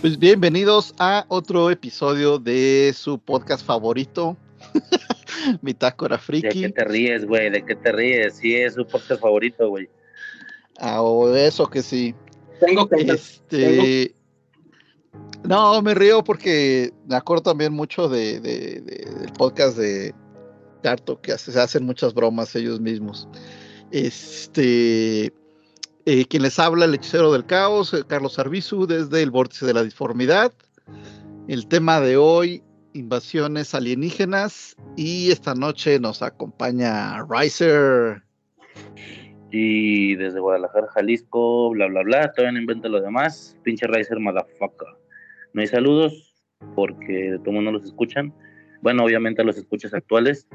Pues bienvenidos a otro episodio de su podcast favorito, Bitácora Friki. ¿De qué te ríes, güey? ¿De qué te ríes? Sí, es su podcast favorito, güey. Ah, o eso que sí. Tengo que Este. No, me río porque me acuerdo también mucho de, de- de- del podcast de Carto, que hace- se hacen muchas bromas ellos mismos. Este. Eh, quien les habla, el hechicero del caos, eh, Carlos Arbizu, desde el vórtice de la disformidad. El tema de hoy, invasiones alienígenas. Y esta noche nos acompaña Riser. Y desde Guadalajara, Jalisco, bla, bla, bla. Todavía no inventa lo demás. Pinche Riser, motherfucker. No hay saludos porque todo mundo los escuchan. Bueno, obviamente los escuchas actuales.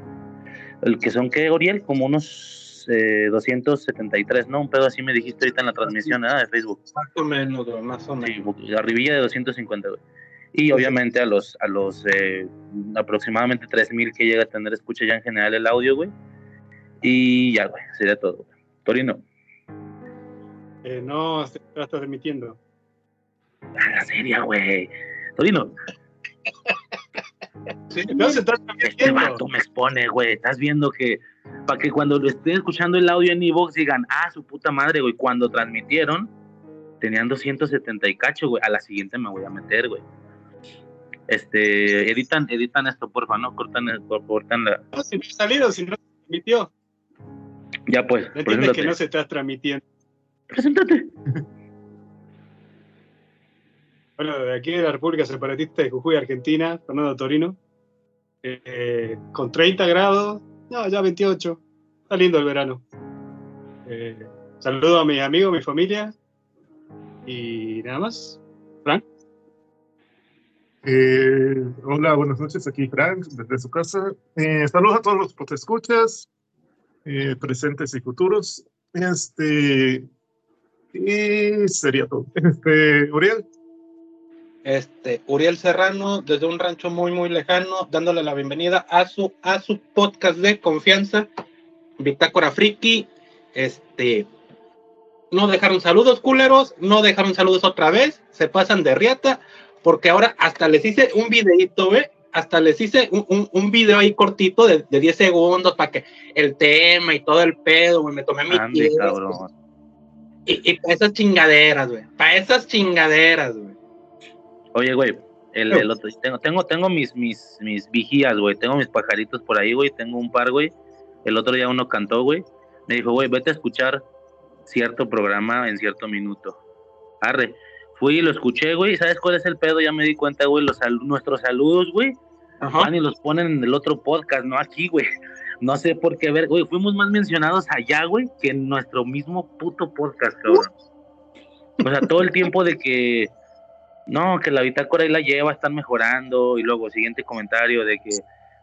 El que son, ¿qué, Oriel? Como unos eh, 273, ¿no? Un pedo así me dijiste ahorita en la transmisión ¿verdad? de Facebook. Más o menos, más o Sí, menos. arribilla de 250, güey. Y obviamente a los, a los eh, aproximadamente 3000 que llega a tener escucha ya en general el audio, güey. Y ya, güey, sería todo. güey. Torino, Eh, no, se está transmitiendo. a la seria, güey. Torino, No se está este vato me expone, güey. Estás viendo que, para que cuando lo estén escuchando el audio en Evox digan, ah, su puta madre, güey. Cuando transmitieron, tenían 270 y cacho, güey. A la siguiente me voy a meter, güey. Este, editan, editan esto, porfa, ¿no? Cortan, cortan la. No, si no ha salido, si no se transmitió. Ya pues, Entiende que no se está transmitiendo. Preséntate. Bueno, de aquí de la República Separatista de Jujuy, Argentina, Fernando Torino. Eh, con 30 grados, no, ya 28. Está lindo el verano. Eh, saludo a mis amigos, mi familia. Y nada más. Frank. Eh, hola, buenas noches, aquí Frank, desde su casa. Eh, saludos a todos los que te escuchas, eh, presentes y futuros. Este, y sería todo. Este, Uriel, este, Uriel Serrano, desde un rancho muy, muy lejano, dándole la bienvenida a su, a su podcast de confianza, Bitácora Friki. Este, no dejaron saludos, culeros, no dejaron saludos otra vez, se pasan de riata, porque ahora hasta les hice un videito, ¿ve? Hasta les hice un, un, un video ahí cortito de, de 10 segundos para que el tema y todo el pedo, güey, me tomé mi tiempo. Y, y para esas chingaderas, güey, para esas chingaderas, güey. Oye, güey, el, el otro, tengo, tengo, tengo mis, mis, mis vigías, güey, tengo mis pajaritos por ahí, güey, tengo un par, güey. El otro día uno cantó, güey. Me dijo, güey, vete a escuchar cierto programa en cierto minuto. Arre. Fui y lo escuché, güey. ¿y ¿Sabes cuál es el pedo? Ya me di cuenta, güey. Los sal- nuestros saludos, güey, Ajá. van y los ponen en el otro podcast, no aquí, güey. No sé por qué, ver, güey, fuimos más mencionados allá, güey, que en nuestro mismo puto podcast, cabrón. O sea, todo el tiempo de que, no, que la bitácora ahí la lleva, están mejorando, y luego siguiente comentario de que,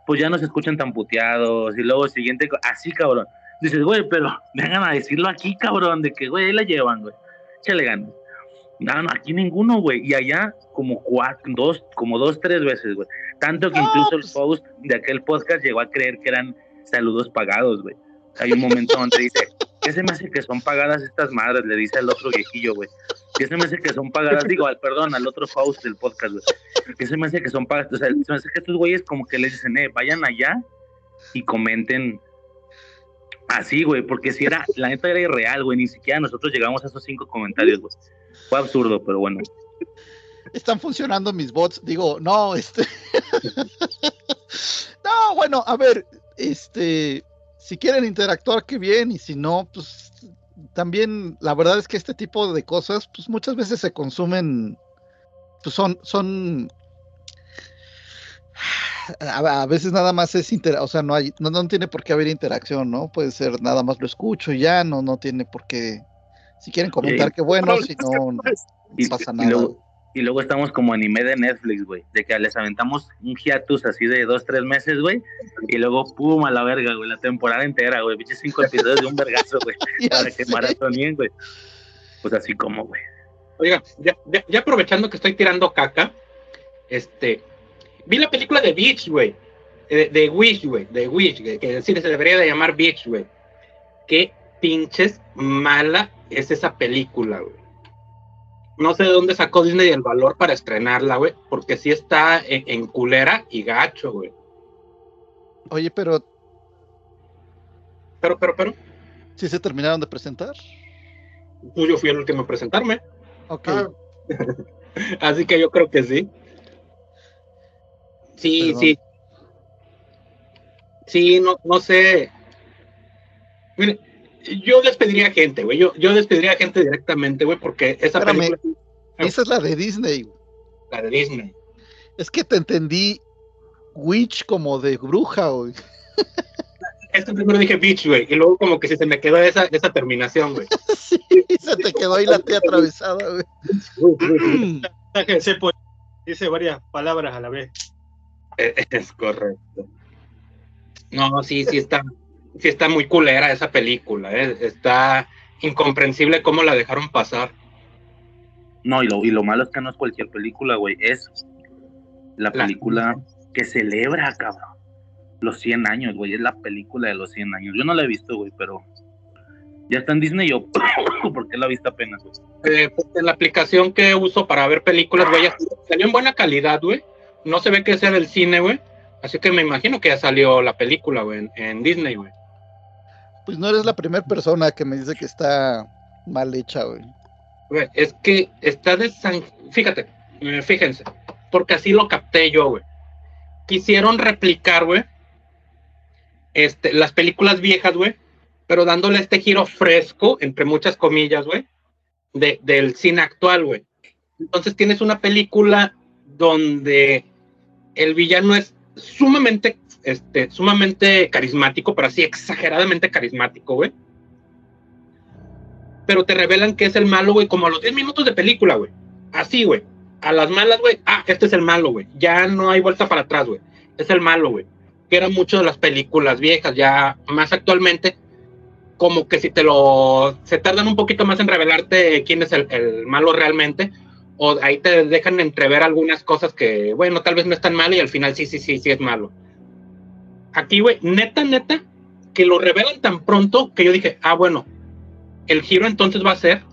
pues ya no se escuchan tan puteados, y luego siguiente, así, cabrón. Dices, güey, pero vengan a decirlo aquí, cabrón, de que, güey, ahí la llevan, güey. Échale ganas. No, no, aquí ninguno, güey. Y allá como cuatro, dos, como dos, tres veces, güey. Tanto que incluso el pues- post de aquel podcast llegó a creer que eran saludos pagados, güey. Hay un momento donde dice, ¿qué se me hace que son pagadas estas madres? Le dice al otro viejillo, güey. ¿Qué se me hace que son pagadas? Digo, al, perdón, al otro host del podcast, güey. ¿Qué se me hace que son pagadas? O sea, se me hace que estos güeyes como que les dicen, eh, vayan allá y comenten así, güey, porque si era, la neta era irreal, güey, ni siquiera nosotros llegamos a esos cinco comentarios, güey. Fue absurdo, pero bueno. están funcionando mis bots. Digo, no, este. no, bueno, a ver, este. Si quieren interactuar, qué bien, y si no, pues también la verdad es que este tipo de cosas, pues muchas veces se consumen, pues son, son. A, a veces nada más es inter, o sea, no hay, no, no tiene por qué haber interacción, ¿no? Puede ser nada más lo escucho y ya, no, no tiene por qué. Si quieren comentar, qué bueno, si no, no Y, pasa y nada. luego, Y luego estamos como anime de Netflix, güey. De que les aventamos un hiatus así de dos, tres meses, güey. Y luego, pum, a la verga, güey. La temporada entera, güey. Pinches cinco episodios de un vergazo, güey. Para que sé. maratonien, güey. Pues así como, güey. Oiga, ya, ya- ya aprovechando que estoy tirando caca, este, vi la película de Beach, güey, de, de Wish, güey, de Wish, que, que sí se debería de llamar Beach, güey. Qué pinches mala es esa película, güey. No sé de dónde sacó Disney el valor para estrenarla, güey, porque sí está en, en culera y gacho, güey. Oye, pero Pero, pero, pero, ¿sí se terminaron de presentar? pues yo fui el último a presentarme, Ok. Ah, así que yo creo que sí. Sí, Perdón. sí. Sí, no, no sé. Mire, yo despediría gente, güey. Yo, yo despediría gente directamente, güey, porque esa Espérame. película Esa es la de Disney. es la de Disney. Es que te entendí Witch como de bruja, güey. Es que primero dije bitch, güey, y luego como que si se me quedó esa, esa terminación, güey. Sí, se te quedó ahí la tía atravesada, güey. Dice varias palabras a la vez. Es correcto. No, sí, sí está, sí está muy culera esa película, ¿eh? Está incomprensible cómo la dejaron pasar. No, y lo, y lo malo es que no es cualquier película, güey. Es la La- película que celebra, cabrón. Los 100 años, güey. Es la película de los 100 años. Yo no la he visto, güey, pero ya está en Disney yo. porque la he visto apenas, güey? Eh, pues, en la aplicación que uso para ver películas, güey, salió en buena calidad, güey. No se ve que sea del cine, güey. Así que me imagino que ya salió la película, güey, en, en Disney, güey. Pues no eres la primera persona que me dice que está mal hecha, güey. Güey, Es que está de Fíjate, eh, fíjense, porque así lo capté yo, güey. Quisieron replicar, güey, este, las películas viejas, güey, pero dándole este giro fresco, entre muchas comillas, güey, de, del cine actual, güey. Entonces tienes una película donde el villano es sumamente, este, sumamente carismático, pero así exageradamente carismático, güey. Pero te revelan que es el malo, güey, como a los 10 minutos de película, güey. Así, güey. A las malas, güey. Ah, este es el malo, güey. Ya no hay vuelta para atrás, güey. Es el malo, güey. Que eran mucho de las películas viejas, ya más actualmente, como que si te lo. Se tardan un poquito más en revelarte quién es el, el malo realmente. O ahí te dejan entrever algunas cosas que, bueno, tal vez no es tan malo y al final sí, sí, sí, sí es malo. Aquí, güey, neta, neta, que lo revelan tan pronto que yo dije, ah, bueno, el giro entonces va a ser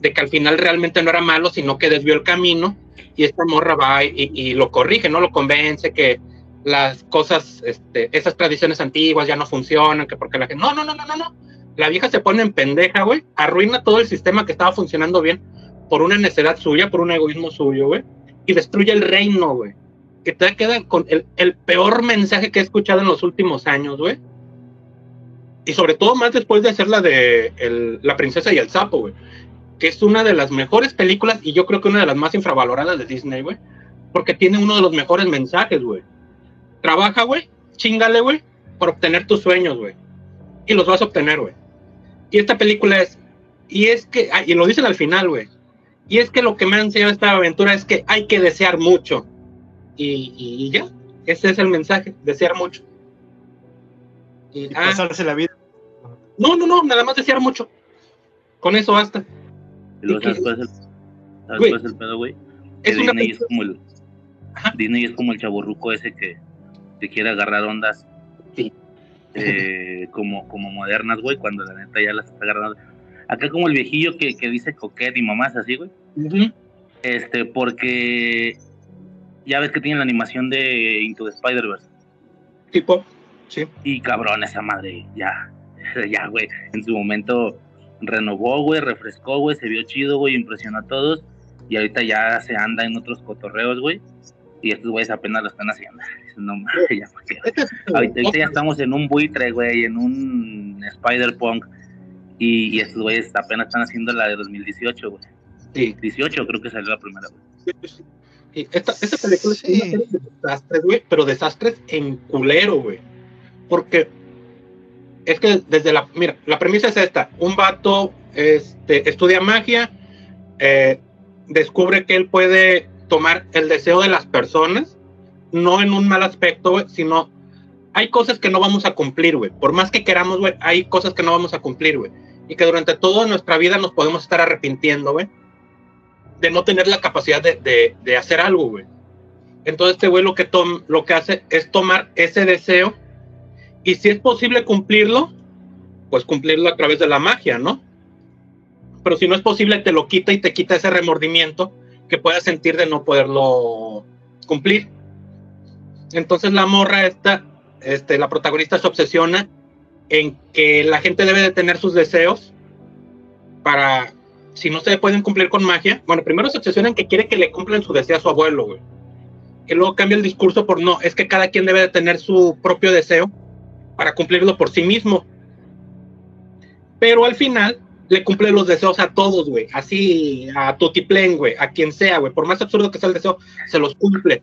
de que al final realmente no era malo, sino que desvió el camino y esta morra va y, lo corrige, no lo convence que las cosas, este, esas tradiciones antiguas ya no funcionan, que porque la gente, no, no, no, no, no, no, la vieja se pone en pendeja, güey, arruina todo el sistema que estaba funcionando bien por una necedad suya, por un egoísmo suyo, güey, y destruye el reino, güey, que te queda con el, peor mensaje que he escuchado en los últimos años, güey, y sobre todo más después de hacer la de La princesa y el sapo, güey. Que es una de las mejores películas y yo creo que una de las más infravaloradas de Disney, güey. Porque tiene uno de los mejores mensajes, güey. Trabaja, güey, chingale, güey, por obtener tus sueños, güey. Y los vas a obtener, güey. Y esta película es, y es que, y lo dicen al final, güey. Y es que lo que me ha enseñado esta aventura es que hay que desear mucho. Y, y ya, ese es el mensaje, desear mucho. Y, Y ah, pasarse la vida. no, no, no, nada más desear mucho. Con eso basta. Y luego, ¿Y ¿sabes cuál es el, ¿sabes Güey, cuál es el pedo, güey? Que Es una Disney es como el Ajá. Disney es como el chaborruco ese que, que quiere agarrar ondas Sí. eh, como, como modernas, güey, cuando la neta ya las está agarrando. Acá como el viejillo que, que dice coquet y mamás así, güey. Este, porque ya ves que tienen la animación de Into the Spider-Verse. Tipo, sí. Y cabrón, esa madre, ya, ya, güey. En su momento renovó, güey, refrescó, güey, se vio chido, güey, impresionó a todos. Y ahorita ya se anda en otros cotorreos, güey. Y estos güeyes apenas lo están haciendo. No mames, ya, ¿por qué? Este es- Ahorita, ahorita ya estamos en un buitre, güey, en un Spider-Punk. Y, y estos güeyes apenas están haciendo la de 2018, güey. Sí. 18 creo que salió la primera, güey. Esta, esta película Sí. es una serie de desastres, güey, pero desastres en culero, güey. Porque es que desde la, mira, la premisa es esta, un vato este, estudia magia, eh, descubre que él puede tomar el deseo de las personas, no en un mal aspecto, güey, sino hay cosas que no vamos a cumplir, güey. Por más que queramos, güey, hay cosas que no vamos a cumplir, güey. Y que durante toda nuestra vida nos podemos estar arrepintiendo, güey, de no tener la capacidad de, de, de hacer algo, güey. Entonces este güey lo que, tom, lo que hace es tomar ese deseo y si es posible cumplirlo, pues cumplirlo a través de la magia, ¿no? Pero si no es posible, te lo quita y te quita ese remordimiento que puedas sentir de no poderlo cumplir. Entonces la morra esta, este, la protagonista se obsesiona en que la gente debe de tener sus deseos para, si no se pueden cumplir con magia, bueno, primero se obsesiona en que quiere que le cumplan su deseo a su abuelo, güey. Que luego cambia el discurso por no, es que cada quien debe de tener su propio deseo para cumplirlo por sí mismo. Pero al final le cumple los deseos a todos, güey. Así, a Tutiplén, güey, a quien sea, güey. Por más absurdo que sea el deseo, se los cumple.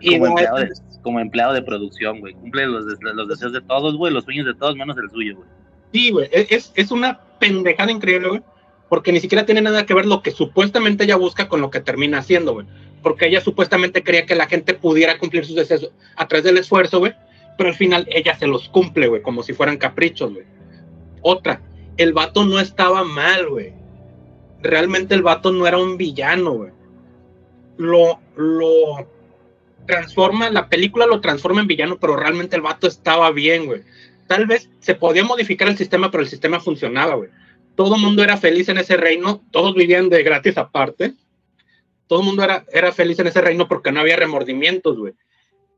Y Como no empleado, de, como empleado de producción, güey. Cumple los, los deseos de todos, güey, los sueños de todos, menos el suyo, güey. Sí, güey, e-, es, es una pendejada increíble, güey, porque ni siquiera tiene nada que ver lo que supuestamente ella busca con lo que termina haciendo, güey. Porque ella supuestamente quería que la gente pudiera cumplir sus deseos a través del esfuerzo, güey, pero al final ella se los cumple, güey, como si fueran caprichos, güey. Otra, el vato no estaba mal, güey. Realmente el vato no era un villano, güey. Lo, lo transforma, la película lo transforma en villano, pero realmente el vato estaba bien, güey tal vez se podía modificar el sistema, pero el sistema funcionaba, güey. Todo el mundo era feliz en ese reino, todos vivían de gratis aparte. Todo el mundo era, era feliz en ese reino porque no había remordimientos, güey.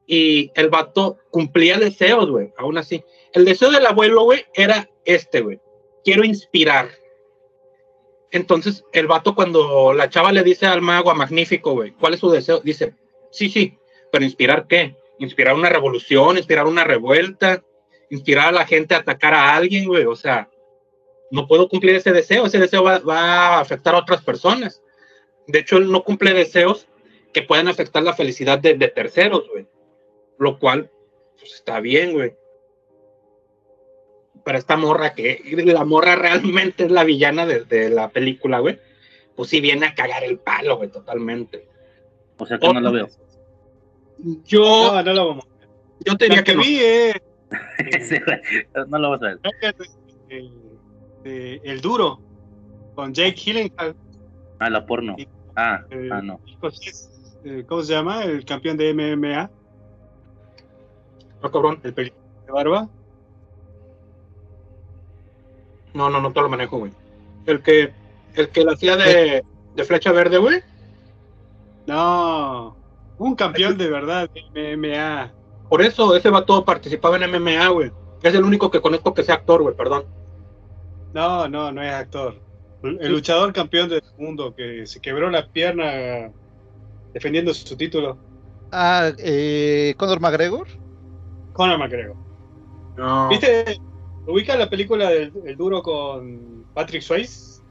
Y el vato cumplía deseos, güey, aún así. El deseo del abuelo, güey, era este, güey. Quiero inspirar. Entonces, el vato, cuando la chava le dice al mago, a Magnífico, güey, ¿cuál es su deseo? Dice, sí, sí, pero ¿inspirar qué? Inspirar una revolución, inspirar una revuelta, inspirar a la gente a atacar a alguien, güey. O sea, no puedo cumplir ese deseo. Ese deseo va, va a afectar a otras personas. De hecho, él no cumple deseos que puedan afectar la felicidad de, de terceros, güey. Lo cual, pues está bien, güey. Para esta morra, que la morra realmente es la villana de, de la película, güey. Pues sí viene a cagar el palo, güey, totalmente. O sea que no lo veo. Yo, No, no lo vamos. yo te diría La que que no. vi Sí, güey, no lo vas a ver. El, duro con Jake Gyllenhaal. Ah, la porno. Ah, eh, ah, no. eh, ¿Cómo se llama? El campeón de MMA, No, cabrón. el película de barba. No, no, no te lo manejo, güey. El que, el que la hacía de, de flecha verde, güey. No, un campeón de verdad de MMA. Por eso ese vato participaba en MMA, güey. Es el único que conozco que sea actor, güey, perdón. No, no, no es actor. El luchador campeón del mundo que se quebró la pierna defendiendo su título. Ah, eh, Conor McGregor. Conor McGregor. No. ¿Viste? ¿Ubica la película del el duro con Patrick Swayze?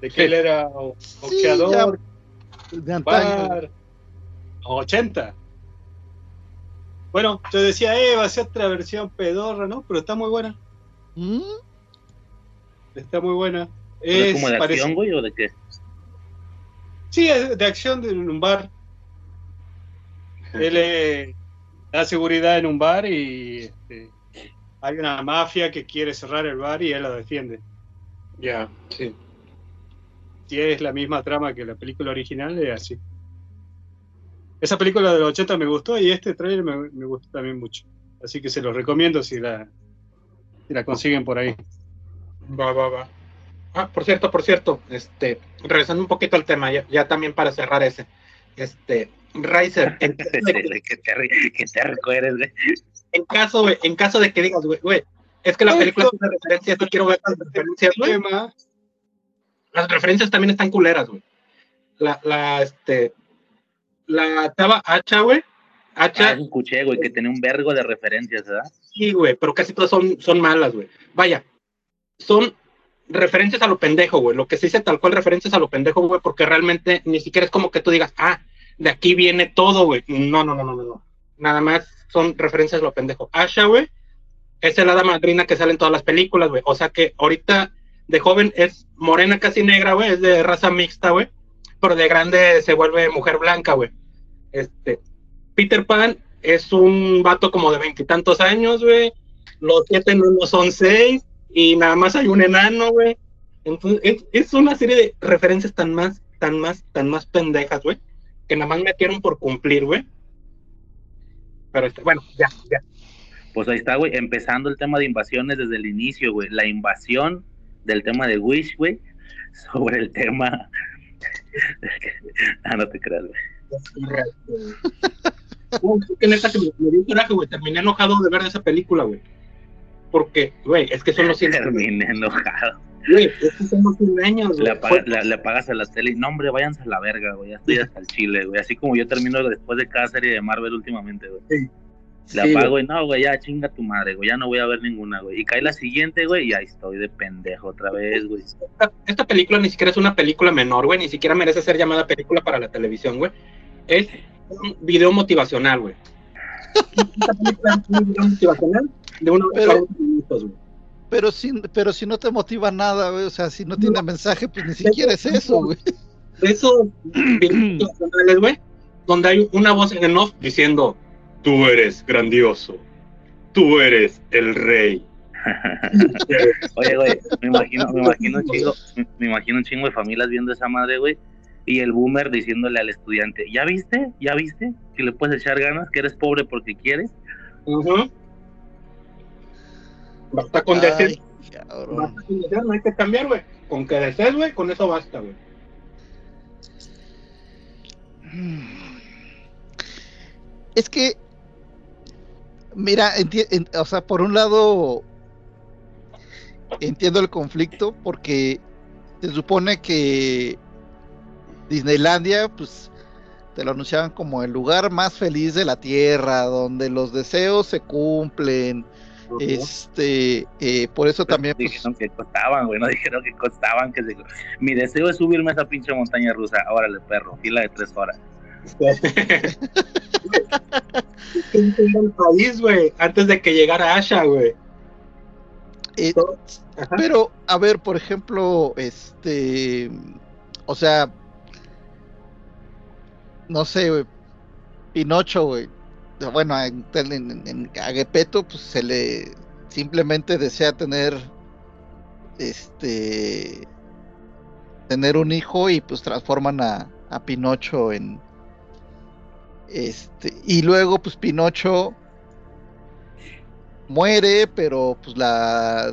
De que Sí. él era Sí, boxeador, ya, de antaño. bar, 80. Bueno, yo decía, eh, va a ser otra versión pedorra, ¿no? Pero está muy buena. ¿Mm? Está muy buena. ¿Pero ¿Es Es como de parece- acción, güey, o de qué? Sí, es de acción de- en un bar. Él eh, da seguridad en un bar y este, hay una mafia que quiere cerrar el bar y él la defiende. Ya, sí. Si es la misma trama que la película original, es así. Esa película de los 80 me gustó y este trailer me, me gustó también mucho. Así que se los recomiendo si la, si la consiguen por ahí. Va, va, va. Ah, por cierto, por cierto, este, regresando un poquito al tema, ya, ya también para cerrar ese. Este, Riser, en, de que- Qué terri- qué terco eres, güey. en caso, güey, en caso de que digas, güey, güey, es que la película Esto- tiene referencias, yo quiero ver las referencias, güey. Tema, Las referencias también están culeras, güey. La, la, este, la chava Hacha, güey. Ah, Hacha, escuché, güey, que tiene un vergo de referencias, ¿verdad? sí, güey, pero casi todas son, son malas, güey. Vaya, son referencias a lo pendejo, güey. Lo que se dice tal cual referencias a lo pendejo, güey, porque realmente ni siquiera es como que tú digas, ah, de aquí viene todo, güey. No, no, no, no, no. Nada más son referencias a lo pendejo. Asha, güey, es el hada madrina que sale en todas las películas, güey. O sea que ahorita de joven es morena casi negra, güey, es de raza mixta, güey. pero de grande se vuelve mujer blanca, güey. Este, Peter Pan es un vato como de veintitantos años, güey. Los siete no son seis y nada más hay un enano, güey. Entonces, es, es, una serie de referencias tan más, tan más, tan más pendejas, güey, que nada más metieron por cumplir, güey. Pero este, bueno, ya, ya. Pues ahí está, güey, empezando el tema de invasiones desde el inicio, güey. La invasión del tema de Wish, güey, sobre el tema. ah, no te creas, güey. que neta que me, me dio coraje, güey. Terminé enojado de ver esa película, güey. Porque, güey, es que son los 100 Terminé enojado. Güey, es que son los 100 años, le, apaga, le, le, apagas a la tele y no, hombre, váyanse a la verga, güey. Ya estoy hasta el chile, güey. Así como yo termino después de cada serie de Marvel últimamente, güey. Sí. Le Sí, apago y no, güey, ya chinga tu madre, güey. Ya no voy a ver ninguna, güey. Y cae la siguiente, güey, y ahí estoy de pendejo otra vez, güey. Esta, esta película ni siquiera es una película menor, güey. Ni siquiera merece ser llamada película para la televisión, güey. Es un video motivacional, güey. Esta película es un video motivacional de unos Pero- 40 minutos, güey. Pero si, pero si no te motiva nada, güey, o sea, si no tiene mensaje, pues ni siquiera es eso, güey. motivacionales, güey, donde hay una voz en el off diciendo, tú eres grandioso, tú eres el rey. Oye, güey, me imagino, me imagino un chingo, me, imagino un chingo de familias viendo esa madre, güey. Y el boomer diciéndole al estudiante, ¿ya viste? ¿Ya viste? Que le puedes echar ganas, que eres pobre porque quieres. Ujú. Basta con decir, cabrón. basta con desear, no hay que cambiar, güey. Con que desees, güey, con eso basta, güey. Es que, mira, enti- en- o sea, por un lado, entiendo el conflicto porque se supone que Disneylandia, pues, te lo anunciaban como el lugar más feliz de la tierra, donde los deseos se cumplen. Este, eh, por eso también, pues, dijeron que costaban, güey, no dijeron que costaban. que se- Mi deseo es subirme a esa pinche montaña rusa. Órale, perro, fila de tres horas. el país, güey, antes de que llegara Asha, güey. eh. Pero, a ver, por ejemplo, este, o sea, no sé, güey, Pinocho, güey, bueno, en, en, a Gepetto, pues se le simplemente desea tener, este, tener un hijo y pues transforman a, a Pinocho en, este, y luego pues Pinocho muere, pero pues la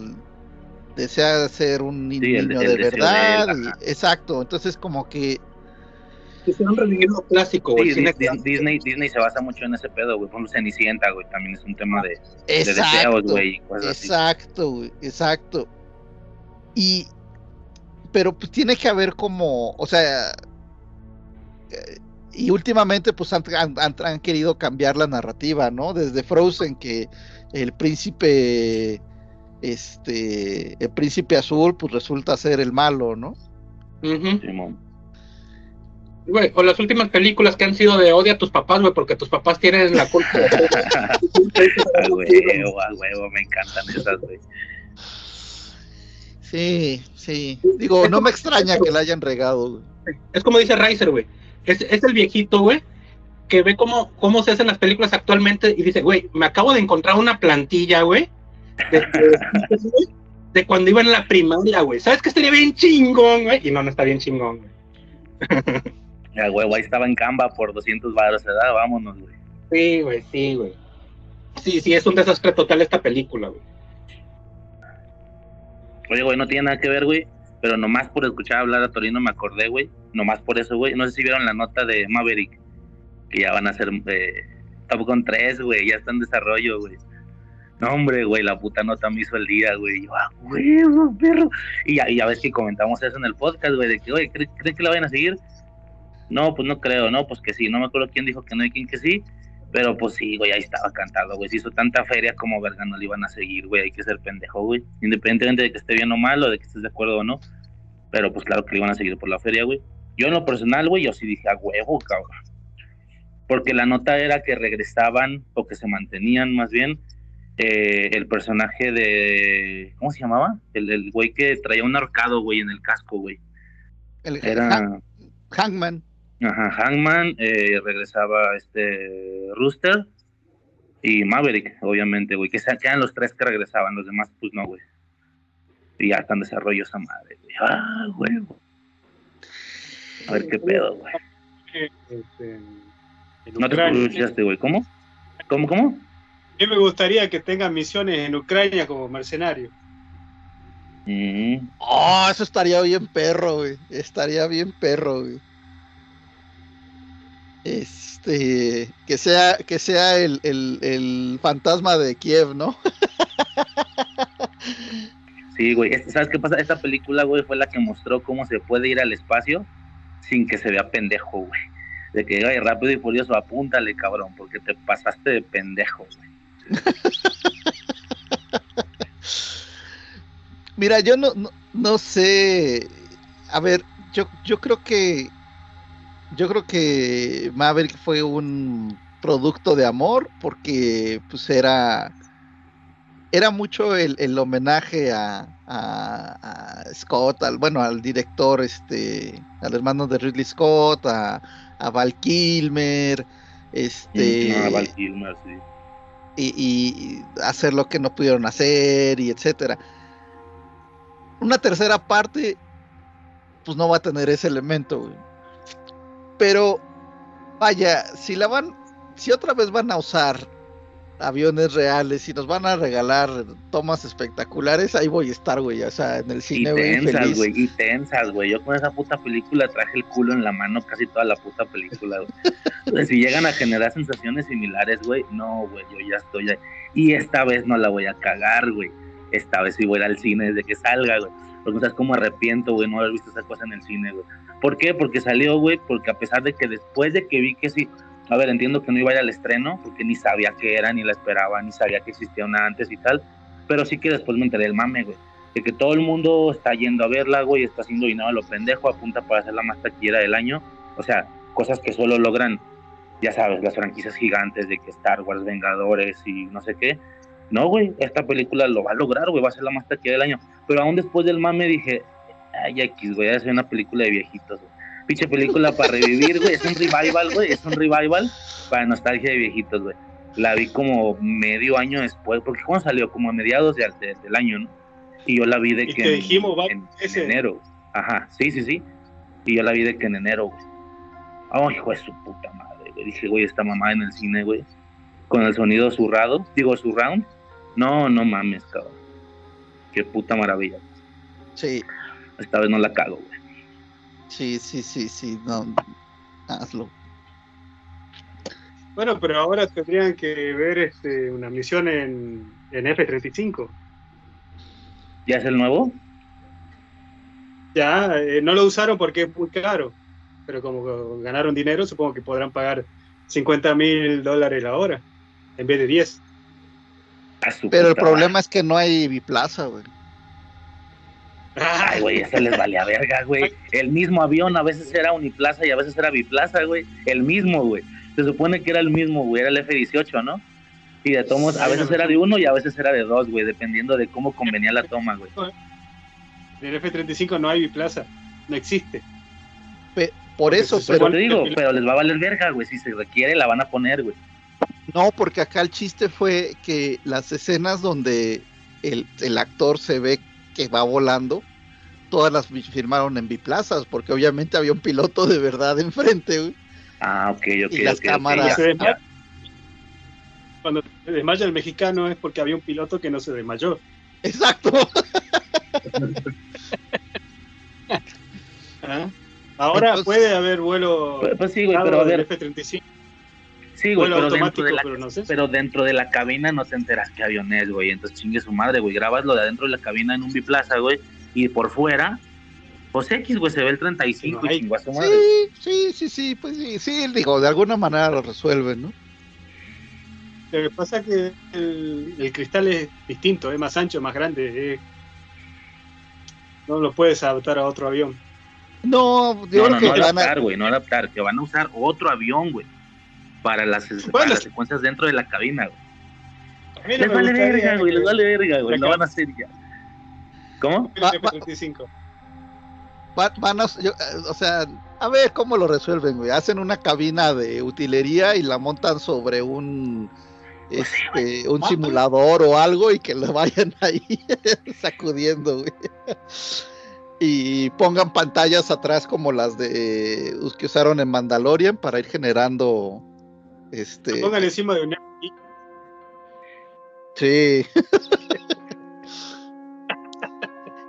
desea ser un Sí, niño el de verdad. él, y- ajá. exacto, entonces como que Quisieron revivir lo clásico, güey. Sí, clásico. Disney, Disney se basa mucho en ese pedo, güey. Por ejemplo, Cenicienta, güey, también es un tema de, de deseos, güey, exacto, güey, exacto. Y pero pues tiene que haber como, o sea, eh, y últimamente pues han, han- han- han querido cambiar la narrativa, ¿no? Desde Frozen que el príncipe este el príncipe azul pues resulta ser el malo, ¿no? Simón. Güey, o las últimas películas que han sido de odia a tus papás, güey, porque tus papás tienen la culpa. A huevo, a huevo, me encantan esas, güey. Sí, sí. Digo, no me extraña que la hayan regado, güey. es como dice Riser, güey. Es, es el viejito, güey, que ve cómo, cómo se hacen las películas actualmente y dice, güey, me acabo de encontrar una plantilla, güey, de, de- de cuando iba en la primaria, güey. ¿Sabes qué estaría bien chingón, güey? Y no, no está bien chingón, güey. A huevo, ahí estaba en Canva por 200 baros, ¿verdad? Vámonos, güey. Sí, güey, sí, güey. Sí, sí, es un desastre total esta película, güey. Oye, güey, no tiene nada que ver, güey. Pero nomás por escuchar hablar a Torino me acordé, güey. Nomás por eso, güey. No sé si vieron la nota de Maverick. Que ya van a hacer eh, Top Gun 3, güey. Ya está en desarrollo, güey. No, hombre, güey, la puta nota me hizo el día, güey. Yo, ah, huevo, perro. Y ya, y ya ves que comentamos eso en el podcast, güey. De que, oye, ¿crees cree que la vayan a seguir? No, pues no creo, no, pues que sí. No me acuerdo quién dijo que no y quién que sí. Pero pues sí, güey, ahí estaba cantado, güey. Se hizo tanta feria como verga no le iban a seguir, güey. Hay que ser pendejo, güey. Independientemente de que esté bien o mal o de que estés de acuerdo o no. Pero pues claro que le iban a seguir por la feria, güey. Yo en lo personal, güey, yo sí dije a huevo, cabrón. Porque la nota era que regresaban o que se mantenían más bien eh, el personaje de. ¿Cómo se llamaba? El, el güey que traía un arcado, güey, en el casco, güey. El, Era. Hangman. Ajá, Hangman, eh, regresaba este Rooster y Maverick, obviamente, güey, que se- que eran los tres que regresaban, los demás, pues no, güey. Y ya está en desarrollo esa madre, güey. Ah, güey. A ver qué pedo, güey. Este, No te escuchaste, güey. ¿Cómo? ¿Cómo, cómo? A mí me gustaría que tengan misiones en Ucrania como mercenarios. Mm, Oh, eso estaría bien perro, güey. Estaría bien perro, güey. Este, que sea, que sea el, el, el fantasma de Kiev, ¿no? Sí, güey. ¿Sabes qué pasa? Esta película, güey, fue la que mostró cómo se puede ir al espacio sin que se vea pendejo, güey. De que, ay, rápido y furioso, apúntale, cabrón, porque te pasaste de pendejo, güey. Mira, yo no, no, no sé. A ver, yo, yo creo que. Yo creo que Maverick fue un producto de amor porque pues era. Era mucho el, el homenaje a, a- a Scott, al, bueno, al director, este, al hermano de Ridley Scott, a, a Val Kilmer, este, Ah, Val Kilmer, sí. y, y hacer lo que no pudieron hacer y etcétera. Una tercera parte, pues no va a tener ese elemento, güey. Pero, vaya, si la van, si otra vez van a usar aviones reales y nos van a regalar tomas espectaculares, ahí voy a estar, güey, o sea, en el Y cine, güey, tensas, feliz. güey, y tensas, güey. Yo con esa puta película traje el culo en la mano casi toda la puta película, güey. si llegan a generar sensaciones similares, güey, no, güey, yo ya estoy ahí. Y esta vez no la voy a cagar, güey. Esta vez sí voy a ir al cine desde que salga, güey. Porque no sabes cómo arrepiento, güey, no haber visto esa cosa en el cine, güey. ¿Por qué? Porque salió, güey, porque a pesar de que después de que vi que sí, a ver, entiendo que no iba a ir al estreno, porque ni sabía qué era, ni la esperaba, ni sabía que existía una antes y tal, pero sí que después me enteré del mame, güey de que todo el mundo está yendo a verla, güey, está haciendo dinero a lo pendejo, apunta para ser la más taquillera del año. O sea, cosas que solo logran, ya sabes, las franquicias gigantes de que Star Wars, Vengadores y no sé qué. No, güey, esta película lo va a lograr, güey, va a ser la más taquillera del año. Pero aún después del mame dije, ay, X, güey, a hacer una película de viejitos, güey. Pinche película para revivir, güey, es un revival, güey, es un revival para nostalgia de viejitos, güey. La vi como medio año después, porque cuando salió, como a mediados de- de- del año, ¿no? Y yo la vi de Y que te en- dijimos, va, en, en ese. enero. Ajá, sí, sí, sí. Y yo la vi de que en enero, güey. Ay, hijo de su puta madre, güey. Dije, güey, esta mamá en el cine, güey. Con el sonido zurrado, digo, surround. No, no mames, cabrón. Qué puta maravilla. Sí, Esta vez no la cago, güey. sí, sí, sí, sí, no, hazlo. Bueno, pero ahora tendrían que ver este, una misión en, en F-35. ¿Ya es el nuevo? Ya, eh, no lo usaron porque es muy caro. Pero como ganaron dinero, supongo que podrán pagar 50 mil dólares la hora en vez de 10. A su Pero el problema es que no hay biplaza, güey. Ay, güey, eso les valía verga, güey. El mismo avión a veces era uniplaza y a veces era biplaza, güey. El mismo, güey. Se supone que era el mismo, güey. Era el F-18, ¿no? Y de tomos, a veces era de uno y a veces era de dos, güey, dependiendo de cómo convenía la toma, güey. En el F-35 no hay biplaza. No existe. Pe- por eso, se pero Pero te digo, pero les va a valer verga, güey. Si se requiere, la van a poner, güey. no, porque acá el chiste fue que las escenas donde el, el actor se ve que va volando, todas las firmaron en biplazas, porque obviamente había un piloto de verdad enfrente, güey. Ah, ok, ok, Y las cámaras- ya. Cuando se desmaya el mexicano es porque había un piloto que no se desmayó. Exacto. ¿ah? Ahora Entonces- puede haber vuelo Pues, pues sí, güey, pero a del ver, F-35, sí, güey, pero dentro, de la, pero no sé. pero dentro de la cabina no te enteras qué avión es, güey. Entonces chingue su madre, güey. Grabas lo de adentro de la cabina en un biplaza, güey. Y por fuera, pues X, güey, se ve el 35 Sí, no y hay. chingó a su madre. Sí, sí, sí, sí, pues sí, sí, digo, de alguna manera lo resuelven, ¿no? Lo que pasa es que el, el cristal es distinto, es más ancho, más grande. es- no lo puedes adaptar a otro avión. No, yo No, creo no, que no adaptar, güey, no adaptar, que van a usar otro avión, güey, para las, para las secuencias dentro de la cabina, güey. No Les vale verga, güey, les vale verga, güey, lo van a hacer ya. ¿Cómo? el Va- F-35. Va- Van a, yo, eh, o sea, a ver cómo lo resuelven, güey. Hacen una cabina de utilería y la montan sobre un este, un simulador o algo y que lo vayan ahí sacudiendo, güey. Y pongan pantallas atrás como las de uh, que usaron en Mandalorian para ir generando este Póngale encima de un Sí.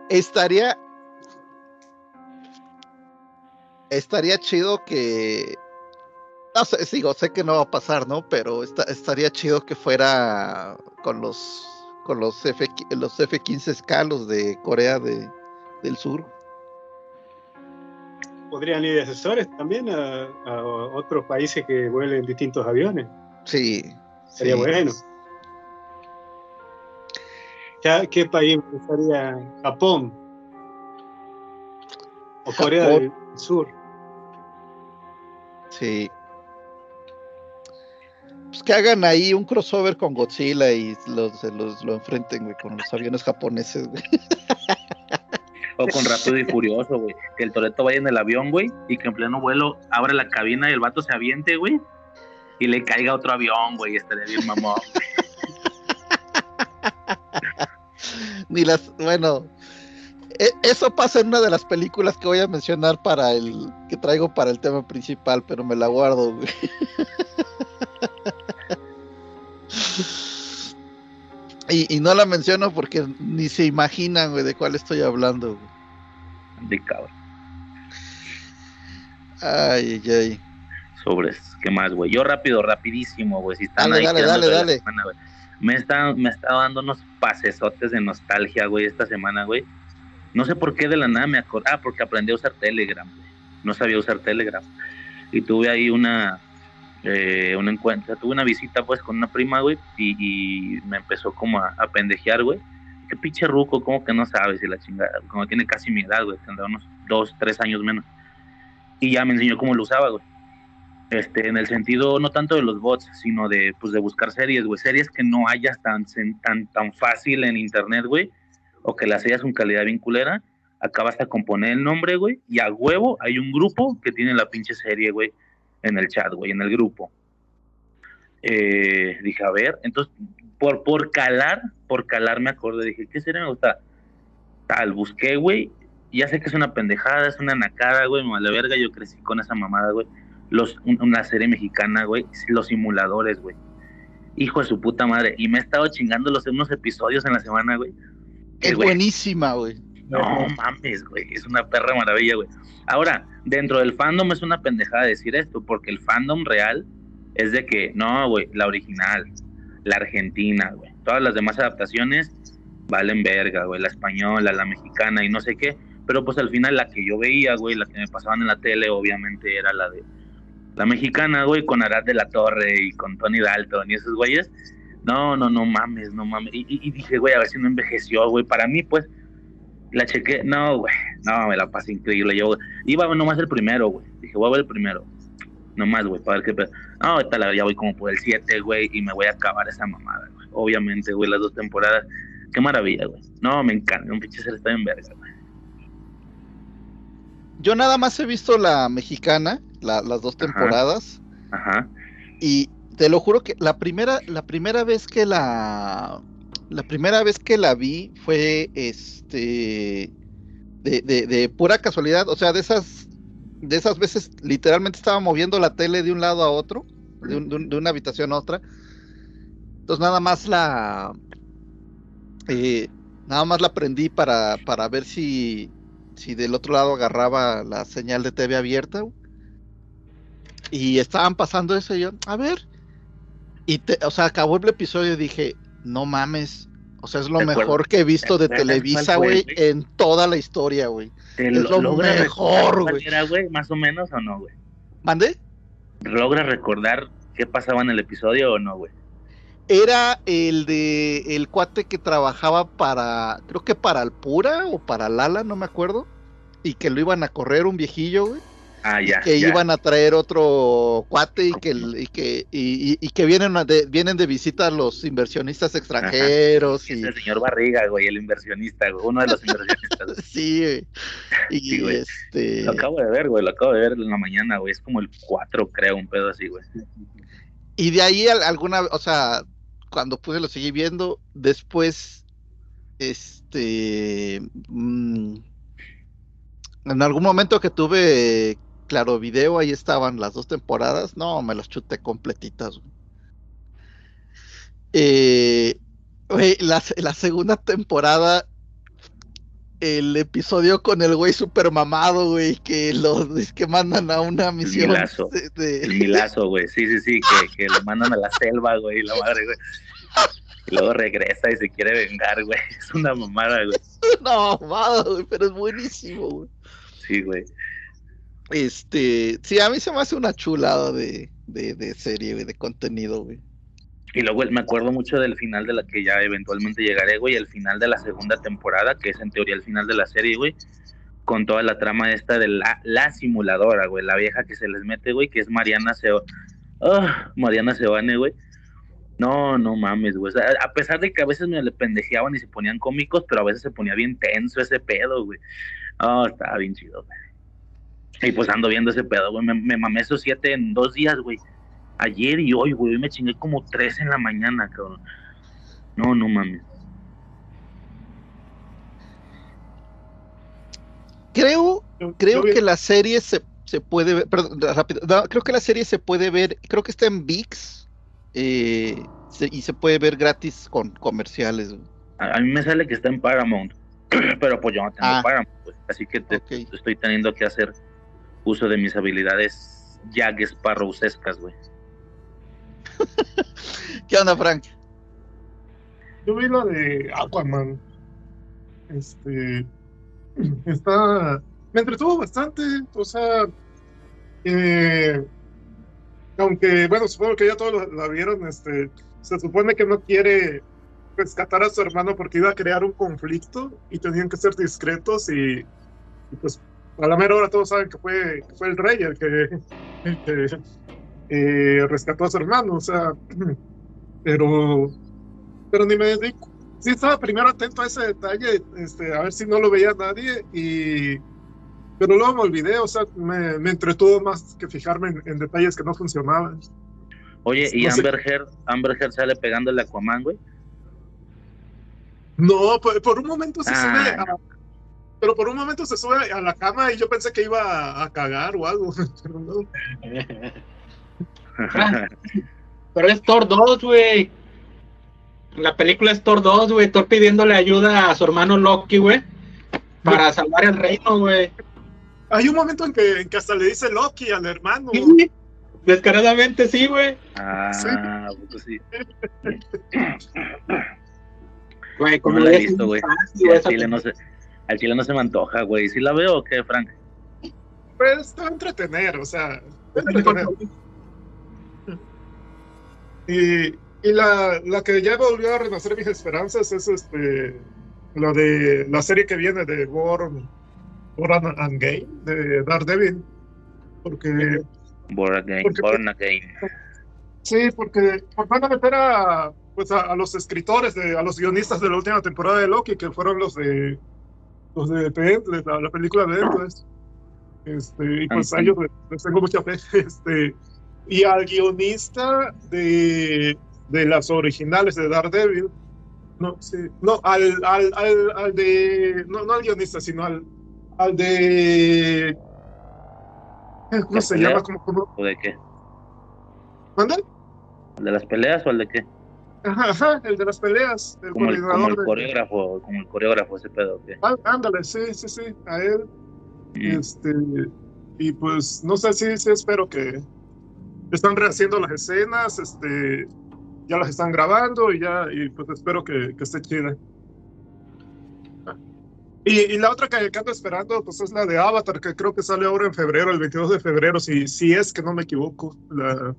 estaría. Estaría chido que. No sé, digo, sé que no va a pasar, ¿no? Pero esta- estaría chido que fuera con los con los F los F-15K, los de Corea de, del Sur. Podrían ir de asesores también a, a otros países que vuelen distintos aviones. Sí. Sería sí. bueno. ¿Qué, qué país sería Japón? O Corea Japón. del Sur. Sí. Pues que hagan ahí un crossover con Godzilla y los, los lo enfrenten, güey, con los aviones japoneses, güey. O con Rápido y Furioso, güey. Que el Toreto vaya en el avión, güey, y que en pleno vuelo abra la cabina y el vato se aviente, güey. Y le caiga otro avión, güey. Estaría bien mamón. Ni las, bueno, e- eso pasa en una de las películas que voy a mencionar para el, que traigo para el tema principal, pero me la guardo, güey. Y, y no la menciono porque ni se imaginan, güey, de cuál estoy hablando, güey. De cabrón. Ay, ay, ay. Sobres. ¿Qué más, güey? Yo rápido, rapidísimo, güey. Si están Dale, ahí dale, dale, dale. semana. Me está, me está dando unos pasesotes de nostalgia, güey, esta semana, güey. No sé por qué de la nada me acordé. Ah, porque aprendí a usar Telegram, güey. No sabía usar Telegram. Y tuve ahí una, eh, un encuentro, tuve una visita, pues, con una prima, güey, y, y me empezó como a, a pendejear, güey. Qué pinche ruco, como que no sabes y la chingada. Como tiene casi mi edad, güey, tendrá unos dos, tres años menos. Y ya me enseñó cómo lo usaba, güey este, en el sentido no tanto de los bots, sino de, pues, de buscar series, güey, series que no hayas tan, tan, tan fácil en internet, güey, o que las hayas con calidad bien culera, acabas de componer el nombre, güey, y a huevo hay un grupo que tiene la pinche serie, güey, en el chat, güey, en el grupo. Eh, dije, a ver, entonces, por, por calar, por calar me acordé, dije, ¿qué serie me gusta? Tal, busqué, güey, ya sé que es una pendejada, es una nacada, güey, me vale verga, yo crecí con esa mamada, güey los, un- una serie mexicana, güey, los simuladores, güey. Hijo de su puta madre. Y me he estado chingando los unos episodios en la semana, güey. Es buenísima, güey. No mames, güey. Es una perra maravilla, güey. Ahora, dentro del fandom es una pendejada decir esto, porque el fandom real es de que, no, güey, la original, la argentina, güey. Todas las demás adaptaciones valen verga, güey. La española, la mexicana y no sé qué. Pero pues al final la que yo veía, güey, la que me pasaban en la tele, obviamente era la de la mexicana, güey, con Arad de la Torre y con Tony Dalton y esos güeyes. No, no, no mames, no mames. Y, dije, güey, a ver si no envejeció, güey. Para mí, pues, la chequé. No, güey, no, me la pasé increíble. Yo iba nomás el primero, güey. Dije, voy a ver el primero. Nomás, güey, para ver qué pedo. No, ahorita la ya voy como por el 7, güey, y me voy a acabar esa mamada, güey. Obviamente, güey, las dos temporadas. Qué maravilla, güey. No, me encanta. Un pinche ser está en verga, güey. Yo nada más he visto la mexicana, la- las dos Ajá. temporadas, Ajá. y te lo juro que la primera, la primera vez que la, la primera vez que la vi fue este de, de, pura casualidad, o sea, de esas, de esas veces literalmente estaba moviendo la tele de un lado a otro, de, un- de un- de una habitación a otra. Entonces nada más la eh, nada más la prendí para, para ver si, si del otro lado agarraba la señal de TV abierta. Y estaban pasando eso y yo, a ver. Y o sea, acabó el episodio y dije, no mames. O sea, es lo mejor que he visto de ¿Te acuerdas Televisa, güey, en toda la historia, güey. ¿Te Es lo mejor, güey. ¿Más o menos o no, güey? ¿Mandé? ¿Logras recordar qué pasaba en el episodio o no, güey? Era el de el cuate que trabajaba para, creo que para Alpura o para Lala, no me acuerdo. Y que lo iban a correr un viejillo, güey. Ah, ya. que ya. iban a traer otro cuate y que, y que, y, que vienen, de, vienen de visita los inversionistas extranjeros. Y, el señor Barriga, güey, el inversionista, güey, uno de los inversionistas. sí, güey. y Sí, güey. este. Lo acabo de ver, güey, lo acabo de ver en la mañana, güey. Es como el 4, creo, un pedo así, güey. Y de ahí al- alguna, o sea, cuando pude lo seguí viendo, después, este, mm, en algún momento que tuve Claro Video, ahí estaban las dos temporadas, no, me las chuté completitas. Eh, güey, la, se- la segunda temporada, el episodio con el güey super mamado, güey, que los es que mandan a una misión milazo. de- de- El milazo, güey. Sí, sí, sí, que, que lo mandan a la selva, güey, la madre, güey. Y luego regresa y se quiere vengar, güey. Es una mamada, güey. No, mamado, güey, pero es buenísimo, güey. Sí, güey. Este, sí, a mí se me hace una chulada de, de, de serie, güey, de contenido, güey. Y luego me acuerdo mucho del final de la que ya eventualmente llegaré, güey, el final de la segunda temporada, que es en teoría el final de la serie, güey, con toda la trama esta de la, la simuladora, güey, la vieja que se les mete, güey, que es Mariana Seo Ah, Mariana Sebane, güey. No, no mames, güey. A pesar de que a veces me le pendejeaban y se ponían cómicos, pero a veces se ponía bien tenso ese pedo, güey. Ah, estaba bien chido, güey. Y pues ando viendo ese pedo, güey. Me, me mamé esos siete en dos días, güey. Ayer y hoy, güey. Hoy me chingué como tres en la mañana, cabrón. No, no mames. Creo, creo que la serie se, se puede ver, perdón, rápido, no, creo que la serie se puede ver, creo que está en VIX eh, se- y se puede ver gratis con comerciales. güey. A, a mí me sale que está en Paramount. pero pues yo no tengo Ah. Paramount. Así que te- estoy teniendo que hacer uso de mis habilidades Jack Sparrowsescas, güey. ¿Qué onda, Frank? Yo vi la de Aquaman. Este. Está. Me entretuvo bastante. O sea. eh, aunque, bueno, supongo que ya todos la, vieron. Este. Se supone que no quiere rescatar a su hermano porque iba a crear un conflicto y tenían que ser discretos. Y, y pues, a la mera hora todos saben que fue, que fue el rey el que, el que eh, rescató a su hermano. O sea. Pero pero ni me dedico. Sí estaba primero atento a ese detalle, este, a ver si no lo veía nadie, y pero luego me olvidé, o sea, me, me entretuvo más que fijarme en, en detalles que no funcionaban. Oye, ¿y No. Amber Heard, Amber Heard sale pegándole a Aquaman, güey? No, por, por un momento se Ah, sube, a- pero por un momento se sube a la cama y yo pensé que iba a, a cagar o algo, pero no. Pero es Thor 2, güey. La película es Thor 2, güey. Thor pidiéndole ayuda a su hermano Loki, güey. Para salvar el reino, güey. Hay un momento en que, en que hasta le dice Loki al hermano. Sí, Descaradamente sí, güey. ah, pues sí. Güey, No como la he visto, güey. no se, al chile no se me antoja, güey. ¿Sí la veo o qué, Frank? Pues te va a entretener, o sea, te va a película. entretener. Y, y la, la que ya volvió a renacer mis esperanzas es este la de la serie que viene de War, War and, and Game de Daredevil. Porque Born again, Porque- born again. sí, porque van a meter a pues a, a los escritores de, a los guionistas de la última temporada de Loki, que fueron los de los de Endless, la, la película de Endless. Este, y pues a ellos les, les tengo mucha fe. Este, y al guionista de, de las originales de Daredevil. No, sí, no, al, al, al, al de. No, no al guionista, sino al, al de. ¿Cómo ¿De se pelea? llama? ¿Cómo, cómo? ¿O de qué? ¿Manda? ¿El de las peleas o el de qué? Ajá, ajá, el de las peleas, el Como el, como el coreógrafo, como el coreógrafo ese pedo. ¿qué? Ah, Ándale, sí, sí, sí, a él. Mm. Este, y pues no sé si sí, espero que están rehaciendo las escenas, este, ya las están grabando y ya, y pues espero que, que esté chida. Y, y la otra que, que ando esperando, pues es la de Avatar, que creo que sale ahora en febrero, el 22 de febrero, si, si es que no me equivoco, la,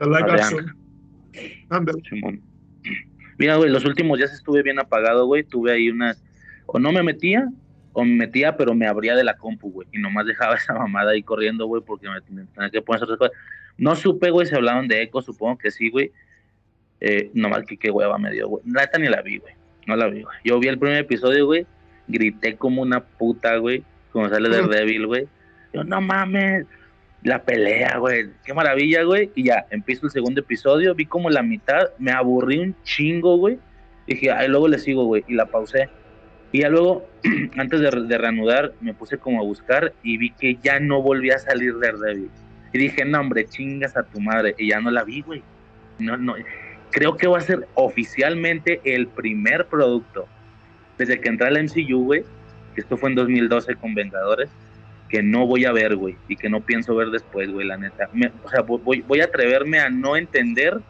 la live action. Ándale. Simón. Mira, güey, los últimos días estuve bien apagado, güey. Tuve ahí unas. O no me metía, o me metía, pero me abría de la compu, güey, y nomás dejaba esa mamada ahí corriendo, güey, porque me, tenía que poner otras cosas. No supe, güey, si hablaban de eco, supongo que sí, güey. Eh, nomás que qué hueva me dio, güey. Neta ni la vi, güey. No la vi, güey. Yo vi el primer episodio, güey. Grité como una puta, güey. Como sale de débil, güey. Yo, no mames. La pelea, güey. Qué maravilla, güey. Y ya, empiezo el segundo episodio. Vi como la mitad. Me aburrí un chingo, güey. Dije, ay, luego le sigo, güey. Y la pausé. Y ya luego, antes de, de reanudar, me puse como a buscar y vi que ya no volvía a salir Daredevil. Y dije, no, hombre, chingas a tu madre. Y ya no la vi, güey. No, no. Creo que va a ser oficialmente el primer producto desde que entré al MCU, güey. Esto fue en 2012 con Vengadores. Que no voy a ver, güey. Y que no pienso ver después, güey, la neta. Me- o sea, voy, voy a atreverme a no entender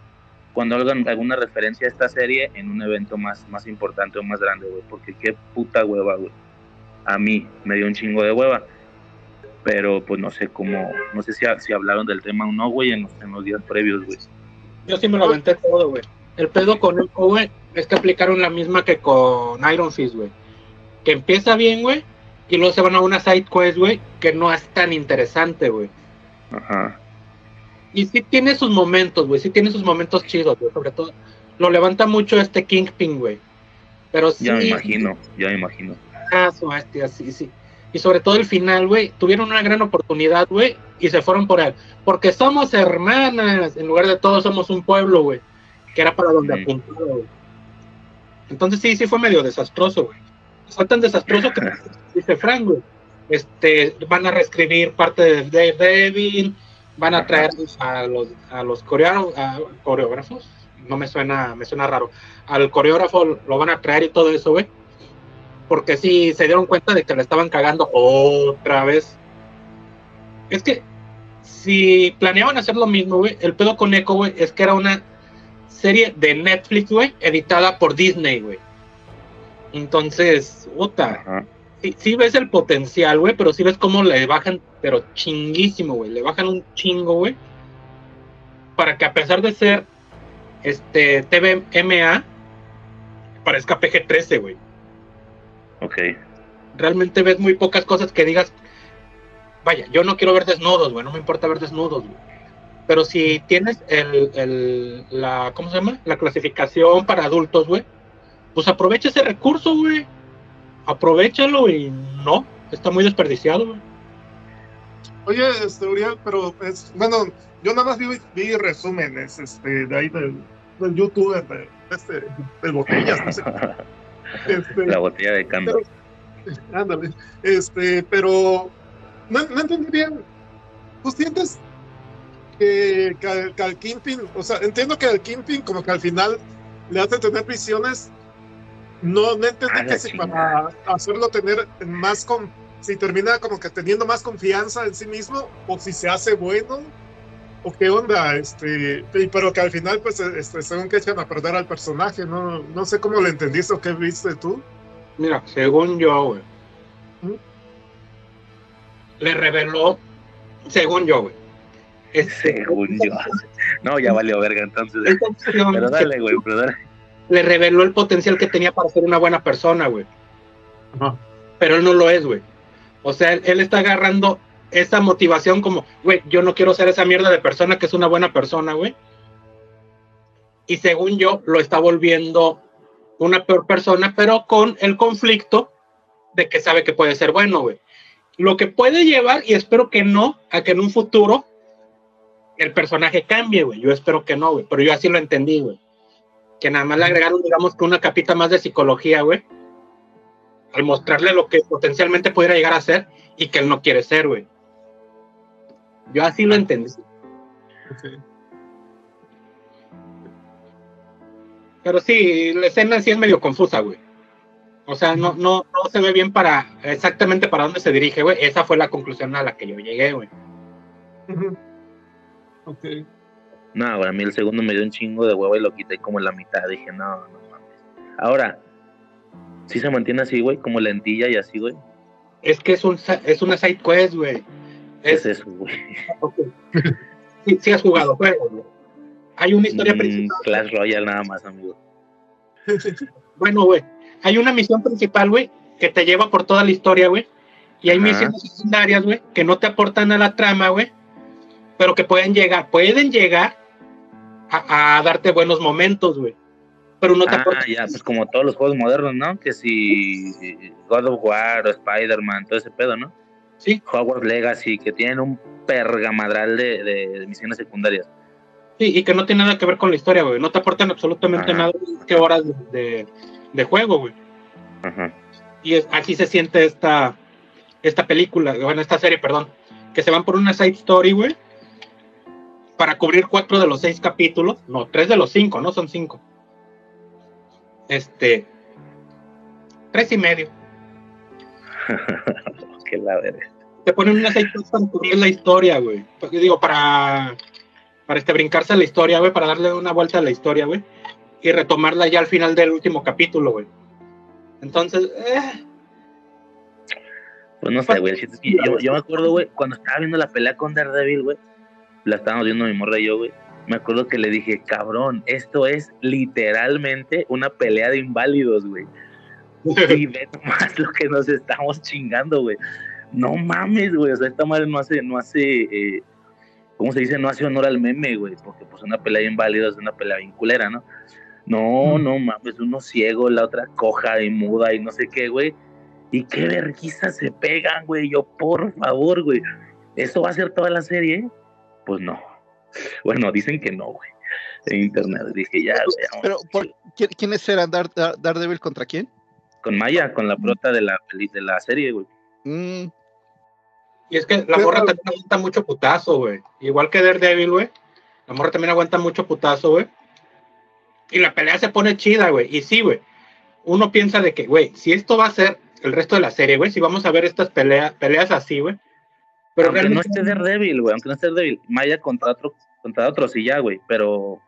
cuando hagan alguna referencia a esta serie en un evento más, más importante o más grande, güey. Porque qué puta hueva, güey. A mí me dio un chingo de hueva. Pero pues no sé cómo, no sé si, si hablaron del tema o no, güey, en los, en los días previos, güey. Yo sí me lo aventé todo, güey. El pedo con güey, es que aplicaron la misma que con Iron Fist, güey. Que empieza bien, güey, y luego se van a una side quest, güey, que no es tan interesante, güey. Ajá. Y sí tiene sus momentos, güey, sí tiene sus momentos chidos, güey. Sobre todo, lo levanta mucho este Kingpin, güey. Pero sí. Ya me imagino, ya me imagino. Ah, su bestia, sí, sí. Y sobre todo el final, güey, tuvieron una gran oportunidad, güey, y se fueron por él. Porque somos hermanas, en lugar de todos somos un pueblo, güey. Que era para donde Mm. apuntaba, güey. Entonces sí, sí fue medio desastroso, güey. Fue tan desastroso que, dice Frank, güey, este, van a reescribir parte de Daredevil, van a traer a los, a los coreano- a- coreógrafos, no me suena, me suena raro, al coreógrafo lo van a traer y todo eso, güey porque sí se dieron cuenta de que le estaban cagando otra vez. Es que si planeaban hacer lo mismo, güey, el pedo con Echo, güey, es que era una serie de Netflix, güey, editada por Disney, güey. Entonces, puta, sí ves el potencial, güey, pero sí ves cómo le bajan, pero chinguísimo, güey, le bajan un chingo, güey, para que a pesar de ser este TVMA, parezca PG-13, güey Ok. realmente ves muy pocas cosas que digas, vaya, yo no quiero ver desnudos, güey, no me importa ver desnudos, güey. Pero si tienes el, el- la, ¿cómo se llama? La clasificación para adultos, güey, pues aprovecha ese recurso, güey. Aprovechalo y no, está muy desperdiciado, güey. Oye, este, Uriel, pero es, bueno, yo nada más vi, vi resúmenes este, de ahí del, del youtuber de, de este, de botellas, no sé. Este, La botella de cambio. Ándale. Este, pero no, no entendí bien. ¿Tú sientes que, que, al- que al Kingpin, o sea, entiendo que al Kingpin como que al final le hace tener visiones, no, no entendí Ah, que si para hacerlo tener más con, si termina como que teniendo más confianza en sí mismo, o si se hace bueno, o qué onda, este, y- pero que al final, pues, este, según que echan a perder al personaje, no, no sé cómo lo entendiste o qué viste tú. Mira, según yo, güey, ¿Mm? le reveló, según yo, güey, este, Según yo. No, ya valió verga entonces. Pero dale, güey, pero dale. Le reveló el potencial que tenía para ser una buena persona, güey. Ajá. Pero él no lo es, güey. O sea, él, él está agarrando esa motivación como, güey, yo no quiero ser esa mierda de persona que es una buena persona, güey. Y según yo, lo está volviendo una peor persona, pero con el conflicto de que sabe que puede ser bueno, güey. Lo que puede llevar, y espero que no, a que en un futuro el personaje cambie, güey. Yo espero que no, güey. Pero yo así lo entendí, güey que nada más le agregaron, digamos, que una capita más de psicología, güey, al mostrarle lo que potencialmente pudiera llegar a ser y que él no quiere ser, güey. Yo así lo entendí. Pero sí, la escena sí es medio confusa, güey. O sea, no, no, no se ve bien para exactamente para dónde se dirige, güey. Esa fue la conclusión a la que yo llegué, güey. Ujú. Ok. No, a mí el segundo me dio un chingo de huevo y lo quité como la mitad. Dije, no, no mames. Ahora, sí se mantiene así, güey, como lentilla y así, güey. Es que es, un, es una side quest, güey. ¿Qué Es, es eso, güey? ok. sí, sí has jugado juegos, güey. Hay una historia Mm, principal. Clash Royale nada más, amigo. Bueno, güey, hay una misión principal, güey, que te lleva por toda la historia, güey. Y hay Ajá. misiones secundarias, güey, que no te aportan a la trama, güey, pero que pueden llegar, pueden llegar a, a darte buenos momentos, güey. Pero no te Ah, ya, pues como todos los juegos modernos, ¿no? Que si God of War o Spider-Man, todo ese pedo, ¿no? Sí. Hogwarts Legacy, que tienen un pergamadral de, de, de misiones secundarias. Sí, y que no tiene nada que ver con la historia, güey. No te aportan absolutamente Ajá. nada más que horas de juego, güey. Ajá. Y es, aquí se siente esta, esta película, bueno, esta serie, perdón, que se van por una side story, güey, para cubrir cuatro de los seis capítulos, no, tres de los cinco, no son cinco. Este, tres y medio. que la verga. Te ponen una side story para cubrir la historia, güey. Porque digo, para, para este, brincarse la historia, güey, para darle una vuelta a la historia, güey, y retomarla ya al final del último capítulo, güey. Entonces, eh, Pues no sé, güey. Yo, yo me acuerdo, güey, cuando estaba viendo la pelea con Daredevil, güey, la estábamos viendo mi morra y yo, güey. Me acuerdo que le dije, cabrón, esto es literalmente una pelea de inválidos, güey. Y ve nomás lo que nos estamos chingando, güey. No mames, güey. O sea, esta madre no hace, no hace, eh, ¿cómo se dice? No hace honor al meme, güey. Porque pues una pelea de inválidos es una pelea bien culera, ¿no? No, no mames, uno ciego, la otra coja y muda y no sé qué, güey. Y qué vergüenza se pegan, güey. Yo, por favor, güey. ¿Eso va a ser toda la serie? Pues no. Bueno, dicen que no, güey. En internet. Dije, ya, güey. Pero, ¿por- ¿quién- ¿quiénes eran Dar- Dar- Daredevil contra quién? Con Maya, con la prota de la, de la serie, güey. Mm, Y es que la morra también aguanta mucho putazo, güey. Igual que Daredevil, güey. La morra también aguanta mucho putazo, güey. Y la pelea se pone chida, güey. Y sí, güey. Uno piensa de que, güey, si esto va a ser el resto de la serie, güey, si vamos a ver estas peleas, peleas así, güey. Pero aunque no esté Daredevil, güey. Aunque no esté Daredevil. Maya contra otro, contra otro, sí, ya, güey. Pero,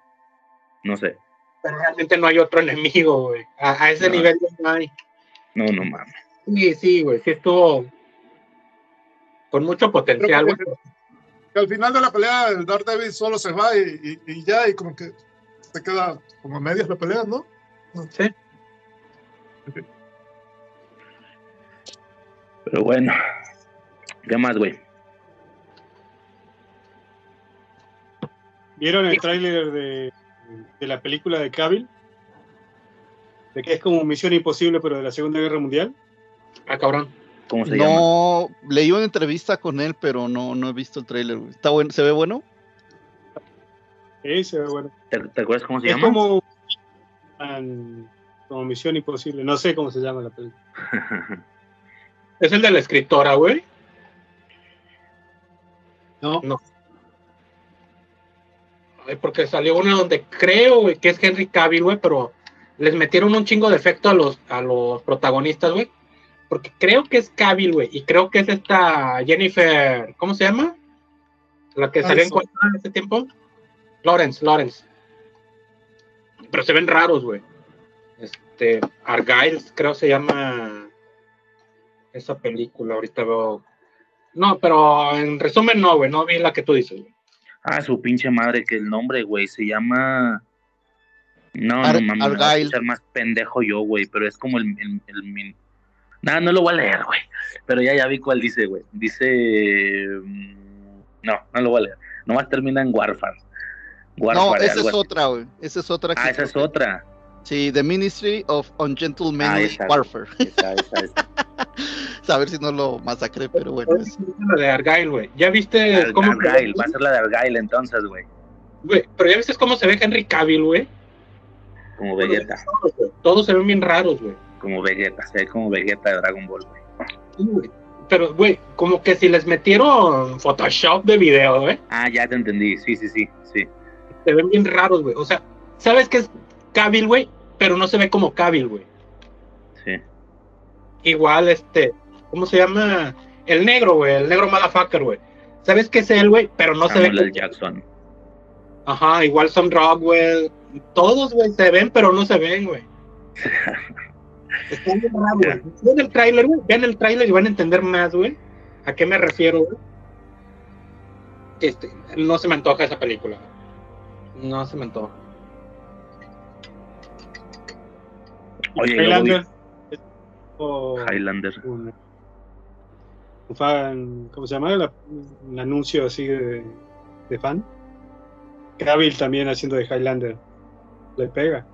no sé. pero realmente no hay otro enemigo, güey. A, a ese No. nivel no hay. No, no mames. Sí, sí, güey. Sí estuvo con mucho potencial, güey. Que al final de la pelea, el Daredevil solo se va y, y- y ya, y como que se queda como a medias la pelea, ¿no? Sí. Pero bueno. ¿Qué más, güey? ¿Vieron el tráiler de, de la película de Cavill? De que es como Misión Imposible, pero de la Segunda Guerra Mundial. Ah, cabrón. ¿Cómo se llama? no, leí una entrevista con él, pero no, no he visto el tráiler. ¿Está bueno? ¿Se ve bueno? Ese, bueno. ¿Te, te acuerdas cómo se Es llama? como, an- como Misión Imposible. No sé cómo se llama la película. Es el de la escritora, güey. No, No. Porque salió una donde creo, güey, que es Henry Cavill, güey, pero les metieron un chingo de efecto a los, a los protagonistas, güey. Porque creo que es Cavill, güey, y creo que es esta Jennifer, ¿cómo se llama? La que salió en cuenta en ese tiempo. Lawrence, Lawrence. Pero se ven raros, güey. Este, Argyle, creo se llama esa película, ahorita veo. No, pero en resumen no, güey, no vi la que tú dices, güey. Ah, su pinche madre, que el nombre, güey, se llama. No, Ar- no mames, me voy a escuchar más pendejo yo, güey, pero es como el. el, el min- Nada, no lo voy a leer, güey. Pero ya, ya vi cuál dice, güey. Dice. mm, No, no lo voy a leer. Nomás termina en Warfare. No, esa es así. otra, güey. Esa es otra. que Ah, esa es otra. Sí, The Ministry of Ungentlemanly Ah. Warfare. Esa, esa, esa. A ver si no lo masacré, pero bueno. es- La de Argyle, güey. ¿Ya viste Ar- cómo Argyle, va a ser la de Argyle entonces, güey. Güey, pero ya viste cómo se ve Henry Cavill, güey. Como Vegeta. Todos se ven bien raros, güey. Como Vegeta, se ve como Vegeta de Dragon Ball, güey. Sí, güey. Pero, güey, como que si les metieron Photoshop de video, güey. Ah, ya te entendí. Sí, sí, sí, sí. Se ven bien raros, güey. O sea, ¿sabes qué es Cavill, güey? Pero no se ve como Cavill, güey. Sí. Igual, este, ¿cómo se llama? El negro, güey. El negro motherfucker, güey. ¿Sabes qué es él, güey? Pero no se ve. Como- Jackson. Ajá, igual Sam Rockwell. Todos, güey, se ven, pero no se ven, güey. Están bien raros, güey. Vean el tráiler, güey. Vean el tráiler y van a entender más, güey. ¿A qué me refiero, güey? Este, no se me antoja esa película. No se me antoja. Oye, Highlander. o Highlander. un, un fan, ¿cómo se llama? La- un anuncio así de, de fan. Cavill también haciendo de Highlander. Le pega.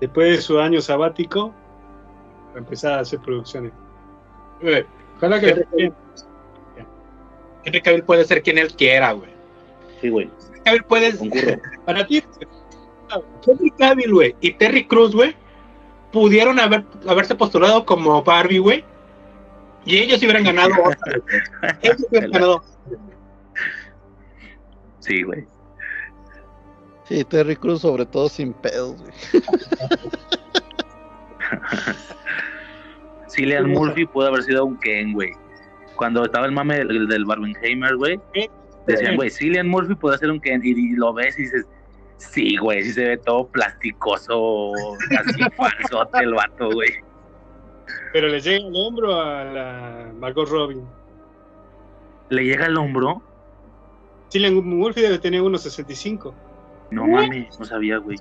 Después de su año sabático, empezar a hacer producciones. Güey, Ojalá que Henry Cavill puede ser quien él quiera, güey. Sí, güey. Cavill puede Concurro. para ti Henry Cavill, güey, y Terry Crews, güey, pudieron haber, haberse postulado como Barbie, güey, y ellos hubieran ganado. Ellos sí hubieran ganado. Sí, güey. Sí, Terry Cruz, sobre todo sin pedos, güey. Cillian Murphy pudo haber sido un Ken, güey. Cuando estaba el mame del, del Barbenheimer, güey. Decían, güey, Cillian Murphy puede ser un Ken. Y, y lo ves y dices, sí, güey, sí se ve todo plasticoso, así falsote el vato, güey. Pero le llega el hombro a la Margot Robin. ¿Le llega el hombro? Cillian Murphy debe tener 1.65. No mames, no sabía, güey.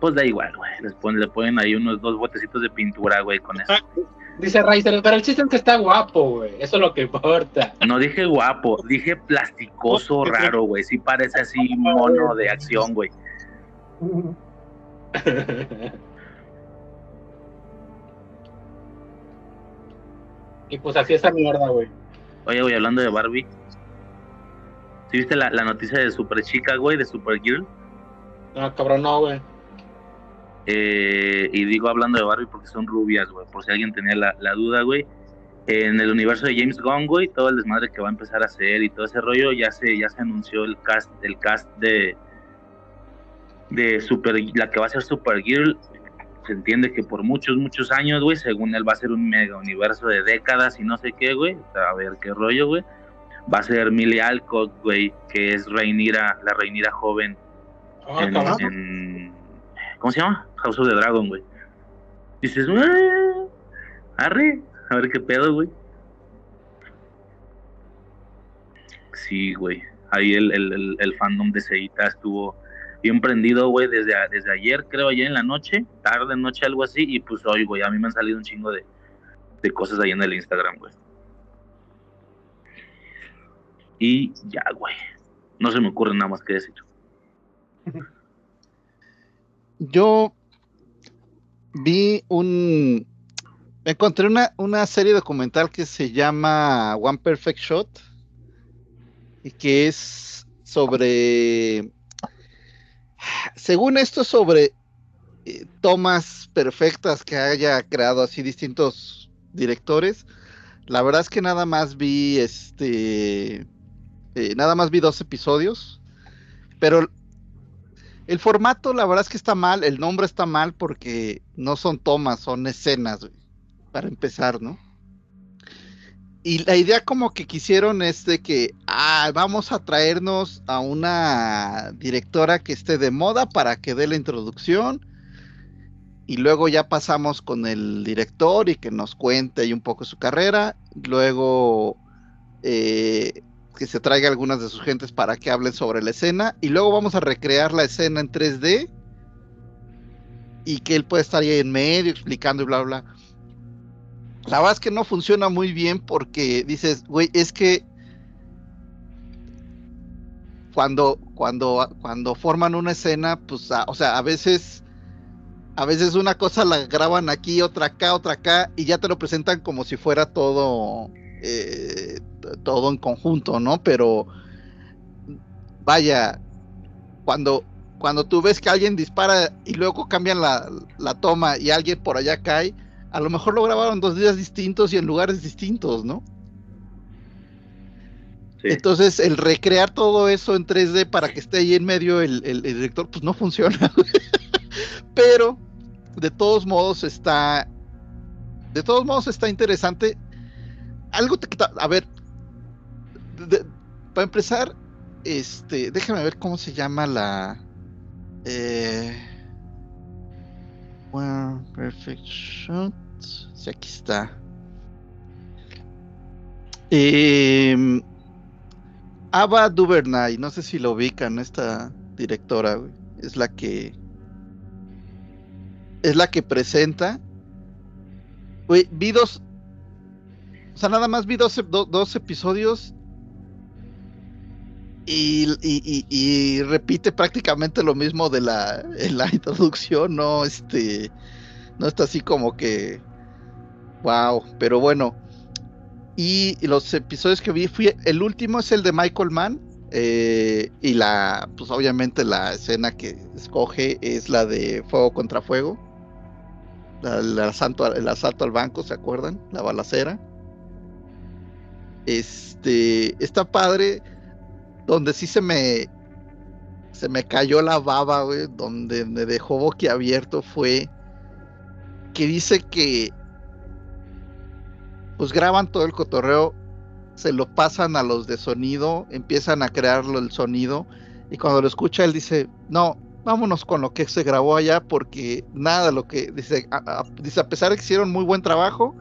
Pues da igual, güey. Les ponen, le ponen ahí unos dos botecitos de pintura, güey, con eso. Dice Riser, pero el chiste es que está guapo, güey. Eso es lo que importa. No dije guapo, dije plasticoso, raro, güey. Sí parece así mono de acción, güey. y pues así esa mierda, güey. Oye, güey, hablando de Barbie. ¿Sí viste la, la noticia de Super Chica, güey, de Supergirl? No, cabrón, no, güey. Eh, y digo hablando de Barbie porque son rubias, güey, por si alguien tenía la, la duda, güey. En el universo de James Gunn, güey, todo el desmadre que va a empezar a hacer y todo ese rollo, ya se, ya se anunció el cast, el cast de, de Super, la que va a ser Supergirl. Se entiende que por muchos, muchos años, güey, según él va a ser un mega universo de décadas y no sé qué, güey. A ver qué rollo, güey. Va a ser Millie Alcott, güey, que es Reinira, la Reinira joven Ah, en, en- ¿cómo se llama? House of the Dragon, güey. Dices, "Ah, arre, a ver qué pedo, güey. Sí, güey. Ahí el, el, el, fandom de Seita estuvo bien prendido, güey, desde, desde ayer, creo, ayer en la noche, tarde, noche, algo así, y pues hoy, güey, a mí me han salido un chingo de, de cosas ahí en el Instagram, güey. Y ya, güey. No se me ocurre nada más que decir. Yo vi un. Encontré una, una serie documental que se llama One Perfect Shot y que es sobre. Según esto, sobre eh, tomas perfectas que haya creado así distintos directores. La verdad es que nada más vi este. eh, nada más vi dos episodios. Pero el formato, la verdad es que está mal, el nombre está mal porque no son tomas, son escenas, güey, para empezar, ¿no? Y la idea como que quisieron es de que, ah, vamos a traernos a una directora que esté de moda para que dé la introducción y luego ya pasamos con el director y que nos cuente ahí un poco su carrera, luego eh, que se traiga algunas de sus gentes para que hablen sobre la escena y luego vamos a recrear la escena en 3D y que él puede estar ahí en medio explicando y bla bla. La verdad es que no funciona muy bien porque dices, güey, es que cuando cuando cuando forman una escena, pues o sea, a veces a veces una cosa la graban aquí, otra acá, otra acá y ya te lo presentan como si fuera todo eh, todo en conjunto, ¿no? Pero vaya, cuando, cuando tú ves que alguien dispara y luego cambian la, la toma y alguien por allá cae, a lo mejor lo grabaron dos días distintos y en lugares distintos, ¿no? Sí. Entonces, el recrear todo eso en 3D para que esté ahí en medio el, el- el director, pues no funciona. Pero, de todos modos, está. De todos modos, está interesante. Algo te quita. A ver. Para empezar, este. Déjame ver cómo se llama la. Eh. One Perfect Shot. Sí, aquí está. Eh, Ava DuVernay, no sé si lo ubican, esta directora. Es la que es la que presenta. Güey, vi dos. O sea, nada más vi dos, do- dos episodios. Y, repite prácticamente lo mismo de la, introducción, no, este, no está así como que, wow, pero bueno, y los episodios que vi, fui, el último es el de Michael Mann, eh, y la, pues obviamente la escena que escoge es la de Fuego contra Fuego, la- el asalto al banco, ¿se acuerdan? La balacera. Este, está padre, donde sí se me, se me cayó la baba, güey, donde me dejó boquiabierto fue que dice que pues graban todo el cotorreo, se lo pasan a los de sonido, empiezan a crearlo el sonido y cuando lo escucha él dice, no, vámonos con lo que se grabó allá porque nada lo que dice, a, a- dice, a pesar de que hicieron muy buen trabajo,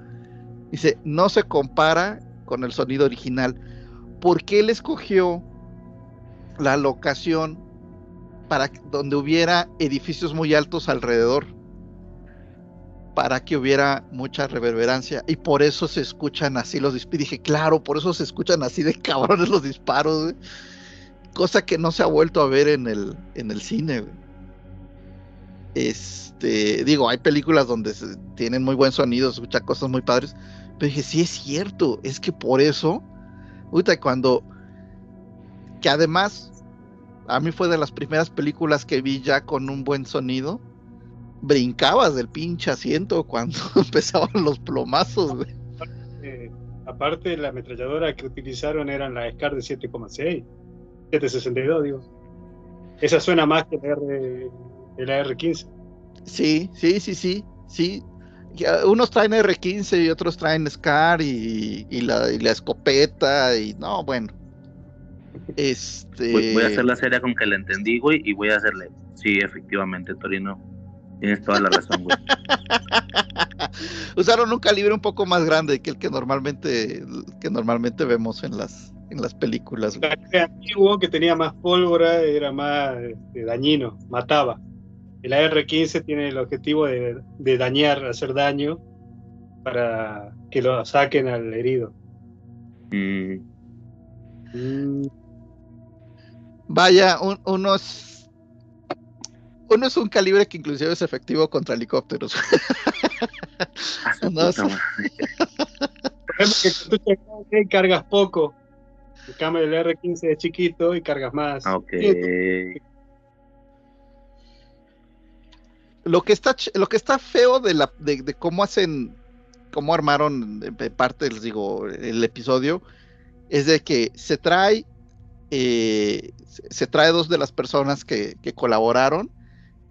dice, no se compara con el sonido original, porque él escogió la locación para donde hubiera edificios muy altos alrededor para que hubiera mucha reverberancia y por eso se escuchan así los disparos. Dije, claro, por eso se escuchan así de cabrones los disparos, cosa que no se ha vuelto a ver en el, en el cine. Este, digo, hay películas donde se- tienen muy buen sonido, se escuchan cosas muy padres, pero dije, sí es cierto, es que por eso, ahorita cuando, que además, a mí fue de las primeras películas que vi ya con un buen sonido, brincabas del pinche asiento cuando empezaban los plomazos, güey. Eh, aparte, la ametralladora que utilizaron eran la SCAR de 7,6, 762, digo. Esa suena más que la, R, la R15. Sí, sí, sí, sí, sí. Ya, Unos traen R15 y otros traen Scar y, y la, y la escopeta y no, bueno. Este. Voy, voy a hacer la serie con que la entendí, güey, y voy a hacerle. Sí, efectivamente, Torino. Tienes toda la razón, güey. Usaron un calibre un poco más grande que el que normalmente, que normalmente vemos en las, en las películas. güey. El antiguo que tenía más pólvora era más este, dañino, mataba. El AR-15 tiene el objetivo de, de dañar, hacer daño para que lo saquen al herido. Mm, Mm, Vaya, un- uno es. Uno es un calibre que inclusive es efectivo contra helicópteros. No, que cargas y cargas poco. En cambio, el R15 es chiquito y cargas más. Ah, Ok. lo que está lo que está feo de la de, de cómo hacen cómo armaron en parte les digo el episodio es de que se trae eh, se, trae dos de las personas que, que colaboraron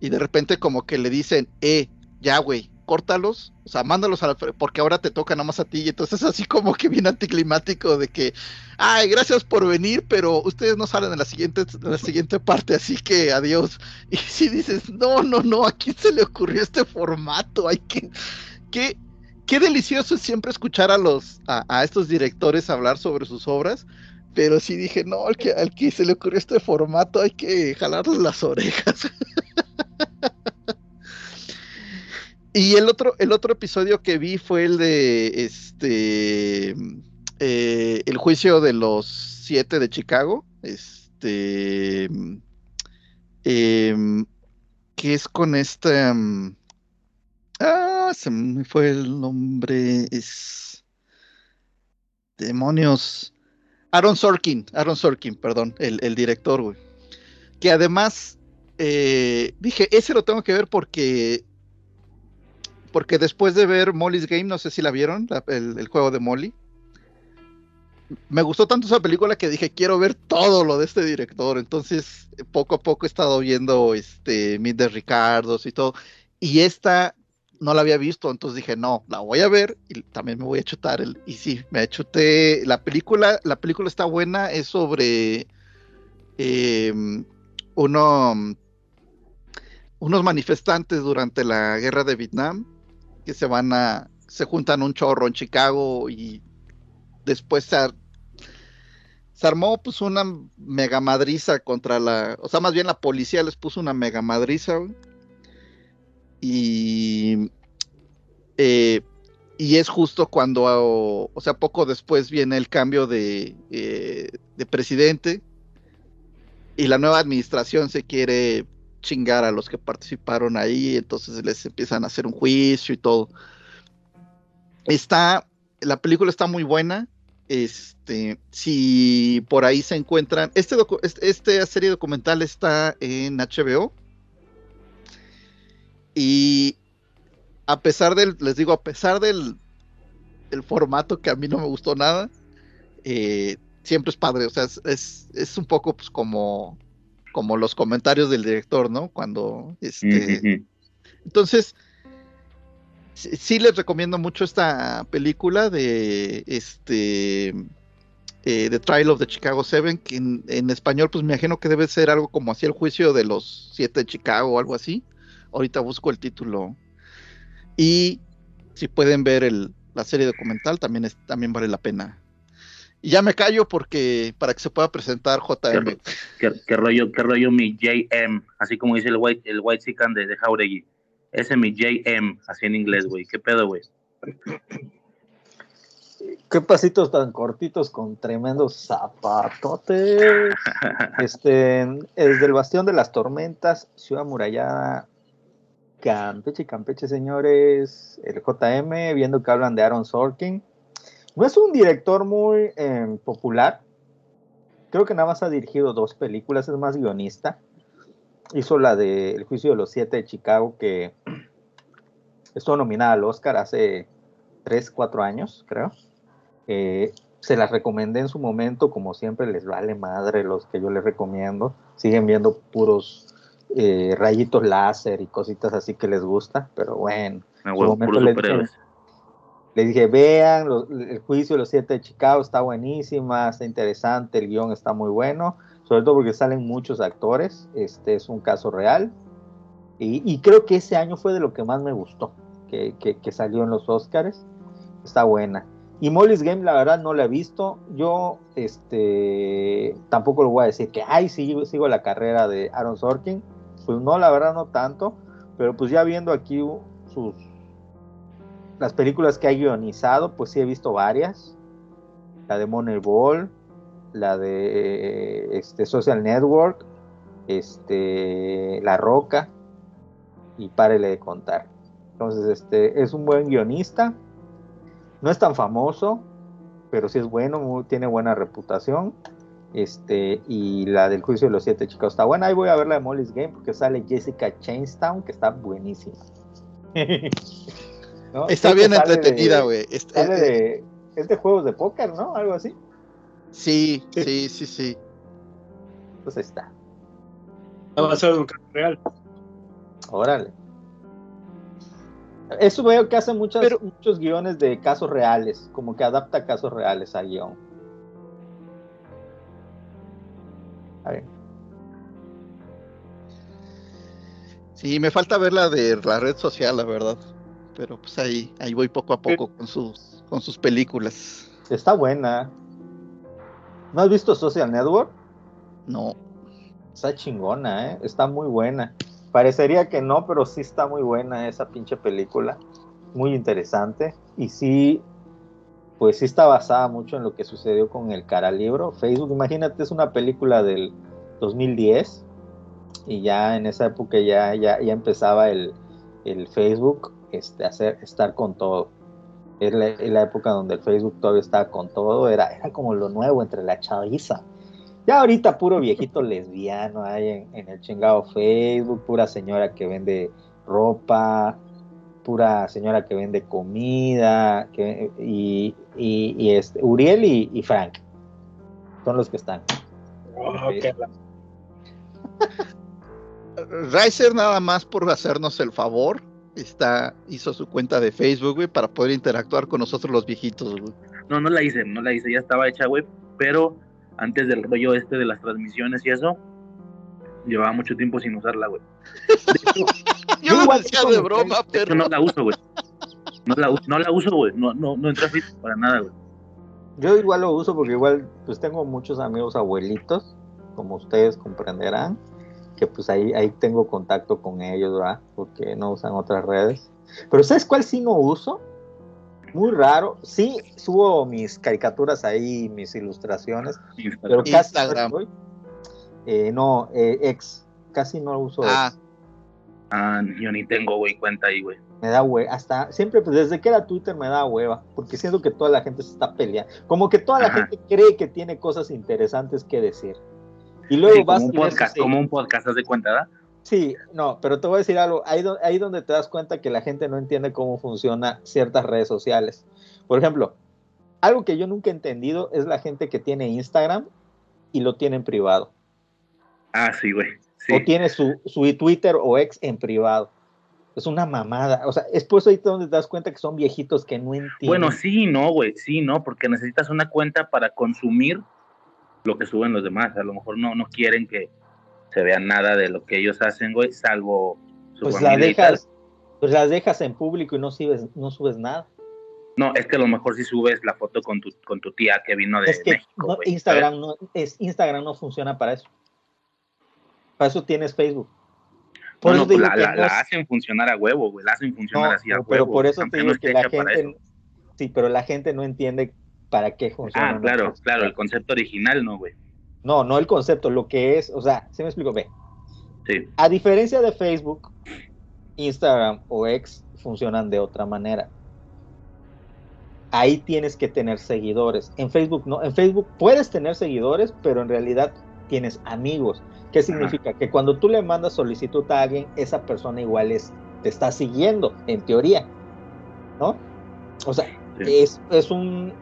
y de repente como que le dicen eh ya güey córtalos o sea mándalos a la porque ahora te toca nada más a ti y entonces así como que bien anticlimático de que ay gracias por venir pero ustedes no salen en la siguiente en la siguiente parte así que adiós y si dices, no, no, no, ¿a quién se le ocurrió este formato? Hay que, qué, qué delicioso es siempre escuchar a los, a, a estos directores hablar sobre sus obras, pero sí dije, no, al que, al que se le ocurrió este formato hay que jalarle las orejas. y el otro, el otro episodio que vi fue el de este eh, el juicio de los siete de Chicago. Este em, que es con esta. mm, ah, se me fue el nombre. Es. Demonios. Aaron Sorkin. Aaron Sorkin, perdón. El, director, güey. Que además. eh, dije, ese lo tengo que ver porque. Porque después de ver Molly's Game, no sé si la vieron, el, juego de Molly. Me gustó tanto esa película que dije, quiero ver todo lo de este director. Entonces, poco a poco he estado viendo este Meet Ricardos y todo. Y esta no la había visto, entonces dije, no, la voy a ver y también me voy a chutar el. Y sí, me chuté la película. La película está buena, es sobre eh, uno, unos manifestantes durante la guerra de Vietnam que se van a, se juntan un chorro en Chicago y después se, se armó pues una mega madriza contra la, o sea, más bien la policía les puso una mega madriza. Y, eh, y es justo cuando, o sea, poco después viene el cambio de, eh, de presidente y la nueva administración se quiere chingar a los que participaron ahí, entonces les empiezan a hacer un juicio y todo. Está, la película está muy buena. Este, si por ahí se encuentran, este, este esta serie documental está en HBO. Y a pesar del, les digo, a pesar del, del formato que a mí no me gustó nada, eh, siempre es padre, o sea, es, es, un poco pues como, como los comentarios del director, ¿no? Cuando, este, entonces, sí, les recomiendo mucho esta película de, este, eh, The Trial of the Chicago Seven, que en, español, pues me imagino que debe ser algo como así el juicio de los siete de Chicago o algo así. Ahorita busco el título. Y si pueden ver el, la serie documental, también, es, también vale la pena y ya me callo porque para que se pueda presentar JM. ¿Qué, rollo, qué rollo mi JM? Así como dice el White, el white Sican de, de Jauregui. Ese es mi JM, así en inglés, güey. ¿Qué pedo, güey? Qué pasitos tan cortitos con tremendos zapatotes. este, desde el Bastión de las Tormentas, Ciudad Murallada, Campeche, Campeche, señores. El JM, viendo que hablan de Aaron Sorkin no es un director muy em, popular. Creo que nada más ha dirigido dos películas, es más guionista. Hizo la de El juicio de los siete de Chicago, que estuvo nominada al Oscar hace tres, cuatro años, creo. Eh, se las recomendé en su momento, como siempre les vale madre los que yo les recomiendo. Siguen viendo puros eh, rayitos láser y cositas así que les gusta, pero bueno. en su momento les le dije, vean el juicio de los siete de Chicago, está buenísima, está interesante, el guion está muy bueno, sobre todo porque salen muchos actores, este es un caso real. Y, creo que ese año fue de lo que más me gustó, que, salió en los Oscars, está buena. Y Molly's Game, la verdad, no la he visto. Yo, este, tampoco le voy a decir que, ay, sí, sigo la carrera de Aaron Sorkin. Pues no, la verdad, no tanto. Pero pues ya viendo aquí sus, las películas que ha guionizado, pues sí he visto varias. La de Moneyball, la de este, Social Network, este, La Roca, y párele de contar. Entonces, este, es un buen guionista. No es tan famoso, pero sí es bueno, tiene buena reputación. Este, y la del juicio de los siete chicos está buena. Ahí voy a ver la de Molly's Game porque sale Jessica Chainstown, que está buenísima. Está bien entretenida, güey. Es, de, es de juegos de póker, ¿no? Algo así. Sí, sí, sí, sí. Pues está. Va a ser un caso real. Órale. Eso veo que hace muchos guiones de casos reales, como que adapta casos reales a guion. Sí, me falta ver la de la red social, la verdad pero pues ahí, ahí voy poco a poco con sus, con sus películas. Está buena. ¿No has visto Social Network? No. Está chingona, ¿eh? Está muy buena. Parecería que no, pero sí está muy buena esa pinche película. Muy interesante. Y sí, pues sí está basada mucho en lo que sucedió con el cara libro. Facebook, imagínate, es una película del 2010 y ya en esa época ya, ya, ya empezaba el, el Facebook este, hacer, estar con todo. Era la, época donde el Facebook todavía estaba con todo, era, era como lo nuevo entre la chaviza. Ya ahorita puro viejito lesbiano hay en, el chingado Facebook, pura señora que vende ropa, pura señora que vende comida, que, y, y, este, Uriel y, Frank son los que están. Riser nada más por hacernos el favor, está, hizo su cuenta de Facebook, güey, para poder interactuar con nosotros los viejitos, güey. No, no la hice, no la hice, ya estaba hecha, güey, pero antes del rollo este de las transmisiones y eso, llevaba mucho tiempo sin usarla, güey. Yo no decía de broma, pero... no la uso, güey. No la, no la uso, güey. No, no, no entra para nada, güey. Yo igual lo uso porque igual, pues tengo muchos amigos abuelitos, como ustedes comprenderán que pues ahí, ahí tengo contacto con ellos, ¿verdad? Porque no usan otras redes. Pero ¿sabes cuál sí no uso? Muy raro. Sí, subo mis caricaturas ahí, mis ilustraciones, pero casi Instagram. no, estoy. Eh, no, eh, ex. Casi no uso Ah, ex. Ah, yo ni tengo, güey, cuenta ahí, güey. Me da hueva. Hasta siempre, pues desde que era Twitter me da hueva. Porque siento que toda la gente se está peleando. Como que toda la Ajá. gente cree que tiene cosas interesantes que decir. Y luego Sí, vas como un podcast, como un podcast, ¿haz de cuenta, verdad? Sí, no, pero te voy a decir algo. Ahí, do- ahí donde te das cuenta que la gente no entiende cómo funcionan ciertas redes sociales. Por ejemplo, algo que yo nunca he entendido es la gente que tiene Instagram y lo tiene en privado. Ah, sí, güey. Sí. O tiene su, su Twitter o ex en privado. Es una mamada. O sea, es por eso ahí donde te das cuenta que son viejitos que no entienden. Bueno, sí, no, güey, sí, no, porque necesitas una cuenta para consumir lo que suben los demás. A lo mejor no, no quieren que se vea nada de lo que ellos hacen, güey, salvo su pues la dejas, pues las dejas en público y no subes, no subes nada. No, es que a lo mejor si subes la foto con tu, con tu tía que vino de es que México, no. Instagram no es Instagram no funciona para eso. Para eso tienes Facebook. Por eso la, que la- no la es- hacen funcionar a huevo, güey. La hacen funcionar así a huevo. pero por eso te digo que la gente sí, pero la gente no entiende para qué funciona. Ah, claro, claro, el concepto original, no, güey. No, no el concepto, lo que es, o sea, ¿sí me explico? Ve, Sí. a diferencia de Facebook, Instagram o X funcionan de otra manera. Ahí tienes que tener seguidores. En Facebook no. En Facebook puedes tener seguidores, pero en realidad tienes amigos. ¿Qué significa? Que cuando tú le mandas solicitud a alguien, esa persona igual es, te está siguiendo, en teoría. ¿No? O sea, Sí. es, es un,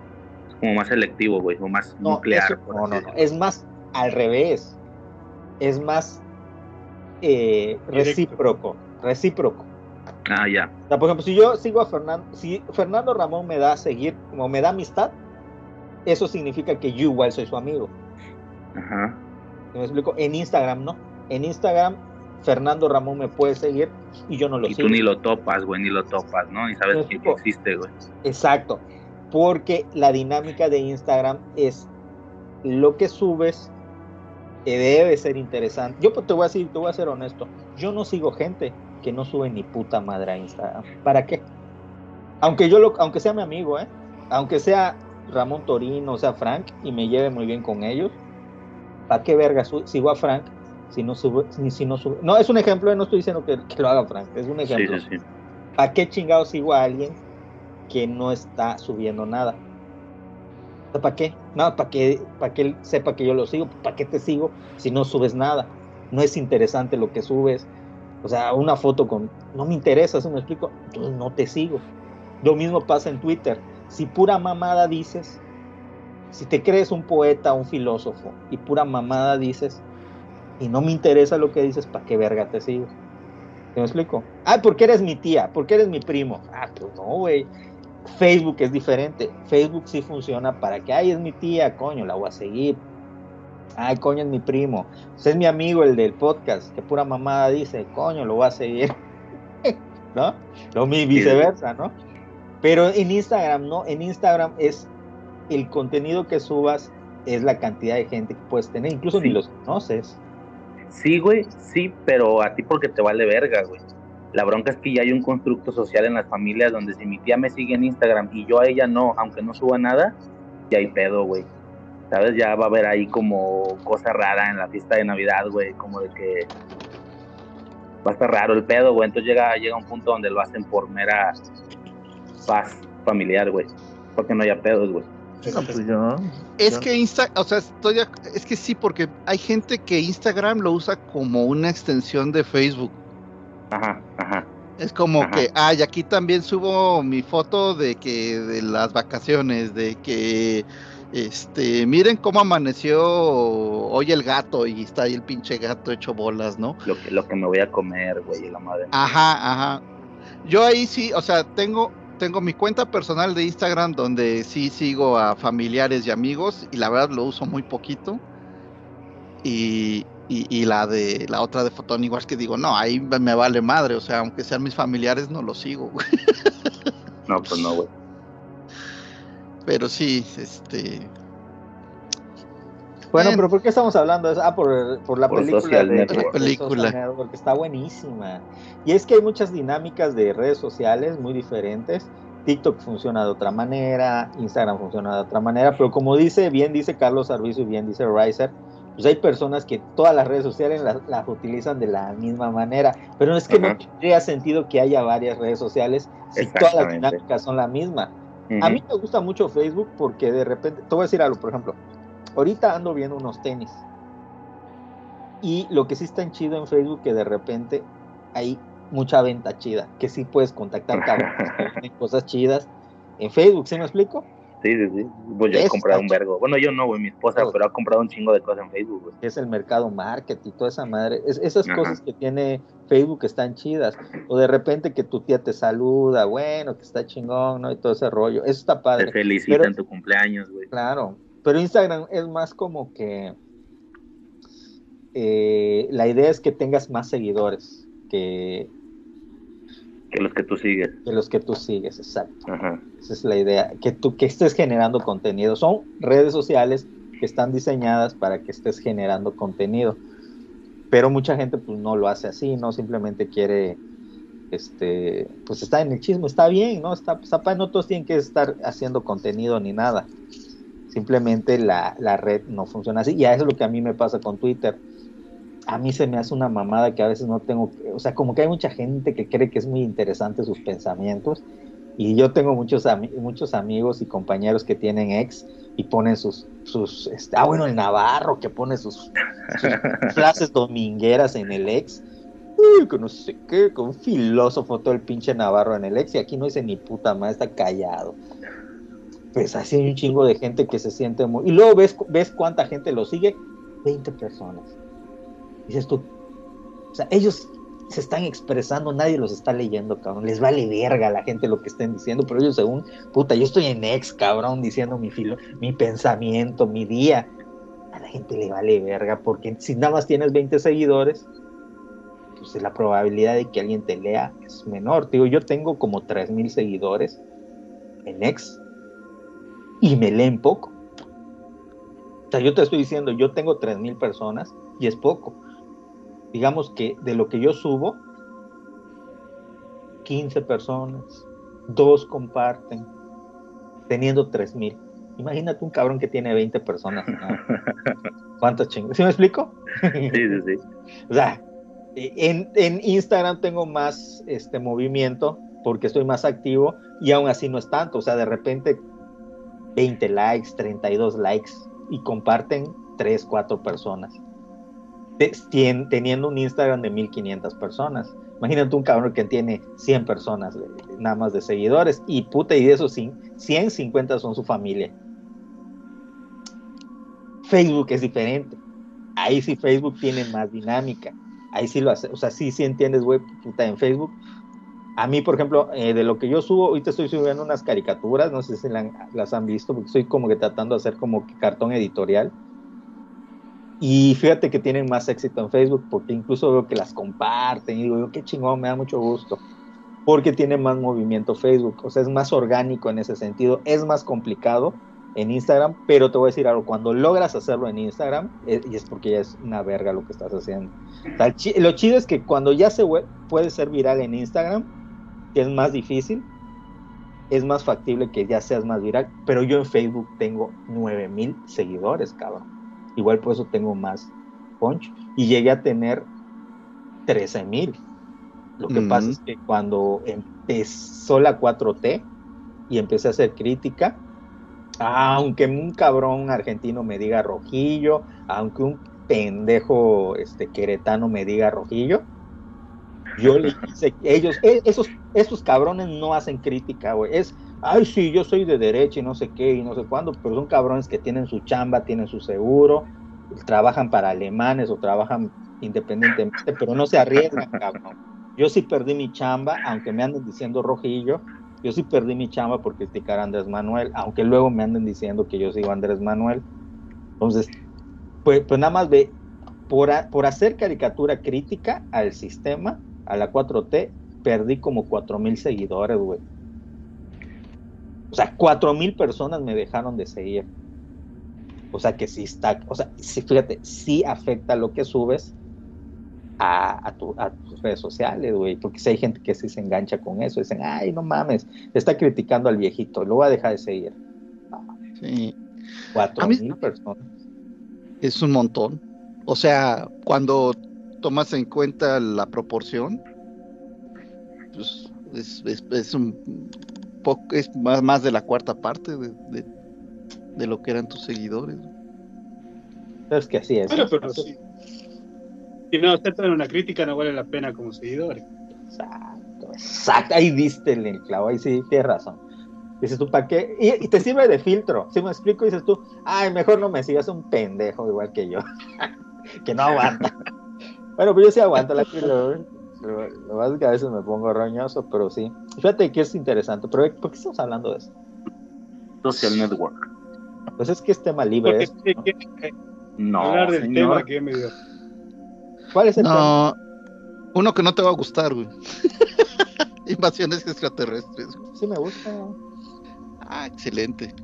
Es como más selectivo, güey, o más no, nuclear. eso- no, no, no. Es más al revés. Es más eh, recíproco. Recíproco. Ah, ya. O sea, por ejemplo, si yo sigo a Fernando, si Fernando Ramón me da a seguir, como me da amistad, eso significa que yo igual soy su amigo. Ajá. ¿Sí ¿Me explico? En Instagram no. En Instagram, Fernando Ramón me puede seguir y yo no lo Y sigo. tú ni lo topas, güey, ni lo topas, ¿no? Ni sabes que, existe, güey. Exacto. Porque la dinámica de Instagram es lo que subes que debe ser interesante. Yo pues, te voy a decir, te voy a ser honesto. Yo no sigo gente que no sube ni puta madre a Instagram. ¿Para qué? Aunque yo lo, aunque sea mi amigo, ¿eh? Aunque sea Ramón Torino, o sea Frank, y me lleve muy bien con ellos. ¿Para qué verga sigo a Frank si no sube, ni si no sube? No, es un ejemplo, no estoy diciendo que, que lo haga Frank, es un Sí, ejemplo. sí, sí. ¿Para qué chingados sigo a alguien que no está subiendo nada? ¿Para qué? Nada, para que, para que él sepa que yo lo sigo. ¿Para qué te sigo si no subes nada? No es interesante lo que subes. O sea, una foto con... No me interesa, ¿sí me explico? Entonces no te sigo. Lo mismo pasa en Twitter. Si pura mamada dices, si te crees un poeta, un filósofo, y pura mamada dices, y no me interesa lo que dices, ¿para qué verga te sigo? ¿Sí ¿Me explico? Ah, porque eres mi tía, porque eres mi primo. Ah, pues no, güey. Facebook es diferente. Facebook sí funciona para que, ay, es mi tía, coño, la voy a seguir. Ay, coño, es mi primo. Ese es mi amigo, el del podcast, que pura mamada dice, coño, lo voy a seguir. ¿No? Lo mi viceversa, ¿no? Pero en Instagram, no. En Instagram es el contenido que subas, es la cantidad de gente que puedes tener. Incluso Sí. ni los conoces. Sí, güey, sí, pero a ti porque te vale verga, güey. La bronca es que ya hay un constructo social en las familias donde si mi tía me sigue en Instagram y yo a ella no, aunque no suba nada, ya hay pedo, güey. ¿Sabes? Ya va a haber ahí como cosa rara en la fiesta de Navidad, güey, como de que va a estar raro el pedo, güey. Entonces llega, llega un punto donde lo hacen por mera paz familiar, güey. Porque no haya pedos, güey. No, pues yo- Es que Insta, o sea, estoy, ac- es que sí, porque hay gente que Instagram lo usa como una extensión de Facebook. Ajá, ajá. Es como Ajá. que, ay, aquí también subo mi foto de que de las vacaciones, de que, este, miren cómo amaneció hoy el gato y está ahí el pinche gato hecho bolas, ¿no? Lo que, lo que me voy a comer, güey, y la madre. Ajá, ajá. Yo ahí sí, o sea, tengo, tengo mi cuenta personal de Instagram donde sí sigo a familiares y amigos y la verdad lo uso muy poquito. Y, y, y la de la otra de Fotón igual que digo, no, ahí me me vale madre, o sea, aunque sean mis familiares no lo sigo, güey. No, pues no, güey. Pero sí, este. Bueno, pero ¿por qué estamos hablando de eso? Ah, por, por la Por película. De- de Película. Social Network, que está buenísima. Y es que hay muchas dinámicas de redes sociales muy diferentes. TikTok funciona de otra manera, Instagram funciona de otra manera, pero como dice, bien dice Carlos Arbizu y bien dice Riser, pues hay personas que todas las redes sociales las, las utilizan de la misma manera, pero es que no Ajá. tendría sentido que haya varias redes sociales si todas las dinámicas son la misma. Ujú. A mí me gusta mucho Facebook porque de repente, te voy a decir algo, por ejemplo, ahorita ando viendo unos tenis. Y lo que sí está en chido en Facebook que de repente hay mucha venta chida, que sí puedes contactar cabrones cosas chidas en Facebook, ¿sí me explico? Sí, sí, sí. Pues yo he comprado un vergo. Bueno, yo no, güey, mi esposa, Todo. pero ha comprado un chingo de cosas en Facebook, güey. Es el mercado market y toda esa madre. Es- esas Ajá. cosas que tiene Facebook están chidas. O de repente que tu tía te saluda, bueno, que está chingón, ¿no? Y todo ese rollo. Eso está Te padre. felicita Pero- en tu cumpleaños, güey. Claro, pero Instagram es más como que eh, la idea es que tengas más seguidores que, Que los que tú sigues. que los que tú sigues, exacto. Ajá. Esa es la idea, que tú que estés generando contenido. Son redes sociales que están diseñadas para que estés generando contenido. Pero mucha gente pues no lo hace así, no simplemente quiere este pues está en el chisme, está bien, ¿no? Está, está no todos tienen que estar haciendo contenido ni nada. Simplemente la, la red no funciona así. Y eso es lo que a mí me pasa con Twitter. A mí se me hace una mamada que a veces no tengo, o sea, como que hay mucha gente que cree que es muy interesante sus pensamientos. Y yo tengo muchos, muchos amigos y compañeros que tienen ex y ponen sus, sus este, ah, bueno, el Navarro que pone sus, sus frases domingueras en el ex. Uy, que no sé qué, con un filósofo todo el pinche Navarro en el ex y aquí no dice ni puta madre, está callado. Pues así hay un chingo de gente que se siente muy... Y luego ves, ves cuánta gente lo sigue, 20 personas. Dices tú, o sea, ellos se están expresando, nadie los está leyendo, cabrón. Les vale verga a la gente lo que estén diciendo, pero ellos según, puta, yo estoy en ex, cabrón, diciendo mi filo, mi pensamiento, mi día. A la gente le vale verga, porque si nada más tienes 20 seguidores, pues la probabilidad de que alguien te lea es menor. Te Digo, yo tengo como 3000 seguidores en ex y me leen poco. O sea, yo te estoy diciendo, yo tengo 3000 personas y es poco digamos que de lo que yo subo, 15 personas, dos comparten, teniendo 3000. Imagínate un cabrón que tiene 20 personas. ¿no? ¿Cuántos chingos? ¿Sí me explico? Sí, sí, sí. O sea, en, en Instagram tengo más este movimiento porque estoy más activo y aún así no es tanto. O sea, de repente 20 likes, 32 likes y comparten 3, 4 personas. Teniendo un Instagram de 1500 personas. Imagínate un cabrón que tiene 100 personas de- nada más de seguidores y puta, y de esos cin- 150 son su familia. Facebook es diferente. Ahí sí Facebook tiene más dinámica. Ahí sí lo hace. O sea, sí, sí entiendes, güey, puta, en Facebook. A mí, por ejemplo, eh, de lo que yo subo, ahorita estoy subiendo unas caricaturas, no sé si la las han visto, porque estoy como que tratando de hacer como que cartón editorial. Y fíjate que tienen más éxito en Facebook, porque incluso veo que las comparten y digo, yo, qué chingón, me da mucho gusto. Porque tiene más movimiento Facebook, o sea, es más orgánico en ese sentido, es más complicado en Instagram, pero te voy a decir algo, cuando logras hacerlo en Instagram, eh, y es porque ya es una verga lo que estás haciendo. O sea, lo chido es que cuando ya se puede ser viral en Instagram, que es más difícil, es más factible que ya seas más viral, pero yo en Facebook tengo 9000 seguidores, cabrón. Igual por eso tengo más punch y llegué a tener 13000. Lo que Ujú. pasa es que cuando empezó la 4T y empecé a hacer crítica, aunque un cabrón argentino me diga rojillo, aunque un pendejo este queretano me diga rojillo, yo le hice, ellos, e- esos, esos cabrones no hacen crítica, güey, es, ay, sí, yo soy de derecha y no sé qué y no sé cuándo, pero son cabrones que tienen su chamba, tienen su seguro, trabajan para alemanes o trabajan independientemente, pero no se arriesgan, cabrón. Yo sí perdí mi chamba, aunque me anden diciendo rojillo, yo sí perdí mi chamba por criticar a Andrés Manuel, aunque luego me anden diciendo que yo sigo Andrés Manuel. Entonces, pues, pues nada más ve, por, por hacer caricatura crítica al sistema, a la 4T, perdí como 4 mil seguidores, güey. O sea, 4 mil personas me dejaron de seguir. O sea que sí está, o sea, sí, fíjate, sí afecta lo que subes a, a, tu- a tus redes sociales, güey, porque si hay gente que sí se engancha con eso, dicen, ay, no mames, está criticando al viejito, lo voy a dejar de seguir. Sí, Cuatro A mí- mil personas. es un montón. O sea, cuando tomas en cuenta la proporción, pues es, es- es un poco, es más, más de la cuarta parte de, de- de lo que eran tus seguidores. Pero es que así es. Bueno, ¿no? pero sí. Si no aceptan una crítica, no vale la pena como seguidores. Exacto, exacto. Ahí diste en el clavo, ahí sí, tienes razón. Dices tú, ¿para qué? Y, y te sirve de filtro. Si me explico, dices tú, ay, mejor no me sigas un pendejo igual que yo, que no aguanta. Bueno, pues yo sí aguanto la lo, lo, lo más es que a veces me pongo roñoso, pero sí. Fíjate que es interesante, pero ¿por qué estamos hablando de eso? Social Network. Pues es que es tema libre. ¿no? que No, hablar del señor. tema que es medio. ¿Cuál es el tema? No, uno que no te va a gustar, güey. Invasiones extraterrestres. güey. Sí me gusta. Ah, excelente.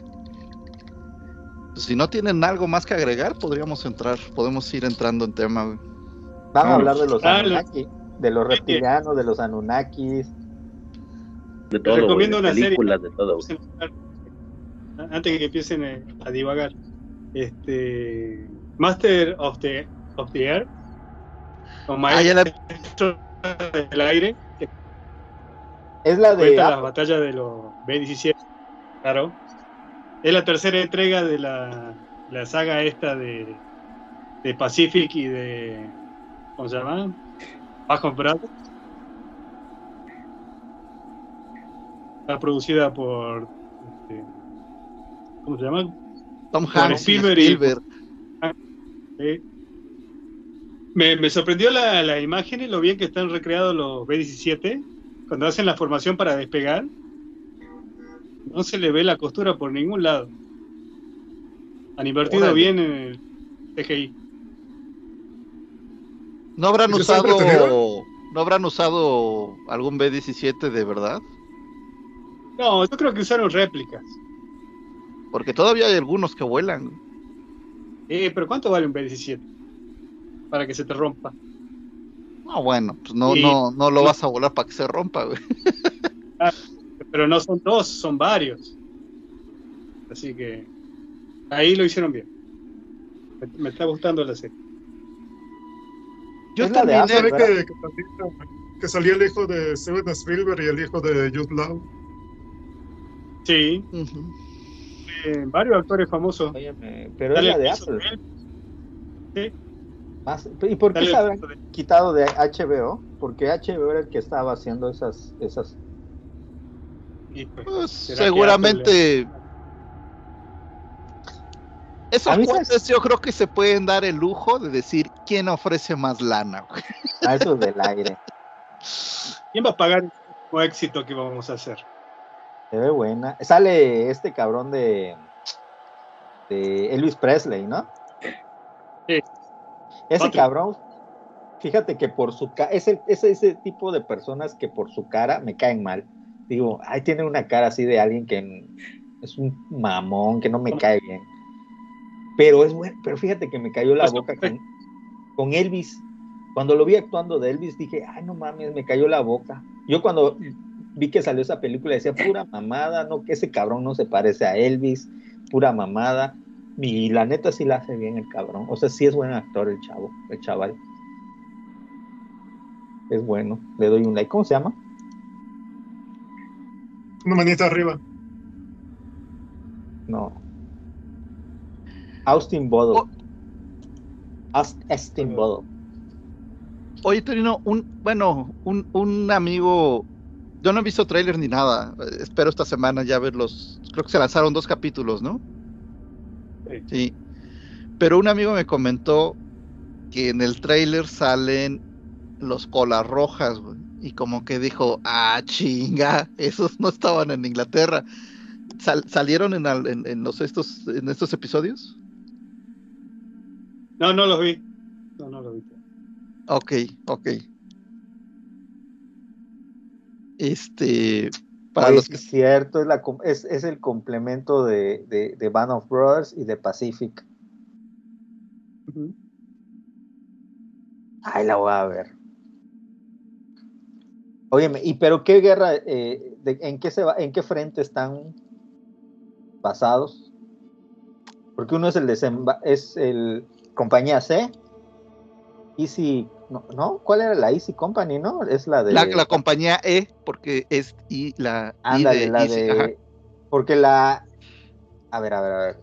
Si no tienen algo más que agregar, podríamos entrar, podemos ir entrando en tema, güey. Van a hablar de los Ah, Anunnaki, de los reptilianos, de los Anunnakis. De todo, recomiendo de una serie. películas, de todo. Antes que empiecen eh, a divagar, este Master of the, of the Air, o Ah, ya la- Maestro del Aire, Es la de Apple. batallas de los B-17, claro. Es la tercera entrega de la, la saga esta de, de Pacific y de. ¿Cómo se llama? Bajo Brothers. Está producida por. este, ¿Cómo se llama? Tom Hanks y Spielberg y-. Eh, me, me sorprendió la, la imagen y lo bien que están recreados los B-17 cuando hacen la formación para despegar. No se le ve la costura por ningún lado. Han invertido bien en el CGI. ¿No habrán ¿Y si está usado, no habrán usado algún B-17 de verdad? No, yo creo que usaron réplicas. Porque todavía hay algunos que vuelan. Eh, pero ¿cuánto vale un B-17? Para que se te rompa. No, bueno, pues no, Sí. no, no lo vas a volar para que se rompa, güey. Pero no son dos, son varios. Así que ahí lo hicieron bien. Me, me está gustando la serie. Yo Es la de terminé, Apple, ¿Sabe que, que salía, que salía el hijo de Steven Spielberg y el hijo de Jude Law? Sí, eh, varios actores famosos. Óyeme, pero es la de Apple. Más- ¿Y por qué dale se habrán de quitado de HBO? Porque HBO era el que estaba haciendo esas, esas. Pues, Pues ¿será que seguramente. Esos cuates yo creo que se pueden dar el lujo de decir quién ofrece más lana. güey. A esos del aire. ¿Quién va a pagar el éxito que vamos a hacer? Se ve buena. Sale este cabrón de, de Elvis Presley, ¿no? Sí. Ese Otro. cabrón, fíjate que por su cara, es, es ese tipo de personas que por su cara me caen mal. Digo, ay, tiene una cara así de alguien que es un mamón, que no me cae bien. Pero es bueno, pero fíjate que me cayó la Pues, boca con, con Elvis. Cuando lo vi actuando de Elvis, dije, ay, no mames, me cayó la boca. Yo cuando vi que salió esa película decía, pura mamada, no, que ese cabrón no se parece a Elvis, pura mamada. Y la neta sí la hace bien el cabrón. O sea, sí es buen actor el chavo, el chaval. Es bueno, le doy un like. ¿Cómo se llama? Una manita arriba. No. Austin Bottle. Oh. Aust- Austin Bottle. Oye, Torino, un, bueno, un, un amigo, yo no he visto tráiler ni nada, espero esta semana ya ver los, creo que se lanzaron dos capítulos, ¿no? Sí. Sí, pero un amigo me comentó que en el tráiler salen los colas rojas, güey, y como que dijo, ah, chinga, esos no estaban en Inglaterra. Sal- ¿Salieron en, al- en- en los estos, en estos episodios? No, no los vi. No, no los vi. Ok, ok. Este, para Oye, los que es cierto, es, la, com- es, es el complemento de, de, de Band of Brothers y de Pacific. Ujú. Ay, la voy a ver. Óyeme, ¿y pero qué guerra, eh, de- en qué se va, en qué frente están basados? Porque uno es el desemba es el compañía C. Easy, no, no, ¿cuál era la Easy Company, no? Es la de La, la compañía E, porque es y la I Ándale, de la Easy, de. ajá. Porque la. A ver, a ver, a ver.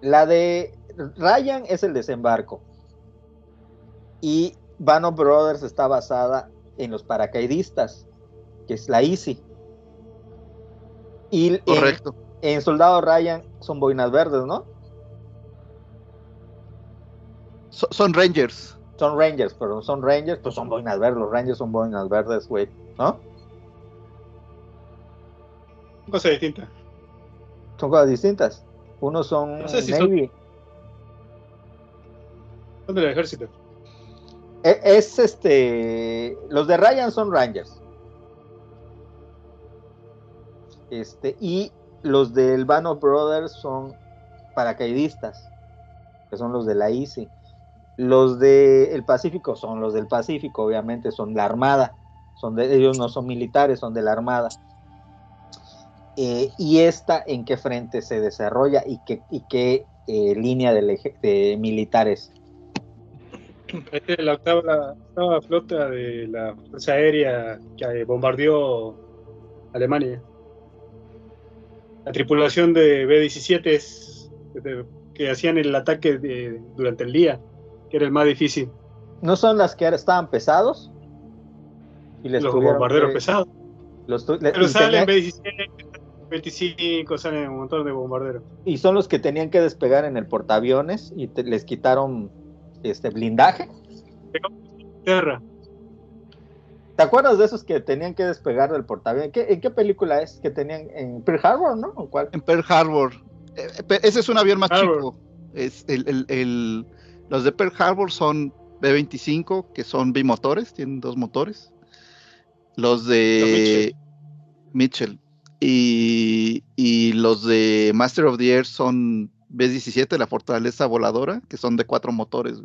La de Ryan es el desembarco. Y Bano Brothers está basada en los paracaidistas, que es la Easy. Y en, Correcto. en Soldado Ryan son boinas verdes, ¿no? So- son Rangers. Son Rangers, pero son Rangers, pues son boinas verdes. Los Rangers son boinas verdes, güey, ¿no? Cosa distinta. Son cosas distintas. Unos son No sé si son- Navy. Son del ejército. E- Es este. Los de Ryan son Rangers. Este, y los del Band of Brothers son paracaidistas, que son los de la Easy. Los del Pacífico son los del Pacífico, obviamente, son la Armada. Son de, ellos no son militares, son de la Armada. Eh, y esta en qué frente se desarrolla y qué, y qué eh, línea de militares. La octava, la octava flota de la Fuerza Aérea que bombardeó Alemania. La tripulación de B-17 es de- que hacían el ataque de- durante el día, que era el más difícil. ¿No son las que estaban pesados? Y les Los bombarderos que- pesados. los tu- Pero salen B-17, 25, salen un montón de bombarderos. y son los que tenían que despegar en el portaaviones y te- les quitaron este blindaje. Tierra. ¿Te acuerdas de esos que tenían que despegar del portaaviones? ¿Qué- ¿En qué película es? Que tenían en Pearl Harbor, ¿no? ¿O cuál? En Pearl Harbor. Eh, ese es un avión más Harbor. chico. Es el, el- el- los de Pearl Harbor son B-25, que son bimotores, tienen dos motores. Los de Mitchell. Y, y los de Master of the Air son B-17, la fortaleza voladora, que son de cuatro motores.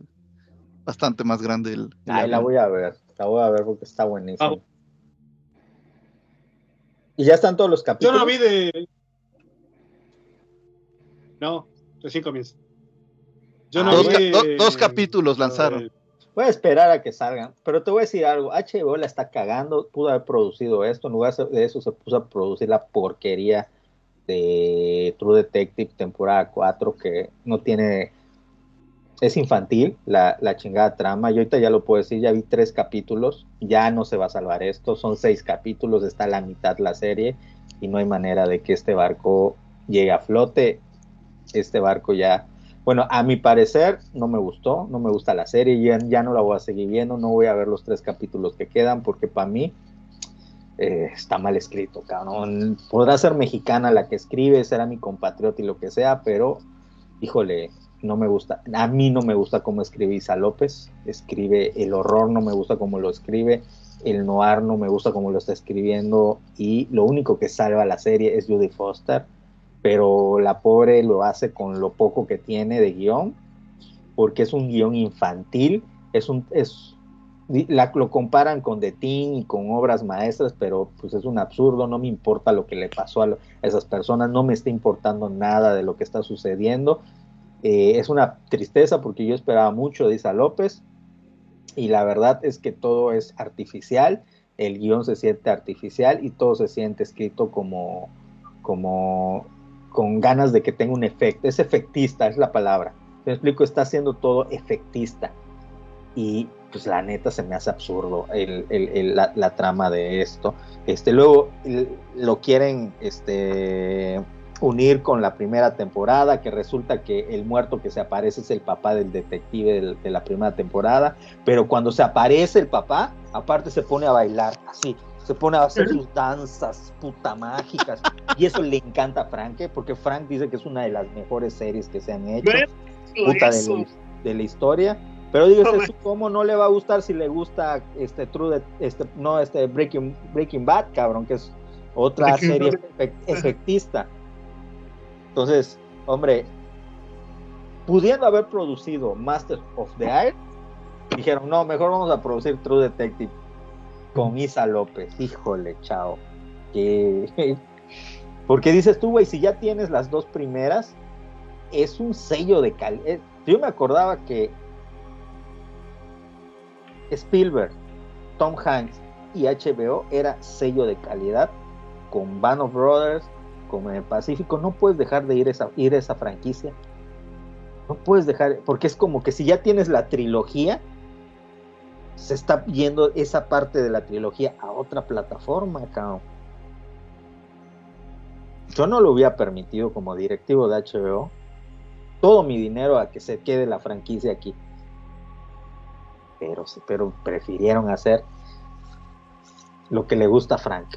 Bastante más grande el, el Ay, la voy a ver. La voy a ver porque está buenísimo. Vamos. Y ya están todos los Yo capítulos. no vi de. No, recién comienza. Yo no Dos, vi ca- de- do- dos capítulos lo lanzaron. Voy a esperar a que salgan. Pero te voy a decir algo. HBO la está cagando. Pudo haber producido esto. En lugar de eso se puso a producir la porquería de True Detective temporada 4 que no tiene... Es infantil la, la chingada trama. Yo ahorita ya lo puedo decir. Ya vi tres capítulos. Ya no se va a salvar esto. Son seis capítulos. Está a la mitad la serie. Y no hay manera de que este barco llegue a flote. Este barco ya bueno, a mi parecer no me gustó, no me gusta la serie, ya, ya no la voy a seguir viendo, no voy a ver los tres capítulos que quedan porque para mí eh, está mal escrito, cabrón. Podrá ser mexicana la que escribe, será mi compatriota y lo que sea, pero híjole, no me gusta. A mí no me gusta cómo escribe Isa López, escribe el horror, no me gusta cómo lo escribe, el noir no me gusta cómo lo está escribiendo y lo único que salva la serie es Judy Foster pero la pobre lo hace con lo poco que tiene de guion, porque es un guion infantil, es un, es, la, lo comparan con The Teen y con obras maestras, pero pues es un absurdo, no me importa lo que le pasó a, esas personas, no me está importando nada de lo que está sucediendo, eh, es una tristeza porque yo esperaba mucho de Isa López, y la verdad es que todo es artificial, el guion se siente artificial y todo se siente escrito como, como con ganas de que tenga un efecto. Es efectista, es la palabra. Te explico, está haciendo todo efectista. Y pues la neta se me hace absurdo la, trama de esto. Este, luego lo quieren este, unir con la primera temporada, que resulta que el muerto que se aparece es el papá del detective de, de la primera temporada, pero cuando se aparece el papá, aparte se pone a bailar así, se pone a hacer sus danzas puta mágicas. Y eso le encanta a Frank ¿eh? porque Frank dice que es una de las mejores series que se han hecho. Puta de la, de la, historia. Pero digo oh, cómo no le va a gustar si le gusta este True este no este Breaking Breaking Bad cabrón que es otra Breaking serie efect, efectista. Entonces hombre pudiendo haber producido Master of the Air, dijeron, no, mejor vamos a producir True Detective con Isa López. Híjole, chao. Que... Porque dices tú, güey, si ya tienes las dos primeras, es un sello de calidad. Yo me acordaba que Spielberg, Tom Hanks y HBO era sello de calidad con Band Brothers, con el Pacífico. No puedes dejar de ir, esa, ir a esa franquicia. No puedes dejar, porque es como que si ya tienes la trilogía, se está yendo esa parte de la trilogía a otra plataforma, cabrón. Yo no lo hubiera permitido como directivo de HBO todo mi dinero a que se quede la franquicia aquí. Pero, pero prefirieron hacer lo que le gusta a Frank.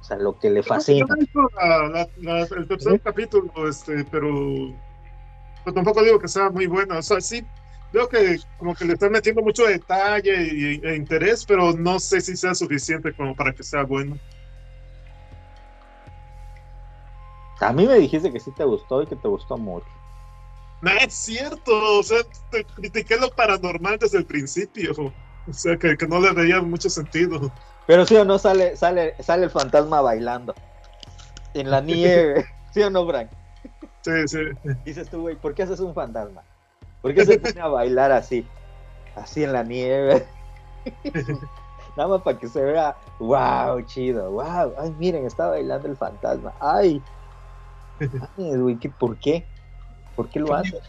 O sea, lo que le fascina. el tercer capítulo, este, pero, pero tampoco digo que sea muy bueno. O sea, sí, veo que como que le están metiendo mucho detalle y, e interés, pero no sé si sea suficiente como para que sea bueno. A mí me dijiste que sí te gustó y que te gustó mucho. No es cierto, o sea, te critiqué lo paranormal desde el principio. O sea, que, que no le veía mucho sentido. Pero sí o no sale, sale, sale el fantasma bailando. En la nieve. ¿Sí o no, Frank? Sí, sí. Dices tú, güey, ¿por qué haces un fantasma? ¿Por qué se pone a bailar así? Así en la nieve. Nada más para que se vea, wow, chido, wow. Ay, miren, está bailando el fantasma. Ay. Ay, güey, ¿por qué? ¿Por qué lo hace?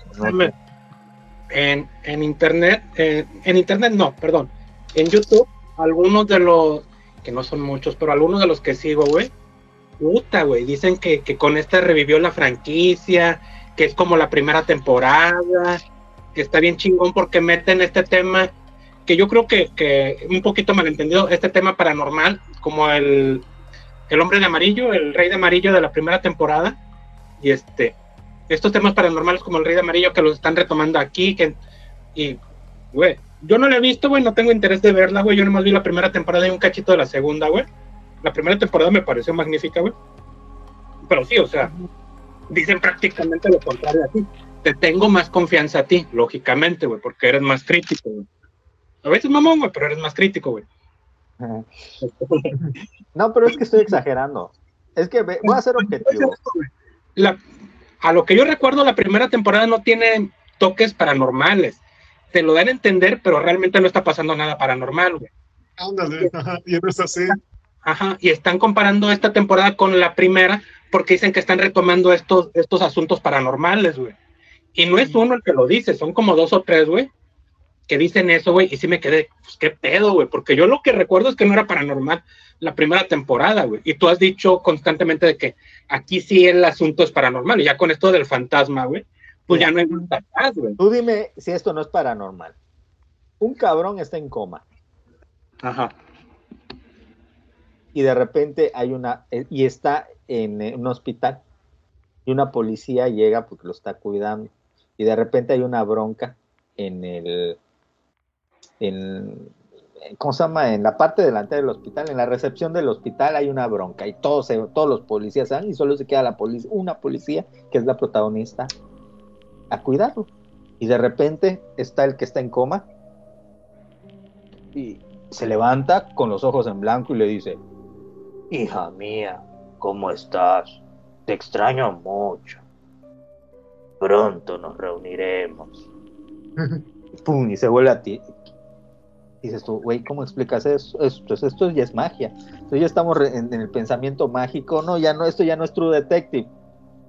En, en internet, eh, en internet no, perdón. En YouTube, algunos de los, que no son muchos, pero algunos de los que sigo, güey, puta, güey, dicen que, que con esta revivió la franquicia, que es como la primera temporada, que está bien chingón porque meten este tema, que yo creo que, un poquito malentendido, este tema paranormal, como el, el hombre de amarillo, el rey de amarillo de la primera temporada, y este, estos temas paranormales como el Rey de Amarillo que los están retomando aquí, que, y, güey, yo no la he visto, güey, no tengo interés de verla, güey, yo nomás vi la primera temporada y un cachito de la segunda, güey. La primera temporada me pareció magnífica, güey. Pero sí, o sea, dicen prácticamente lo contrario a ti. Te tengo más confianza a ti, lógicamente, güey, porque eres más crítico, güey. A veces mamón, güey, pero eres más crítico, güey. No, pero es que estoy exagerando. Es que voy a ser objetivo. La, a lo que yo recuerdo, la primera temporada no tiene toques paranormales. Te lo dan a entender, pero realmente no está pasando nada paranormal, güey. Ándale, ajá, y no es así. Ajá, y están comparando esta temporada con la primera porque dicen que están retomando estos, estos asuntos paranormales, güey. Y no es uno el que lo dice, son como dos o tres, güey, que dicen eso, güey, y sí me quedé, pues qué pedo, güey, porque yo lo que recuerdo es que no era paranormal la primera temporada, güey. Y tú has dicho constantemente de que aquí sí el asunto es paranormal, y ya con esto del fantasma, güey, pues ya no hay fantasma, güey. Tú dime si esto no es paranormal. Un cabrón está en coma. Ajá. Y de repente hay una, eh, y está en un hospital, y una policía llega porque lo está cuidando, y de repente hay una bronca en el, en, ¿cómo se llama? En la parte delantera del hospital, en la recepción del hospital hay una bronca y todos, todos los policías salen y solo se queda la policía, una policía que es la protagonista a cuidarlo. Y de repente está el que está en coma y se levanta con los ojos en blanco y le dice, hija mía, ¿cómo estás? Te extraño mucho. Pronto nos reuniremos. Pum, y se vuelve a ti, dices tú, güey, ¿cómo explicas eso? Esto, esto ya es magia. Entonces ya estamos en, el pensamiento mágico. No, ya no, esto ya no es True Detective.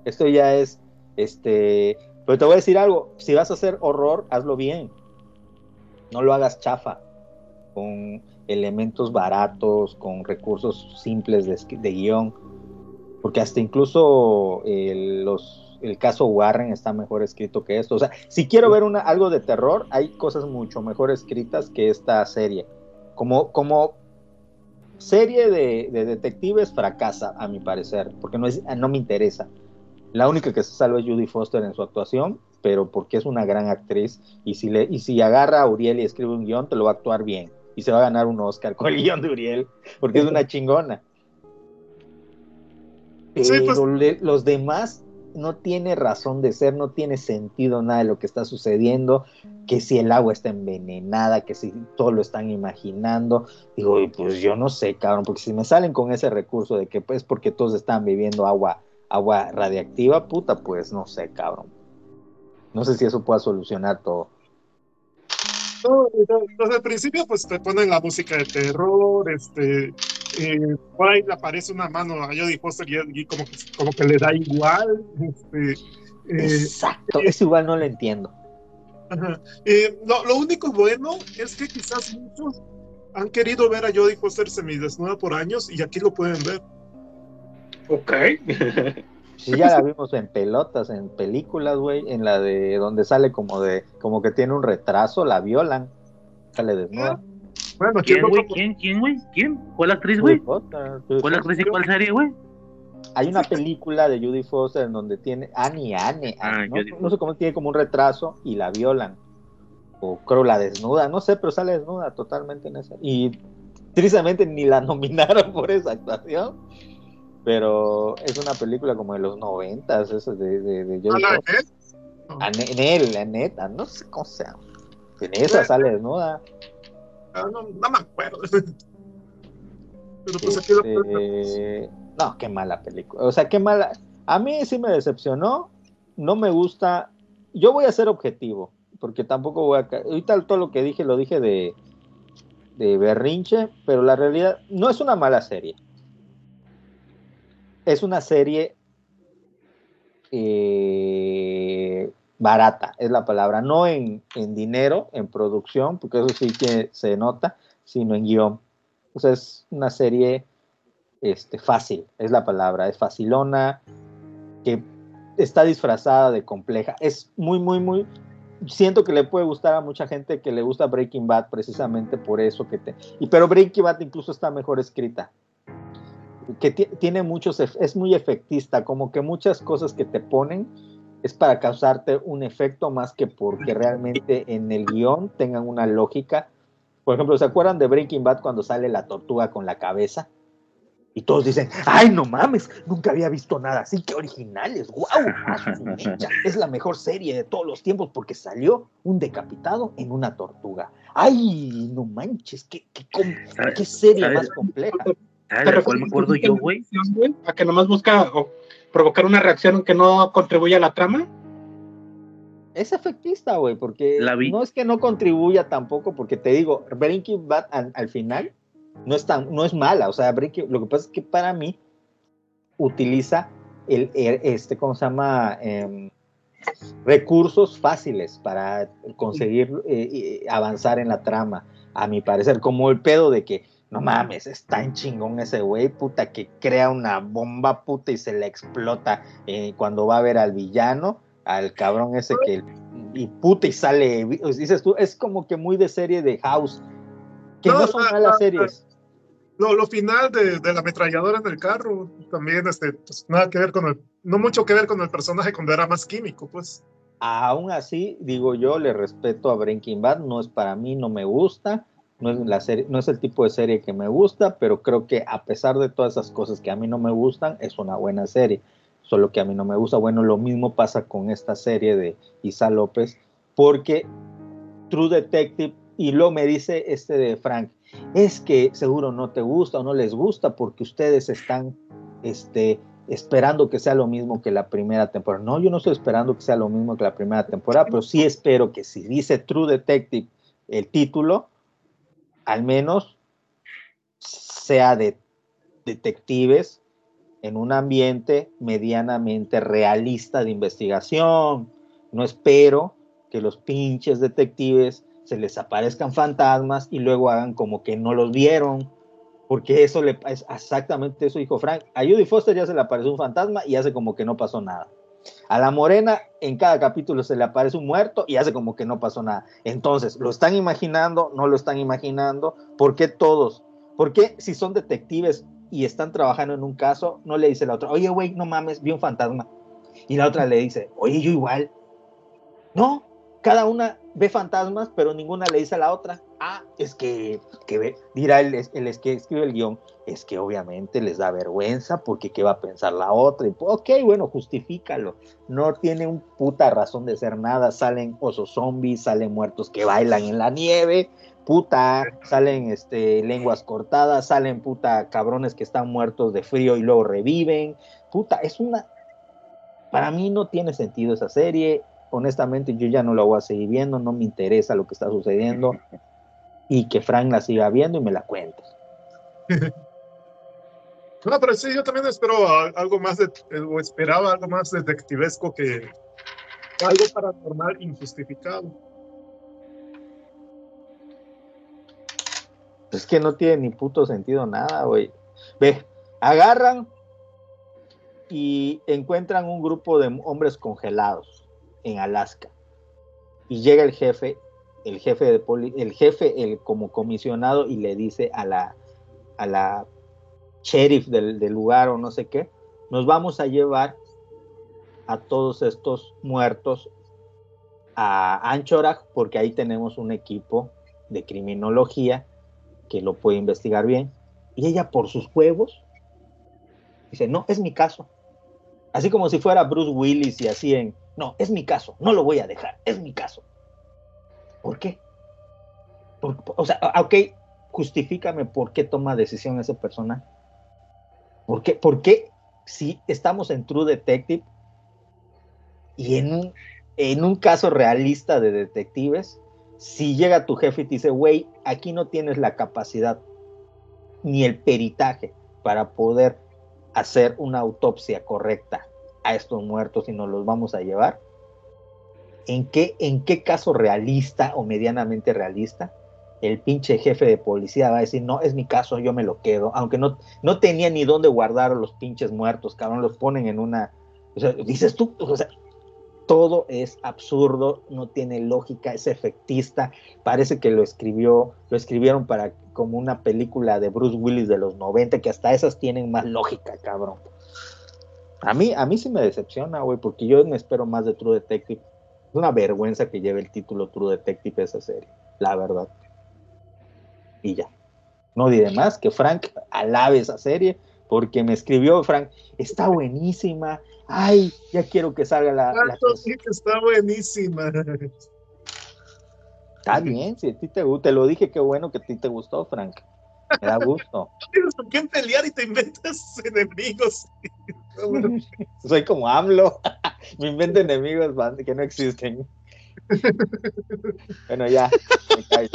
Esto ya es, este, pero te voy a decir algo, si vas a hacer horror, hazlo bien. No lo hagas chafa, con elementos baratos, con recursos simples de, de guion. Porque hasta incluso eh, los el caso Warren está mejor escrito que esto. O sea, si quiero ver una, algo de terror, hay cosas mucho mejor escritas que esta serie. Como, como serie de, detectives fracasa, a mi parecer, porque no, es, no me interesa. La única que se salva es Judy Foster en su actuación, pero porque es una gran actriz. Y si, le, y si agarra a Uriel y escribe un guion, te lo va a actuar bien. Y se va a ganar un Oscar con el guion de Uriel, porque es una chingona. Pero pues. los demás no tiene razón de ser, no tiene sentido nada de lo que está sucediendo, que si el agua está envenenada, que si todo lo están imaginando. Digo, pues yo no sé, cabrón, porque si me salen con ese recurso de que pues porque todos están bebiendo agua, agua radiactiva, puta, pues no sé, cabrón. No sé si eso pueda solucionar todo. No, desde principio pues te ponen la música de terror, este, eh, por ahí le aparece una mano a Jodie Foster y, y como, que, como que le da igual. Este, eh, Exacto, es igual no lo entiendo. Ajá. Eh, lo, lo, único bueno es que quizás muchos han querido ver a Jodie Foster semidesnuda por años y aquí lo pueden ver. Ok. Sí, ya la vimos en pelotas, en películas, güey, en la de donde sale como de, como que tiene un retraso, la violan, sale desnuda. Bueno, ¿Quién, güey? ¿Quién? ¿Quién, güey? ¿Quién? ¿Cuál actriz, güey? ¿Cuál actriz y cuál serie, güey? Hay una película de Judy Foster en donde tiene Annie, Annie, ah, ¿no? no, sé cómo tiene como un retraso y la violan. O creo la desnuda, no sé, pero sale desnuda totalmente en esa. Y tristemente ni la nominaron por esa actuación. Pero es una película como de los noventas, esa de, de, de Judy Foster. En él, la neta, no sé cómo se llama. En esa sale desnuda. No, no, me acuerdo. Pero pues aquí este... lo... No, qué mala película. O sea, qué mala. A mí sí me decepcionó. No me gusta. Yo voy a ser objetivo, porque tampoco voy a. Ahorita todo lo que dije lo dije de, de Berrinche, pero la realidad no es una mala serie. Es una serie eh, barata, es la palabra, no en, en, dinero, en producción, porque eso sí que se nota, sino en guion. O sea, es una serie este, fácil, es la palabra, es facilona, que está disfrazada de compleja. Es muy, muy, muy... Siento que le puede gustar a mucha gente que le gusta Breaking Bad precisamente por eso que te... Y pero Breaking Bad incluso está mejor escrita. Que tiene muchos... Es muy efectista, como que muchas cosas que te ponen es para causarte un efecto más que porque realmente en el guion tengan una lógica. Por ejemplo, ¿se acuerdan de Breaking Bad cuando sale la tortuga con la cabeza? Y todos dicen, ay, no mames, nunca había visto nada así, qué originales, wow, es la mejor serie de todos los tiempos porque salió un decapitado en una tortuga. Ay, no manches, qué, qué, qué serie ¿sabes? más compleja. ¿Sabes cuál me acuerdo yo, güey? A que nomás busca provocar una reacción que no contribuya a la trama. Es efectista, güey, porque no es que no contribuya tampoco, porque te digo, Breaking Bad al, al final no es, tan, no es mala, o sea, Breaking, lo que pasa es que para mí utiliza el, el este, ¿cómo se llama? Eh, recursos fáciles para conseguir eh, avanzar en la trama, a mi parecer, como el pedo de que no mames, está en chingón ese güey, puta, que crea una bomba, puta, y se le explota eh, cuando va a ver al villano, al cabrón ese que, y puta, y sale, dices tú, es como que muy de serie de House, que no, no son malas series. Lo, lo final de, de, la ametralladora en el carro, también, este, pues, nada que ver con el, no mucho que ver con el personaje cuando era más químico, pues. Aún así, digo yo, le respeto a Breaking Bad, no es para mí, no me gusta, no es, la serie, no es el tipo de serie que me gusta, pero creo que a pesar de todas esas cosas que a mí no me gustan, es una buena serie. Solo que a mí no me gusta. Bueno, lo mismo pasa con esta serie de Isa López, porque True Detective, y luego me dice este de Frank, es que seguro no te gusta o no les gusta porque ustedes están este, esperando que sea lo mismo que la primera temporada. No, yo no estoy esperando que sea lo mismo que la primera temporada, pero sí espero que si dice True Detective el título, al menos sea de detectives en un ambiente medianamente realista de investigación. No espero que los pinches detectives se les aparezcan fantasmas y luego hagan como que no los vieron, porque eso le es exactamente eso dijo Frank. A Judy Foster ya se le apareció un fantasma y hace como que no pasó nada. A la morena en cada capítulo se le aparece un muerto y hace como que no pasó nada. Entonces, ¿lo están imaginando? ¿No lo están imaginando? ¿Por qué todos? ¿Por qué si son detectives y están trabajando en un caso, no le dice la otra, oye, güey, no mames, vi un fantasma? Y la otra le dice, oye, yo igual. No, cada una ve fantasmas, pero ninguna le dice a la otra. Ah, es que, que dirá el, el que escribe el guion, es que obviamente les da vergüenza porque qué va a pensar la otra. Y, ok, bueno, justifícalo. No tiene un puta razón de ser nada. Salen osos zombies, salen muertos que bailan en la nieve, puta, salen este, lenguas cortadas, salen puta cabrones que están muertos de frío y luego reviven. Puta, es una... Para mí no tiene sentido esa serie. Honestamente, yo ya no la voy a seguir viendo, no me interesa lo que está sucediendo y que Frank la siga viendo y me la cuente. No, pero sí, yo también espero algo más, de, o esperaba algo más detectivesco que algo paranormal injustificado. Es que no tiene ni puto sentido nada, güey. Ve, agarran y encuentran un grupo de hombres congelados en Alaska. Y llega el jefe, el jefe de poli, el jefe, el como comisionado, y le dice a la, a la sheriff del, del lugar o no sé qué, nos vamos a llevar a todos estos muertos a Anchorage, porque ahí tenemos un equipo de criminología que lo puede investigar bien. Y ella por sus huevos dice, no, es mi caso. Así como si fuera Bruce Willis y así en, no, es mi caso, no lo voy a dejar, es mi caso. ¿Por qué? O sea, ah, ok, justifícame por qué toma decisión ese personaje. ¿Por qué? ¿Por qué si estamos en True Detective y en un, en un caso realista de detectives, si llega tu jefe y te dice, güey, aquí no tienes la capacidad ni el peritaje para poder hacer una autopsia correcta a estos muertos y nos los vamos a llevar, ¿en qué, en qué caso realista o medianamente realista el pinche jefe de policía va a decir, no, es mi caso, yo me lo quedo, aunque no, no tenía ni dónde guardar los pinches muertos, cabrón, los ponen en una... O sea, dices tú, o sea, todo es absurdo, no tiene lógica, es efectista, parece que lo escribió, lo escribieron para como una película de Bruce Willis de los 90, que hasta esas tienen más lógica, cabrón. A mí, a mí sí me decepciona, güey, porque yo me espero más de True Detective. Es una vergüenza que lleve el título True Detective esa serie, la verdad. Y ya. No diré más que Frank alabe esa serie, porque me escribió Frank, está buenísima, ay, ya quiero que salga la... la está buenísima. Está bien, si a ti te gusta, te lo dije, qué bueno que a ti te gustó, Frank. Me da gusto. Tienes con quién pelear y te inventas enemigos. Soy como AMLO. Me invento enemigos man, que no existen. Bueno, ya, me callo.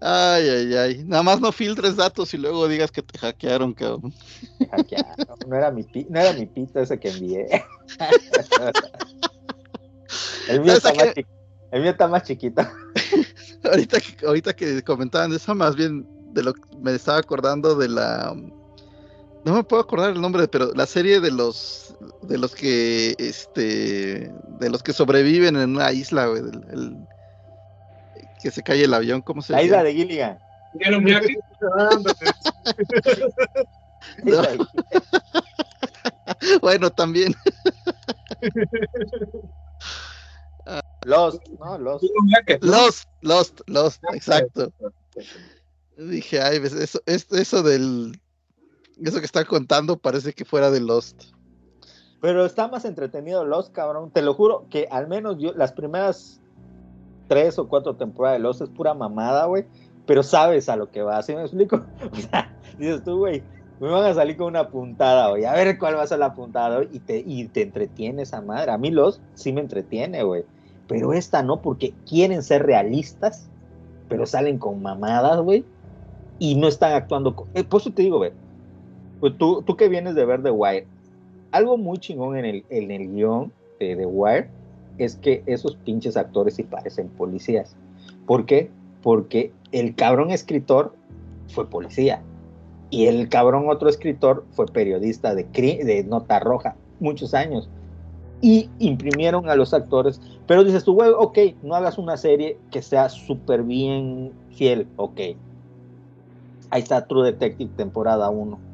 Ay, ay, ay. Nada más no filtres datos y luego digas que te hackearon, cabrón. Me hackearon. No era mi, pi- no era mi pito ese que envié. El mío, ¿Sabes está más, chi- el mío está más chiquito. Ahorita que, ahorita que comentaban eso, más bien de lo que me estaba acordando de la. No me puedo acordar el nombre, pero la serie de los de los que este de los que sobreviven en una isla, güey, del- el- que se cae el avión, ¿cómo se La llama? isla de Gilligan. Bueno, también. Lost, no, Lost. Lost, Lost, Lost, exacto. Dije, ay, eso, es- eso del eso que está contando parece que fuera de Lost. Pero está más entretenido Lost, cabrón. Te lo juro que al menos yo, las primeras tres o cuatro temporadas de Lost es pura mamada, güey. Pero sabes a lo que va, ¿sí me explico? O sea, dices tú, güey, me van a salir con una puntada, güey. A ver cuál va a ser la puntada, güey. Y te, y te entretiene esa madre. A mí Lost sí me entretiene, güey. Pero esta no, porque quieren ser realistas, pero salen con mamadas, güey. Y no están actuando. eh, por eso te digo, güey. Pues tú, tú que vienes de ver The Wire, algo muy chingón en el, en el guion de The Wire es que esos pinches actores sí parecen policías. ¿Por qué? Porque el cabrón escritor fue policía y el cabrón otro escritor fue periodista de, de Nota Roja muchos años. Y imprimieron a los actores, pero dices tú, güey, ok, no hagas una serie que sea súper bien fiel, ok. Ahí está True Detective temporada 1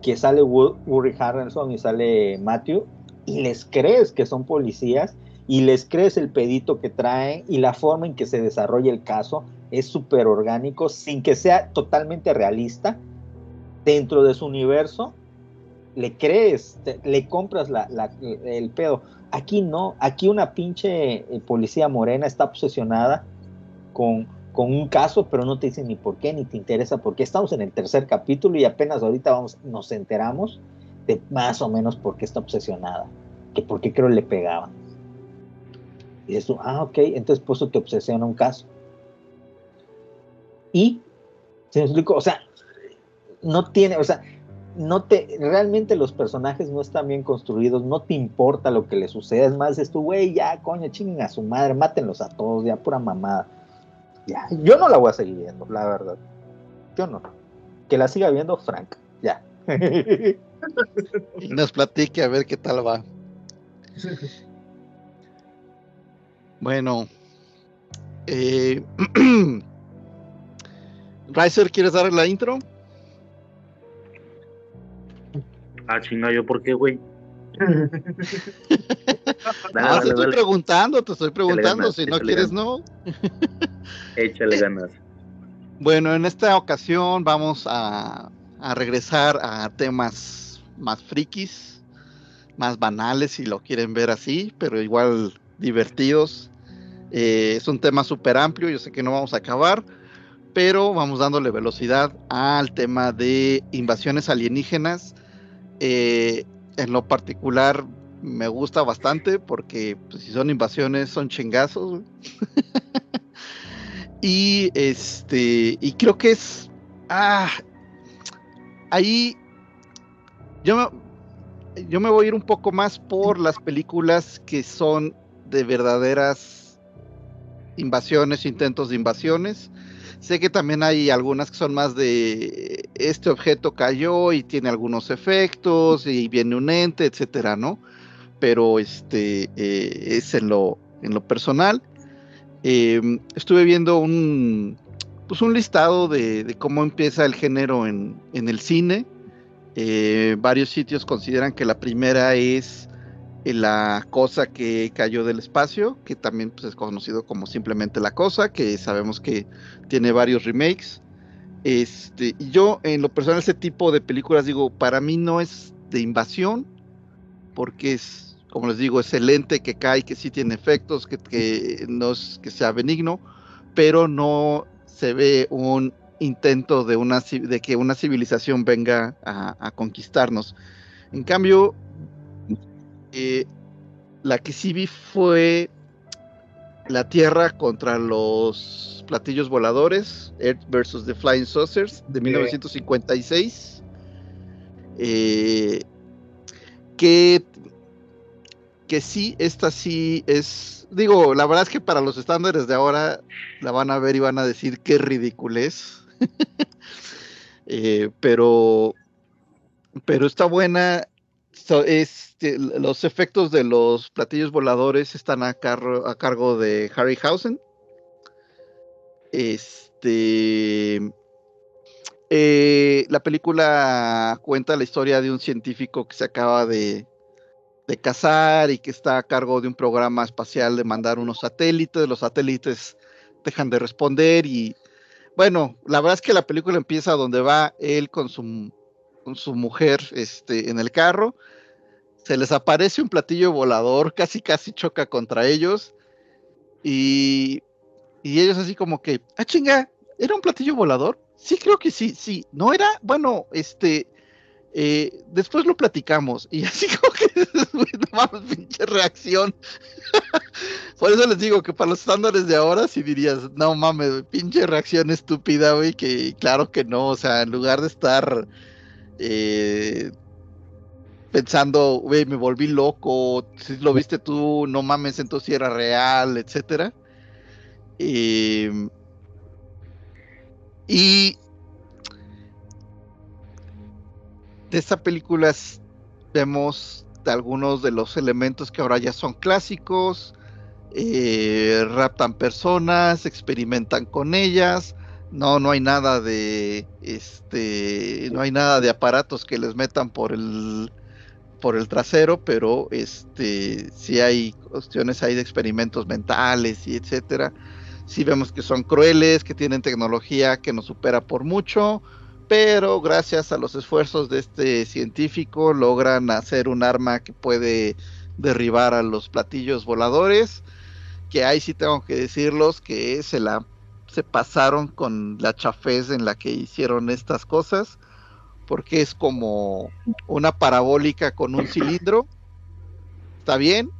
que sale Wo- Woody Harrelson y sale Matthew y les crees que son policías y les crees el pedito que traen y la forma en que se desarrolla el caso, es súper orgánico, sin que sea totalmente realista, dentro de su universo, le crees, te- le compras la, la- el pedo. Aquí no, aquí una pinche eh, policía morena está obsesionada con, con un caso, pero no te dicen ni por qué, ni te interesa por qué. Estamos en el tercer capítulo y apenas ahorita vamos, nos enteramos de más o menos por qué está obsesionada, que por qué creo le pegaban. Y tú, ah, ok, entonces por eso te obsesiona un caso. Y, ¿se me explico? O sea, no tiene, o sea, no te, realmente los personajes no están bien construidos, no te importa lo que les suceda, es más, es tu güey, ya, coño, chinguen a su madre, mátenlos a todos, ya, pura mamada. Ya, yo no la voy a seguir viendo, la verdad. Yo no. Que la siga viendo Frank, ya. Y nos platique a ver qué tal va. Bueno. Eh, Riser, ¿quieres dar la intro? Ah, chinga, ¿yo por qué, güey? Dale, te estoy dale. preguntando, te estoy preguntando. ganas, Si no quieres, ganas. no. Échale ganas. Bueno, en esta ocasión vamos a, a regresar a temas más frikis, más banales, si lo quieren ver así, pero igual divertidos. Eh, es un tema súper amplio, yo sé que no vamos a acabar, pero vamos dándole velocidad al tema de invasiones alienígenas. Eh, en lo particular me gusta bastante porque pues, si son invasiones son chingazos. y este y creo que es ah, ahí yo yo me voy a ir un poco más por las películas que son de verdaderas invasiones, intentos de invasiones. Sé que también hay algunas que son más de este objeto cayó y tiene algunos efectos y viene un ente, etcétera, ¿no? Pero este eh, es en lo, en lo personal. Eh, estuve viendo un, pues un listado de, de cómo empieza el género en, en el cine. Eh, varios sitios consideran que la primera es la cosa que cayó del espacio, que también pues, es conocido como simplemente la cosa, que sabemos que tiene varios remakes. Este, yo en lo personal ese tipo de películas digo, para mí no es de invasión, porque es, como les digo, es el ente que cae, que sí tiene efectos, que, que no es que sea benigno, pero no se ve un intento de, una, de que una civilización venga a, a conquistarnos. En cambio, eh, la que sí vi fue la Tierra contra los platillos voladores, Earth versus the Flying Saucers, de 1956. Eh, que, que sí, esta sí es, digo, la verdad es que para los estándares de ahora la van a ver y van a decir qué ridiculez. Eh, pero, pero está buena. So, este, los efectos de los platillos voladores están a, cargo de Harryhausen. Este. eh, la película cuenta la historia de un científico que se acaba de, de casar y que está a cargo de un programa espacial de mandar unos satélites. Los satélites dejan de responder y bueno, la verdad es que la película empieza donde va él con su, con su mujer este, en el carro. Se les aparece un platillo volador, casi casi choca contra ellos. Y, y ellos así como que, ah, chinga, ¿era un platillo volador? Sí, creo que sí, sí. No era, bueno, este, eh, después lo platicamos. Y así como que, mames, pinche reacción. Por eso les digo que para los estándares de ahora, si dirías, no mames, pinche reacción estúpida, güey, que claro que no, o sea, en lugar de estar eh, pensando, güey, me volví loco, si lo viste tú, no mames, entonces sí era real, etcétera. Eh, y de esta película vemos algunos de los elementos que ahora ya son clásicos, eh, raptan personas, experimentan con ellas, no, no hay nada de, este, no hay nada de aparatos que les metan por el, por el trasero, pero este, sí hay cuestiones ahí de experimentos mentales y etcétera. sí vemos que son crueles, que tienen tecnología que nos supera por mucho, pero gracias a los esfuerzos de este científico logran hacer un arma que puede derribar a los platillos voladores, que ahí sí tengo que decirlos que se la se pasaron con la chafez en la que hicieron estas cosas, porque es como una parabólica con un cilindro, está bien,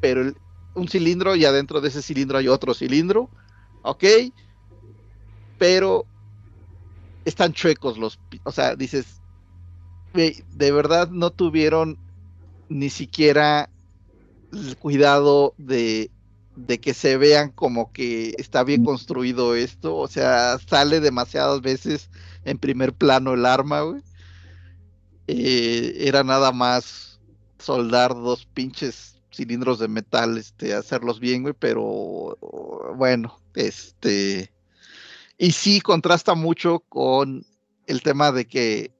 pero un cilindro y adentro de ese cilindro hay otro cilindro, ok, pero están chuecos los, o sea, dices, "Güey, de verdad no tuvieron ni siquiera el cuidado de, de que se vean como que está bien construido esto, o sea, sale demasiadas veces en primer plano el arma, güey. Eh, era nada más soldar dos pinches cilindros de metal, este, hacerlos bien, güey, pero bueno, este, y sí contrasta mucho con el tema de que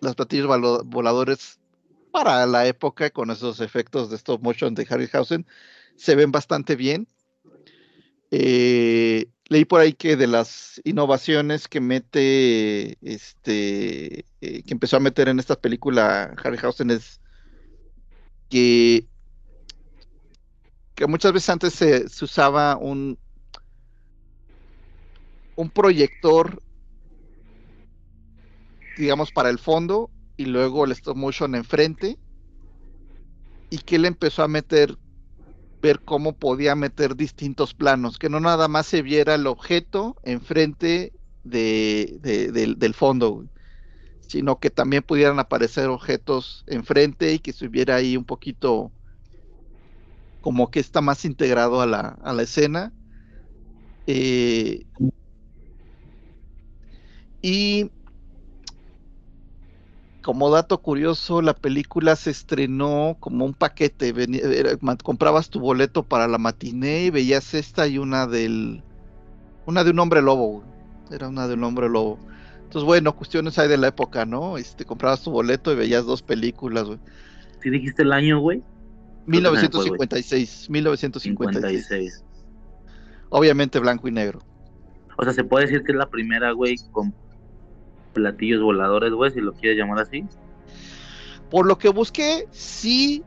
los platillos voladores para la época con esos efectos de stop motion de Harryhausen se ven bastante bien. Eh, leí por ahí que de las innovaciones que mete, este, eh, que empezó a meter en esta película Harryhausen es que, que muchas veces antes se, usaba un, un proyector, digamos, para el fondo y luego el stop motion enfrente y que él empezó a meter ver cómo podía meter distintos planos, que no nada más se viera el objeto enfrente de, de- del, fondo, sino que también pudieran aparecer objetos enfrente y que estuviera ahí un poquito como que está más integrado a la, a la escena. Eh, y como dato curioso, la película se estrenó como un paquete. era- ma- comprabas tu boleto para la matiné y veías esta y una del. Una de un hombre lobo. Era una de un hombre lobo. Entonces, bueno, cuestiones hay de la época, ¿no? Este, comprabas tu boleto y veías dos películas, güey. Si dijiste el año, güey. 1956. 1956. 56. Obviamente blanco y negro. O sea, se puede decir que es la primera, güey, con platillos voladores, güey, si lo quieres llamar así. Por lo que busqué, sí,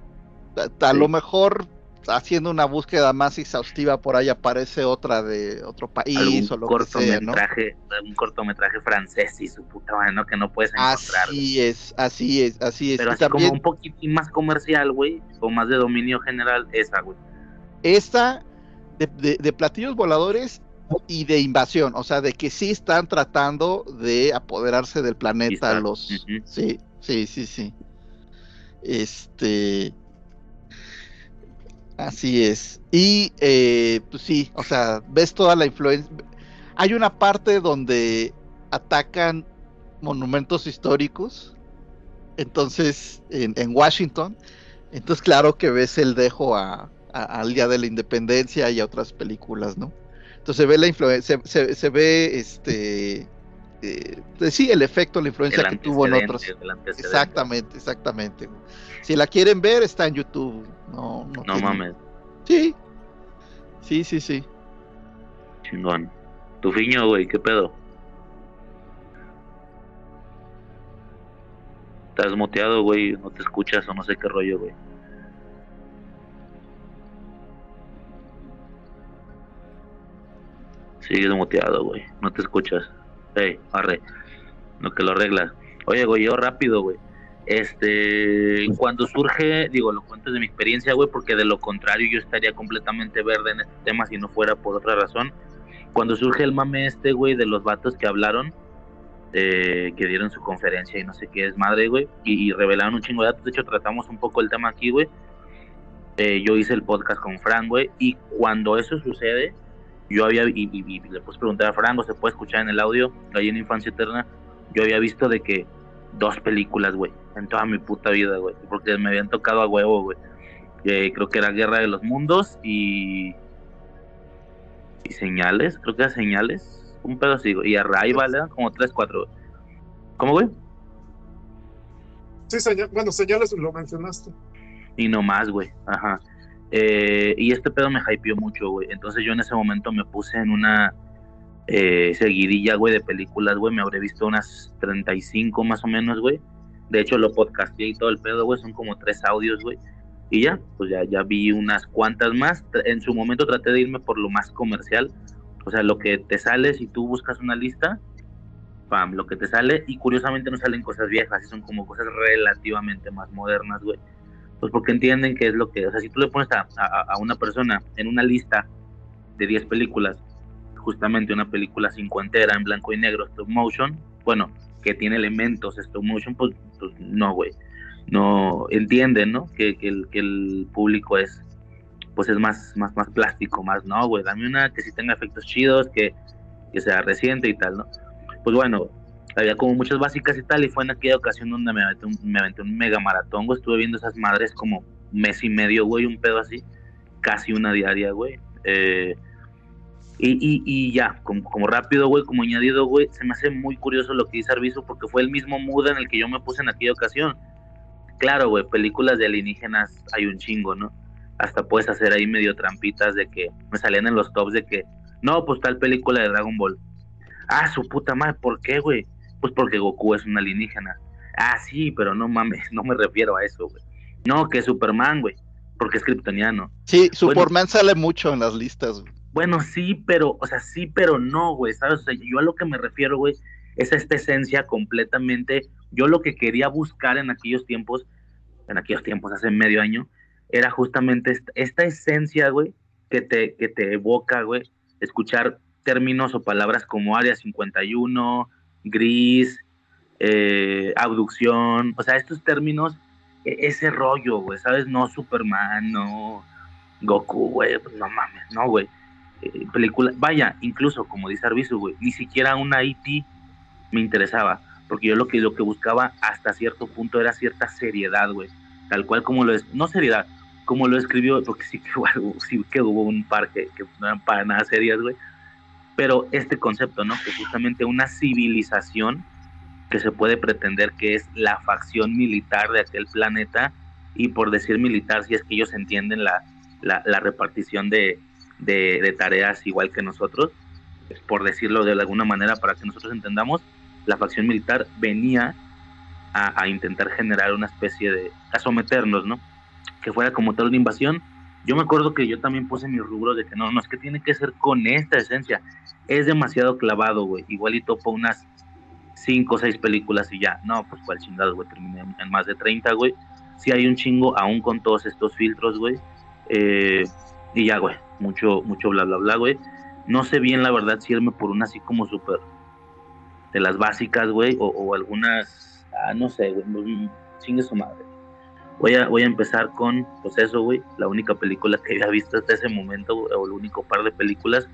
a, a Sí. lo mejor haciendo una búsqueda más exhaustiva por ahí aparece otra de otro país Algún o lo que sea, ¿no? cortometraje, un cortometraje francés y su puta madre, ¿no? Que no puedes encontrar. güey. Así es, así es, así es. Pero Y así como un poquitín más comercial, güey, o más de dominio general, esa, güey. esta de, de- de platillos voladores y de invasión, o sea, de que sí están tratando de apoderarse del planeta los... Sí, sí, sí, sí. Este... Así es. Y eh, pues sí, o sea, ves toda la influencia. Hay una parte donde atacan monumentos históricos, entonces, en, en Washington, entonces claro que ves el dejo a- al Día de la Independencia y a otras películas, ¿no? Entonces se ve la influencia, se, se- se ve este, eh, pues sí, el efecto, la influencia El que tuvo en otros. Exactamente, exactamente. Si la quieren ver, está en YouTube. No, no, No mames, Sí. Sí, sí, sí. chingón. Tu fiño, güey, ¿qué pedo? Estás muteado, güey, no te escuchas o no sé qué rollo, güey. Sigues muteado, güey, no te escuchas. Ey, arre, lo que lo arreglas. Oye, güey, yo rápido, güey. Este, cuando surge, digo, lo cuento de mi experiencia, güey, porque de lo contrario yo estaría completamente verde en este tema si no fuera por otra razón. Cuando surge el mame este, güey, de los vatos que hablaron, eh, que dieron su conferencia y no sé qué es madre, güey, y, y revelaron un chingo de datos. De hecho, tratamos un poco el tema aquí, güey. Eh, yo hice el podcast con Frank, güey, y cuando eso sucede, yo había, y, y- y le puse preguntar a Frank, o se puede escuchar en el audio, ahí en Infancia Eterna, yo había visto de que dos películas, güey, en toda mi puta vida, güey, porque me habían tocado a huevo, güey. Eh, creo que era Guerra de los Mundos y. Y Señales, creo que era Señales, un pedo así, güey. Y Arrival eran como tres, cuatro, güey. ¿Cómo, güey? Sí, señal, bueno, señales lo mencionaste. Y no más, güey. Ajá. Eh, y este pedo me hypeó mucho, güey. Entonces yo en ese momento me puse en una eh, seguidilla, güey, de películas, güey. Me habré visto unas 35 más o menos, güey. De hecho, lo podcasté y todo el pedo, güey. Son como tres audios, güey. Y ya, pues ya, ya vi unas cuantas más. En su momento traté de irme por lo más comercial. O sea, lo que te sale si tú buscas una lista, pam, lo que te sale. Y curiosamente no salen cosas viejas, son como cosas relativamente más modernas, güey. Pues porque entienden que es lo que, o sea, si tú le pones a, a, a una persona en una lista de 10 películas, justamente una película cincuentera en blanco y negro, stop motion, bueno, que tiene elementos stop motion, pues, pues no, güey. No entienden, ¿no? Que, que, el, que el público es, pues es más, más, más plástico, más, no, güey, dame una que sí tenga efectos chidos, que, que sea reciente y tal, ¿no? Pues bueno, había como muchas básicas y tal, y fue en aquella ocasión donde me aventé un, me aventé un mega maratón, güey, estuve viendo esas madres como mes y medio, güey, un pedo así, casi una diaria, güey. Eh, y, y, y, ya, como, como rápido, güey, como añadido, güey, se me hace muy curioso lo que dice Arviso porque fue el mismo mood en el que yo me puse en aquella ocasión. Claro, güey, películas de alienígenas hay un chingo, ¿no? Hasta puedes hacer ahí medio trampitas de que me salían en los tops de que, no, pues tal película de Dragon Ball. Ah, su puta madre, ¿por qué, güey? Pues porque Goku es un alienígena. Ah, sí, pero no mames, no me refiero a eso, güey. No, que Superman, güey, porque es kryptoniano. Sí, Superman bueno, sale mucho en las listas, güey. Bueno, sí, pero, o sea, sí, pero no, güey, ¿sabes? O sea, yo a lo que me refiero, güey, es a esta esencia completamente. Yo lo que quería buscar en aquellos tiempos, en aquellos tiempos, hace medio año, era justamente esta, esta esencia, güey, que te, que te evoca, güey, escuchar términos o palabras como Área 51, gris, eh, abducción, o sea, estos términos, ese rollo, güey, ¿sabes? No Superman, no Goku, güey, pues no mames, no, güey eh, película, vaya, incluso como dice Arbizu, güey, ni siquiera una IT me interesaba, porque yo lo que, lo que buscaba hasta cierto punto era cierta seriedad, güey, tal cual como lo es, no seriedad, como lo escribió, porque sí que, sí que hubo un par que, que no eran para nada serias, güey, pero este concepto, ¿no? Que justamente una civilización que se puede pretender que es la facción militar de aquel planeta, y por decir militar, si es que ellos entienden la, la, repartición de, de, de, tareas igual que nosotros, por decirlo de alguna manera para que nosotros entendamos, la facción militar venía a, a, intentar generar una especie de, a someternos, ¿no? Que fuera como tal una invasión. Yo me acuerdo que yo también puse mi rubro de que no, no es que tiene que ser con esta esencia, es demasiado clavado, güey, igual y topo unas cinco o seis películas y ya, no, pues cuál chingado, güey, terminé en, más de 30, güey. Si hay un chingo, aún con todos estos filtros, güey. Eh, y ya, güey, mucho, mucho bla, bla, bla, güey. No sé bien, la verdad, si irme por una así como súper de las básicas, güey, o, o, algunas, ah, no sé, güey, chingue su madre. Voy a, voy a empezar con, pues eso, güey, la única película que había visto hasta ese momento, güey, o el único par de películas,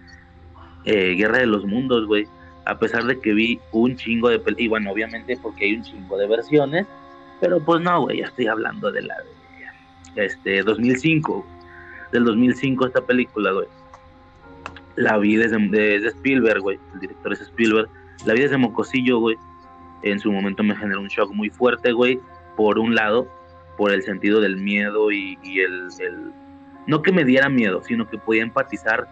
eh, Guerra de los Mundos, güey. A pesar de que vi un chingo de películas, y bueno, obviamente porque hay un chingo de versiones, pero pues no, güey, ya estoy hablando de la de, este, 2005, del 2005 esta película, güey. La vi desde, desde Spielberg, güey. El director es Spielberg. La vi desde Mocosillo, güey. En su momento me generó un shock muy fuerte, güey. Por un lado, por el sentido del miedo y, el, No que me diera miedo, sino que podía empatizar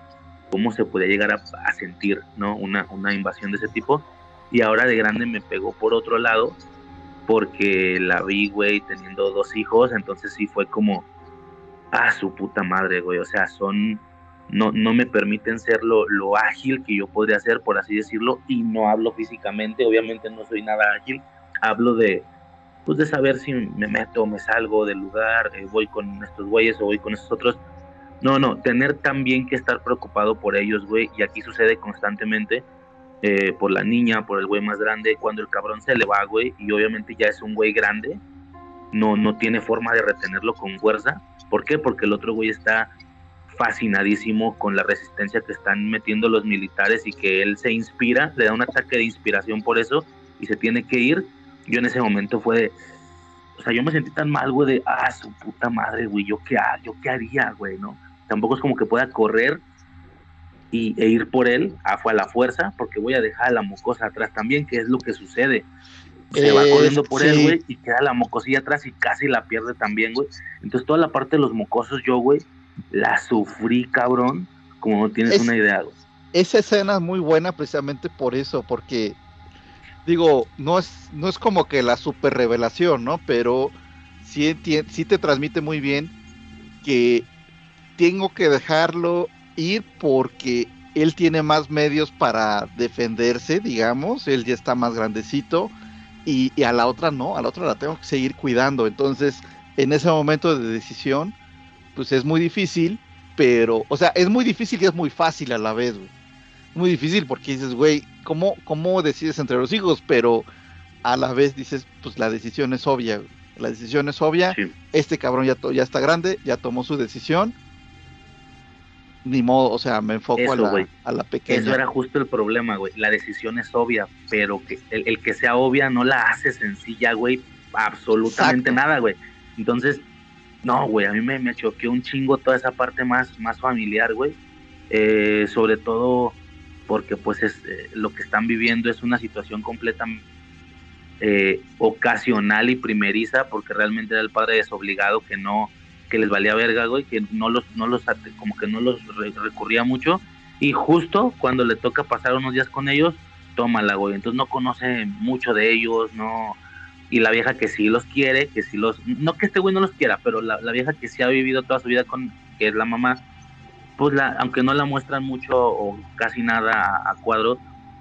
cómo se podía llegar a, sentir, ¿no? Una, una invasión de ese tipo. Y ahora de grande me pegó por otro lado, porque la vi, güey, teniendo dos hijos. Entonces sí fue como a su puta madre, güey. O sea, son. No, no me permiten ser lo, lo, ágil que yo podría ser, por así decirlo, y no hablo físicamente, obviamente no soy nada ágil, hablo de, pues de saber si me meto me salgo del lugar, eh, voy con estos güeyes o voy con estos otros. No, no, tener también que estar preocupado por ellos, güey, y aquí sucede constantemente, eh, por la niña, por el güey más grande, cuando el cabrón se le va, güey, y obviamente ya es un güey grande, no, no tiene forma de retenerlo con fuerza, ¿Por qué? Porque el otro güey está fascinadísimo con la resistencia que están metiendo los militares y que él se inspira, le da un ataque de inspiración por eso y se tiene que ir. Yo en ese momento fue de, o sea, yo me sentí tan mal, güey, de, ah, su puta madre, güey, ¿yo qué, yo qué haría, güey, no? Tampoco es como que pueda correr y, e ir por él a, a la fuerza, porque voy a dejar a la mocosa atrás también, que es lo que sucede se va corriendo por sí. él, güey, y queda la mocosilla atrás y casi la pierde también, güey. Entonces toda la parte de los mocosos, yo, güey, la sufrí, cabrón, como no tienes Es- una idea, güey. esa escena es muy buena precisamente por eso, porque digo, no es, no es como que la super revelación, ¿no? Pero sí, sí te transmite muy bien que tengo que dejarlo ir porque él tiene más medios para defenderse, digamos, él ya está más grandecito y, y a la otra no, a la otra la tengo que seguir cuidando. Entonces, en ese momento de decisión, pues es muy difícil, pero, o sea, es muy difícil y es muy fácil a la vez, güey. Muy difícil porque dices, güey, ¿cómo, ¿cómo decides entre los hijos? Pero a la vez dices, pues la decisión es obvia, güey. La decisión es obvia, Sí. este cabrón ya, to- ya está grande, ya tomó su decisión. Ni modo, o sea, me enfoco Eso, a, la, a la pequeña. Eso era justo el problema, güey. La decisión es obvia, pero que el, el que sea obvia no la hace sencilla, güey. Absolutamente Exacto. nada, güey. Entonces, no, güey, a mí me, me choqueó un chingo toda esa parte más, más familiar, güey. Eh, sobre todo porque, pues, es eh, lo que están viviendo es una situación completamente eh, ocasional y primeriza, porque realmente era el padre desobligado que no, que les valía verga, güey, que no los, no los, como que no los re- recurría mucho y justo cuando le toca pasar unos días con ellos, tómala, güey. Entonces no conoce mucho de ellos, no. Y la vieja que sí los quiere, que sí los. No que este güey no los quiera, pero la, la vieja que sí ha vivido toda su vida con. que es la mamá, pues la, aunque no la muestran mucho o casi nada a, a cuadro,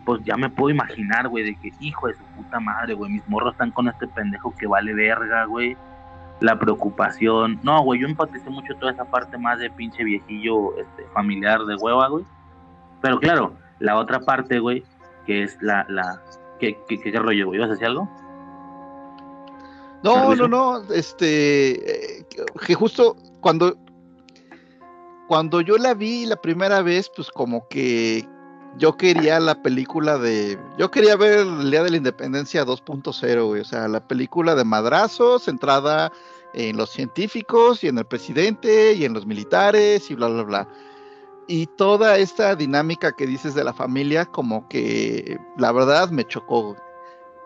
pues ya me puedo imaginar, güey, de que hijo de su puta madre, güey, mis morros están con este pendejo que vale verga, güey. La preocupación. No, güey, yo empaticé mucho toda esa parte más de pinche viejillo este, familiar de hueva, güey. Pero claro, la otra parte, güey, que es la, la, ¿qué, qué, qué rollo, güey? ¿Ibas a decir algo? No, no, no, este, eh, que justo cuando, cuando yo la vi la primera vez, pues como que yo quería la película de, yo quería ver el Día de la Independencia 2.0, güey, o sea, la película de madrazos, centrada en los científicos y en el presidente y en los militares y bla, bla, bla. Y toda esta dinámica que dices de la familia, como que la verdad me chocó.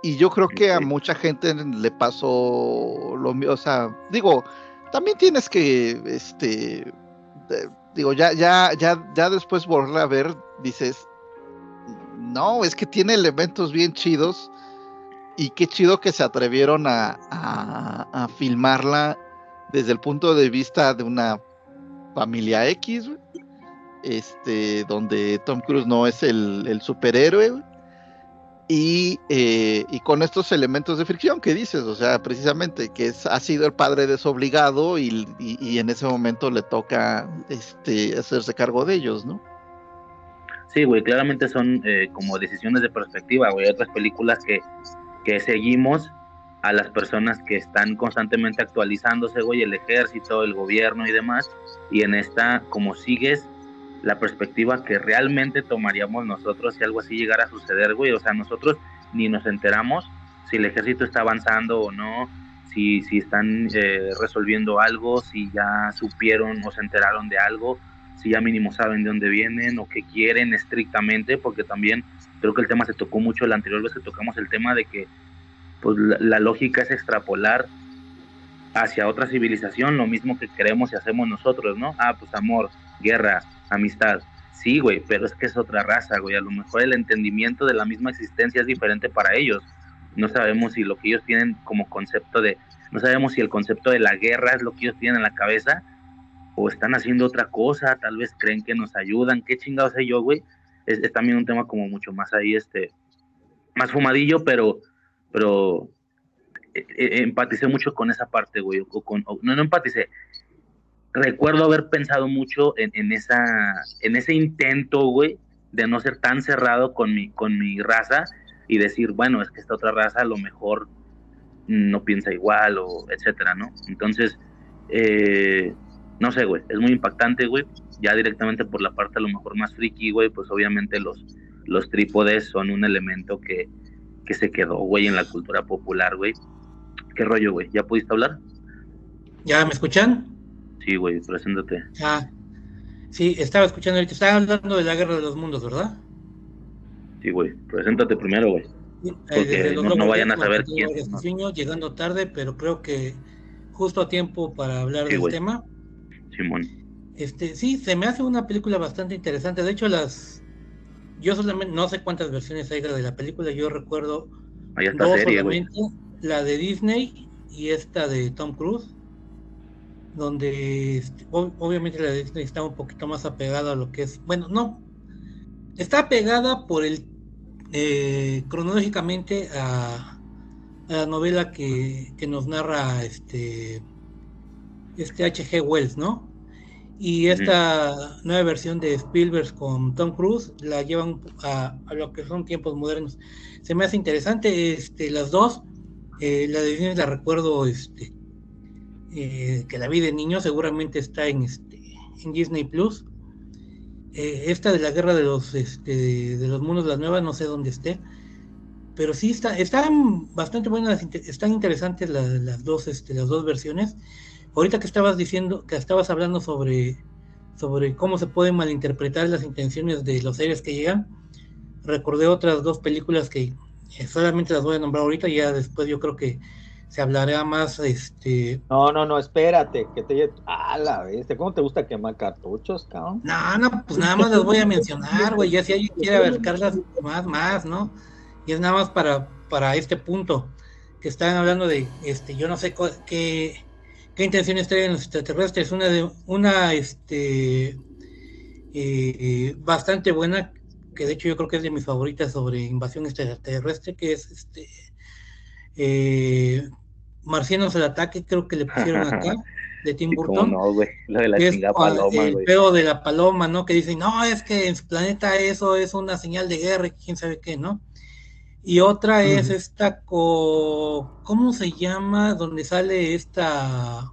Y yo creo que a mucha gente le pasó lo mismo, o sea, digo, también tienes que, este, digo, ya, ya, ya, ya después volverla a ver, dices, no, es que tiene elementos bien chidos y qué chido que se atrevieron a, a, filmarla desde el punto de vista de una familia X, este, donde Tom Cruise no es el, el superhéroe, y, eh, y con estos elementos de fricción que dices, o sea, precisamente que ha sido el padre desobligado y en ese momento le toca este, hacerse cargo de ellos, ¿no? Sí, güey, claramente son eh, como decisiones de perspectiva, güey. Otras películas que, que seguimos a las personas que están constantemente actualizándose, güey, el ejército, el gobierno y demás. Y en esta, como sigues la perspectiva que realmente tomaríamos nosotros si algo así llegara a suceder, güey. O sea, nosotros ni nos enteramos si el ejército está avanzando o no, si, si están eh, resolviendo algo, si ya supieron o se enteraron de algo, si ya mínimo saben de dónde vienen o qué quieren estrictamente, porque también creo que el tema se tocó mucho la anterior vez que tocamos el tema de que pues la, la lógica es extrapolar hacia otra civilización lo mismo que queremos y hacemos nosotros, ¿no? Ah, pues amor, guerra, amistad. Sí, güey, pero es que es otra raza, güey. A lo mejor el entendimiento de la misma existencia es diferente para ellos. No sabemos si lo que ellos tienen como concepto de, no sabemos si el concepto de la guerra es lo que ellos tienen en la cabeza o están haciendo otra cosa, tal vez creen que nos ayudan, qué chingados sé yo, güey. Es, también un tema como mucho más ahí, este, más fumadillo, pero, pero eh, eh, empaticé mucho con esa parte, güey. O con, o- no, no empaticé. Recuerdo haber pensado mucho en, en esa, en ese intento, güey, de no ser tan cerrado con mi, con mi raza y decir, bueno, es que esta otra raza a lo mejor no piensa igual o etcétera, ¿no? Entonces, eh, no sé, güey, es muy impactante, güey. Ya directamente por la parte a lo mejor más friki, güey, pues obviamente los, los trípodes son un elemento que, que se quedó, güey, en la cultura popular, güey. ¿Qué rollo, güey? ¿Ya pudiste hablar? ¿Ya me escuchan? Sí, güey, preséntate. Ah, sí, estaba escuchando ahorita. Estaban hablando de la guerra de los mundos, ¿verdad? Sí, güey, preséntate primero, güey. Sí, Porque los no- vayan a saber quién. Quiñones, llegando tarde, pero creo que justo a tiempo para hablar Sí, del tema. Simón. Este, sí, se me hace una película bastante interesante. De hecho, las yo solamente no sé cuántas versiones hay de la película, yo recuerdo Ahí está dos serie, la de Disney y esta de Tom Cruise, donde este, ob- obviamente la Disney está un poquito más apegada a lo que es, bueno, no, está apegada por el eh, cronológicamente a, a la novela que, que nos narra este este H.G. Wells, ¿no? Y esta nueva versión de Spielberg con Tom Cruise la llevan a, a lo que son tiempos modernos. Se me hace interesante este, las dos. Eh, la de Disney la recuerdo este, eh, que la vi de niño, seguramente está en, este, en Disney Plus. Eh, esta de la guerra de los, este, de los mundos, las nuevas, no sé dónde esté. Pero sí está, están bastante buenas, están interesantes las, las dos, este, las dos versiones. Ahorita que estabas diciendo, que estabas hablando sobre, sobre cómo se pueden malinterpretar las intenciones de los seres que llegan, recordé otras dos películas que eh, solamente las voy a nombrar ahorita, ya después yo creo que se hablará más, este, No, no, no, espérate, que te. Ah, la bestia, ¿cómo te gusta quemar cartuchos, cabrón? no, no, pues nada más las voy a mencionar, güey, ya si alguien quiere abarcarlas más, más, ¿no? Y es nada más para, para este punto, que están hablando de, este, yo no sé qué, qué intenciones traen los extraterrestres, una de, una, este, eh, bastante buena, que de hecho yo creo que es de mis favoritas sobre invasión extraterrestre, que es, este, eh, Marcianos al ataque, creo que le pusieron acá, de Tim Sí, Burton. no, güey. Lo de la es paloma, el pedo de la paloma, ¿no? Que dicen, no, es que en su planeta eso es una señal de guerra y quién sabe qué, ¿no? Y otra es esta, co... ¿cómo se llama? Donde sale esta,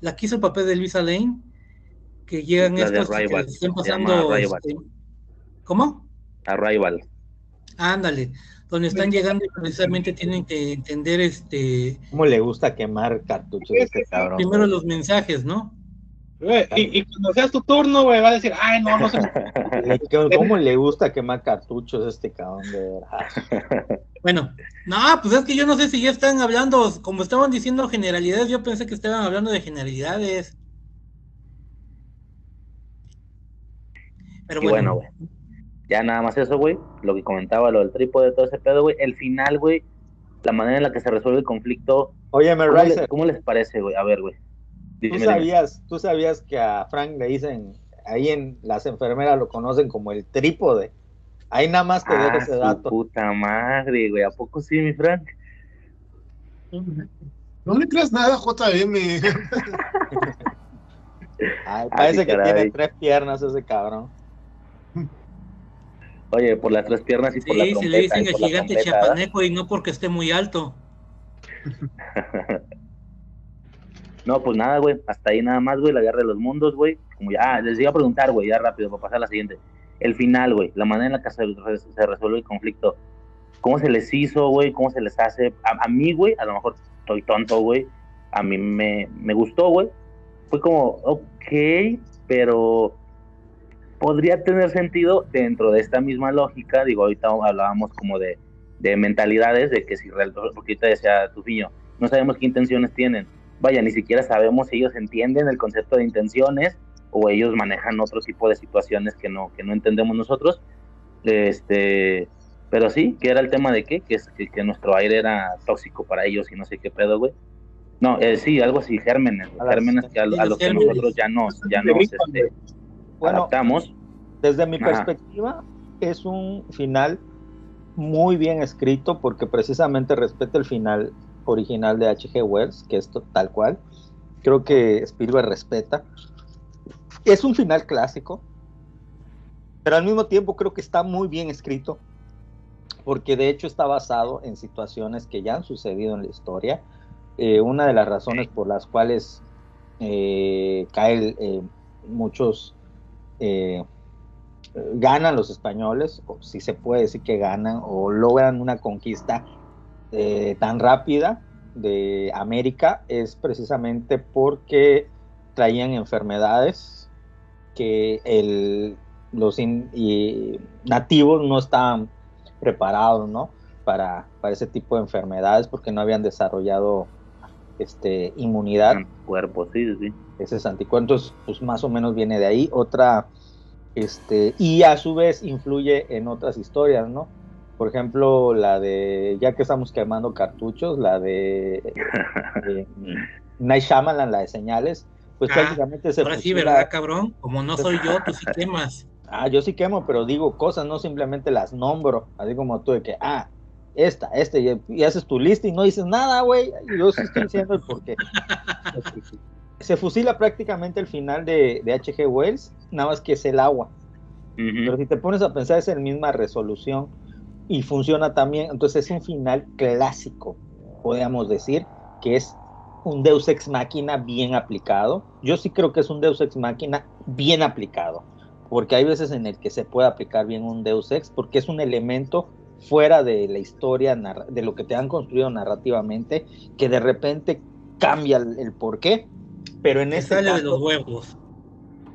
la que hizo el papel de Luisa Lane, que llegan La estos que están pasando, este, ¿cómo? Arrival. Ándale, donde están llegando y precisamente tienen que entender este ¿Cómo le gusta quemar cartuchos a este cabrón? primero los mensajes, ¿no? Güey, Y, y cuando sea tu turno, güey, va a decir, ay, no, no se. Le- ¿Cómo le gusta quemar cartuchos a este cabrón, de verdad? Bueno, no, pues es que yo no sé si ya están hablando, como estaban diciendo generalidades, yo pensé que estaban hablando de generalidades. Pero bueno. Ya nada más eso, güey. Lo que comentaba, lo del trípode, todo ese pedo, güey. El final, güey. La manera en la que se resuelve el conflicto. Óyeme, ¿Cómo, le- Riser, cómo les parece, güey? A ver, güey. ¿tú sabías, tú sabías que a Frank le dicen, ahí en las enfermeras lo conocen como el trípode. Ahí nada más te dejo Ah, ese su dato. puta madre, güey. ¿A poco sí, mi Frank? No le creas nada, JM. Ay, Ah, parece que tiene tres piernas ese cabrón. Oye, por las tres piernas y por la sí, se trompeta. le dicen el gigante trompeta, ¿verdad? chiapaneco y no porque esté muy alto. No, pues nada, güey. Hasta ahí nada más, güey. La guerra de los mundos, güey. Como ya, ah, les iba a preguntar, güey, ya rápido, para pasar a la siguiente. El final, güey. La manera en la que se, se resuelve el conflicto. ¿Cómo se les hizo, güey? ¿Cómo se les hace? A, a mí, güey, a lo mejor estoy tonto, güey. A mí me, me gustó, güey. Fue como, ok, pero podría tener sentido dentro de esta misma lógica. Digo, ahorita hablábamos como de, de mentalidades, de que si, porque ahorita decía Tufiño, no sabemos qué intenciones tienen. Vaya, ni siquiera sabemos si ellos entienden el concepto de intenciones o ellos manejan otro tipo de situaciones que no, que no entendemos nosotros. Este, pero sí, que era el tema de qué, que, es, que, que nuestro aire era tóxico para ellos y no sé qué pedo, güey. No, eh, sí, algo así, gérmenes, gérmenes que a, a los que nosotros ya nos, ya nos este, Bueno, adaptamos. Desde mi Ajá. perspectiva, es un final muy bien escrito porque precisamente respeta el final original de H.G. Wells, que es tal cual. Creo que Spielberg respeta. Es un final clásico, pero al mismo tiempo creo que está muy bien escrito porque de hecho está basado en situaciones que ya han sucedido en la historia. Eh, una de las razones por las cuales eh, cae eh, muchos eh, ganan los españoles, o si se puede decir que ganan, o logran una conquista eh, tan rápida de América, es precisamente porque traían enfermedades que los nativos no estaban preparados ¿no? Para, para ese tipo de enfermedades porque no habían desarrollado este, inmunidad. Cuerpo, sí, sí. Ese anticuerpos, pues más o menos viene de ahí. Otra, este, y a su vez influye en otras historias, ¿no? Por ejemplo, la de, ya que estamos quemando cartuchos, la de, de Night Shyamalan, la de señales, pues Ah, prácticamente se Ahora sí, ¿verdad, cabrón? Como no soy yo, tú sí quemas. Ah, yo sí quemo, pero digo cosas, no simplemente las nombro, así como tú de que, ah, esta, este, y, y haces tu lista y no dices nada, güey, yo sí estoy diciendo el porqué. Se fusila prácticamente el final de, de H.G. Wells, nada más que es el agua. Pero si te pones a pensar es la misma resolución y funciona también, entonces es un final clásico, podríamos decir, que es un Deus Ex Máquina bien aplicado. Yo sí creo que es un Deus Ex Máquina bien aplicado, porque hay veces en el que se puede aplicar bien un Deus Ex, porque es un elemento fuera de la historia, de lo que te han construido narrativamente, que de repente cambia el, el porqué, pero en este sale de caso- los huevos.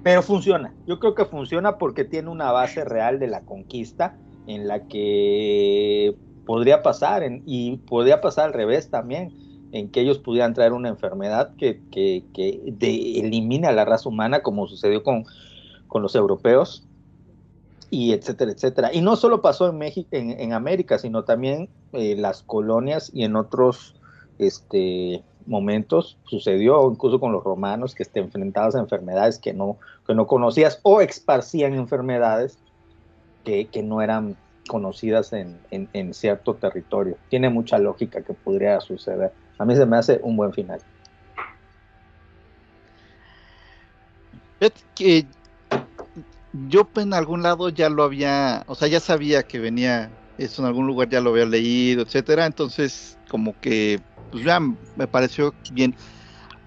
pero funciona. Yo creo que funciona porque tiene una base real de la conquista en la que podría pasar en- y podría pasar al revés también, en que ellos pudieran traer una enfermedad que, que, que de- elimine a la raza humana como sucedió con, con los europeos y etcétera, etcétera. Y no solo pasó en México, en, en América, sino también eh, las colonias y en otros este, momentos sucedió, incluso con los romanos, que te enfrentabas a enfermedades que no, que no conocías o esparcían enfermedades que, que no eran conocidas en, en- cierto territorio. Tiene mucha lógica que podría suceder. A mí se me hace un buen final. Yo en algún lado ya lo había, o sea, ya sabía que venía eso en algún lugar ya lo había leído, etcétera, entonces como que pues ya me pareció bien.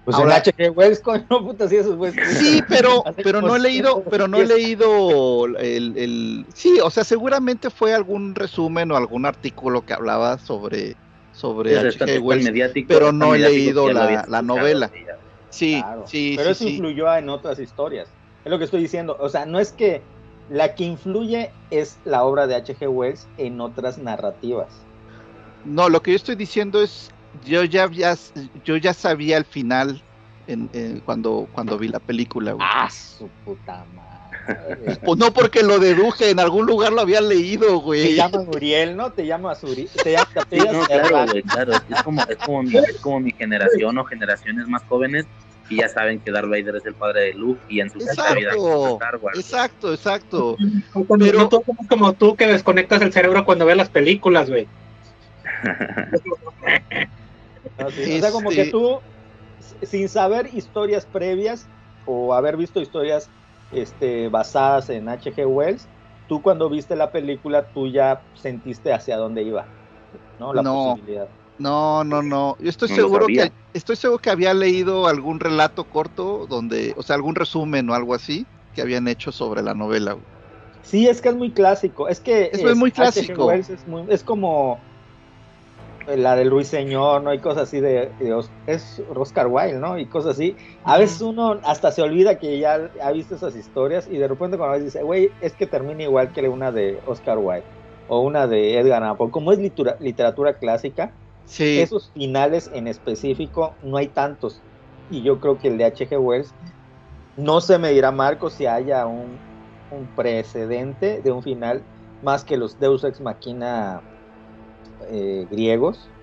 Pues Ahora- el H.G. Wells, coño, puta, sí, esos. Sí, pero pero no he leído, pero no he 110. leído el, el sí, o sea, seguramente fue algún resumen o algún artículo que hablaba sobre sobre H.G. Wells, mediático, pero no he leído la, novela. sí. Sí, Claro, sí, pero sí, eso sí. influyó en otras historias. Es lo que estoy diciendo. O sea, no es que la que influye es la obra de H.G. Wells en otras narrativas. No, lo que yo estoy diciendo es, yo ya había, yo ya sabía el final en, en- cuando, cuando vi la película. güey. ¡Ah, su puta madre! Pues no porque lo deduje, en algún lugar lo había leído, Te güey. llaman Uriel, ¿no? Te llamas Uriel. Te llamas te Sí, no, claro, güey, claro. Es como, es, como mi, es como mi generación o generaciones más jóvenes y ya saben que Darth Vader es el padre de Luke y en su vida Exacto, Star Wars. exacto. Cuando- Pero- no como tú que desconectas el cerebro cuando ves las películas, güey. Sí, O sea, como que Este- tú, sin saber historias previas o haber visto historias este, basadas en H.G. Wells, tú cuando viste la película, tú ya sentiste hacia dónde iba, ¿no? La No. posibilidad. No, no, no. Yo estoy No seguro que estoy seguro que había leído algún relato corto donde, o sea, algún resumen o algo así que habían hecho sobre la novela. güey. Sí, es que es muy clásico. Es que Eso es muy clásico. Es, muy- es como la del Ruiseñor, ¿no? Y cosas así de, es Oscar Wilde, ¿no? Y cosas así. A veces uno hasta se olvida que ya ha visto esas historias y de repente cuando ves dice, güey, es que termina igual que una de Oscar Wilde o una de Edgar Allan Poe. Como es litura- literatura clásica, Sí, esos finales en específico no hay tantos. Y yo creo que el de H.G. Wells, no se me dirá Marco si haya un, un precedente de un final más que los Deus Ex Machina eh, griegos.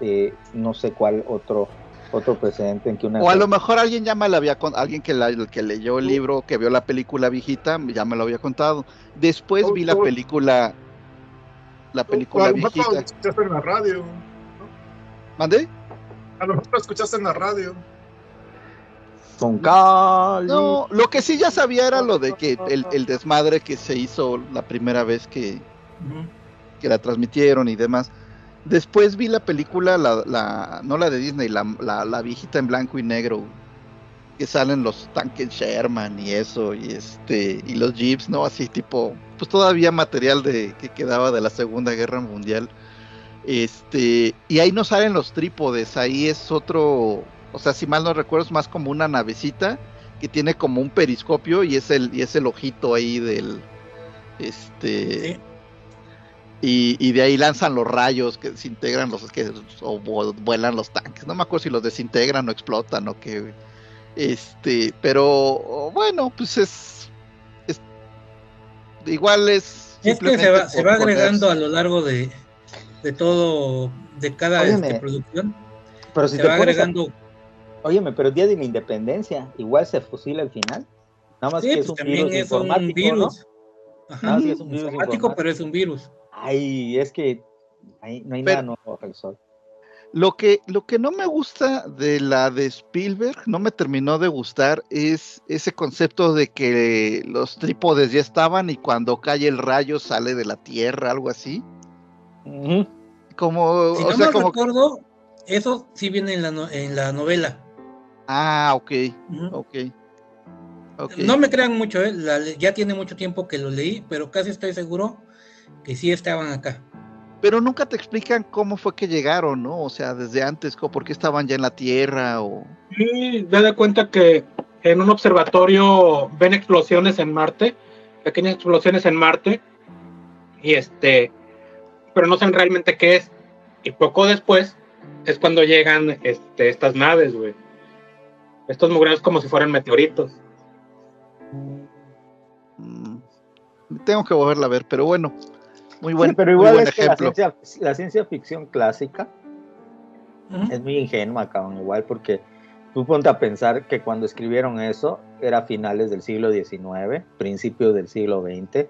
Eh, no sé cuál otro otro precedente en que una... o a lo mejor alguien ya me lo había con- alguien que, la- que leyó el libro, que vio la película viejita, ya me lo había contado. Después vi la película la O a película lo mejor lo viejita. escuchaste en la radio. ¿Mandé? A lo mejor lo escuchaste en la radio. Con Cali. No, lo que sí ya sabía era lo de que el, el desmadre que se hizo la primera vez que, que la transmitieron y demás. Después vi la película, la, la- no la de Disney, la, la, la viejita en blanco y negro, que salen los tanques Sherman y eso, y este, y los Jeeps, ¿no? Así tipo, pues todavía material de que quedaba de la Segunda Guerra Mundial. Este, y ahí no salen los trípodes, ahí es otro, o sea, si mal no recuerdo, es más como una navecita que tiene como un periscopio y es el, y es el ojito ahí del, este. Y, y de ahí lanzan los rayos que desintegran los que o vu- vuelan los tanques. No me acuerdo si los desintegran o explotan o qué. Este, pero bueno, pues es, es- igual es Es que se va, se va agregando ponerse- a lo largo de, de todo, de cada Óyeme, este, producción, Pero si se te va pones a- agregando. Óyeme, pero el día de la independencia, igual se fusila al final. Nada más Sí, que pues es un también virus es un informático, virus. ¿no? Ajá, Ah, sí, es un virus informático, informático. pero es un virus. Ay, es que ahí no hay Pero- nada nuevo sol. Lo que, lo que no me gusta de la de Spielberg, no me terminó de gustar, es ese concepto de que los trípodes ya estaban y cuando cae el rayo sale de la Tierra, algo así. Como, Si o no sea, me como... recuerdo, eso sí viene en la, no- en la novela. Ah, ok, Ujú. ok. ok. No me crean mucho, ¿eh? La ya tiene mucho tiempo que lo leí, pero casi estoy seguro que sí estaban acá. Pero nunca te explican cómo fue que llegaron, ¿no? O sea, desde antes, por qué estaban ya en la Tierra o... Y da de cuenta que en un observatorio ven explosiones en Marte, pequeñas explosiones en Marte, y este, pero no saben realmente qué es. Y poco después es cuando llegan este, estas naves, güey. Estos mugranos como si fueran meteoritos. Mm, tengo que volverla a ver, pero bueno, muy buen, Sí, pero muy igual buen es que la ciencia, la ciencia ficción clásica es muy ingenua, cabrón, igual porque tú ponte a pensar que cuando escribieron eso era finales del siglo XIX, principios del siglo XX,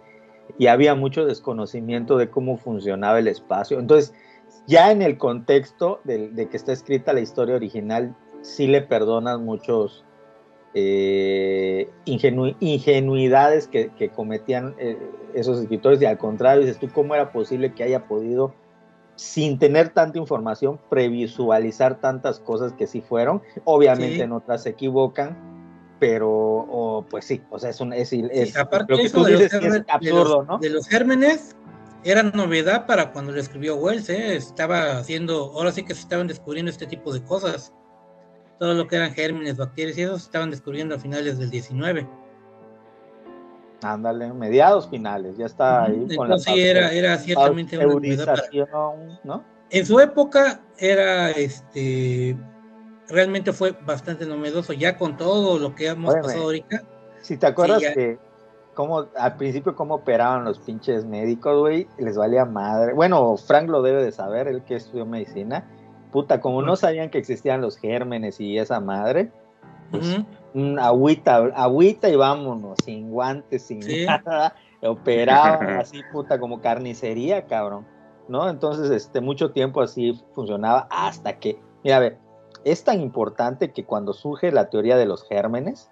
y había mucho desconocimiento de cómo funcionaba el espacio. Entonces, ya en el contexto de, de que está escrita la historia original, sí le perdonas muchos eh, ingenu- ingenuidades que, que cometían eh, esos escritores, y al contrario, dices tú, ¿cómo era posible que haya podido sin tener tanta información, previsualizar tantas cosas que sí fueron. Obviamente Sí. en otras se equivocan, pero o, pues sí, o sea, es, un, es, Sí, es- aparte lo que tú dices es germen- de absurdo, los- ¿no? de los gérmenes era novedad para cuando lo escribió Wells, ¿eh? estaba haciendo, ahora sí que se estaban descubriendo este tipo de cosas. Todo lo que eran gérmenes, bacterias y eso se estaban descubriendo a finales del 19. Ándale, mediados finales, ya está ahí con la Entonces sí, era, era ciertamente una para, ¿no? en su época era este realmente fue bastante novedoso ya con todo lo que hemos Óyeme, pasado ahorita Si te acuerdas ya. que cómo, al principio cómo operaban los pinches médicos, güey, les valía madre. Bueno, Frank lo debe de saber, él que estudió medicina. Puta, como no sabían que existían los gérmenes y esa madre, pues, agüita, agüita y vámonos, sin guantes, sin Sí. nada, operaban así, puta, como carnicería, cabrón, ¿no? Entonces, este, mucho tiempo así funcionaba hasta que, mira, a ver, es tan importante que cuando surge la teoría de los gérmenes,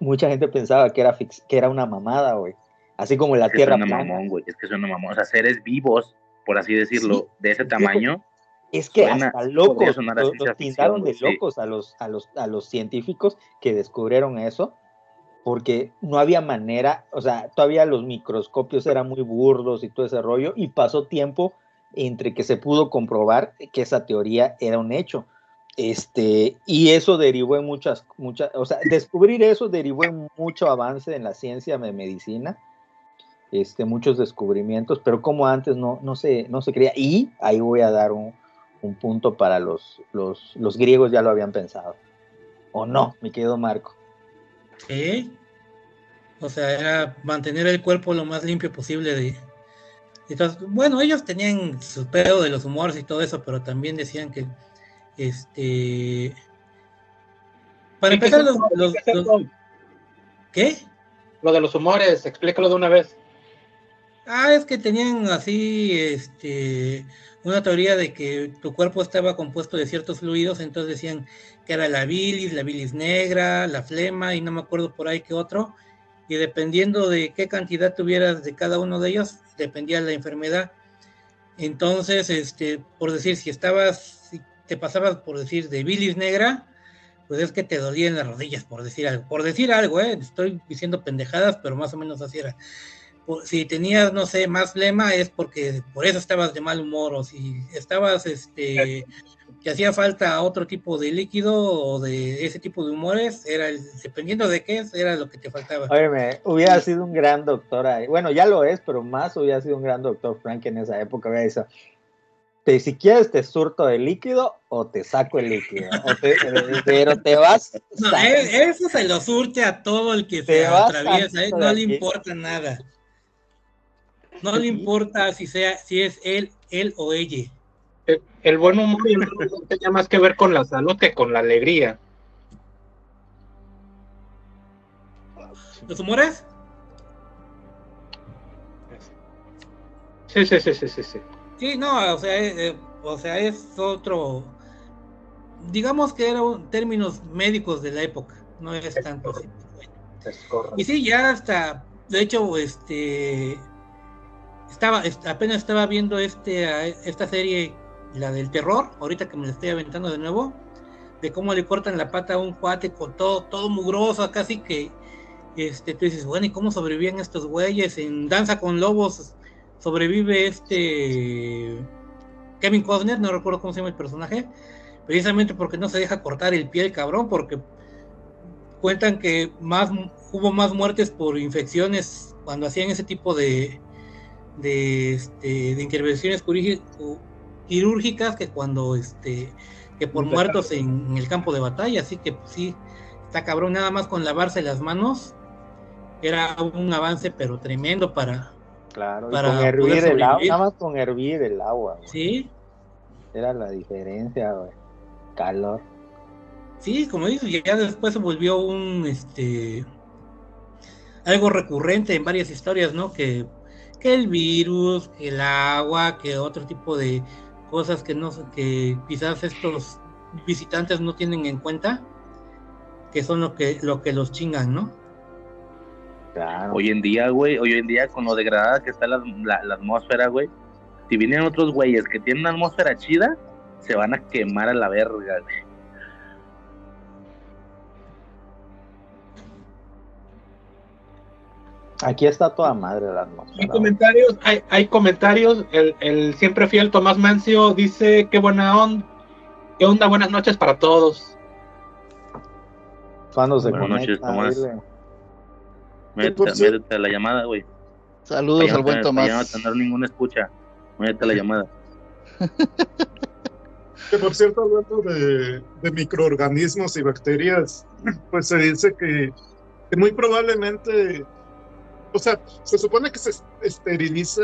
mucha gente pensaba que era, fix- que era una mamada, güey, así como la Es que Tierra suena plana. mamón, güey. Es que suena mamón. O sea, seres vivos, por así decirlo, Sí, de ese tamaño. Es que Suena- hasta locos, los, tildaron de sí. locos a los, a, los, a los científicos que descubrieron eso, porque no había manera, o sea, todavía los microscopios eran muy burdos y todo ese rollo, y pasó tiempo entre que se pudo comprobar que esa teoría era un hecho. Este, y eso derivó en muchas, muchas, o sea, descubrir eso derivó en mucho avance en la ciencia de medicina, este, muchos descubrimientos, pero como antes no, no, se, no se creía. Y ahí voy a dar un, un punto para los, los, los griegos, ya lo habían pensado. ¿O no, mi querido Marco? Sí. O sea, era mantener el cuerpo lo más limpio posible de. Entonces, bueno, ellos tenían su pedo de los humores y todo eso, pero también decían que este para ¿Y qué empezar los, los- ¿Qué es los-? ¿qué? Lo de los humores, explícalo de una vez. Ah, es que tenían así este una teoría de que tu cuerpo estaba compuesto de ciertos fluidos, entonces decían que era la bilis, la bilis negra, la flema y no me acuerdo por ahí qué otro, y dependiendo de qué cantidad tuvieras de cada uno de ellos, dependía la enfermedad. Entonces, este, por decir, si estabas, si te pasabas por decir de bilis negra, pues es que te dolían las rodillas, por decir algo. Por decir algo, ¿eh? estoy diciendo pendejadas, pero más o menos así era si tenías, no sé, más flema es porque por eso estabas de mal humor, o si estabas este que hacía falta otro tipo de líquido o de ese tipo de humores, era el, dependiendo de qué es, era lo que te faltaba. Óyeme, hubiera sido un gran doctor ahí. Bueno, ya lo es, pero más hubiera sido un gran doctor Frank en esa época. Hubiera dicho, te, si quieres te surto de líquido o te saco el líquido. O te- pero te vas... No, e- eso se lo surte a todo el que se atraviesa, ¿eh? no le importa nada. No le importa si sea, si es él, él o ella. El, el buen humor y el humor tenía más que ver con la salud que con la alegría. ¿Los humores? Sí, sí, sí, sí, sí, sí. Sí, no, o sea, eh, eh, o sea, es otro, digamos que eran términos médicos de la época, no es tanto así. bueno. Es correcto. Y sí, ya hasta, de hecho, este, estaba, est- apenas estaba viendo este, esta serie, la del terror, ahorita que me la estoy aventando de nuevo, de cómo le cortan la pata a un cuate con todo, todo mugroso, casi que, este, tú dices, bueno, ¿y cómo sobrevivían estos güeyes? En Danza con Lobos sobrevive este Kevin Costner, no recuerdo cómo se llama el personaje, precisamente porque no se deja cortar el pie el cabrón, porque cuentan que más hubo más muertes por infecciones cuando hacían ese tipo de de, este, de intervenciones quirúrgicas que cuando este que por muertos en, en el campo de batalla así que pues, sí está cabrón nada más con lavarse las manos era un avance pero tremendo para Claro, para con hervir el agua, nada más con hervir el agua, güey. sí Era la diferencia, güey. Calor. Sí, como dices, ya después se volvió un este algo recurrente en varias historias, ¿no? Que, que el virus, que el agua, que otro tipo de cosas que no que quizás estos visitantes no tienen en cuenta, que son lo que lo que los chingan, ¿no? Claro. Hoy en día, güey, hoy en día con lo degradada que está la, la- la atmósfera, güey, si vienen otros güeyes que tienen una atmósfera chida, se van a quemar a la verga, güey. Aquí está toda madre la Hay atmósfera. güey. comentarios, hay, hay comentarios. El, el siempre fiel Tomás Mancio dice qué buena onda. ¿Qué onda? Buenas noches para todos. Cuando se Buenas noches, Tomás. Métete, a la llamada, güey. Saludos al buen ya no- Tomás. tener ninguna escucha. Métete a la llamada. Que por cierto, hablando de, de microorganismos y bacterias, pues se dice que, que muy probablemente, o sea, se supone que se esteriliza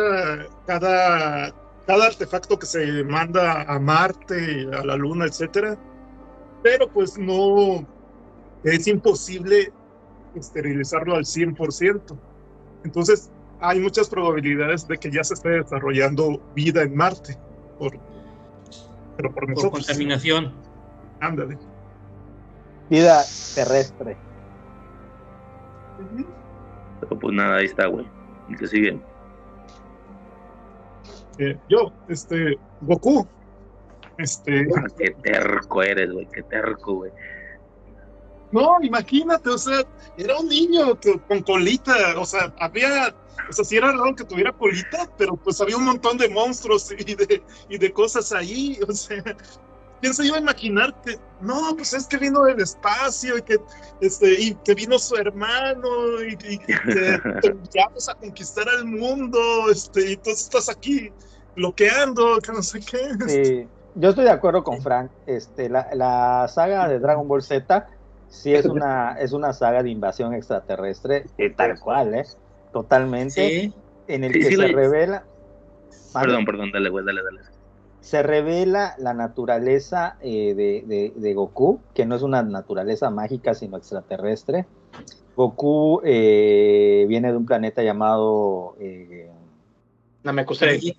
cada, cada artefacto que se manda a Marte, a la Luna, etcétera, pero pues no, es imposible esterilizarlo al 100%. Entonces, hay muchas probabilidades de que ya se esté desarrollando vida en Marte, por, pero por contaminación. Ándale. Vida terrestre. Pero pues nada, ahí está, güey. El que sigue. Eh, yo, este, Goku, este, Ah, Qué terco eres, güey. Qué terco, güey. no, imagínate, o sea, era un niño que- con colita, o sea, había, o sea, sí era raro que tuviera colita, pero pues había un montón de monstruos y de, y de cosas ahí, o sea, ¿quién se iba a imaginar que, no, pues es que vino del espacio y que, este, y que vino su hermano y, y que te vamos a conquistar al mundo, este, y tú estás aquí bloqueando, que no sé qué. Sí, yo estoy de acuerdo con Frank. Este, la, la saga de Dragon Ball Z sí es una, es una saga de invasión extraterrestre, eh, tal cual, ¿eh? Totalmente. Sí. En el Sí, que sí, se revela. Perdón, perdón, dale, güey, dale, dale. Se revela la naturaleza eh, de, de- de Goku, que no es una naturaleza mágica, sino extraterrestre. Goku eh, viene de un planeta llamado... eh, Namekusei.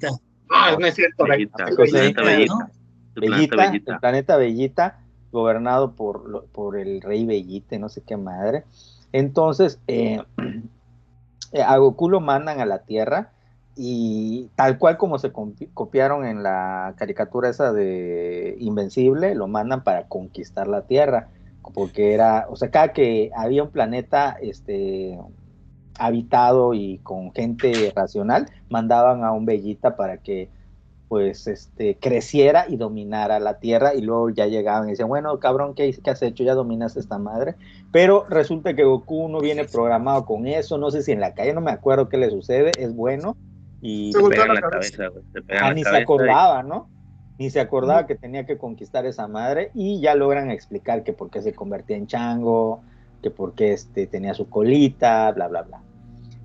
Ah, no es cierto. Bellita, Bellita, planeta ¿no? Bellita. El planeta Bellita, el Bellita. planeta Bellita, gobernado por, por el rey Bellite, no sé qué madre. Entonces, eh, a Goku lo mandan a la Tierra y tal cual como se copiaron en la caricatura esa de Invencible, lo mandan para conquistar la Tierra, porque era, o sea, cada que había un planeta, este habitado y con gente racional, mandaban a un Bellita para que pues este creciera y dominara la tierra y luego ya llegaban y decían, bueno, cabrón, ¿qué, qué has hecho? Ya dominaste esta madre. Pero resulta que Goku no viene programado con eso, no sé si en la calle, no me acuerdo qué le sucede, es bueno y Se Te pegan la cabeza. cabeza, güey. Te pegan ah, la ni se cabeza y- acordaba, ¿no? Ni se acordaba que tenía que conquistar esa madre y ya logran explicar que por qué se convertía en chango, que por qué este, tenía su colita, bla, bla, bla.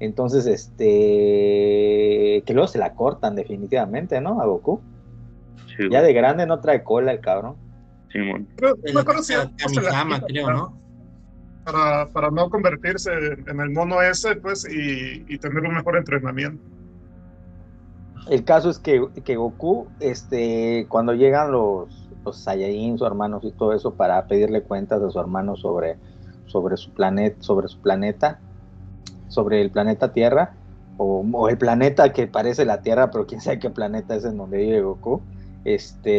Entonces, este, que luego se la cortan definitivamente, ¿no? A Goku. Sí, Ya de grande no trae cola el cabrón. Simón. Pero De no acuerdo si se creo, para- ¿no? Para, para no convertirse en el mono ese, pues, y, y tener un mejor entrenamiento. El caso es que, que Goku, este, cuando llegan los, los Saiyajin, sus hermanos y todo eso, para pedirle cuentas a su hermano sobre, sobre su planeta, sobre su planeta, sobre el planeta Tierra, o, o el planeta que parece la Tierra, pero quién sabe qué planeta es en donde vive Goku. Este,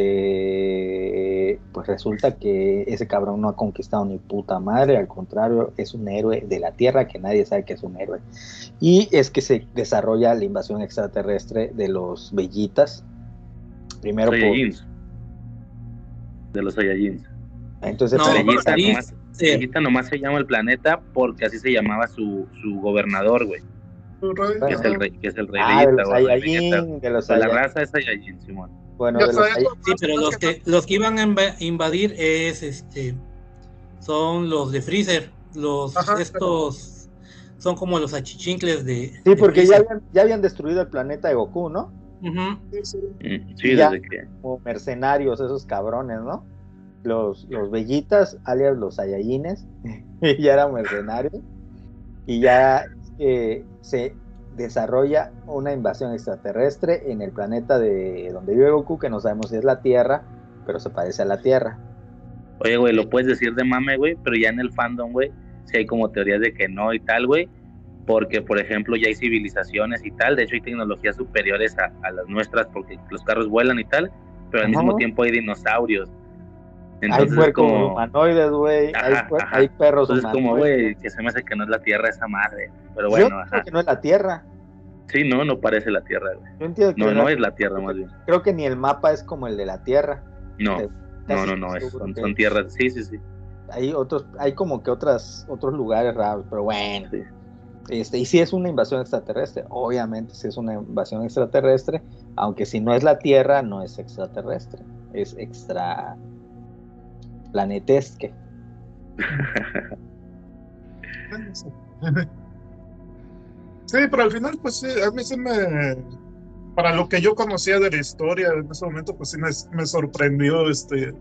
pues resulta que ese cabrón no ha conquistado ni puta madre, al contrario, es un héroe de la Tierra que nadie sabe que es un héroe. Y es que se desarrolla la invasión extraterrestre de los Bellitas. Primero por. De los Saiyajins. Entonces, No, Bellita sí, nomás, sí. Bellita nomás se llama el planeta porque así se llamaba su, su gobernador, güey. Que es el rey, que es el rey ah, de los Vegeta. Saiyajin, de los Pues la raza es Saiyajin, Simón. Bueno, de los. Sí, pero los que, los que iban a inva- invadir es este son los de Freezer, los Ajá. estos son como los achichincles de Sí, de porque ya habían, ya habían destruido el planeta de Goku, ¿no? Sí, sí. Mm, Sí, Ya. desde que. Como mercenarios, esos cabrones, ¿no? Los, los Bellitas, alias los Saiyajines, ya eran mercenarios. Y ya eh, se desarrolla una invasión extraterrestre en el planeta de donde vive Goku, que no sabemos si es la Tierra, pero se parece a la Tierra. Oye, güey, lo puedes decir de mame, güey, pero ya en el fandom, güey, sí hay como teorías de que no y tal, güey. Porque, por ejemplo, ya hay civilizaciones y tal. De hecho, hay tecnologías superiores a, a las nuestras porque los carros vuelan y tal. Pero al Ajá. mismo tiempo hay dinosaurios. Hay Entonces, es puercos como. humanoides, güey. Hay, hay perros Entonces, como, humanoides. güey, que se me hace que no es la Tierra esa madre. Pero Yo bueno, creo ajá. que no es la Tierra. Sí, no, no parece la Tierra, güey. Yo entiendo que No, no- no es la Tierra, más bien. creo que ni el mapa es como el de la Tierra. No, no, no, no, es- son tierras. Sí, sí, sí. Hay otros, hay como que otras, otros lugares raros, pero bueno. Sí. Este, y si es una invasión extraterrestre, obviamente si es una invasión extraterrestre, aunque si no es la Tierra, no es extraterrestre, es extra planetesque. Sí, pero al final, pues sí, a mí sí me. Para lo que yo conocía de la historia en ese momento, pues sí me, me sorprendió este.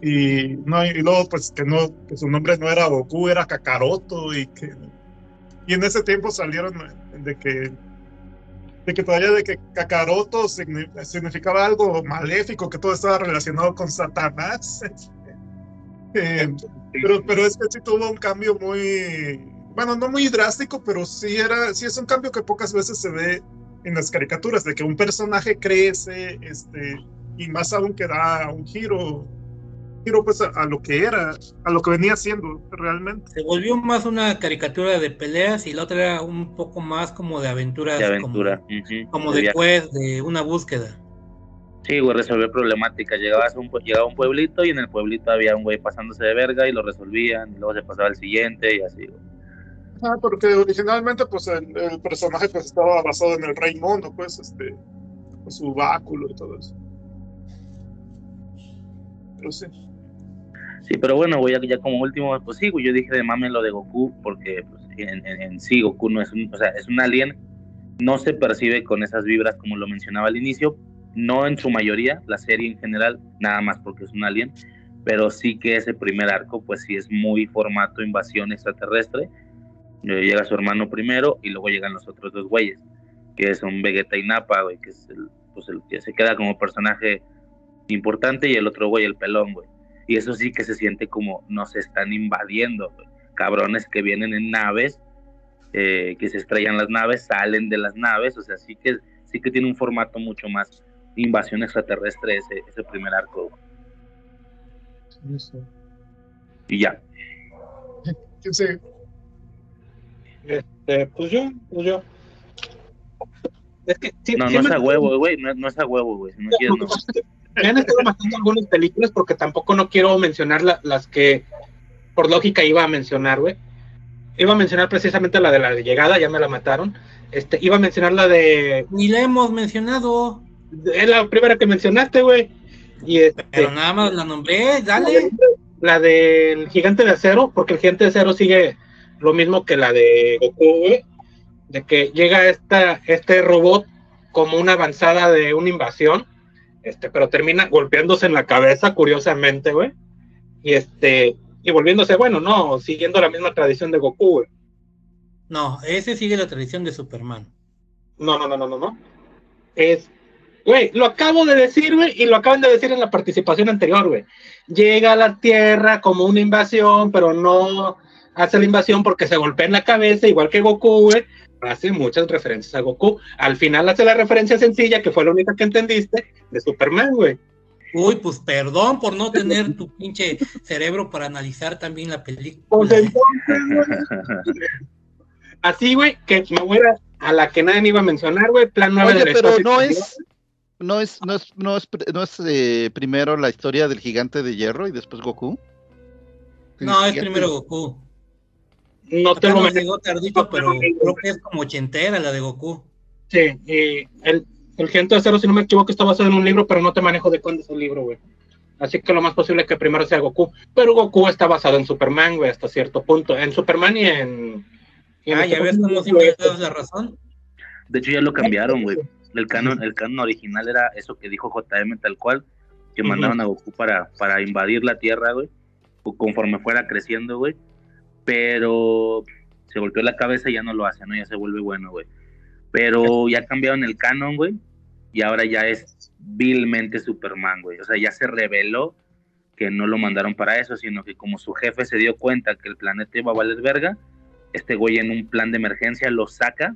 Y, no, y luego, pues que no, que su nombre no era Goku, era Kakaroto, y que. Y en ese tiempo salieron de que. De que todavía de que Kakaroto signi- significaba algo maléfico, que todo estaba relacionado con Satanás. Eh, pero, pero es que sí tuvo un cambio muy, bueno, no muy drástico, pero sí era, sí es un cambio que pocas veces se ve en las caricaturas, de que un personaje crece, este, y más aún que da un giro, giro pues a, a lo que era, a lo que venía siendo realmente. Se volvió más una caricatura de peleas y la otra era un poco más como de aventuras, De aventura. como, como de de viaje. quest, de una búsqueda. Sí, güey, resolver problemáticas. Llegabas a un, llegaba a un pueblito y en el pueblito había un güey pasándose de verga y lo resolvían, y luego se pasaba al siguiente y así, güey. Ah, porque originalmente pues el, el personaje pues estaba basado en el Rey Mono, pues este, con su báculo y todo eso. Pero sí. Sí, pero bueno, güey, ya, ya como último, pues sí, güey, yo dije de mame lo de Goku, porque pues, en, en- en sí Goku no es un, o sea, es un alien, no se percibe con esas vibras como lo mencionaba al inicio, no en su mayoría, la serie en general, nada más porque es un alien, pero sí que ese primer arco, pues sí es muy formato invasión extraterrestre, Eh, llega su hermano primero y luego llegan los otros dos güeyes, que son Vegeta y Nappa, güey, que es el, pues el que se queda como personaje importante y el otro güey, el pelón, güey. Y eso sí que se siente como nos están invadiendo, cabrones que vienen en naves, eh, que se estrellan las naves, salen de las naves, o sea, sí que, sí que tiene un formato mucho más invasión extraterrestre ese, ese primer arco. güey. Y ya. ¿Quién sigue? Este, pues yo, pues yo. Es que sí, No, no es me- a huevo, güey. No, no es a huevo, güey. Si no quieres, no. Me han estado matando algunas películas porque tampoco no quiero mencionar la- las que por lógica iba a mencionar, güey. Iba a mencionar precisamente la de la de llegada, ya me la mataron. Este, iba a mencionar la de. Ni la hemos mencionado, Es la primera que mencionaste, güey. Y este, pero nada más la nombré, dale. la del gigante de acero, porque el gigante de acero sigue lo mismo que la de Goku, güey. De que llega esta, este robot como una avanzada de una invasión, este, pero termina golpeándose en la cabeza, curiosamente, güey. Y este, y volviéndose, bueno, no, siguiendo la misma tradición de Goku, güey. No, ese sigue la tradición de Superman. No, no, no, no, no, no. Es, güey, lo acabo de decir, güey, y lo acaban de decir en la participación anterior, güey. Llega a la Tierra como una invasión, pero no hace la invasión porque se golpea en la cabeza, igual que Goku, güey. Hace muchas referencias a Goku. Al final hace la referencia sencilla, que fue la única que entendiste, de Superman, güey. Uy, pues perdón por no tener tu pinche cerebro para analizar también la película. Pues entonces, güey, Así, güey, que me voy a, a la que nadie iba a mencionar, güey. Plan 9 Oye, del pero espacio no es, no es, no es, no es, no es eh, primero la historia del gigante de hierro y después Goku. No, es primero Goku. No te Acá lo me- llegó tardito, pero creo que es como ochentera la de Goku. Sí, y el, el Gigante de Acero, si no me equivoco, está basado en un libro, pero no te manejo de cuándo es el libro, güey. Así que lo más posible es que primero sea Goku. Pero Goku está basado en Superman, güey, hasta cierto punto. En Superman y en. y en Ah, ya este- ves cómo siempre das la razón. De hecho, ya lo cambiaron, güey. El canon, el canon original era eso que dijo JM tal cual, que Ujú. mandaron a Goku para, para invadir la Tierra, güey, conforme fuera creciendo, güey. Pero se golpeó la cabeza y ya no lo hace, ¿no? Ya se vuelve bueno, güey. Pero ya cambiaron el canon, güey, y ahora ya es vilmente Superman, güey. O sea, ya se reveló que no lo mandaron para eso, sino que como su jefe se dio cuenta que el planeta iba a valer verga, este güey en un plan de emergencia lo saca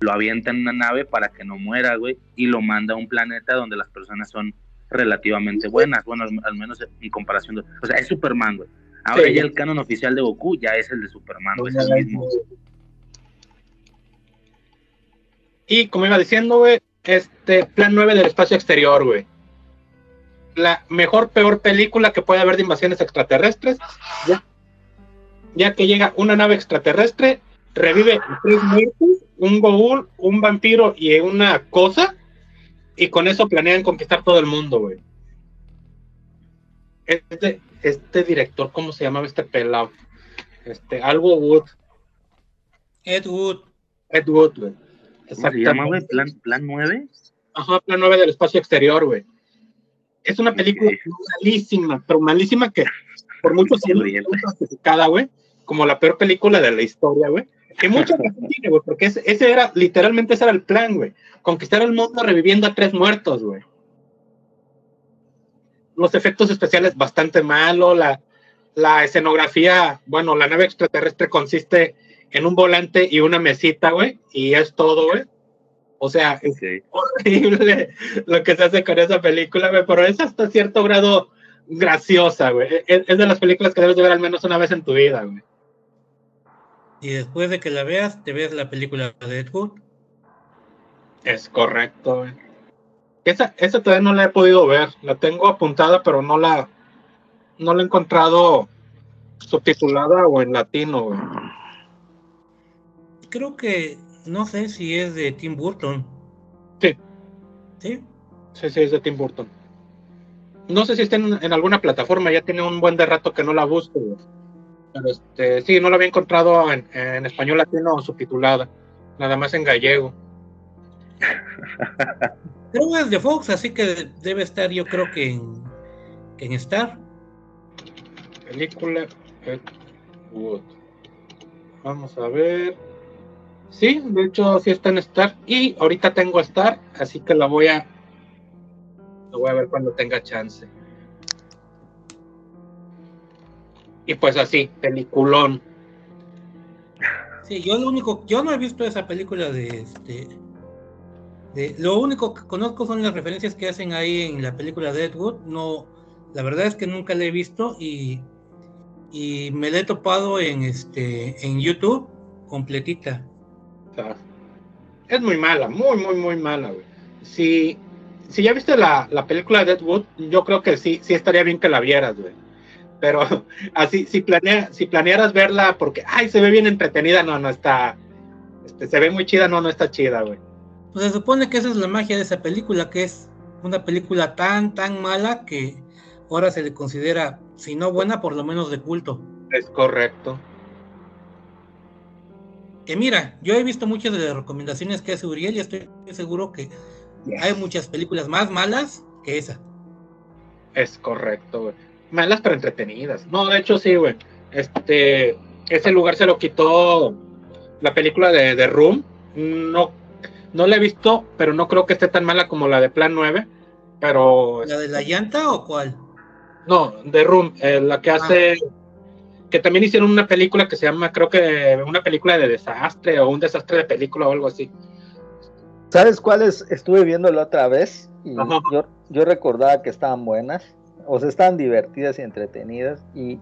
lo avienta en una nave para que no muera, güey, y lo manda a un planeta donde las personas son relativamente buenas, bueno, al, menos en comparación, de- o sea, es Superman, güey. Ahora Sí. ya el canon oficial de Goku ya es el de Superman, güey, es el mismo. Y como iba diciendo, güey, este Plan 9 del espacio exterior, güey. La mejor, peor película que puede haber de invasiones extraterrestres. Ya, ya que llega una nave extraterrestre, revive a tres muertos, un Goul, un vampiro y una cosa. Y con eso planean conquistar todo el mundo, güey. Este, este director, ¿cómo se llamaba este pelado? Este, algo Wood. Ed Wood. Ed Wood, güey. ¿Cómo se llama, güey? ¿Plan, plan 9? Ajá, Plan 9 del espacio exterior, güey. Es una película malísima, pero malísima que por muchos años clasificada, güey, como la peor película de la historia, güey. Que mucha razón tiene, güey, porque ese, ese era, literalmente ese era el plan, güey. Conquistar el mundo reviviendo a tres muertos, güey. Los efectos especiales bastante malos, la, la escenografía, bueno, la nave extraterrestre consiste en un volante y una mesita, güey, y es todo, güey. O sea, es horrible lo que se hace con esa película, güey, pero es hasta cierto grado graciosa, güey. Es, es de las películas que debes de ver al menos una vez en tu vida, güey. Y después de que la veas, te ves la película de Ed Wood. Es correcto. Esa, esa todavía no la he podido ver. La tengo apuntada, pero no la, no la he encontrado subtitulada o en latino, güey. Creo que, no sé si es de Tim Burton. Sí. ¿Sí? Sí, sí, es de Tim Burton. No sé si está en, en alguna plataforma, ya tiene un buen de rato que no la busco, güey. Pero este, sí, no la había encontrado en, en español latino subtitulada, nada más en gallego. Creo que es de Fox, así que debe estar yo creo que en, Star. Película Ed Wood. Vamos a ver. Sí, de hecho sí está en Star. Y ahorita tengo Star, así que la voy a. La voy a ver cuando tenga chance. Y pues así, peliculón. Sí, yo lo único, yo no he visto esa película de este. De, lo único que conozco son las referencias que hacen ahí en la película de Ed Wood. No, la verdad es que nunca la he visto y, y me la he topado en este en YouTube completita. Es muy mala, muy, muy, muy mala, güey. Si, si ya viste la, la película de Deadwood, yo creo que sí, sí estaría bien que la vieras, güey. Pero así, si, planea, si planearas verla porque, ay, se ve bien entretenida, no, no está, este, se ve muy chida, no, no está chida, güey. Pues se supone que esa es la magia de esa película, que es una película tan, tan mala que ahora se le considera, si no buena, por lo menos de culto. Es correcto. Que mira, yo he visto muchas de las recomendaciones que hace Uriel y estoy seguro que hay muchas películas más malas que esa. Es correcto, güey. Malas pero entretenidas. No, de hecho sí, güey. Este, ese lugar se lo quitó la película de, de Room. No, no la he visto, pero no creo que esté tan mala como la de Plan 9. Pero. ¿La de la llanta o cuál? No, de Room, eh, la que hace. Que también hicieron una película que se llama, creo que una película de desastre o un desastre de película o algo así. ¿Sabes cuáles estuve viendo la otra vez? Y yo, yo recordaba que estaban buenas, o sea, estaban divertidas y entretenidas, y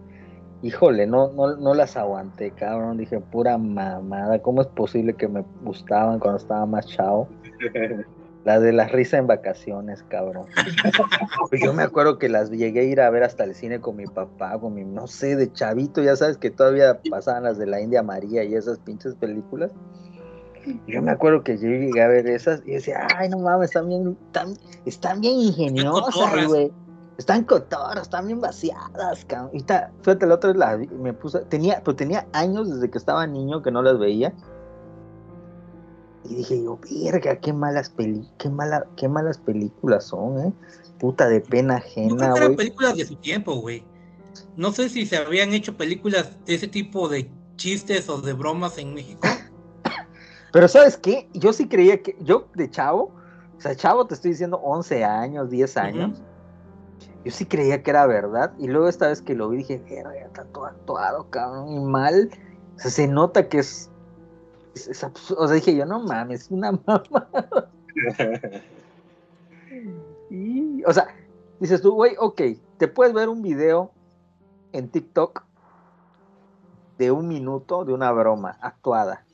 híjole, no, no, no las aguanté, cabrón. Dije, pura mamada, ¿cómo es posible que me gustaban cuando estaba más chavo? La de la risa en vacaciones, cabrón. Pues yo me acuerdo que las llegué a ir a ver hasta el cine con mi papá, con mi, no sé, de chavito, ya sabes que todavía pasaban las de la India María y esas pinches películas. Yo me acuerdo que yo llegué a ver esas y decía, ay, no mames, están bien, están, están bien ingeniosas, güey. Están cotorras, están bien vaciadas, cabrón. Y ta- fíjate, la otra vez la me puse, tenía, pues tenía años desde que estaba niño que no las veía. Y dije yo, verga, qué malas peli, qué mala, qué malas películas son, eh. Puta de pena ajena, güey. películas de su tiempo, güey. No sé si se habían hecho películas de ese tipo de chistes o de bromas en México. Pero ¿sabes qué? Yo sí creía que, yo de chavo, o sea, chavo te estoy diciendo 11 años, 10 años, yo sí creía que era verdad. Y luego esta vez que lo vi dije, verga, está todo actuado, cabrón, y mal. O sea, se nota que es, es- es absurdo. O sea, dije yo, no mames, es una mamá. Y, o sea, dices tú, güey, ok, te puedes ver un video en TikTok de un minuto de una broma actuada,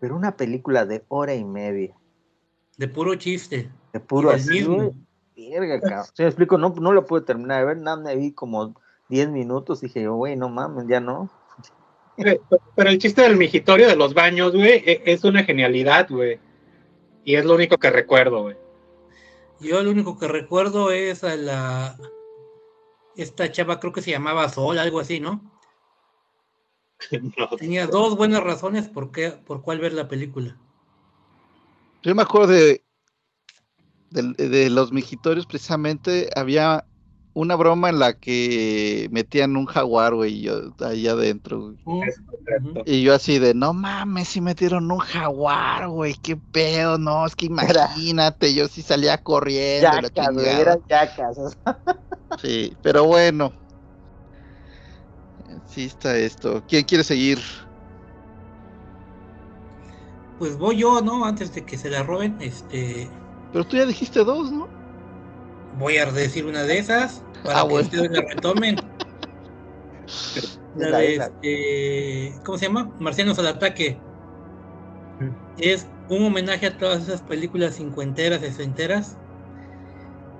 pero una película de hora y media, De puro chiste. de puro así, mismo. Verga, cabrón. Si me explico, no, no lo pude terminar de ver, nada, me vi como 10 minutos, dije yo, güey, no mames, ya no. Güey, Pero el chiste del mijitorio de los baños, güey, e- es una genialidad, güey. Y es lo único que recuerdo, güey. Yo lo único que recuerdo es a la. Esta chava, creo que se llamaba Sol, algo así, ¿no? No. Tenía dos buenas razones por, qué, por cuál ver la película. Yo me acuerdo de, de los mijitorios, precisamente había una broma en la que metían un jaguar, güey, yo- ahí adentro. correcto. Y yo así de, no mames, si metieron un jaguar, güey, qué pedo, no, es que imagínate, yo sí salía corriendo. Yacas, güey, eran yacas. Sí, pero bueno. Sí está esto. ¿Quién quiere seguir? Pues voy yo, ¿no? Antes de que se la roben, este. Pero tú ya dijiste dos, ¿no? Voy a decir una de esas para Ah, que bueno. ustedes la retomen. La de este, ¿cómo se llama? Marcianos al ataque. Es un homenaje a todas esas películas cincuenteras, sesenteras.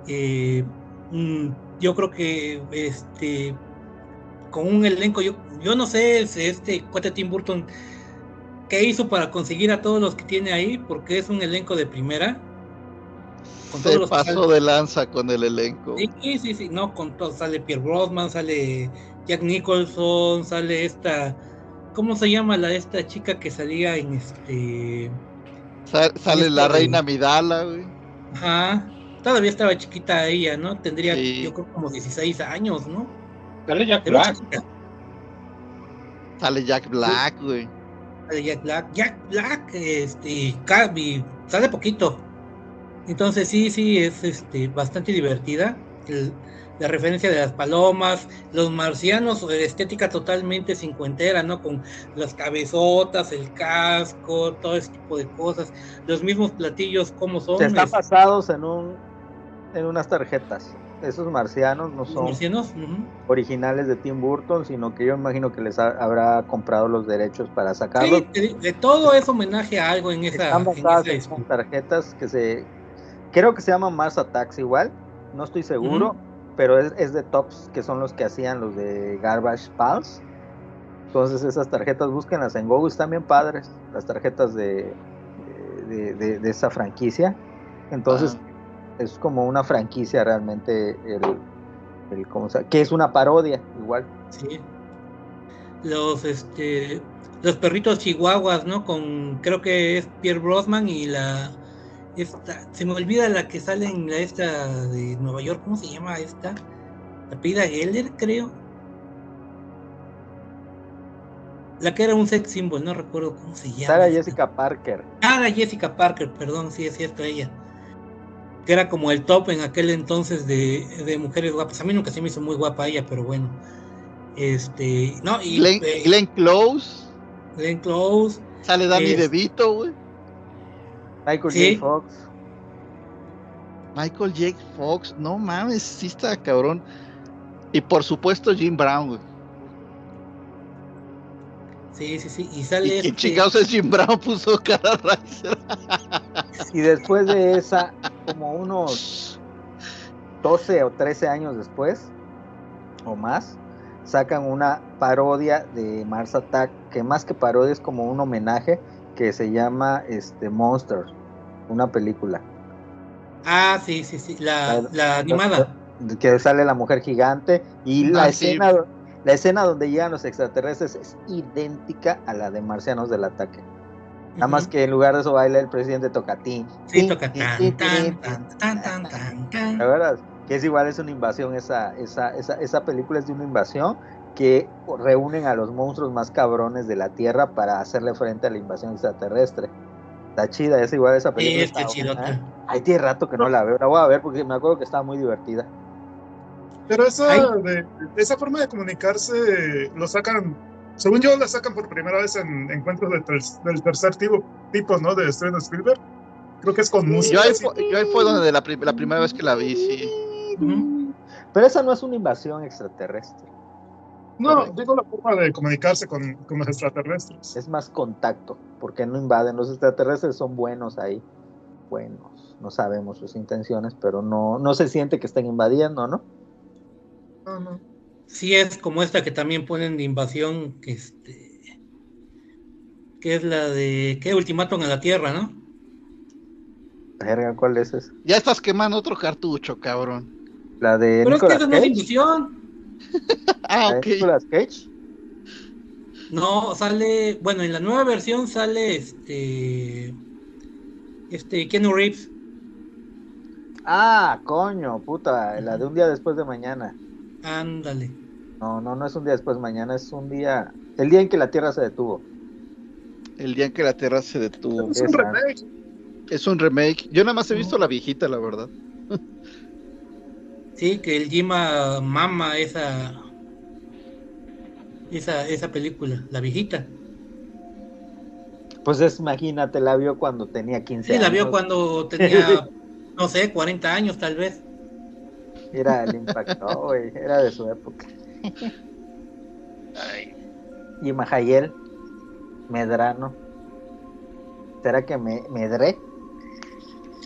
Eh, mm, yo creo que este con un elenco, yo, yo no sé si este cuate Tim Burton qué hizo para conseguir a todos los que tiene ahí, porque es un elenco de primera. Con todos Se pasó de lanza con el elenco. Sí, sí, sí, no, con todo, sale Pierre Brosnan, sale Jack Nicholson, sale esta, ¿cómo se llama la esta chica que salía en este, Sa- sale la de- reina Midala, güey. ajá, todavía estaba chiquita ella, ¿no? Tendría, Sí. yo creo como 16 años, ¿no? Dale Jack Black. chiquita. Sale Jack Black, güey. Sale Jack Black, Jack Black, este, y ca- y sale poquito. Entonces sí, sí, es este bastante divertida. El- la referencia de las palomas, los marcianos, eh, estética totalmente cincuentera, ¿no? Con las cabezotas, el casco, todo ese tipo de cosas. Los mismos platillos, como son. Están es- basados en un en unas tarjetas. Esos marcianos no son marcianos, originales de Tim Burton, sino que yo imagino que les ha- habrá comprado los derechos para sacarlos. Sí, de, de todo es homenaje a algo en esa, Están en basadas esa en disco. unas tarjetas que se. Creo que se llaman Mars Attacks igual. No estoy seguro. Pero es, es de Tops, que son los que hacían los de Garbage Pals. Entonces esas tarjetas, búsquenlas en Google, están bien padres. Las tarjetas de, de, de- de esa franquicia. Entonces es como una franquicia realmente el, el ¿cómo se- que es una parodia igual. Sí. Los este los perritos chihuahuas, ¿no? Con creo que es Pierre Brosnan y la esta se me olvida la que sale en la esta de Nueva York, ¿cómo se llama esta? La pida Geller, creo. La que era un sex symbol, no recuerdo cómo se llama. Esta. Jessica Parker. Ah, la Jessica Parker, perdón, sí es cierto ella. Que era como el top en aquel entonces de, de mujeres guapas. A mí nunca se me hizo muy guapa ella, pero bueno. Este, no, y Glenn, eh, Glenn Close, Glenn Close, sale Danny es- DeVito, güey. Michael Sí. J. Fox. Michael J. Fox, no mames, sí está cabrón. Y por supuesto Jim Brown, güey. sí, sí, sí, y sale ¿Y este- chingados es Jim Brown? Puso cara Riser. Y después de esa, como unos 12 o 13 años después, o más, sacan una parodia de Mars Attack, que más que parodia es como un homenaje, que se llama este, Monster, una película. Ah, sí, sí, sí, la, La- la animada. Que sale la mujer gigante y la Ah, sí. escena, la escena donde llegan los extraterrestres es idéntica a la de Marcianos del Ataque. Nada más que en lugar de eso baila el presidente Tocatín. Sí, toca tan, tan, tan, tan, tan, tan, tan. La verdad, que es igual, es una invasión, esa, esa, esa, esa película es de una invasión que reúnen a los monstruos más cabrones de la Tierra para hacerle frente a la invasión extraterrestre. Está chida, es igual esa Sí, película. está está chidota. ¿eh? Ay, tiene rato que no la veo, la voy a ver porque me acuerdo que estaba muy divertida. Pero esa, de, esa forma de comunicarse lo sacan, según yo, la sacan por primera vez en encuentros del, ter- del tercer tipo, tipo, ¿no? De Steven Spielberg. Creo que es con música. Yo ahí, sí. fu- yo ahí fue donde la, la primera vez que la vi, sí. Pero esa no es una invasión extraterrestre, No, digo la forma de comunicarse con, con los extraterrestres. es más contacto, porque no invaden. Los extraterrestres son buenos ahí, buenos. No sabemos sus intenciones, pero no, no se siente que estén invadiendo, ¿no? No, no. Sí es como esta que también ponen de invasión, que este, que es la de, ¿qué? Ultimátum a la Tierra, ¿no? Verga, ¿cuál es esa? Ya estás quemando otro cartucho, cabrón. La de Pero es que esa no es invasión. Ah, ¿La de ok. Nicolas Cage? No, sale, bueno, en la nueva versión sale este, este, Keanu Reeves. Ah, coño, puta, la de un día después de mañana. Ándale. No, no, no es un día después de mañana, es un día, el día en que la Tierra se detuvo. El día en que la Tierra se detuvo. Es un remake. Es un remake. Yo nada más he visto la viejita, la verdad. Sí, que el Jima mama esa, esa, esa película, la viejita. Pues es, imagínate, la vio cuando tenía 15 Sí, años. la vio cuando tenía, no sé, 40 años tal vez. Era el impacto, güey, era de su época. Y Mahayel, Medrano. ¿Será que me, Medré?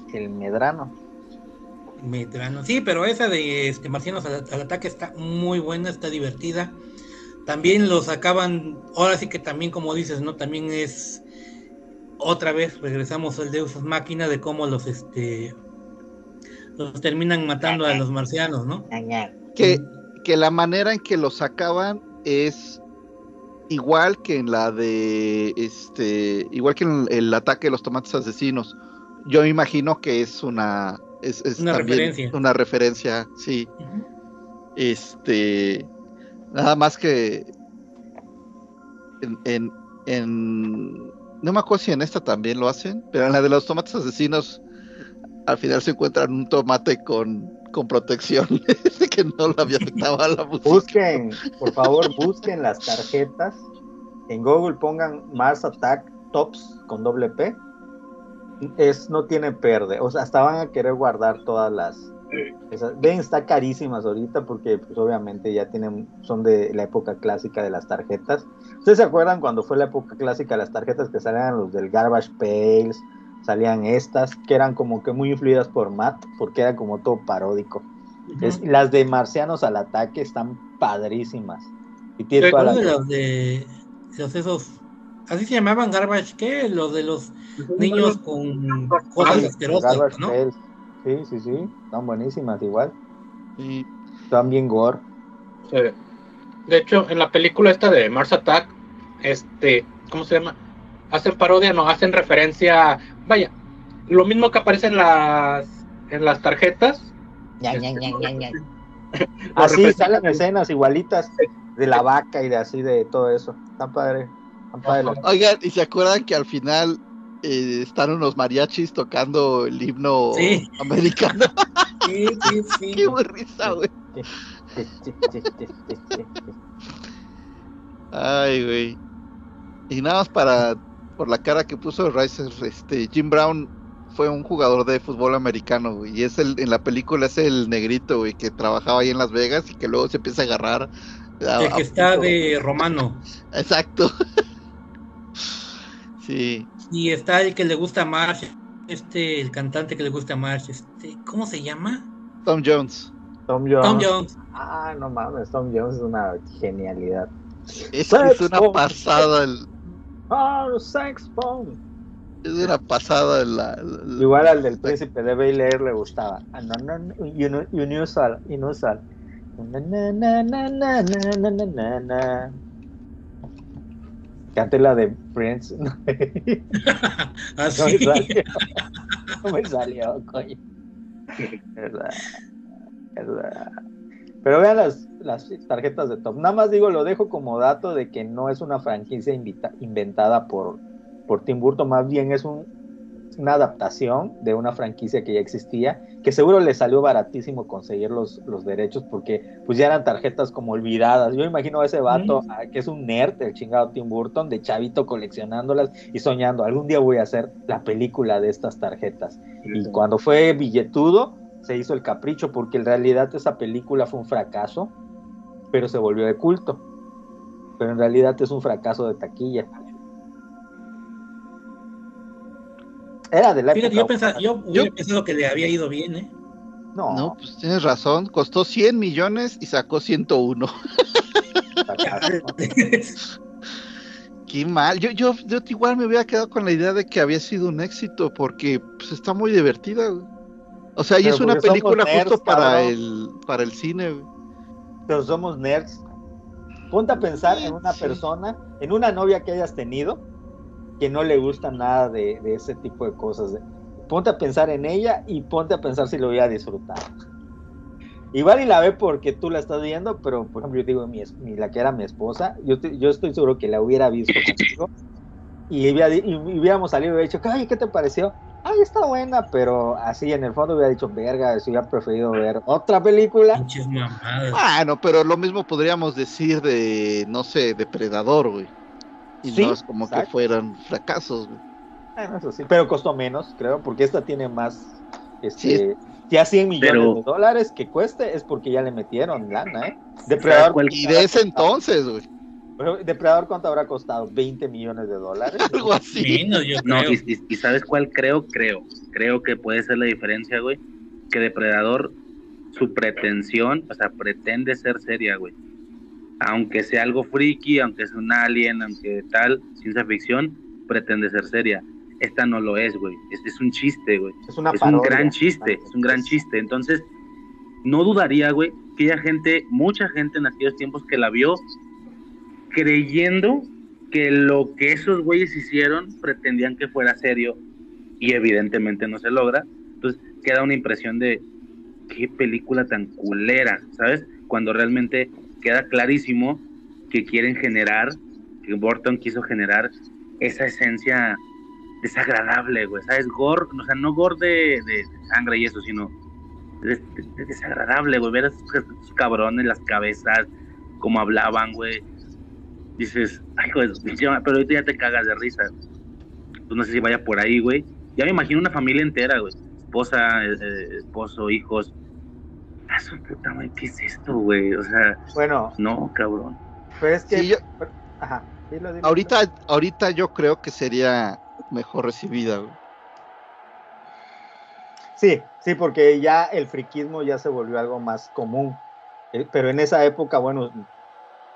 El Medrano. Medrano. Sí, pero esa de este, Marcianos al, al ataque está muy buena, está divertida. También lo sacaban, ahora sí que también como dices, ¿no? También es otra vez regresamos al Deus Máquina de cómo los este los terminan matando a los marcianos, ¿no? Que, que la manera en que lo sacaban es igual que en la de este igual que en el ataque de los tomates asesinos. Yo me imagino que es una es, es Una también referencia. una referencia, sí. Este nada más que en, en, en- no me acuerdo si en esta también lo hacen, pero en la de los tomates asesinos al final se encuentran un tomate con, con protección que no le había afectado a la música. Busquen, por favor, busquen las tarjetas. En Google pongan Mars Attack Tops con doble P. Es, no tiene perde. O sea, hasta van a querer guardar todas las. Esas, ven, está carísimas ahorita porque pues obviamente ya tienen, son de la época clásica de las tarjetas. ¿Ustedes se acuerdan cuando fue la época clásica de las tarjetas que salían los del Garbage Pails? Salían estas, que eran como que muy influidas por Matt, porque era como todo paródico. Es- las de Marcianos al ataque están padrísimas. Y tiene Sí, toda ¿Cuál la- de los de los esos? Así se llamaban garbage, ¿qué? Los de los niños con cosas asquerosas, Garbage ¿no? Sí, sí, sí, están buenísimas igual. Sí. Están bien gore. Sí. De hecho, en la película esta de Mars Attack, este, ¿cómo se llama? Hacen parodia, no, hacen referencia, vaya, lo mismo que aparece en las en las tarjetas. Ña, Ña, Ña. Lo Así salen escenas igualitas de la vaca y de así de todo eso. Están padre. Oigan, ¿y se acuerdan que al final eh, están unos mariachis tocando el himno Sí. americano? Sí, sí, sí. Qué buena risa, güey. Ay, güey. Y nada más para, por la cara que puso Riser, este, Jim Brown fue un jugador de fútbol americano, güey. Y es el, en la película es el negrito, güey, que trabajaba ahí en Las Vegas y que luego se empieza a agarrar. a- El a que está de romano. Exacto. sí. Y está el que le gusta Marsh, este, el cantante que le gusta Marsh, este, ¿cómo se llama? Tom Jones. Tom Jones. Tom Jones. Ah, no mames, Tom Jones es una genialidad. Es, es una bomb. pasada. el- Ah, sex bomb. es una pasada la, la- Igual al del príncipe de Bel Air le gustaba. Ah, no, no, no, unu- Inusual, inusual. Na, na, na, na, na, na, na, na, na, na. Canté la de Prince. No me Así. salió. No me salió, coño. Verdad, verdad. Pero vean las, las tarjetas de Top. Nada más digo, lo dejo como dato de que no es una franquicia invita- inventada por, por Tim Burton, más bien es un, una adaptación de una franquicia que ya existía, que seguro le salió baratísimo conseguir los, los derechos porque pues ya eran tarjetas como olvidadas. Yo imagino a ese vato Mm. ah, que es un nerd, el chingado Tim Burton, de chavito coleccionándolas y soñando, algún día voy a hacer la película de estas tarjetas. Y cuando fue billetudo, se hizo el capricho, porque en realidad esa película fue un fracaso, pero se volvió de culto. Pero en realidad es un fracaso de taquilla. Era de la Fíjate, época yo, pensaba, yo hubiera Yo- pensado que le había ido bien, ¿eh? No, No, pues tienes razón. Costó 100 millones y sacó 101. fracaso. Qué mal. Yo, yo, yo igual me hubiera quedado con la idea de que había sido un éxito porque pues, está muy divertida. güey. O sea, y es una película nerds, justo para cabrón. el, para el cine. güey. pero somos nerds. Ponte a pensar en una Sí. persona, en una novia que hayas tenido, que no le gusta nada de, de ese tipo de cosas. Ponte a pensar en ella y ponte a pensar si lo voy a disfrutar. Igual y la ve porque tú la estás viendo, pero por ejemplo, yo digo, mi, mi- la que era mi esposa, yo, te- yo estoy seguro que la hubiera visto contigo y, y hubiéramos salido y hubiera dicho, ay, ¿qué te pareció? Ay, está buena, pero así en el fondo hubiera dicho, verga, si hubiera preferido ver otra película. Bueno, pero lo mismo podríamos decir de, no sé, Depredador, güey. Y Sí, no es como que fueran fracasos, güey. Bueno, eso sí, pero costó menos, creo, porque esta tiene más, este, ya 100 millones Pero- de dólares que cueste es porque ya le metieron lana, ¿eh? Depredador, cuál- Y de ese entonces, güey. Depredador, ¿cuánto habrá costado? ¿20 millones de dólares? Algo así. Yo No, creo. y, y- y ¿sabes cuál creo? Creo. Creo que puede ser la diferencia, güey. Que Depredador, su pretensión, o sea, pretende ser seria, güey. Aunque sea algo friki, aunque sea un alien, aunque tal, ciencia ficción, pretende ser seria. Esta no lo es, güey. Es, es un chiste, güey. Es una es un gran chiste, es un gran chiste. Entonces, no dudaría, güey, que haya gente, mucha gente en aquellos tiempos que la vio creyendo que lo que esos güeyes hicieron pretendían que fuera serio y evidentemente no se logra. Entonces, queda una impresión de qué película tan culera, ¿sabes? Cuando realmente queda clarísimo que quieren generar, que Burton quiso generar esa esencia desagradable, güey, ¿sabes? Gore, o sea, no gore de, sangre y eso, sino de- de- de desagradable, güey, ver a esos, cabrones, las cabezas, cómo hablaban, güey. Dices, ay, güey, pero ahorita ya te cagas de risa. Pues no sé si vaya por ahí, güey. Ya me imagino una familia entera, güey. Esposa, eh, eh, esposo, hijos, Ah, su puta madre, ¿qué es esto, güey? O sea, Bueno, no, cabrón. pero es que. Sí, yo- Ajá. dilo, dilo. ahorita, ahorita yo creo que sería mejor recibida. güey. Sí, sí, porque ya el friquismo ya se volvió algo más común. Eh, Pero en esa época, bueno,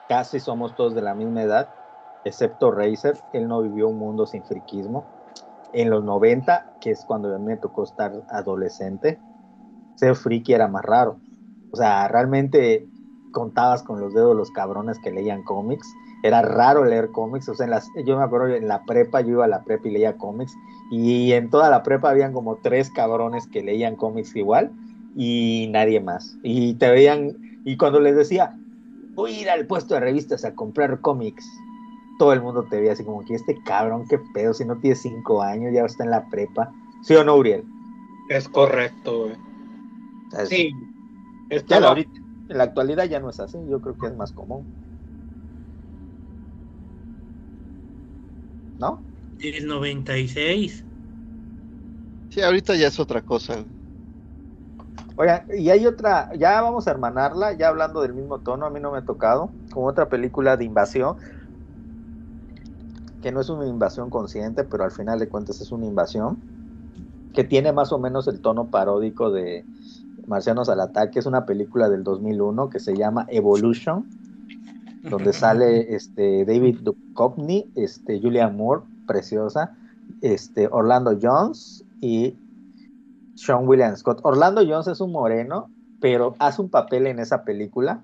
casi somos todos de la misma edad, excepto Razer. Él no vivió un mundo sin friquismo. En los 90, que es cuando a mí me tocó estar adolescente, ser friki era más raro. O sea, realmente contabas con los dedos los cabrones que leían cómics. Era raro leer cómics. O sea, en las, yo me acuerdo en la prepa, yo iba a la prepa y leía cómics. Y en toda la prepa habían como tres cabrones que leían cómics igual y nadie más. Y te veían, y cuando les decía, voy a ir al puesto de revistas a comprar cómics, todo el mundo te veía así como que este cabrón, qué pedo, si no tiene cinco años, ya está en la prepa. ¿Sí o no, Uriel? Es correcto, güey. Sea, es- Sí. Ya la ahorita, en la actualidad ya no es así, yo creo que es más común. ¿No? El 96. Sí, ahorita ya es otra cosa. Oigan, y hay otra, ya vamos a hermanarla, ya hablando del mismo tono, a mí no me ha tocado, como otra película de invasión, que no es una invasión consciente, pero al final de cuentas es una invasión, que tiene más o menos el tono paródico de Marcianos al Ataque, es una película del 2001 que se llama Evolution, donde sale este David Duchovny, este Julian Moore, preciosa, este Orlando Jones y Sean William Scott. Orlando Jones es un moreno, pero hace un papel en esa película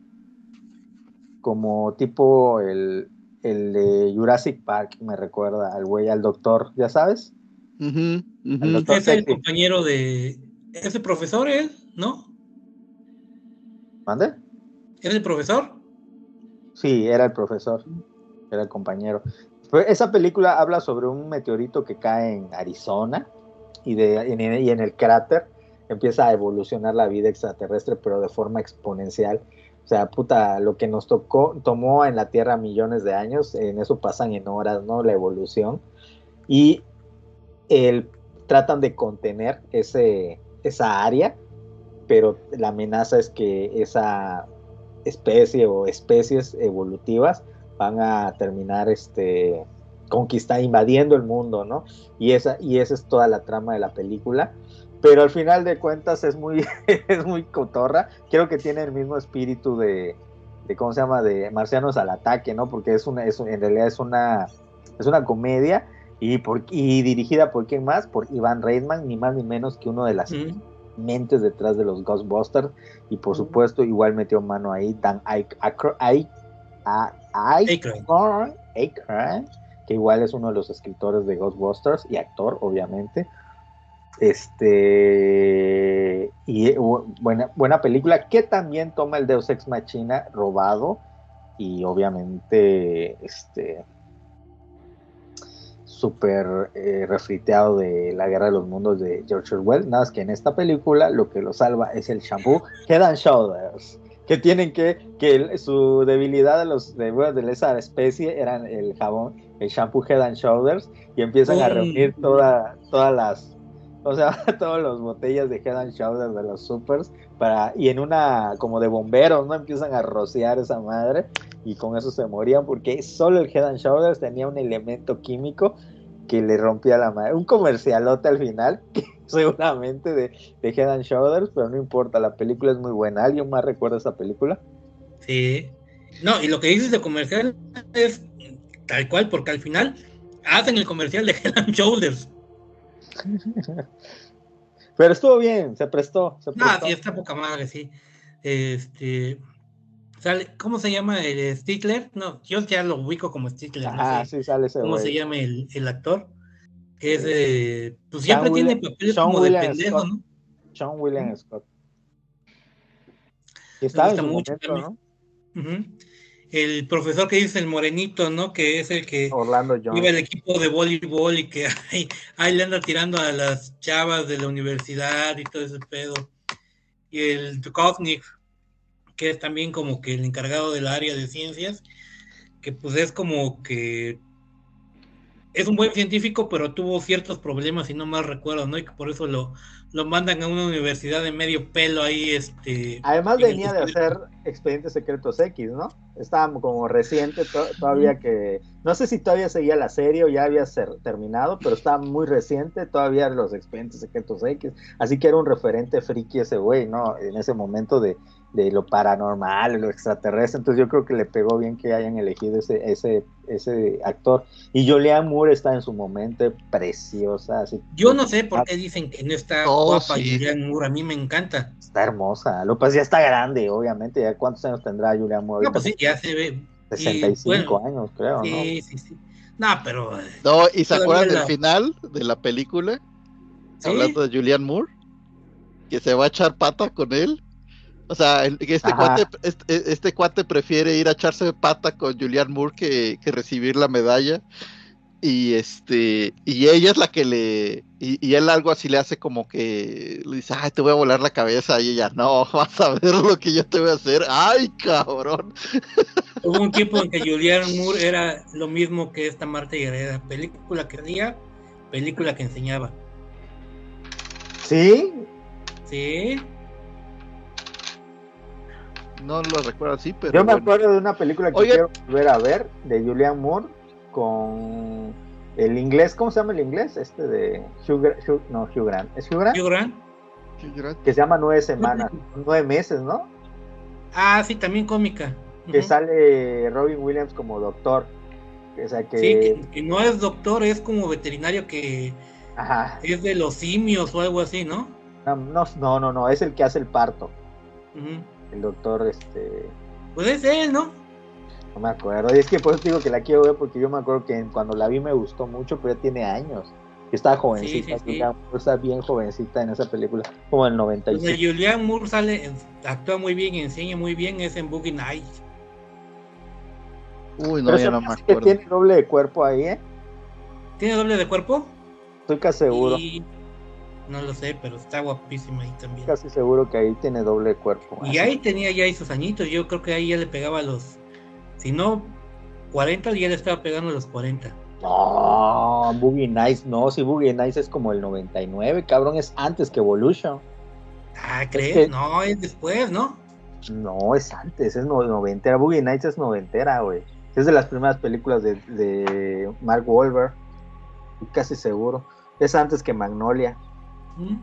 como tipo el, el de Jurassic Park, me recuerda al güey, al doctor, ¿ya sabes? Doctor Es el Sexy. compañero de. ¿Es el profesor él? ¿No? ¿Mande? ¿Es el profesor? Sí, era el profesor, era el compañero. Esa película habla sobre un meteorito que cae en Arizona y, de, en- y en el cráter empieza a evolucionar la vida extraterrestre, pero de forma exponencial. O sea, puta, lo que nos tocó, tomó en la Tierra millones de años, en eso pasan en horas, ¿no? La evolución. Y el, tratan de contener ese, esa área, pero la amenaza es que esa especie o especies evolutivas van a terminar este conquistar invadiendo el mundo, ¿no? Y esa y esa es toda la trama de la película, pero al final de cuentas es muy es muy cotorra, creo que tiene el mismo espíritu de, de cómo se llama de Marcianos al ataque, ¿no? Porque es una es, en realidad es una es una comedia y por y dirigida por quién más? Por Iván Reitman, ni más ni menos que uno de las. Mentes detrás de los Ghostbusters y por supuesto igual metió mano ahí Dan Aykroyd, que igual es uno de los escritores de Ghostbusters y actor obviamente. Este y bu- buena, buena película que también toma el Deus Ex Machina robado y obviamente este súper eh, refriteado de la guerra de los mundos de George Orwell. Nada más que en esta película lo que lo salva es el shampoo Head and Shoulders. Que tienen que, que su debilidad de los de, bueno, de esa especie eran el jabón, el shampoo Head and Shoulders, y empiezan a reunir toda, todas las, o sea, todas las botellas de Head and Shoulders de los supers para, y en una como de bomberos, ¿no? Empiezan a rociar esa madre y con eso se morían porque solo el Head and Shoulders tenía un elemento químico que le rompía la madre. Un comercialote al final, que seguramente de, de Head and Shoulders, pero no importa, la película es muy buena. ¿Alguien más recuerda esa película? Sí. No, y lo que dices de comercial es tal cual, porque al final hacen el comercial de Head and Shoulders. Pero estuvo bien, se prestó. Se Ah, prestó. sí, está poca madre, sí. Este. Sale, ¿Cómo se llama el Stigler? No, yo ya lo ubico como Stigler. no Ah, sé sí, sale ese ¿Cómo güey. se llama el, el actor? Que es de. Pues siempre Sean tiene papeles Sean como de William pendejo, Scott. ¿no? Sean William Scott. Y estaba en su mucho momento. ¿no? El profesor que dice el morenito, ¿no? Que es el que Orlando Jones. lleva el equipo de voleibol y que ahí, ahí le anda tirando a las chavas de la universidad y todo ese pedo. Y el Dukovnik, que es también como que el encargado del área de ciencias, que pues es como que es un buen científico, pero tuvo ciertos problemas, y no mal recuerdo, ¿no? Y que por eso lo, lo mandan a una universidad de medio pelo ahí, este... Además venía de hacer Expedientes Secretos X, ¿no? Estaba como reciente to- todavía que... No sé si todavía seguía la serie o ya había ser- terminado, pero estaba muy reciente todavía los Expedientes Secretos X. Así que era un referente friki ese güey, ¿no? En ese momento de, de lo paranormal, lo extraterrestre. Entonces yo creo que le pegó bien que hayan elegido ese, ese, ese actor. Y Julianne Moore está en su momento preciosa, así Yo no sé por qué dicen que no está Oh, guapa sí. Julianne Moore, a mí me encanta. está hermosa. Que ya está grande, obviamente. ¿Ya cuántos años tendrá Julianne Moore? No, pues sí, ya se ve. y, 65 bueno, años, creo, ¿no? Sí, sí, sí. No, pero... eh, No, ¿y se acuerdan del la- final de la película? Sí. Hablando de Julianne Moore, que se va a echar pata con él. O sea, el- este Ajá. cuate, este, este cuate prefiere ir a echarse pata con Julianne Moore que, que recibir la medalla. Y este, y ella es la que le, y, y él algo así le hace como que le dice, ay, te voy a volar la cabeza, y ella, no, vas a ver lo que yo te voy a hacer, ay, cabrón. Hubo un tiempo en que Julianne Moore era lo mismo que esta Marta Guerrera. Película que hacía, película que enseñaba. Sí, Sí. No lo recuerdo así, pero yo me bueno. acuerdo de una película que quiero volver a ver de Julianne Moore con el inglés, ¿cómo se llama el inglés? Este de Hugh, no, Hugh Grant, ¿es Hugh Grant? Hugh Grant. Que se llama Nueve Semanas, nueve meses, ¿no? Ah, sí, también cómica. Que sale Robin Williams como doctor. O sea que, Sí, que, que no es doctor, es como veterinario que ajá, es de los simios o algo así, ¿no? no, no, no, es el que hace el parto, Ujú. El doctor, este, Pues es él, ¿no? No me acuerdo. Y es que por eso digo que la quiero ver porque yo me acuerdo que cuando la vi me gustó mucho, pero ya tiene años. Estaba jovencita, sí, sí. Moore está bien jovencita en esa película, como el Donde 95. Julianne Moore sale, actúa muy bien y enseña muy bien, es en Boogie Nights. Uy, no, Pero ya no me hace que acuerdo. tiene doble de cuerpo ahí, ¿eh? ¿Tiene doble de cuerpo? Estoy casi seguro, Y- No lo sé, pero está guapísima ahí también. casi seguro que ahí tiene doble cuerpo. Y ahí tenía ya ahí sus añitos, yo creo que ahí ya le pegaba a los, si no 40, ya le estaba pegando a los 40. No, Boogie Nights, no, si Boogie Nights es como el 99, cabrón, es antes que Evolution. Ah, ¿crees? que- No, es después, ¿no? No, es antes, es no- noventera. Boogie Nights es noventera, güey. Es de las primeras películas de, de Mark Wahlberg. Casi seguro. Es antes que Magnolia. ¿Mm?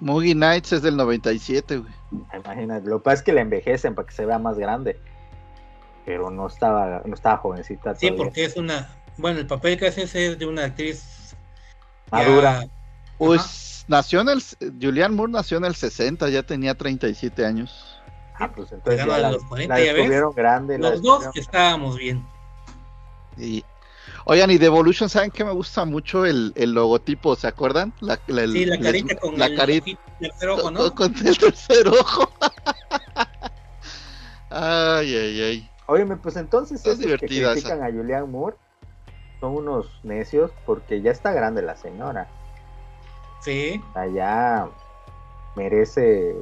Moogie Nights es del 97, güey. Imagínate. Lo que pasa es que la envejecen para que se vea más grande. Pero no estaba, no estaba jovencita Sí, todavía. porque es una, bueno, el papel que hace es de una actriz ya- Madura. Pues nació en el, Julianne Moore nació en el 60, ya tenía 37 años. Ah, pues entonces ya a la, los 40, la ya ves. descubrieron grande. la Los dos estábamos bien. Y, oigan, y de Evolution, ¿saben que me gusta mucho el, el logotipo? ¿Se acuerdan? La, la- el- Sí, la les- carita con la el carita tercer ojo, ¿no? con el tercer ojo. ay, ay, ay. Óyeme, pues entonces Es esos que critican a Julianne Moore son unos necios porque ya está grande la señora. Sí. O sea, ya merece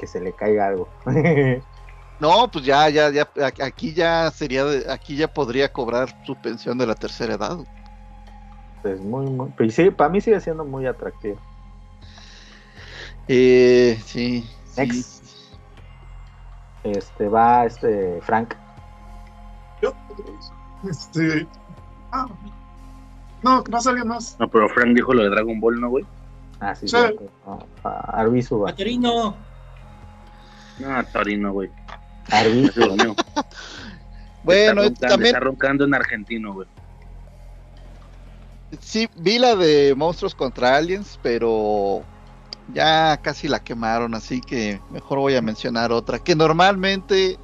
que se le caiga algo. No, pues ya, ya, ya, aquí ya sería, de- aquí ya podría cobrar su pensión de la tercera edad. pues muy, muy. Pues sí, para mí sigue siendo muy atractivo. Eh, sí, sí. Next. Este va este Frank. Yo, este. Ah, no, no salió más. No, pero Frank dijo lo de Dragon Ball, ¿no, güey? Ah, sí, Sí. cierto. No, a- Arbizu va. Patorino. No, Torino, güey. Arbizu. Se durmió. Bueno, está, roncando, también está roncando en argentino, güey. sí vi la de Monstruos contra Aliens, pero ya casi la quemaron, así que mejor voy a mencionar otra que normalmente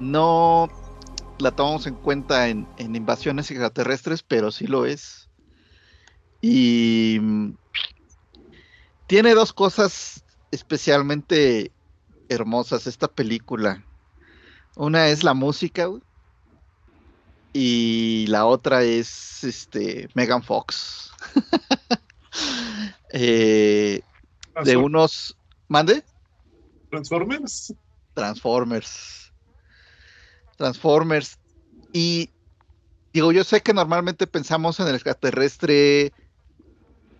no la tomamos en cuenta en, en invasiones extraterrestres, pero sí lo es. Y mm, tiene dos cosas especialmente hermosas esta película. Una es la música güey, y la otra es este Megan Fox. Eh, de unos mande Transformers. Transformers. Transformers. Y, digo, yo sé que normalmente pensamos en el extraterrestre,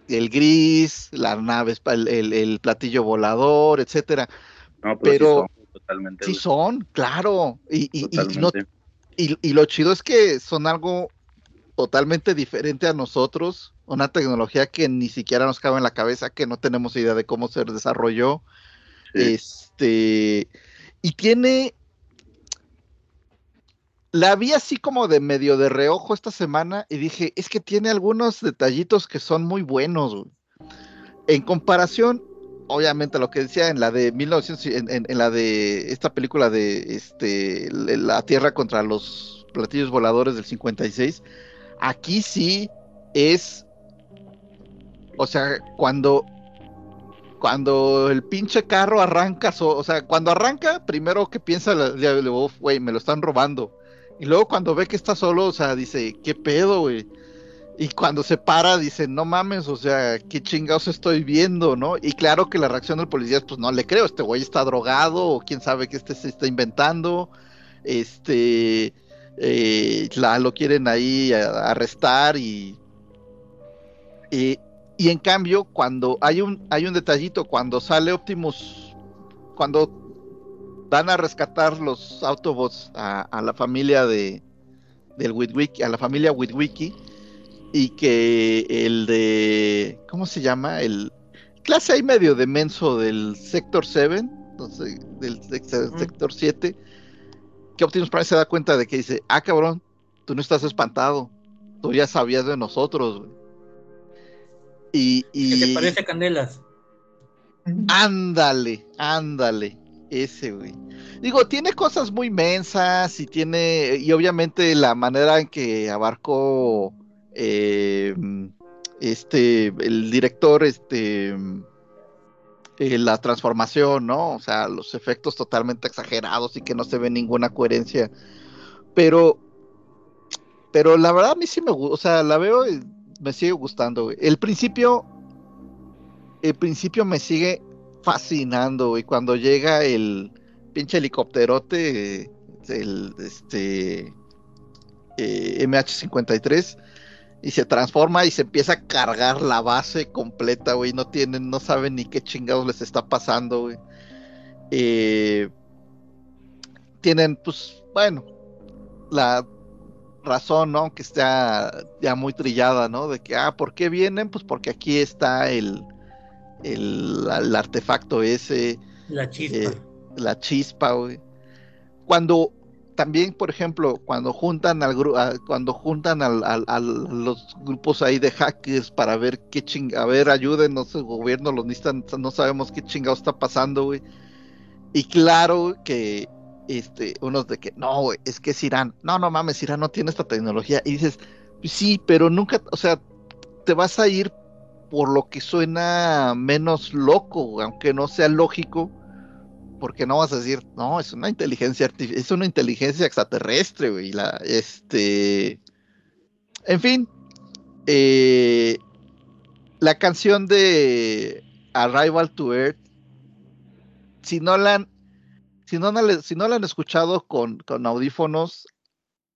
el gris, las naves, el, el- el platillo volador, etcétera. No, Pero- sí son, totalmente. Sí güey, son, claro. Y, y- y- no- lo chido es que son algo totalmente diferente a nosotros, una tecnología que ni siquiera nos cabe en la cabeza, que no tenemos idea de cómo se desarrolló. Sí. Este, y tiene. La vi así como de medio de reojo esta semana y dije, es que tiene algunos detallitos que son muy buenos. güey. En comparación, obviamente, lo que decía en la de 1900, en, la de esta película de este, La Tierra contra los platillos voladores del 56, aquí sí es. O sea, cuando cuando el pinche carro arranca, so- o sea, cuando arranca, primero que piensa, la- ya, "Uf, güey, me lo están robando. Y luego cuando ve que está solo, o sea, dice, ¿qué pedo, güey? Y cuando se para, dice, no mames, o sea, ¿qué chingados estoy viendo, no? Y claro que la reacción del policía es, pues no le creo, este güey está drogado, o quién sabe que este se está inventando, este, eh, lo quieren ahí arrestar y, y, en cambio, cuando hay un, hay un detallito, cuando sale Optimus, cuando van a rescatar los Autobots a, la familia de del Witwiki, a la familia Witwiki, y que el de ¿cómo se llama? el clase ahí medio de menso del Sector 7, no sé, del. Sector 7, que Optimus Prime se da cuenta de que dice, ah cabrón, tú no estás espantado, tú ya sabías de nosotros, güey". Y, ¿Qué y te parece, Candelas? Ándale, ándale, ese güey. Digo, tiene cosas muy mensas y tiene, y obviamente la manera en que abarcó eh, este, el director, este, eh, la transformación, ¿no? O sea, los efectos totalmente exagerados y que no se ve ninguna coherencia. Pero, pero la verdad a mí sí me gusta, o sea, la veo y me sigue gustando. El principio, el principio me sigue fascinando, güey. Cuando llega el pinche helicópterote, eh, el este eh, MH53, y se transforma y se empieza a cargar la base completa, güey. No tienen, no saben ni qué chingados les está pasando, güey. Eh, tienen, pues, bueno, la razón, ¿no? Que está ya muy trillada, ¿no? De que, ah, ¿por qué vienen? Pues porque aquí está el, el, el artefacto ese, La chispa. eh, la chispa, güey. Cuando también, por ejemplo, cuando juntan al a- cuando juntan al, al- los grupos ahí de hackers para ver qué ching, a ver, ayúdenos, el gobierno los necesitan, no sabemos qué chingado está pasando, güey. Y claro que este, unos de que, no, güey, es que es Irán. No, no mames, Irán no tiene esta tecnología. Y dices, "Pues sí, pero nunca, o sea, te vas a ir por lo que suena menos loco, aunque no sea lógico, porque no vas a decir, no, es una inteligencia artif- es una inteligencia extraterrestre, güey. La, este, en fin, eh, la canción de Arrival to Earth, si no la han, si no, si no la han escuchado con, con audífonos,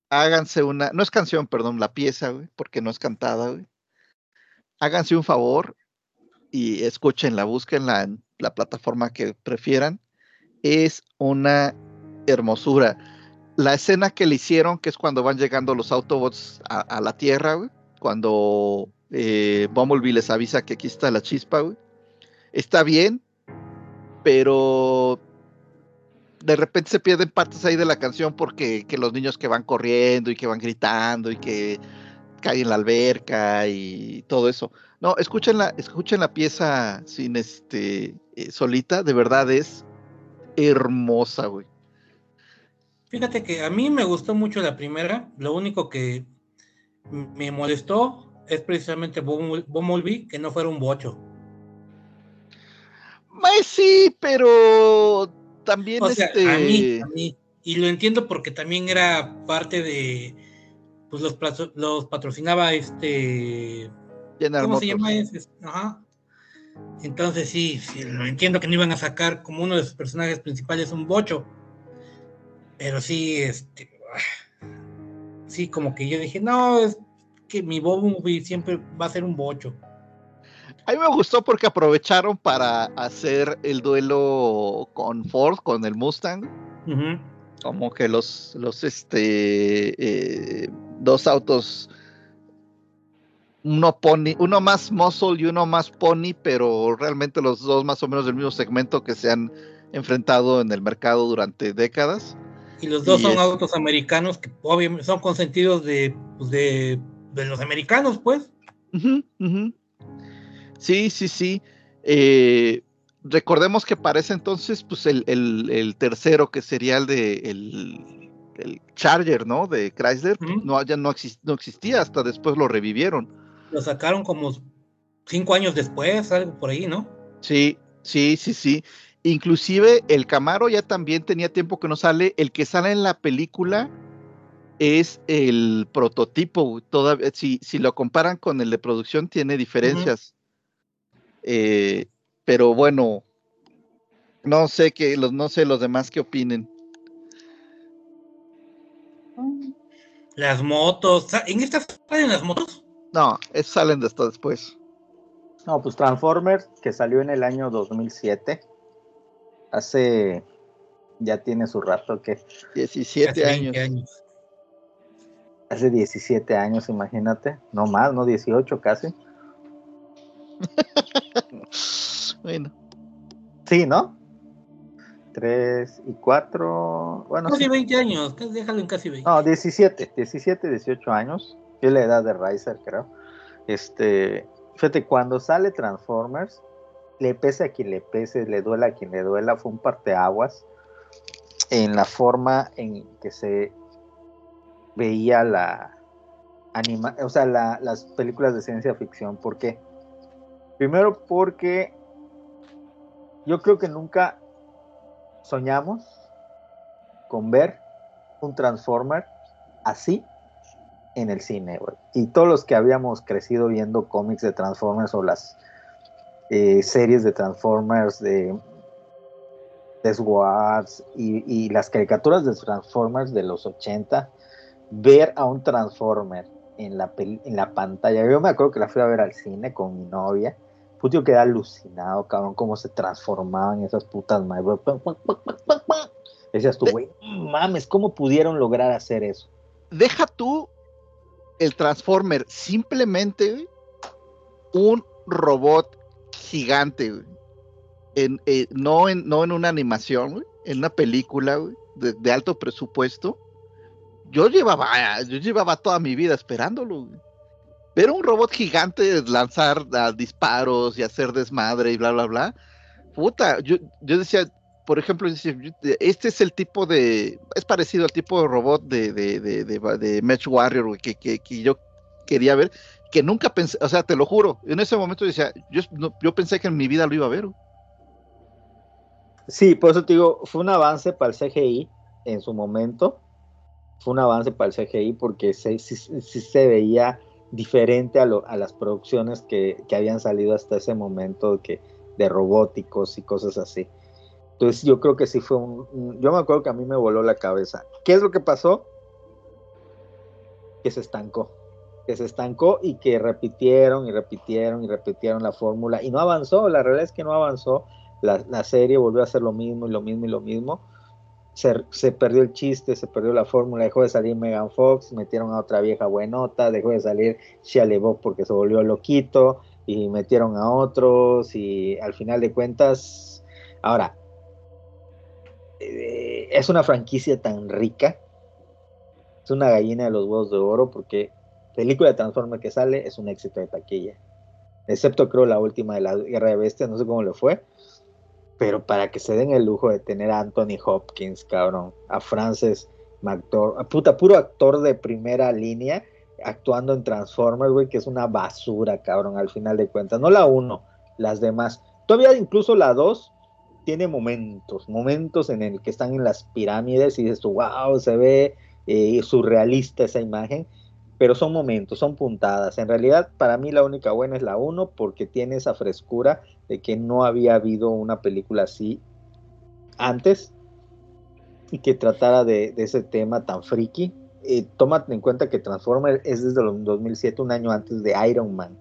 háganse una, no es canción, perdón, la pieza, güey, porque no es cantada, güey. Háganse un favor y escúchenla, búsquenla en la plataforma que prefieran. Es una hermosura. La escena que le hicieron, que es cuando van llegando los Autobots a, la Tierra, güey, cuando eh, Bumblebee les avisa que aquí está la chispa, güey, está bien, pero de repente se pierden partes ahí de la canción porque que los niños que van corriendo y que van gritando y que caen en la alberca y todo eso. No, escuchen la, escuchen la pieza sin este eh, solita, de verdad es hermosa, güey. Fíjate que a mí me gustó mucho la primera. Lo único que me molestó es precisamente Bumble- Bumblebee, que no fuera un bocho. Pues sí, pero también O sea, este a mí, a mí. Y lo entiendo porque también era parte de. Pues los, los patrocinaba este. General ¿Cómo se llama ese? Ajá. Entonces sí, sí, lo entiendo que no iban a sacar como uno de sus personajes principales un bocho. Pero sí, este. sí, como que yo dije, no, es que mi Bob Movie siempre va a ser un bocho. A mí me gustó porque aprovecharon para hacer el duelo con Ford, con el Mustang. Como que los, los este, eh, dos autos, uno pony, uno más muscle y uno más pony, pero realmente los dos más o menos del mismo segmento que se han enfrentado en el mercado durante décadas. Y los dos Y son es- autos americanos que obviamente son consentidos de, pues, de, de los americanos, pues. Sí, sí, sí. Eh, recordemos que para ese entonces, pues el, el- el tercero, que sería el de el, el Charger, ¿no? De Chrysler, no, ya no, exis- no existía, hasta después lo revivieron. Lo sacaron como cinco años después, algo por ahí, ¿no? Sí, sí, sí, sí. Inclusive el Camaro ya también tenía tiempo que no sale. El que sale en la película es el prototipo. Todavía, si, si lo comparan con el de producción, tiene diferencias. Eh, pero bueno, no sé que los, no sé los demás qué opinen. Las motos, ¿en estas salen las motos? No, esos salen de hasta después. No, pues Transformers, que salió en el año 2007. Hace. Ya tiene su rato que. 17 Hace 20 años. años. Hace 17 años, imagínate. No más, no 18 casi. Bueno, Sí, ¿no? 3 y 4. Bueno, Casi sí. 20 años, déjalo en casi 20. No, 17, 17, 18 años. Es la edad de Riser, creo. Este, fíjate, cuando sale Transformers, le pese a quien le pese, le duela a quien le duela, fue un parteaguas en la forma en que se veía la anima, o sea, la- las películas de ciencia ficción. ¿Por qué? Primero porque yo creo que nunca soñamos con ver un Transformer así en el cine, güey. Y todos los que habíamos crecido viendo cómics de Transformers o las eh, series de Transformers de de Swords y, y las caricaturas de Transformers de los 80, ver a un Transformer en la, peli- en la pantalla. Yo me acuerdo que la fui a ver al cine con mi novia. Puto, quedé alucinado, cabrón, cómo se transformaban esas putas madres. Decías tú, güey, mames, ¿cómo pudieron lograr hacer eso? deja tú el Transformer, simplemente un robot gigante. En, eh, no, en, no en una animación, en una película de, alto presupuesto. Yo llevaba, yo llevaba toda mi vida esperándolo. Ver un robot gigante lanzar disparos y hacer desmadre y bla, bla, bla. Puta, yo, yo decía, por ejemplo, este es el tipo de, es parecido al tipo de robot de, de, de, de, Match Warrior que, que, que yo quería ver, que nunca pensé, o sea, te lo juro, en ese momento decía, yo, no- yo pensé que en mi vida lo iba a ver. Sí, por eso te digo, fue un avance para el CGI en su momento. Fue un avance para el CGI porque se- sí, sí se veía diferente a, lo- a las producciones que, que habían salido hasta ese momento que, de robóticos y cosas así. Entonces yo creo que sí fue un, Yo me acuerdo que a mí me voló la cabeza. ¿Qué es lo que pasó? Que se estancó. Que se estancó y que repitieron y repitieron y repitieron la fórmula y no avanzó. La realidad es que no avanzó la, serie volvió a hacer lo mismo y lo mismo y lo mismo. Se, perdió el chiste, se perdió la fórmula, dejó de salir Megan Fox, metieron a otra vieja buenota, dejó de salir Shia porque se volvió loquito y metieron a otros y al final de cuentas, ahora, eh, es una franquicia tan rica, es una gallina de los huevos de oro porque película de Transformers que sale es un éxito de taquilla, excepto creo la última de la Guerra de Bestias, no sé cómo le fue, pero para que se den el lujo de tener a Anthony Hopkins, cabrón, a Frances McDormand, puta, puro actor de primera línea actuando en Transformers, güey, que es una basura, cabrón, al final de cuentas. No la uno, las demás. Todavía incluso la dos tiene momentos, momentos en el que están en las pirámides y dices wow, se ve eh, surrealista esa imagen, pero son momentos, son puntadas. En realidad, para mí la única buena es la uno porque tiene esa frescura de que no había habido una película así antes y que tratara de, de ese tema tan friki. eh, tómate en cuenta que Transformer es desde el 2007, un año antes de Iron Man.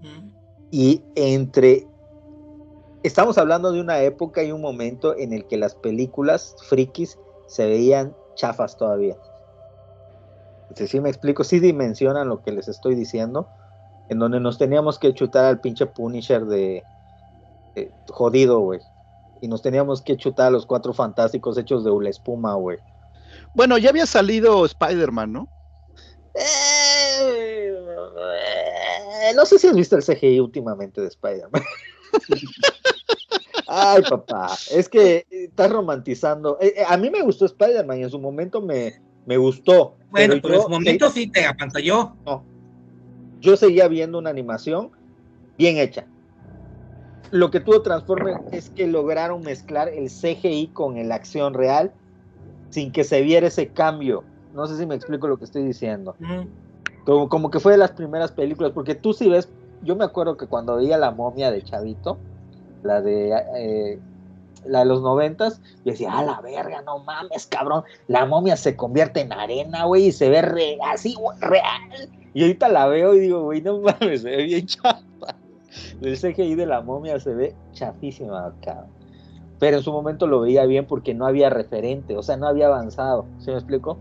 Mm. Y entre... Estamos hablando de una época y un momento en el que las películas frikis se veían chafas todavía. Si sí me explico, sí dimensionan lo que les estoy diciendo, en donde nos teníamos que chutar al pinche Punisher de, de jodido, güey. Y nos teníamos que chutar a los cuatro fantásticos hechos de hula espuma, güey. Bueno, ya había salido Spider-Man, ¿no? Eh, eh, no sé si has visto el CGI últimamente de Spider-Man. Ay, papá, es que estás romantizando. Eh, eh, a mí me gustó Spider-Man y en su momento me, me gustó. Bueno, pero, en yo su momento sí te apantalló. no. Yo seguía viendo una animación bien hecha. Lo que tuvo Transformers es que lograron mezclar el CGI con la acción real sin que se viera ese cambio. No sé si me explico lo que estoy diciendo. Mm. Como, como que fue de las primeras películas, porque tú si ves, yo me acuerdo que cuando veía la momia de Chavito, la de eh, la de los noventas, yo decía, a la verga, no mames, cabrón, la momia se convierte en arena, güey, y se ve así, real. Y ahorita la veo y digo, güey, no mames, se ve bien chafa. El CGI de la momia se ve chafísima, cabrón. Pero en su momento lo veía bien porque no había referente, o sea, no había avanzado, ¿sí me explico?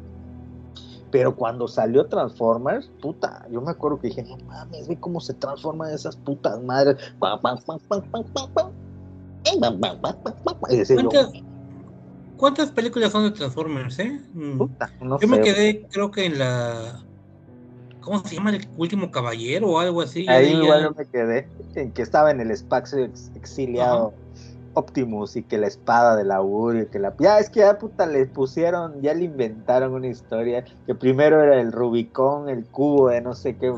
Pero cuando salió Transformers, puta, yo me acuerdo que dije, no mames, ve cómo se transforman esas putas madres. ¿Cuántas, cuántas películas son de Transformers, eh? Mm. puta, no Yo me quedé, creo que en la. ¿Cómo se llama? El último caballero o algo así. Ahí Ya- igual yo me quedé, en que estaba en el espacio ex- exiliado Optimus y que la espada del augurio, y que la... Ya, es que ya puta le pusieron, ya le inventaron una historia, que primero era el Rubicón, el cubo de no sé qué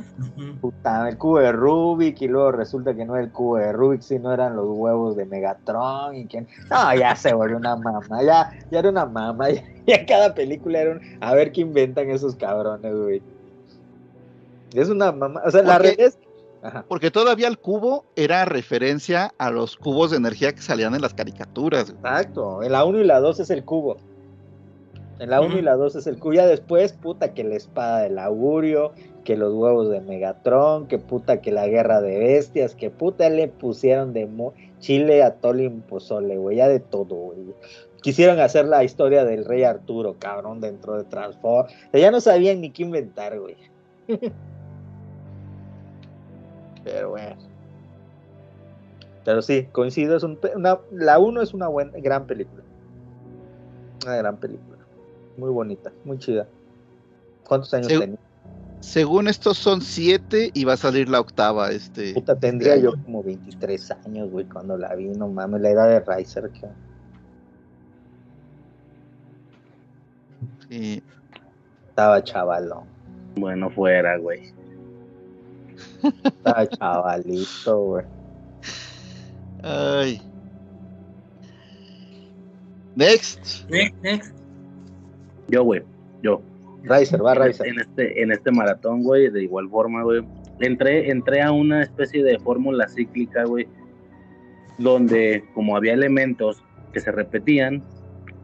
puta, el cubo de Rubik y luego resulta que no era el cubo de Rubik, sino eran los huevos de Megatron y que no, ya se volvió una mama, ya, ya era una mama, ya, ya cada película era un, a ver qué inventan esos cabrones, güey. Es una mama, o sea, la realidad es Ajá. Porque todavía el cubo era referencia a los cubos de energía que salían en las caricaturas. güey. Exacto, en la 1 y la 2 es el cubo. En la 1 y la 2 es el cubo. Ya después, puta, que la espada del augurio, que los huevos de Megatron, que puta, que la guerra de bestias, que puta le pusieron de mo- chile a Tolin Pozole, güey, ya de todo, güey. Quisieron hacer la historia del rey Arturo, cabrón, dentro de Transform. O sea, ya no sabían ni qué inventar, güey. Pero bueno. Pero sí, coincido, es un una, la 1 es una buena, gran película. Una gran película. Muy bonita, muy chida. ¿Cuántos años tenía? Según estos son siete y va a salir la octava. Este, Puta, tendría yo como 23 años, güey, cuando la vi, no mames, la edad de Riser, que sí. estaba chavalón, Bueno, fuera, güey. Estaba chavalito, güey. Ay. Next. Next, next. Yo, güey. Yo. Riser, va en, Riser. en este, en este maratón, güey, de igual forma, güey. Entré, entré a una especie de fórmula cíclica, güey, donde como había elementos que se repetían,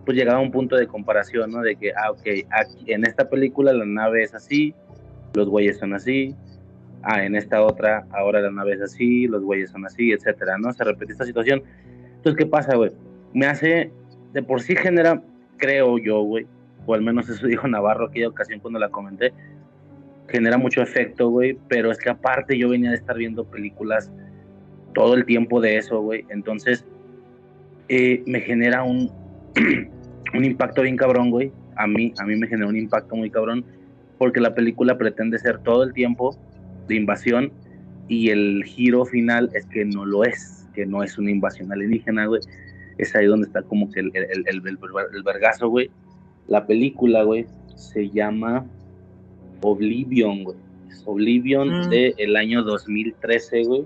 pues llegaba a un punto de comparación, ¿no? De que, ah, ok, aquí, en esta película la nave es así, los güeyes son así, ah, en esta otra, ahora la nave es así, los güeyes son así, etcétera, ¿no? Se repite esta situación. Entonces, ¿qué pasa, güey? Me hace, de por sí genera, creo yo, güey, o al menos eso dijo Navarro aquella ocasión cuando la comenté, genera mucho efecto, güey, pero es que aparte yo venía de estar viendo películas todo el tiempo de eso, güey, entonces eh, me genera un, un impacto bien cabrón, güey, a mí, a mí me genera un impacto muy cabrón, porque la película pretende ser todo el tiempo de invasión y el giro final es que no lo es, que no es una invasión alienígena, güey, es ahí donde está como que el, el, el, el, vergazo, güey, la película, güey, se llama Oblivion, güey. Oblivion Mm. de el año 2013, güey.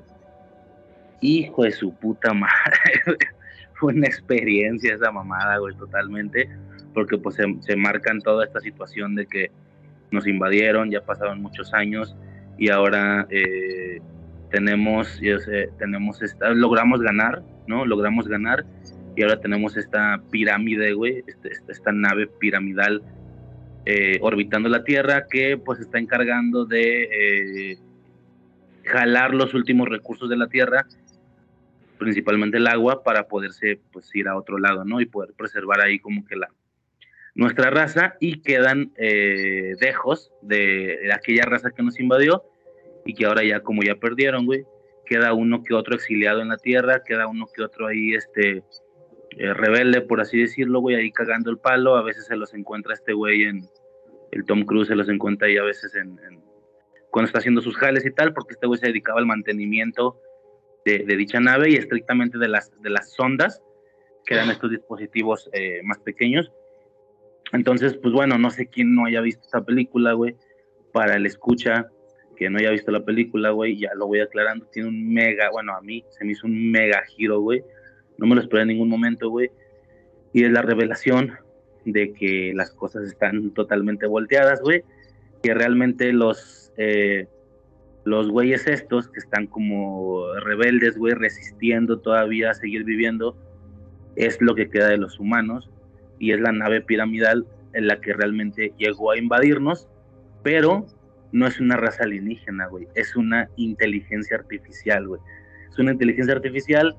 Hijo de su puta madre. Fue una experiencia esa mamada, güey, totalmente. Porque pues se, se marcan toda esta situación de que nos invadieron, ya pasaron muchos años y ahora eh, tenemos, yo sé, tenemos esta, logramos ganar, ¿no? Logramos ganar y ahora tenemos esta pirámide, güey, este, esta, esta nave piramidal eh, orbitando la Tierra que pues está encargando de eh, jalar los últimos recursos de la Tierra, principalmente el agua, para poderse pues ir a otro lado, ¿no? Y poder preservar ahí como que la nuestra raza y quedan eh, dejos de, de aquella raza que nos invadió y que ahora ya como ya perdieron, güey, queda uno que otro exiliado en la tierra, queda uno que otro ahí, este, eh, rebelde, por así decirlo, güey, ahí cagando el palo, a veces se los encuentra este güey en, el Tom Cruise se los encuentra ahí a veces en, en- cuando está haciendo sus jales y tal, porque este güey se dedicaba al mantenimiento de, de dicha nave y estrictamente de las, de las sondas, que eran estos dispositivos eh, más pequeños. Entonces, pues bueno, no sé quién no haya visto esta película, güey, para el escucha, que no haya visto la película, güey, ya lo voy aclarando, tiene un mega, bueno, a mí se me hizo un mega giro, güey, no me lo esperé en ningún momento, güey, y es la revelación de que las cosas están totalmente volteadas, güey, que realmente los, eh, los güeyes estos que están como rebeldes, güey, resistiendo todavía a seguir viviendo, es lo que queda de los humanos y es la nave piramidal en la que realmente llegó a invadirnos, pero no es una raza alienígena, güey, es una inteligencia artificial, güey. Es una inteligencia artificial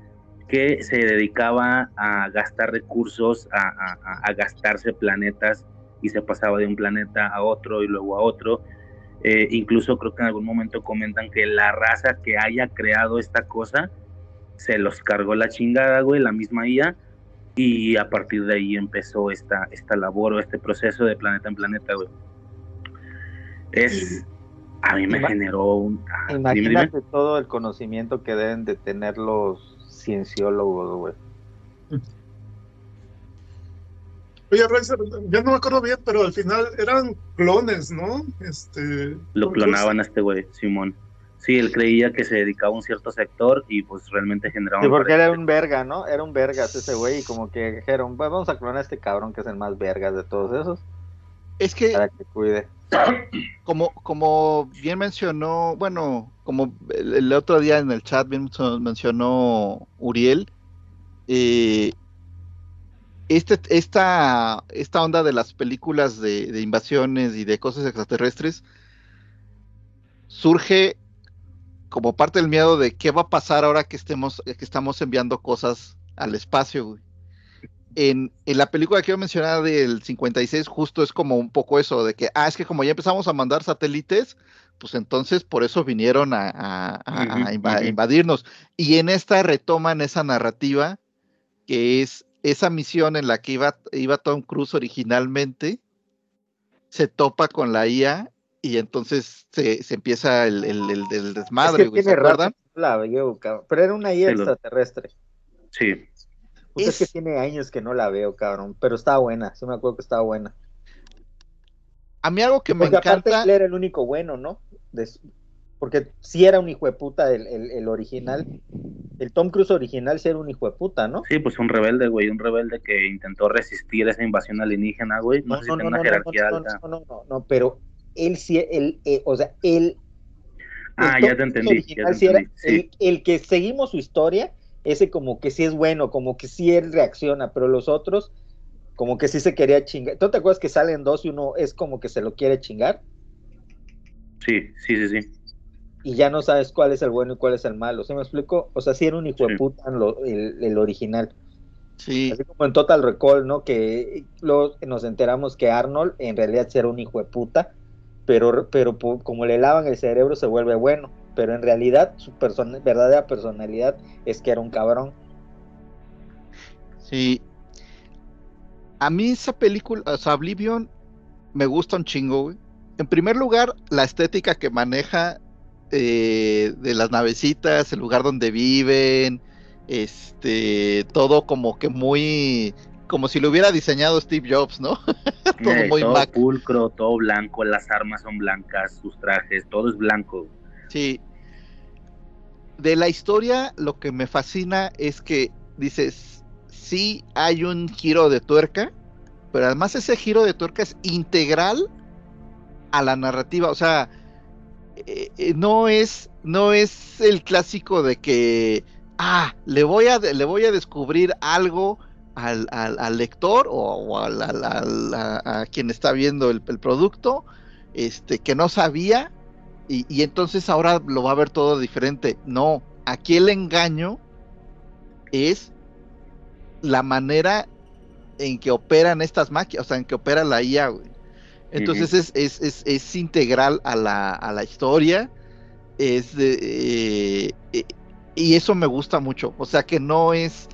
que se dedicaba a gastar recursos, a, gastarse planetas y se pasaba de un planeta a otro y luego a otro. Eh, incluso creo que en algún momento comentan que la raza que haya creado esta cosa se los cargó la chingada, güey, la misma IA, y a partir de ahí empezó esta, esta labor o este proceso de planeta en planeta, güey. Es, a mí me Ima- generó un... ah, Imagínate dime. todo el conocimiento que deben de tener los cienciólogos, güey. Oye, Reiser, ya no me acuerdo bien, pero al final eran clones, ¿no? Este. Lo clonaban a este güey, Simón. Sí, él creía que se dedicaba a un cierto sector y pues realmente generaba Sí, porque era un verga, ¿no? Era un vergas ese güey y como que dijeron, "Pues vamos a clonar a este cabrón que es el más vergas de todos esos Es que para que cuide. como, como bien mencionó, bueno, como el, el otro día en el chat bien mencionó- mencionó Uriel, eh, este, esta, esta onda de las películas de, de invasiones y de cosas extraterrestres surge como parte del miedo de qué va a pasar ahora que estemos, que estamos enviando cosas al espacio, güey. En, en la película que yo mencionaba del 56, justo es como un poco eso, de que, ah, es que como ya empezamos a mandar satélites, pues entonces por eso vinieron a, invadirnos. Y en esta retoman esa narrativa, que es esa misión en la que iba, iba Tom Cruise originalmente, se topa con la IA y entonces se, se empieza el, el- el- el desmadre, es que güey, ¿se acuerdan? no la veo, cabrón. Pero era una IA extraterrestre. Sí, Puta, es que tiene años que no la veo, cabrón. Pero estaba buena, sí me acuerdo que estaba buena. A mí algo que me Porque aparte encanta... él era el único bueno, ¿no? De Porque sí era un hijo de puta el, el- el original. El Tom Cruise original sí era un hijo de puta, ¿no? sí, pues un rebelde, güey, un rebelde que intentó resistir esa invasión alienígena, güey. No, sé si tiene una jerarquía no, alta. no, no, no, no, pero él sí, él, eh, o sea, él. Ah, el ya te entendí, ya original te sí era- entendí, sí. el, el que seguimos su historia, ese como que sí es bueno, como que sí él reacciona, pero los otros, como que sí se quería chingar. ¿Tú te acuerdas que salen dos y uno es como que se lo quiere chingar? Sí, sí, sí, sí. y ya no sabes cuál es el bueno y cuál es el malo. ¿Sí me explico? O sea, sí era un hijo Sí. de puta en lo- el, el original. Sí, Así como en Total Recall, ¿no? Que luego nos enteramos que Arnold en realidad era un hijo de puta, pero, pero como le lavan el cerebro se vuelve bueno. Pero en realidad su persona, verdadera personalidad es que era un cabrón. Sí. A mí esa película, o sea, Oblivion, me gusta un chingo, güey. En primer lugar, la estética que maneja eh, de las navecitas, el lugar donde viven, este, todo como que muy, como si lo hubiera diseñado Steve Jobs, ¿no? todo Eh, muy todo Mac. pulcro, todo blanco, las armas son blancas, sus trajes, todo es blanco. Sí. De la historia, lo que me fascina es que dices, sí hay un giro de tuerca, pero además ese giro de tuerca es integral a la narrativa. O sea, eh, eh, no es, no es el clásico de que, ah, le voy a, le voy a descubrir algo al, al, al lector o, o al- al- al- a, a quien está viendo el, el producto este, que no sabía y, y entonces ahora lo va a ver todo diferente. No, aquí el engaño es la manera en que operan estas máquinas, o sea, en que opera la IA, güey. Entonces es, es, es, es integral a la, a la historia, es de, eh, eh, y eso me gusta mucho, o sea que no es,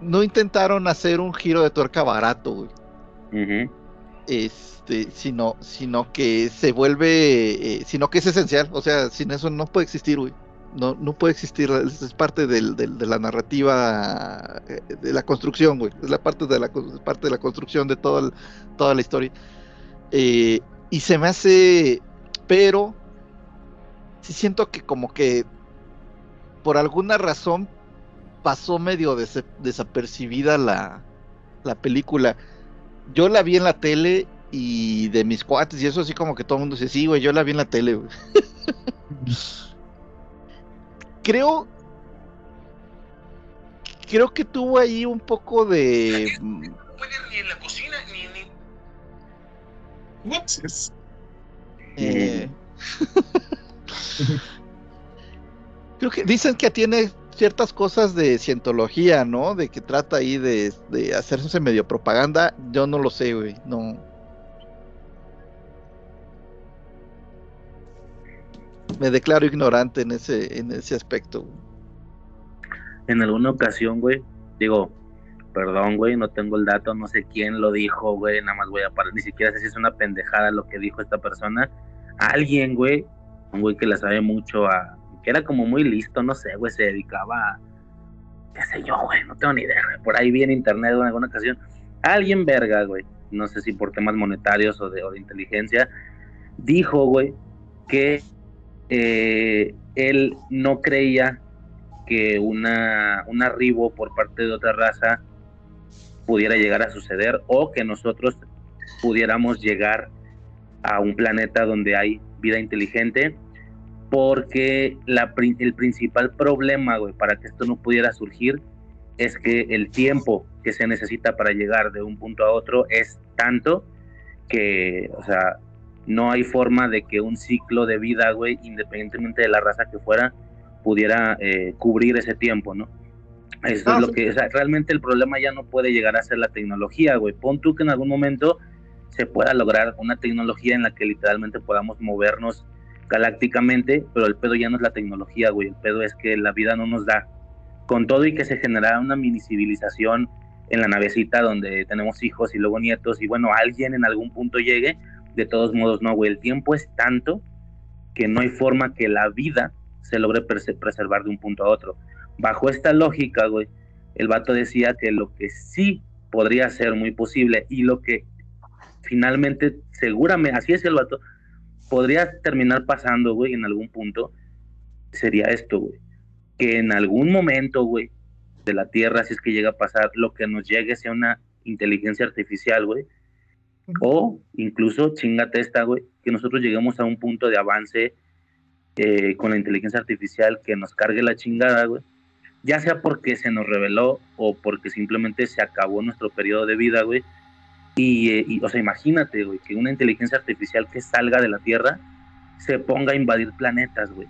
no intentaron hacer un giro de tuerca barato, güey este, sino, sino que se vuelve, eh, sino que es esencial, o sea, sin eso no puede existir, güey. No, no puede existir, es, es parte del, del- de la narrativa, eh, de la construcción, güey. Es la parte de la, parte de la construcción de toda, el- toda la historia. Eh, y se me hace, pero sí siento que como que por alguna razón pasó medio desapercibida la, la película yo la vi en la tele y de mis cuates y eso así como que todo el mundo dice, sí, güey, yo la vi en la tele, güey. creo, creo que tuvo ahí un poco de... mm, Whoopsies. eh, creo que dicen que tiene ciertas cosas de cientología, ¿no? De que trata ahí de, hacerse medio propaganda. Yo no lo sé, güey. No. Me declaro ignorante en ese, en ese aspecto. En alguna ocasión, güey, digo, perdón, güey, no tengo el dato, no sé quién lo dijo, güey, nada más voy a parar, ni siquiera sé si es una pendejada lo que dijo esta persona. Alguien, güey, un güey que le sabe mucho a, que era como muy listo, no sé, güey, se dedicaba a, qué sé yo, güey, no tengo ni idea, güey, por ahí vi en internet en alguna ocasión, alguien verga, güey, no sé si por temas monetarios o de, inteligencia, dijo, güey, que eh, él no creía que una, un arribo por parte de otra raza pudiera llegar a suceder o que nosotros pudiéramos llegar a un planeta donde hay vida inteligente porque la, el principal problema, güey, para que esto no pudiera surgir es que el tiempo que se necesita para llegar de un punto a otro es tanto que, o sea, no hay forma de que un ciclo de vida, güey, independientemente de la raza que fuera, pudiera eh, cubrir ese tiempo, ¿no? Eso Ah, es lo sí. que, o sea, realmente el problema ya no puede llegar a ser la tecnología, güey. Pon tú que en algún momento se pueda lograr una tecnología en la que literalmente podamos movernos galácticamente, pero el pedo ya no es la tecnología, güey. El pedo es que la vida no nos da. Con todo y que se generara una mini civilización en la navecita donde tenemos hijos y luego nietos y bueno, alguien en algún punto llegue, de todos modos no, güey. El tiempo es tanto que no hay forma que la vida se logre preservar de un punto a otro. Bajo esta lógica, güey, el vato decía que lo que sí podría ser muy posible y lo que finalmente, seguramente, así es el vato, podría terminar pasando, güey, en algún punto, sería esto, güey. Que en algún momento, güey, de la Tierra, si es que llega a pasar, lo que nos llegue sea una inteligencia artificial, güey. O incluso, chingate esta, güey, que nosotros lleguemos a un punto de avance eh, con la inteligencia artificial que nos cargue la chingada, güey. Ya sea porque se nos reveló o porque simplemente se acabó nuestro periodo de vida, güey. Y, eh, y, o sea, imagínate, güey, que una inteligencia artificial que salga de la Tierra se ponga a invadir planetas, güey,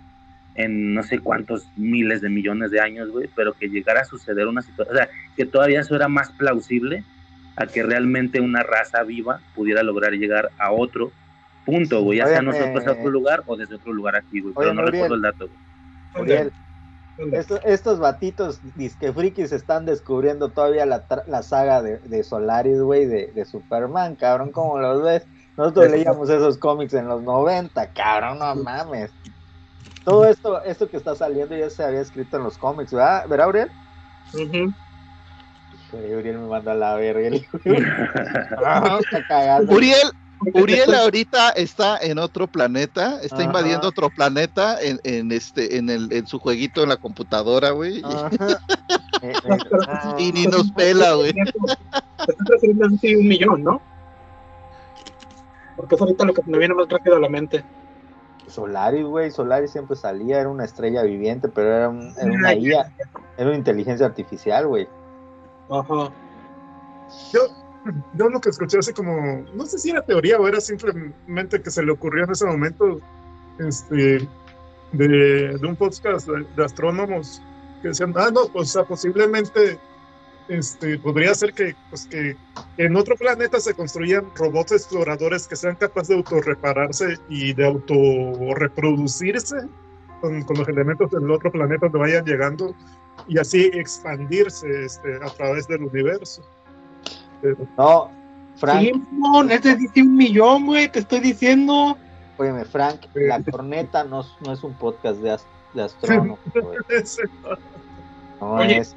en no sé cuántos miles de millones de años, güey, pero que llegara a suceder una situación, o sea, que todavía eso era más plausible a que realmente una raza viva pudiera lograr llegar a otro punto, güey, ya sea nosotros a eh, otro lugar o desde otro lugar aquí, güey, pero no recuerdo el dato, güey. ¿Dónde? esto- estos batitos disque frikis están descubriendo todavía la, la saga de, de Solaris, güey, de, de Superman, cabrón, ¿cómo los ves? Nosotros Eso. leíamos esos cómics en los 90, cabrón, no mames. Todo esto, esto que está saliendo ya se había escrito en los cómics, ¿verdad? ¿Verdad, Uriel? Ujú. Híjole, Uriel me manda a la verga. Ah. Uriel, Uriel ahorita está en otro planeta, está Ajá. invadiendo otro planeta en, en este, en el, en su jueguito en la computadora, güey. y-. Eh, eh, ah, Y ni nos pela, güey. Te un millón, ¿no? Porque es ahorita lo que me viene más rápido a la mente. Solaris, güey, Solaris siempre salía, era una estrella viviente, pero era, un- era una IA, era una inteligencia artificial, güey. Ajá. Yo, yo lo que escuché hace como, no sé si era teoría o era simplemente que se le ocurrió en ese momento, este, de, un podcast de, de astrónomos que decían, ah, no, pues, o sea, posiblemente este, podría ser que, pues, que en otro planeta se construyan robots exploradores que sean capaces de autorrepararse y de autorreproducirse con, con los elementos del otro planeta donde vayan llegando y así expandirse este, a través del universo. No, Frank, Simón, es de 1 millón, güey, te estoy diciendo. óyeme, Frank, la corneta no, es- no es un podcast de, as- de astrónomos, No Oye. es.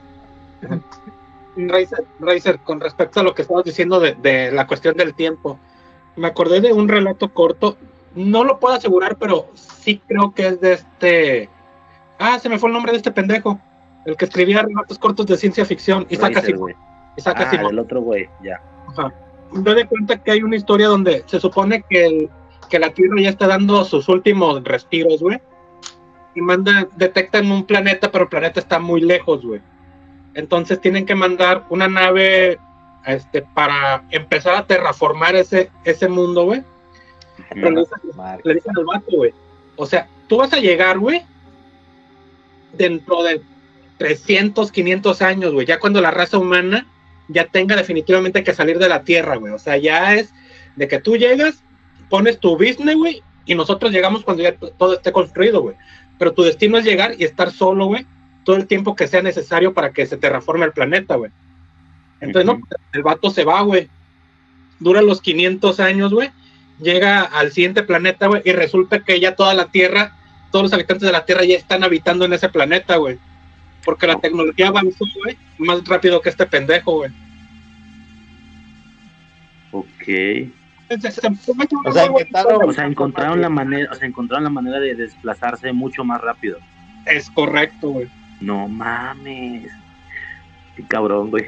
Razer, Razer, con respecto a lo que estabas diciendo de, de la cuestión del tiempo, me acordé de un relato corto, no lo puedo asegurar, pero sí creo que es de este... Ah, se me fue el nombre de este pendejo, el que escribía relatos cortos de ciencia ficción, Isaac Asimov. Isaac Ah, Asimov. del otro güey, ya. Ajá. Me doy cuenta que hay una historia donde se supone que, el- que la Tierra ya está dando sus últimos respiros, güey. Y mandan, detectan un planeta, pero el planeta está muy lejos, güey. Entonces tienen que mandar una nave este, para empezar a terraformar ese, ese mundo, güey. Pero le dicen- Mark. le dicen al vato, güey. O sea, tú vas a llegar, güey, dentro de 300, 500 años, güey. Ya cuando la raza humana ya tenga definitivamente que salir de la Tierra, güey. O sea, ya es de que tú llegas, pones tu business, güey, y nosotros llegamos cuando ya todo esté construido, güey. Pero tu destino es llegar y estar solo, güey, todo el tiempo que sea necesario para que se terraforme el planeta, güey. Entonces, no, el vato se va, güey. Dura los 500 años, güey. Llega al siguiente planeta, güey, y resulta que ya toda la Tierra, todos los habitantes de la Tierra ya están habitando en ese planeta, güey. Porque la tecnología avanzó, güey, más rápido que este pendejo, güey. Ok. Me hace una O sea. O sea, encontraron la manera, o sea, encontraron la manera de desplazarse mucho más rápido. Es correcto, güey. No mames. Qué cabrón, güey.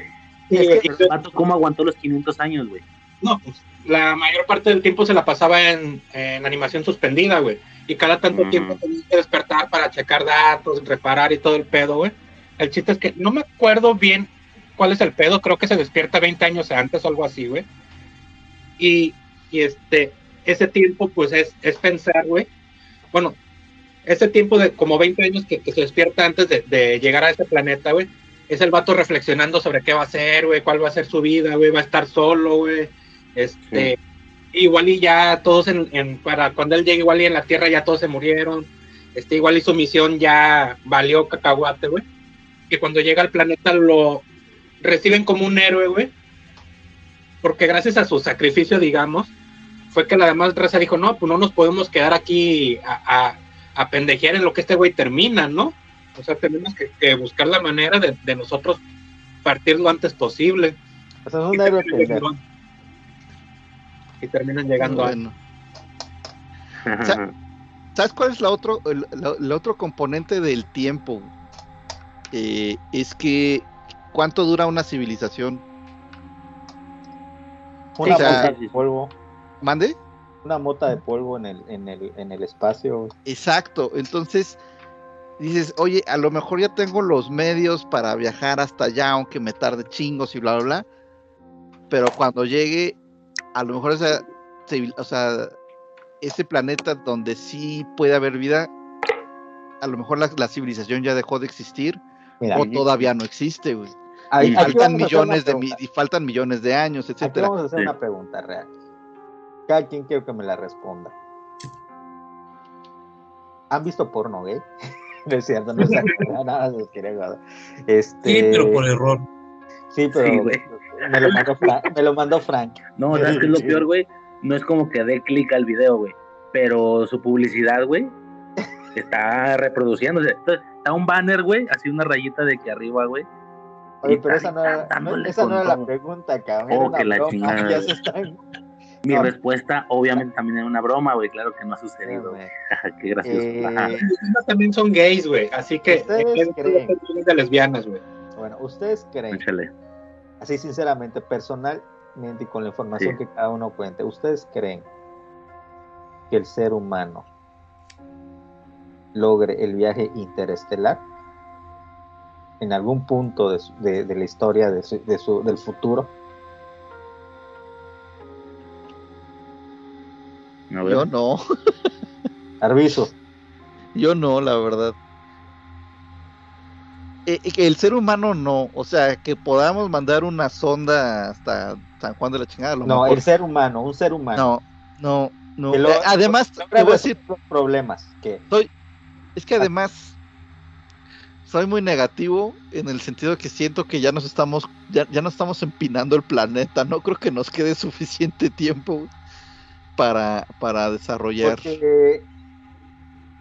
Sí, Es güey, que- y yo- Vato, ¿cómo aguantó los 500 años, güey? No, pues la mayor parte del tiempo se la pasaba en, en animación suspendida, güey. Y cada tanto tiempo tenía que despertar para checar datos, reparar y todo el pedo, güey. El chiste es que no me acuerdo bien cuál es el pedo, creo que se despierta 20 años antes o algo así, güey. Y, y este, ese tiempo, pues es, es pensar, güey. Bueno, ese tiempo de como 20 años que, que se despierta antes de, de llegar a ese planeta, güey. Es el vato reflexionando sobre qué va a hacer, güey, cuál va a ser su vida, güey, va a estar solo, güey. Este, igual y ya todos en, en- para cuando él llegue igual y en la Tierra ya todos se murieron. Este, igual y su misión ya valió cacahuate, güey. Y cuando llega al planeta lo reciben como un héroe, güey. Porque gracias a su sacrificio, digamos, fue que la demás raza dijo, no, pues no nos podemos quedar aquí a, a, a pendejear en lo que este güey termina, ¿no? O sea, tenemos que, que buscar la manera de, de nosotros partir lo antes posible. O sea, es Y un héroe terminan pendejo. llegando- Y terminan llegando a... Bueno, ¿Sabes cuál es la otro, el, la- el otro componente del tiempo? Eh, es que cuánto dura una civilización. Una o sea, mota de polvo. ¿Mande? Una mota de polvo en el, en el, en el espacio. Exacto. Entonces dices, oye, a lo mejor ya tengo los medios para viajar hasta allá, aunque me tarde chingos y bla, bla, bla. Pero cuando llegue, a lo mejor esa, o sea, ese planeta donde sí puede haber vida, a lo mejor la, la civilización ya dejó de existir Mira, o todavía no existe, güey. ahí- Y faltan millones de y faltan millones de años, Aquí etcétera. vamos a hacer Sí. una pregunta real. Cada quien quiero que me la responda. ¿Han visto porno gay? No es cierto, no es nada quería. Este, Sí, pero por error. Sí, pero Sí, güey. me, lo mandó Frank, me lo mandó Frank. No, ¿sabes qué es lo peor, güey? No es como que dé clic al video, güey. Pero su publicidad, güey, está reproduciéndose. Entonces, está un banner, güey, así una rayita de que arriba, güey. Oye, pero esa no era, no- dándole esa no con era la pregunta, cabrón. Oh, que la broma, chingada. Ya se están. Mi No. respuesta, obviamente, también era una broma, güey. Claro que no ha sucedido, güey. Qué gracioso. Eh, también son gays, güey. Así que ¿Ustedes eh, creen? de lesbianas, güey. Bueno, ¿ustedes creen, Échale. así sinceramente, personalmente y con la información Sí. que cada uno cuente, ¿ustedes creen que el ser humano logre el viaje interestelar en algún punto de, su- de- de la historia de su- de su- del futuro. Yo no, Arviso, yo no, la verdad. Eh, eh, que el ser humano no, o sea, que podamos mandar una sonda hasta San Juan de la chingada, no, mejor. el ser humano, un ser humano. No, no, no. Lo- además, te voy a decir, problemas que es que además soy muy negativo en el sentido que siento que ya nos estamos, ya, ya estamos empinando el planeta. No creo que nos quede suficiente tiempo para, para desarrollar.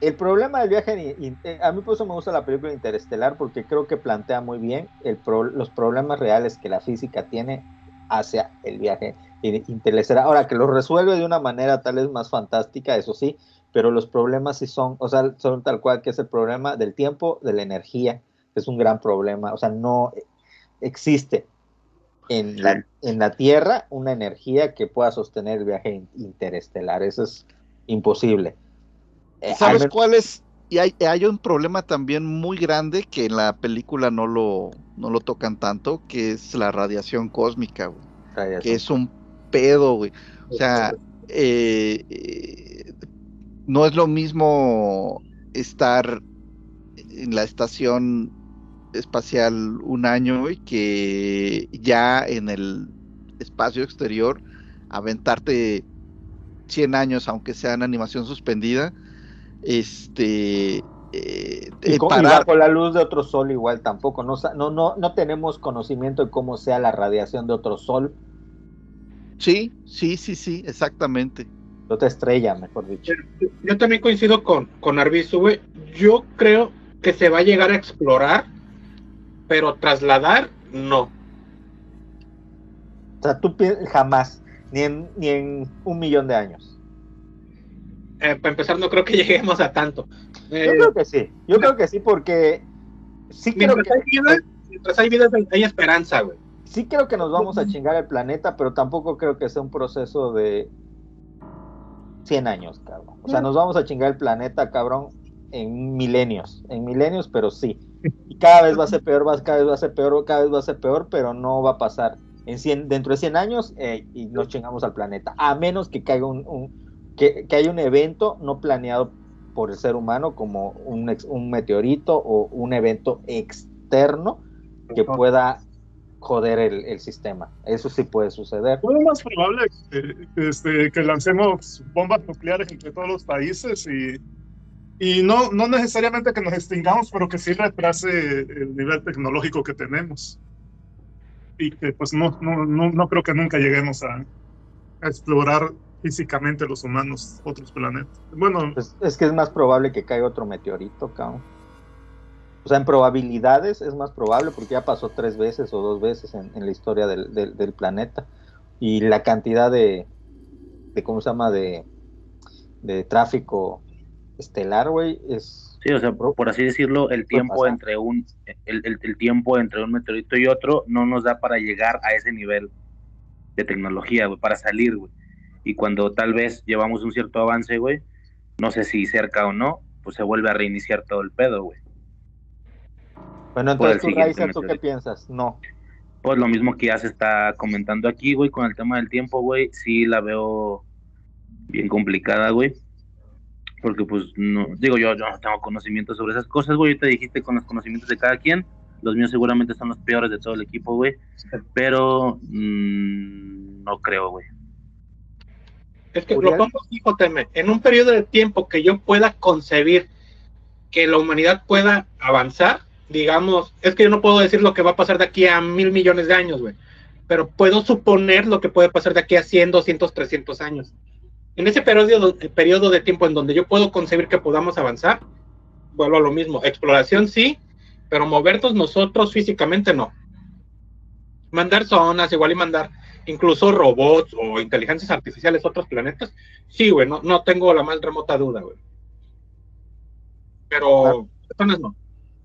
El problema del viaje, eh, a mí por eso me gusta la película Interestelar, porque creo que plantea muy bien los problemas reales que la física tiene hacia el viaje in- interestelar. Ahora, que lo resuelve de una manera tal vez más fantástica, eso sí, pero los problemas sí son, o sea, son tal cual que es el problema del tiempo, de la energía, que es un gran problema, o sea, no existe en la, en la Tierra una energía que pueda sostener el viaje in- interestelar, eso es imposible. Eh, ¿Sabes menos- cuál es? Y hay, hay un problema también muy grande que en la película no lo, no lo tocan tanto, que es la radiación cósmica, güey, radiación? que es un pedo, güey. O sea, eh, eh, no es lo mismo estar en la estación espacial un año güey, que ya en el espacio exterior aventarte 100 años, aunque sea en animación suspendida, este, eh, Y, co- y parar, bajo la luz de otro sol igual tampoco, no, no, no, no tenemos conocimiento de cómo sea la radiación de otro sol, sí, sí, sí, sí, exactamente. De otra estrella, mejor dicho. Yo también coincido con, con Arbizu, güey. Yo creo que se va a llegar a explorar, pero trasladar, no. O sea, tú jamás, ni en, ni en un millón de años. Eh, para empezar, no creo que lleguemos a tanto. Eh, Yo creo que sí, yo creo que sí, porque sí creo que, hay vida, mientras hay vida, hay esperanza, güey. sí creo que nos vamos a chingar el planeta, pero tampoco creo que sea un proceso de 100 años, cabrón. O sea, nos vamos a chingar el planeta, cabrón, en milenios, en milenios, pero sí. Y cada vez va a ser peor, va, cada vez va a ser peor, cada vez va a ser peor, pero no va a pasar. En 100, dentro de 100 años eh, y nos chingamos al planeta, a menos que caiga un, un- que, que haya un evento no planeado por el ser humano como un, ex- un meteorito o un evento externo que pueda joder el, el sistema. Eso sí puede suceder. Es más probable que, este, que lancemos bombas nucleares entre todos los países y, y no, no necesariamente que nos extingamos, pero que sí retrase el nivel tecnológico que tenemos. Y que pues no, no, no, no creo que nunca lleguemos a, a explorar físicamente los humanos otros planetas. Bueno, Pues es que es más probable que caiga otro meteorito, cabrón. O sea, en probabilidades es más probable porque ya pasó tres veces o dos veces en, en la historia del, del- del planeta. Y la cantidad de, de ¿cómo se llama? De, de tráfico estelar, güey, es... Sí, o sea, por, por así decirlo, el tiempo pasar. entre un el, el- el tiempo entre un meteorito y otro no nos da para llegar a ese nivel de tecnología, güey, para salir, güey. Y cuando tal vez llevamos un cierto avance, güey, no sé si cerca o no, pues se vuelve a reiniciar todo el pedo, güey. Bueno, entonces tú, Raiza, ¿tú qué piensas? No. Pues lo mismo que ya se está comentando aquí, güey, con el tema del tiempo, güey, sí la veo bien complicada, güey. Porque pues no, digo yo, yo no tengo conocimiento sobre esas cosas, güey. Te dijiste con los conocimientos de cada quien. Los míos seguramente son los peores de todo el equipo, güey. Pero mm, no creo, güey. Es que lo pongo así, JM, en un periodo de tiempo que yo pueda concebir que la humanidad pueda avanzar, digamos, es que yo no puedo decir lo que va a pasar de aquí a mil millones de años, güey, pero puedo suponer lo que puede pasar de aquí a 100, 200, 300 años. En ese periodo, periodo de tiempo en donde yo puedo concebir que podamos avanzar, vuelvo a lo mismo, exploración sí, pero movernos nosotros físicamente no. Mandar zonas, igual y mandar incluso robots o inteligencias artificiales a otros planetas, sí, güey, no, no tengo la más remota duda, güey. Pero personas no.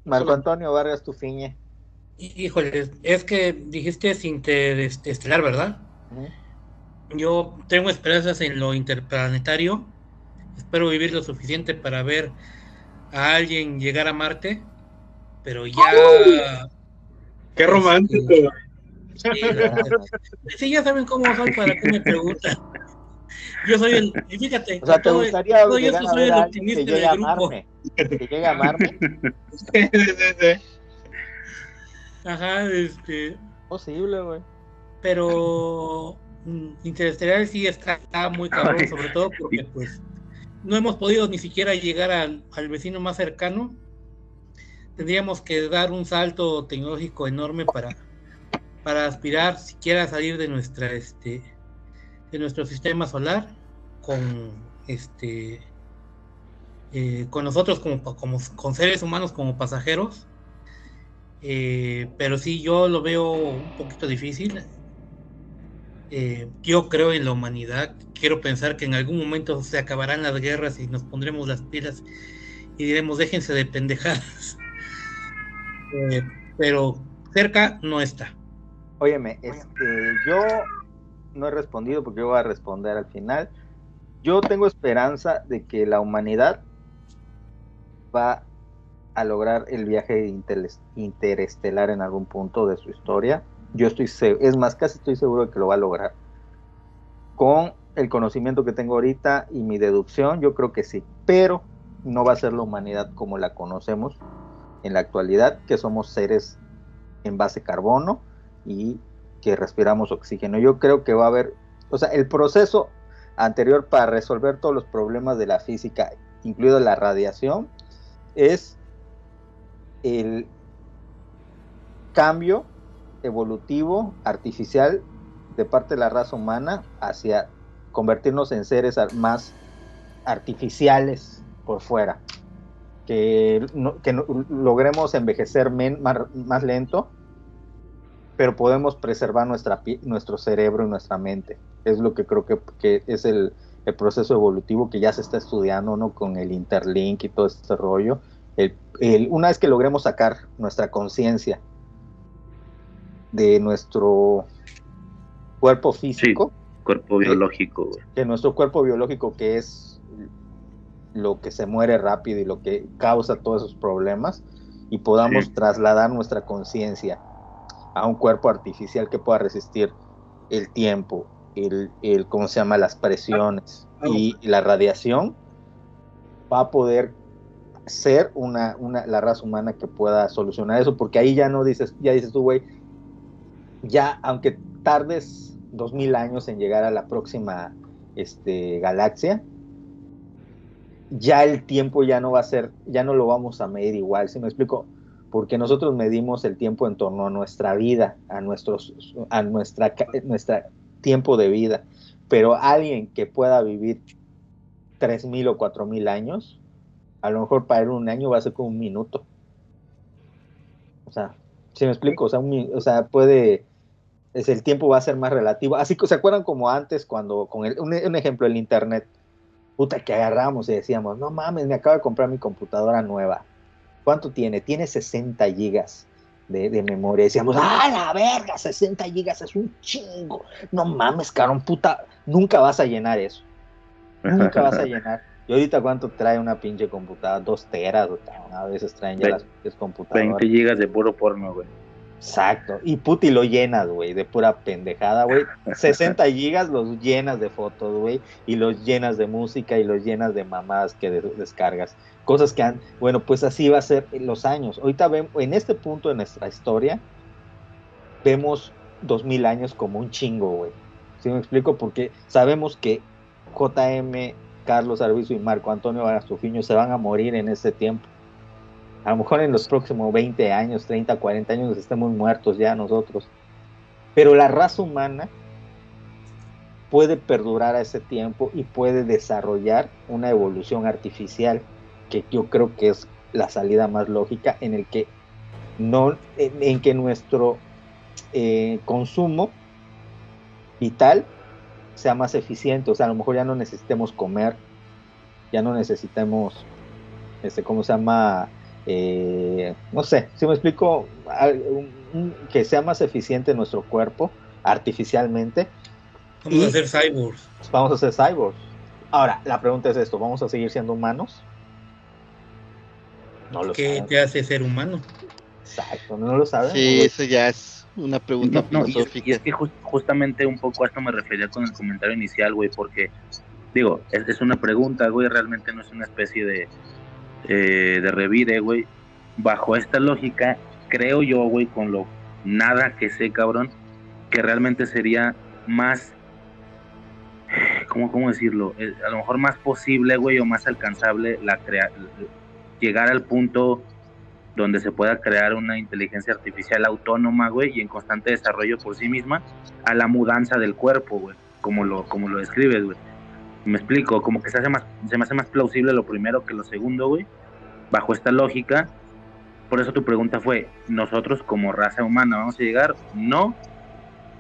Marco Antonio Vargas Tufiñe. Híjole, es que dijiste es interestelar, ¿verdad? Yo tengo esperanzas en lo interplanetario. Espero vivir lo suficiente para ver a alguien llegar a Marte, pero ya... ¡Qué romántico! Sí, sí, ya saben cómo soy para que me preguntan. Yo soy el, y fíjate, O sea, ¿te gustaría todo yo a soy ver el que optimista a del grupo. Que llegue a amarme. Sí, sí, sí. Ajá, este, Posible, güey. pero mm, Interestelar sí está muy cabrón, sobre todo porque pues no hemos podido ni siquiera llegar al, al vecino más cercano. Tendríamos que dar un salto tecnológico enorme para, para aspirar siquiera a salir de nuestra este de nuestro sistema solar con este eh, con nosotros como, como con seres humanos como pasajeros. Eh, pero sí yo lo veo un poquito difícil. Eh, yo creo en la humanidad. Quiero pensar que en algún momento se acabarán las guerras y nos pondremos las pilas y diremos déjense de pendejadas pero cerca no está. Óyeme, este, yo no he respondido porque yo voy a responder al final. Yo tengo esperanza de que la humanidad va a lograr el viaje interes- interestelar en algún punto de su historia. Yo estoy es más, casi estoy seguro de que lo va a lograr. Con el conocimiento que tengo ahorita y mi deducción, yo creo que sí, pero no va a ser la humanidad como la conocemos en la actualidad, que somos seres en base carbono y que respiramos oxígeno. Yo creo que va a haber, o sea, el proceso anterior para resolver todos los problemas de la física, incluido la radiación, es el cambio evolutivo artificial de parte de la raza humana hacia convertirnos en seres más artificiales por fuera. Que, que logremos envejecer más lento, pero podemos preservar nuestra, nuestro cerebro y nuestra mente. Es lo que creo que, que es el, el proceso evolutivo que ya se está estudiando, ¿no? Con el interlink y todo este rollo. El- el- una vez que logremos sacar nuestra conciencia de nuestro cuerpo físico, Cuerpo biológico, que nuestro cuerpo biológico que es lo que se muere rápido y lo que causa todos esos problemas y podamos Sí. trasladar nuestra conciencia a un cuerpo artificial que pueda resistir el tiempo, el, el ¿cómo se llama? las presiones y la radiación, va a poder ser una, una, la raza humana que pueda solucionar eso, porque ahí ya no dices, ya dices tú, güey, ya aunque tardes dos mil años en llegar a la próxima este, galaxia, ya el tiempo ya no va a ser, ya no lo vamos a medir igual, si me explico? Porque nosotros medimos el tiempo en torno a nuestra vida, a nuestros, a nuestra, ca- nuestra tiempo de vida. Pero alguien que pueda vivir tres mil o cuatro mil años, a lo mejor para él un año va a ser como un minuto. O sea, si me explico? O sea, un o sea, puede, es el tiempo va a ser más relativo. Así que se acuerdan como antes cuando, con el, un ejemplo, el internet, puta, que agarramos y decíamos, no mames, me acabo de comprar mi computadora nueva. ¿Cuánto tiene? Tiene 60 gigas de, de memoria. Decíamos, ¡ah, la verga! 60 gigas es un chingo. No mames, cabrón, puta, nunca vas a llenar eso. Nunca vas a llenar. Y ahorita cuánto trae una pinche computadora, dos teras, o a veces traen ya las computadoras. 20 gigas de puro porno, güey. Exacto. Y puti lo llenas, güey, de pura pendejada, güey. 60 gigas los llenas de fotos, güey. Y los llenas de música y los llenas de mamadas que de- descargas. Cosas que han, bueno, pues así va a ser en los años. Ahorita vemos, en este punto de nuestra historia, vemos 2000 años como un chingo, güey. ¿Sí me explico? Porque sabemos que JM, Carlos Arbizu y Marco Antonio Barastufiño se van a morir en ese tiempo. A lo mejor en los próximos 20 años, 30, 40 años estemos muertos ya nosotros. Pero la raza humana puede perdurar a ese tiempo y puede desarrollar una evolución artificial que yo creo que es la salida más lógica en el que no en, que nuestro eh, consumo vital sea más eficiente, o sea, a lo mejor ya no necesitemos comer, ya no necesitemos, este, ¿cómo se llama? Eh, no sé, si me explico, que sea más eficiente nuestro cuerpo artificialmente, Vamos Y- a ser cyborgs. vamos a ser cyborgs. Ahora, la pregunta es esto, ¿vamos a seguir siendo humanos? No lo ¿Qué saben. te hace ser humano? Exacto, no lo saben. Sí, eso ya es una pregunta No, no, y, es, filosófica. y es que jus- justamente un poco a esto me refería con el comentario inicial, güey, porque, digo, es, es una pregunta, güey, realmente no es una especie de, eh, de revire, güey. Bajo esta lógica, creo yo, güey, con lo nada que sé, cabrón, que realmente sería más, ¿cómo, cómo decirlo? Eh, a lo mejor más posible, güey, o más alcanzable la crea llegar al punto donde se pueda crear una inteligencia artificial autónoma, güey, y en constante desarrollo por sí misma, a la mudanza del cuerpo, güey, como lo, como lo describes, güey. Me explico, como que se, hace más, se me hace más plausible lo primero que lo segundo, güey, bajo esta lógica. Por eso tu pregunta fue, ¿nosotros como raza humana vamos a llegar? No,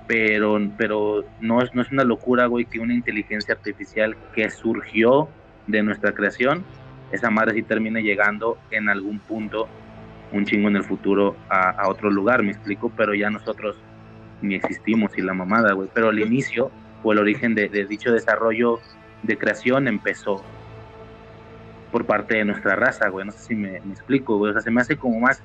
pero, pero no, es, no es una locura, güey, que una inteligencia artificial que surgió de nuestra creación, esa madre sí termine llegando en algún punto un chingo en el futuro a, otro lugar, me explico, pero ya nosotros ni existimos y la mamada, güey. Pero el inicio o el origen de dicho desarrollo de creación empezó por parte de nuestra raza, güey. No sé si me, explico, güey. O sea, se me hace como más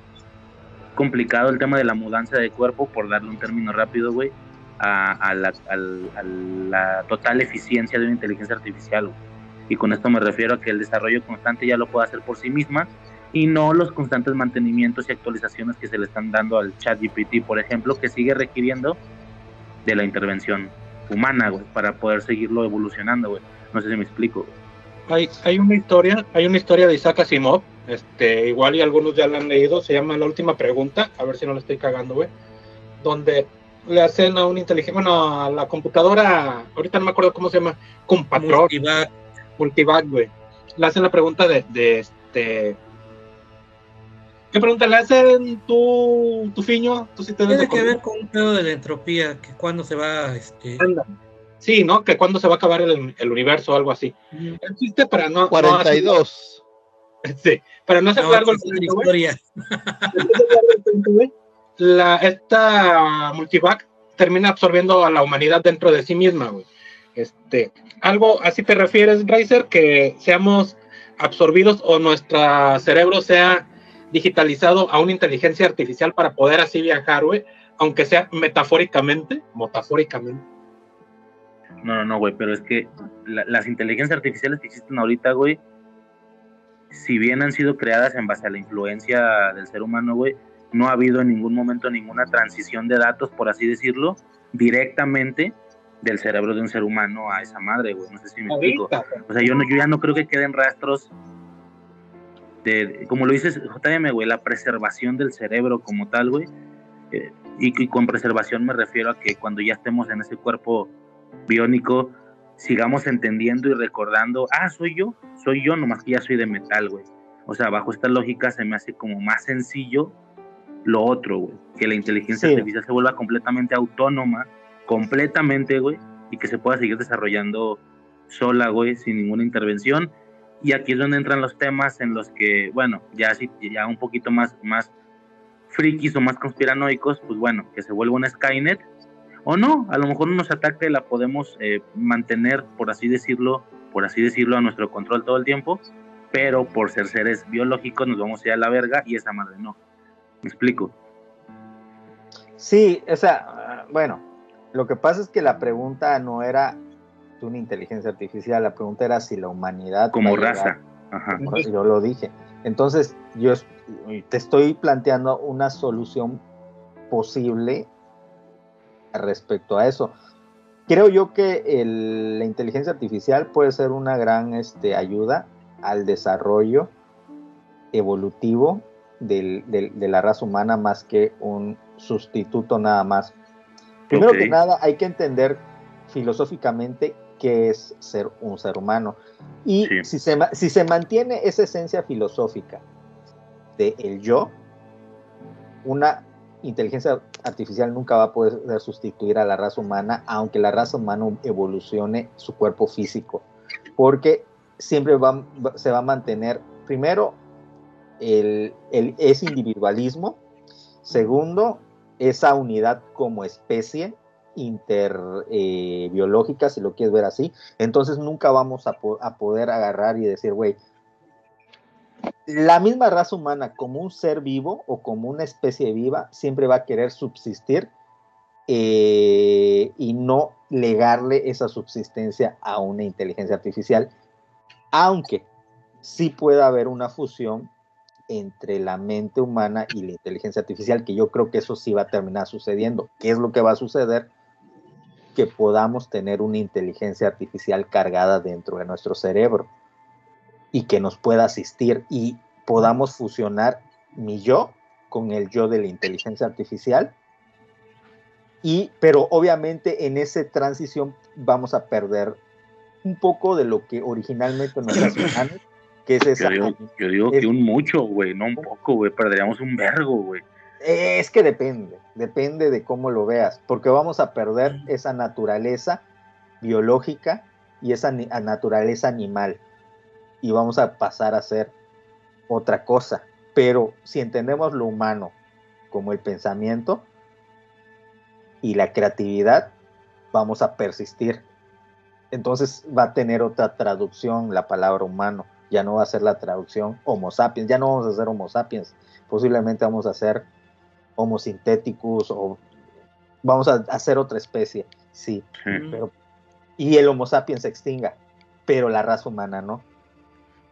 complicado el tema de la mudanza de cuerpo, por darle un término rápido, güey, a la total eficiencia de una inteligencia artificial, güey. Y con esto me refiero a que el desarrollo constante ya lo puede hacer por sí misma y no los constantes mantenimientos y actualizaciones que se le están dando al chat GPT, por ejemplo, que sigue requiriendo de la intervención humana, güey, para poder seguirlo evolucionando, güey. No sé si me explico. Hay, hay una historia, hay una historia de Isaac Asimov, este, igual y algunos ya la han leído, se llama La última pregunta, a ver si no la estoy cagando, güey, donde le hacen a un inteligente, bueno, a la computadora, ahorita no me acuerdo cómo se llama, Compatrol, Multivac, Multivac, güey, le hacen la pregunta de, de este, ¿qué pregunta le hacen tú, tu fiño? Tú sí te Tiene que ver con un pedo de la entropía, que cuando se va, este, Anda. Sí, ¿no? Que cuándo se va a acabar el, el universo o algo así. El chiste para no... no 42. hacer- sí, para no hacer no, largo el la historia. la, esta multivac termina absorbiendo a la humanidad dentro de sí misma, güey. Este, algo así te refieres, Riser, que seamos absorbidos o nuestro cerebro sea digitalizado a una inteligencia artificial para poder así viajar, güey, aunque sea metafóricamente, metafóricamente. No, no, no, güey, pero es que la- las inteligencias artificiales que existen ahorita, güey, si bien han sido creadas en base a la influencia del ser humano, güey, no ha habido en ningún momento ninguna transición de datos, por así decirlo, directamente del cerebro de un ser humano a esa madre, güey. No sé si me explico. O sea, yo, no, yo ya no creo que queden rastros de, de- como lo dices, JM, güey, la preservación del cerebro como tal, güey. Eh, y, y con preservación me refiero a que cuando ya estemos en ese cuerpo biónico, sigamos entendiendo y recordando, ah, soy yo, soy yo, nomás que ya soy de metal, güey. O sea, bajo esta lógica se me hace como más sencillo lo otro, güey. Que la inteligencia Sí. artificial se vuelva completamente autónoma, completamente, güey, y que se pueda seguir desarrollando sola, güey, sin ninguna intervención. Y aquí es donde entran los temas en los que, bueno, ya sí, ya un poquito más, más frikis o más conspiranoicos, pues bueno, que se vuelva un Skynet, o no, a lo mejor no nos ataca y la podemos eh, mantener, por así decirlo, por así decirlo, a nuestro control todo el tiempo, pero por ser seres biológicos nos vamos a ir a la verga y esa madre no. ¿Me explico? Sí, o sea, bueno, lo que pasa es que la pregunta no era de una inteligencia artificial, la pregunta era si la humanidad... Como raza. Ajá. Yo lo dije. Entonces, yo te estoy planteando una solución posible respecto a eso. Creo yo que el- la inteligencia artificial puede ser una gran este, ayuda al desarrollo evolutivo del- del- de la raza humana más que un sustituto nada más. Primero Ok. que nada, hay que entender filosóficamente qué es ser un ser humano. Y Sí. si, se, si se mantiene esa esencia filosófica de el yo, una inteligencia artificial nunca va a poder sustituir a la raza humana, aunque la raza humana evolucione su cuerpo físico, porque siempre va, se va a mantener, primero, el, ese individualismo, segundo, esa unidad como especie interbiológica, si lo quieres ver así, entonces nunca vamos a, a poder agarrar y decir, güey, la misma raza humana como un ser vivo o como una especie viva siempre va a querer subsistir eh, y no legarle esa subsistencia a una inteligencia artificial, aunque sí puede haber una fusión entre la mente humana y la inteligencia artificial, que yo creo que eso sí va a terminar sucediendo. ¿Qué es lo que va a suceder? Que podamos tener una inteligencia artificial cargada dentro de nuestro cerebro y que nos pueda asistir y podamos fusionar mi yo con el yo de la inteligencia artificial. Y, pero obviamente en esa transición vamos a perder un poco de lo que originalmente nos humanos, que es esa. Yo digo, yo digo que un mucho, güey, no un poco, güey. Perderíamos un vergo, güey. Es que depende, depende de cómo lo veas, porque vamos a perder esa naturaleza biológica y esa naturaleza animal y vamos a pasar a ser otra cosa. Pero si entendemos lo humano como el pensamiento y la creatividad, vamos a persistir. Entonces va a tener otra traducción la palabra humano. Ya no va a ser la traducción Homo sapiens, ya no vamos a ser Homo sapiens. Posiblemente vamos a ser Homo sintéticos o vamos a hacer otra especie, sí. Pero, y el Homo sapiens se extinga, pero la raza humana no.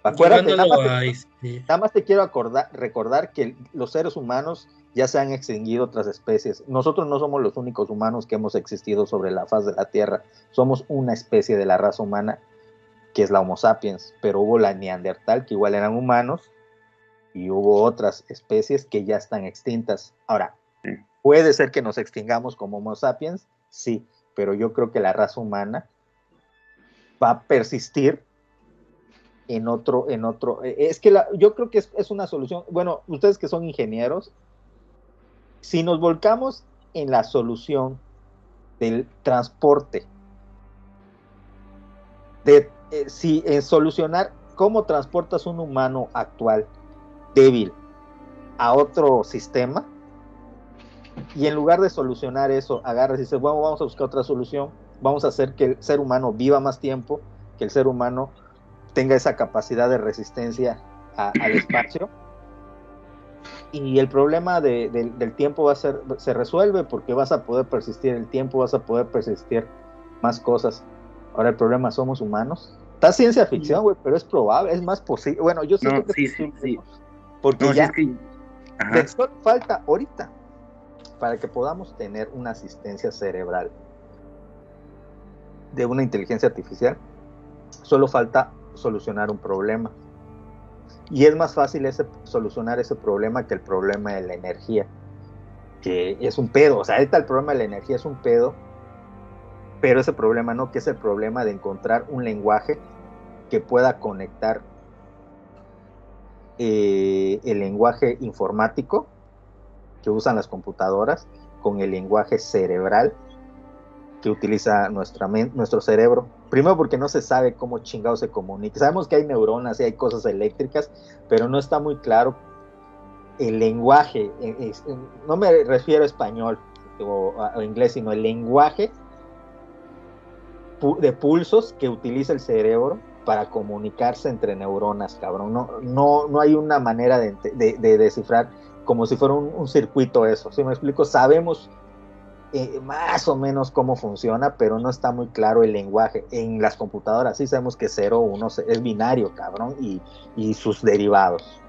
Acuérdate, este nada más, te, quiero acordar, recordar que los seres humanos ya se han extinguido otras especies. Nosotros no somos los únicos humanos que hemos existido sobre la faz de la Tierra. Somos una especie de la raza humana, que es la Homo sapiens, pero hubo la Neandertal, que igual eran humanos, y hubo otras especies que ya están extintas. Ahora, ¿puede ser que nos extingamos como Homo sapiens? Sí, pero yo creo que la raza humana va a persistir en otro, en otro. Eh, es que la, yo creo que es, una solución. Bueno, ustedes que son ingenieros, si nos volcamos en la solución del transporte, de eh, si en solucionar cómo transportas un humano actual débil a otro sistema, y en lugar de solucionar eso, agarras y dices, bueno, vamos a buscar otra solución, vamos a hacer que el ser humano viva más tiempo, que el ser humano tenga esa capacidad de resistencia al espacio. Y el problema del tiempo va a ser, se resuelve porque vas a poder persistir el tiempo, vas a poder persistir más cosas. Ahora el problema somos humanos. Está ciencia ficción, güey, pero es probable, es más posible. Bueno, yo sé que sí, sí, sí. Porque ya solo falta ahorita para que podamos tener una asistencia cerebral de una inteligencia artificial. Solo falta solucionar un problema. Y es más fácil ese, solucionar ese problema que el problema de la energía, que es un pedo. O sea, el problema de la energía es un pedo, pero ese problema no, que es el problema de encontrar un lenguaje que pueda conectar eh, el lenguaje informático que usan las computadoras con el lenguaje cerebral que utiliza nuestro cerebro. Primero porque no se sabe cómo chingado se comunica. Sabemos que hay neuronas y hay cosas eléctricas, pero no está muy claro el lenguaje. E, no me refiero a español o inglés, sino el lenguaje de pulsos que utiliza el cerebro para comunicarse entre neuronas, cabrón. No, no, no hay una manera de, descifrar como si fuera un, circuito eso. Si me explico, sabemos eh, más o menos cómo funciona, pero no está muy claro el lenguaje. En las computadoras sí sabemos que 0 1 es binario, cabrón, y, y sus derivados.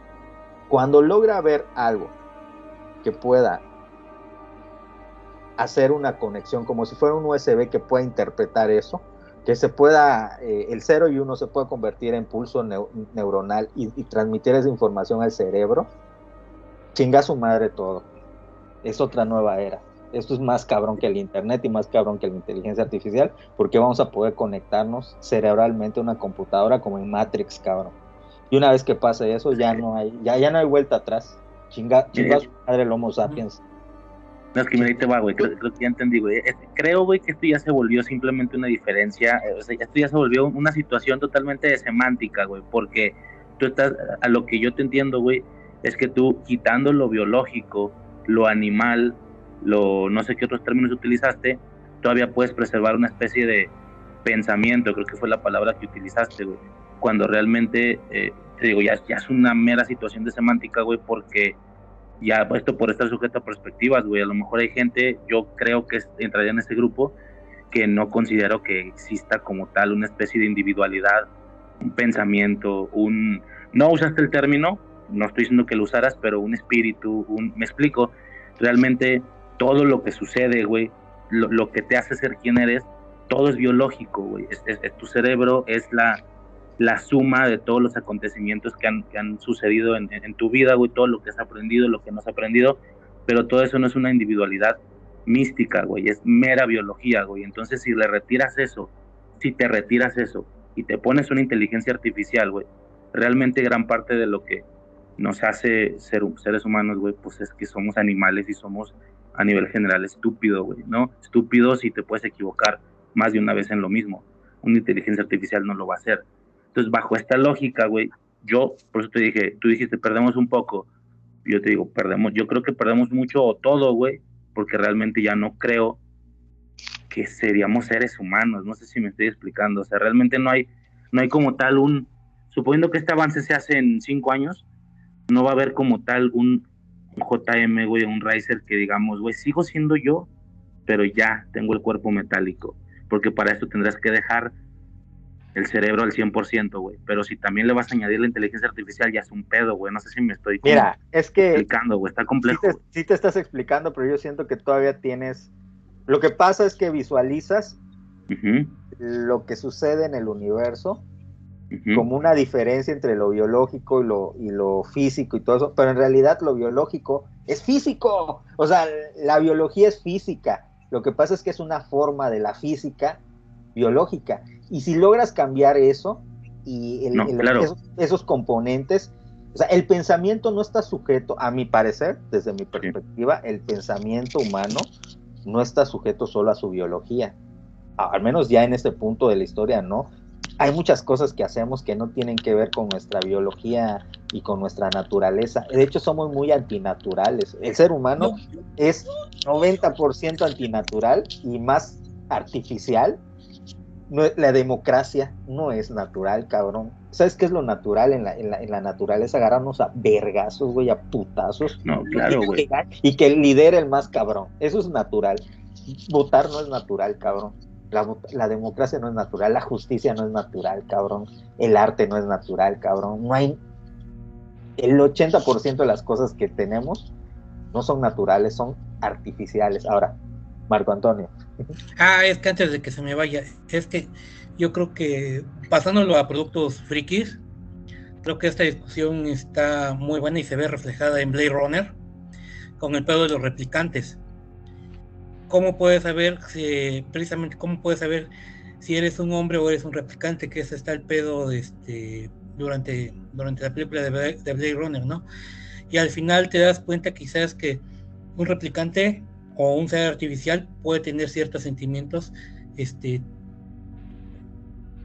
Cuando logra ver algo que pueda hacer una conexión como si fuera un USB que pueda interpretar eso, que se pueda, eh, el 0 y 1 se pueda convertir en pulso neuronal y, y, transmitir esa información al cerebro, chinga su madre todo. Es otra nueva era esto es más cabrón que el Internet y más cabrón que la inteligencia artificial, porque vamos a poder conectarnos cerebralmente a una computadora como en Matrix, cabrón. Y una vez que pase eso, ya no hay, ya, ya no hay vuelta atrás. Chinga, chinga su madre el Homo sapiens. No, es que me dice, va, güey, creo, que ya entendí, güey. Creo, güey, que esto ya se volvió simplemente una diferencia, eh, o sea, esto ya se volvió una situación totalmente de semántica, güey, porque tú estás, a lo que yo te entiendo, güey, es que tú quitando lo biológico, lo animal, lo, no sé qué otros términos utilizaste, todavía puedes preservar una especie de pensamiento, creo que fue la palabra que utilizaste, cuando realmente eh, te digo, ya, ya es una mera situación de semántica, güey, porque ya esto por estar sujeto a perspectivas, güey, a lo mejor hay gente, yo creo que entraría en ese grupo, que no considero que exista como tal una especie de individualidad, un pensamiento, un... No usaste el término, no estoy diciendo que lo usaras, pero un espíritu, un... Me explico, realmente todo lo que sucede, güey, lo, que te hace ser quien eres, todo es biológico, güey. Es, tu cerebro es la, la suma de todos los acontecimientos que han, que han sucedido en, en, tu vida, güey, todo lo que has aprendido, lo que no has aprendido, pero todo eso no es una individualidad mística, güey, es mera biología, güey. Entonces, si le retiras eso, si te retiras eso y te pones una inteligencia artificial, güey, realmente gran parte de lo que nos hace ser seres humanos, güey, pues es que somos animales y somos a nivel general estúpido, güey, ¿no? Estúpido si te puedes equivocar más de una vez en lo mismo. Una inteligencia artificial no lo va a hacer. Entonces, bajo esta lógica, güey, yo, por eso te dije, tú dijiste, perdemos un poco. Yo te digo, perdemos, yo creo que perdemos mucho o todo, güey, porque realmente ya no creo que seríamos seres humanos. No sé si me estoy explicando. O sea, realmente no hay, no hay como tal un, suponiendo que este avance se hace en cinco años, no va a haber como tal un, JM, güey, un Riser que digamos, güey, sigo siendo yo, pero ya tengo el cuerpo metálico. Porque para esto tendrás que dejar el cerebro al 100%, güey. Pero si también le vas a añadir la inteligencia artificial, ya es un pedo, güey. No sé si me estoy Mira, es que explicando, güey. Está complejo. Sí te, estás explicando, pero yo siento que todavía tienes. Lo que pasa es que visualizas lo que sucede en el universo como una diferencia entre lo biológico y lo, y lo físico y todo eso, pero en realidad lo biológico es físico. O sea, la biología es física. Lo que pasa es que es una forma de la física biológica. Y si logras cambiar eso y esos, componentes, o sea, el pensamiento no está sujeto, a mi parecer, desde mi perspectiva, el pensamiento humano no está sujeto solo a su biología. Al menos ya en este punto de la historia, ¿no? Hay muchas cosas que hacemos que no tienen que ver con nuestra biología y con nuestra naturaleza. De hecho, somos muy antinaturales. El ser humano es 90% antinatural y más artificial la democracia no es natural, cabrón. ¿Sabes qué es lo natural en la, en la, en la naturaleza? Agarrarnos a vergazos, güey, a putazos. No, claro, güey. Y que lidere el más cabrón. Eso es natural. Votar no es natural, cabrón. La, la, democracia no es natural, la justicia no es natural, cabrón. El arte no es natural, cabrón. No hay. El 80% de las cosas que tenemos no son naturales, son artificiales. Ahora, Marco Antonio, Ah, es que antes de que se me vaya, es que yo creo que pasándolo a productos frikis, creo que esta discusión está muy buena y se ve reflejada en Blade Runner con el pedo de los replicantes. ¿Cómo puedes saber si, precisamente cómo puedes saber si eres un hombre o eres un replicante? Que ese está el pedo este, durante, durante la película de Blade Runner, ¿no? Y al final te das cuenta quizás que un replicante o un ser artificial puede tener ciertos sentimientos este,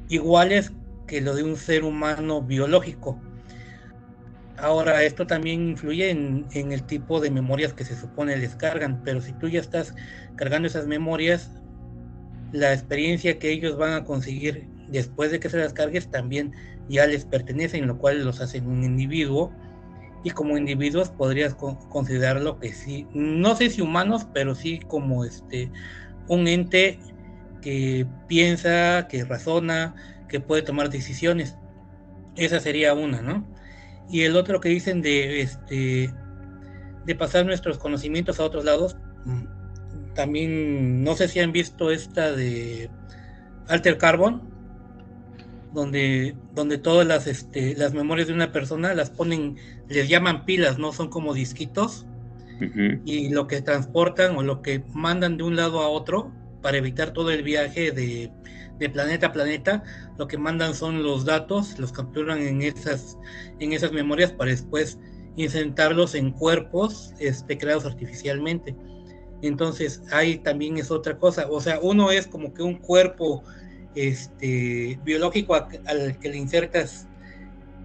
iguales que lo de un ser humano biológico. Ahora, esto también influye en, el tipo de memorias que se supone les cargan, pero si tú ya estás cargando esas memorias, la experiencia que ellos van a conseguir después de que se las cargues también ya les pertenece, en lo cual los hacen un individuo y como individuos podrías considerarlo que sí, no sé si humanos, pero sí como este un ente que piensa, que razona, que puede tomar decisiones. Esa sería una, ¿no? Y el otro que dicen de este de pasar nuestros conocimientos a otros lados, mm, también no sé si han visto esta de Alter Carbon, donde, donde todas las, este, las memorias de una persona las ponen, les llaman pilas, ¿no? Son como disquitos. Y lo que transportan o lo que mandan de un lado a otro para evitar todo el viaje de, planeta a planeta, lo que mandan son los datos, los capturan en esas, en esas memorias para después insertarlos en cuerpos este, creados artificialmente. Entonces, ahí también es otra cosa. O sea, uno es como que un cuerpo este, biológico al que le insertas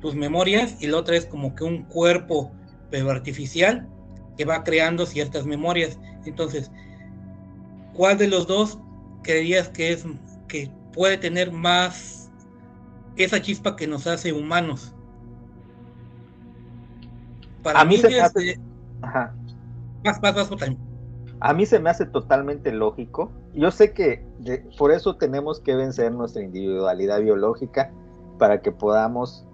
tus memorias y la otra es como que un cuerpo pero artificial que va creando ciertas memorias. Entonces, ¿cuál de los dos creerías que es que puede tener más esa chispa que nos hace humanos? para A mí mí, se me hace- Ajá. vas, vas, Jota. A mí se me hace totalmente lógico. Yo sé que de- por eso tenemos que vencer nuestra individualidad biológica para que podamos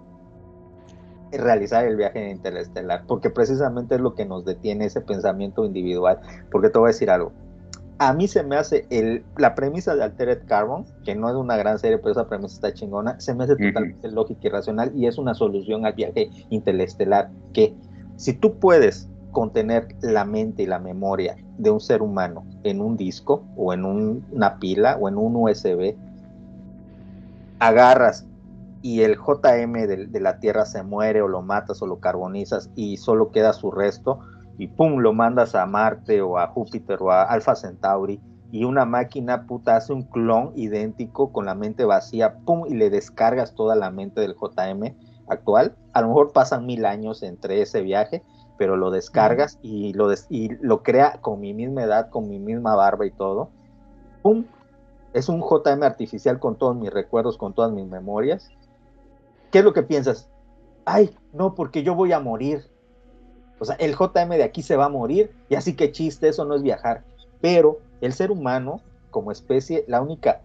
realizar el viaje interestelar, porque precisamente es lo que nos detiene ese pensamiento individual. Porque te voy a decir algo. A mí se me hace el, la premisa de Altered Carbon, que no es una gran serie, pero esa premisa está chingona, se me hace totalmente lógica y racional y es una solución al viaje interestelar que si tú puedes contener la mente y la memoria de un ser humano en un disco o en un- una pila o en un USB, agarras y el JM de, de la Tierra se muere o lo matas o lo carbonizas y solo queda su resto y pum, lo mandas a Marte o a Júpiter o a Alpha Centauri y una máquina puta hace un clon idéntico con la mente vacía, pum, y le descargas toda la mente del JM actual. A lo mejor pasan mil años entre ese viaje, pero lo descargas y lo, y lo crea con mi misma edad, con mi misma barba y todo. ¡Pum! Es un JM artificial con todos mis recuerdos, con todas mis memorias. ¿Qué es lo que piensas? Ay, no, porque yo voy a morir. O sea, el JM de aquí se va a morir y así que chiste, eso no es viajar. Pero el ser humano, como especie, la única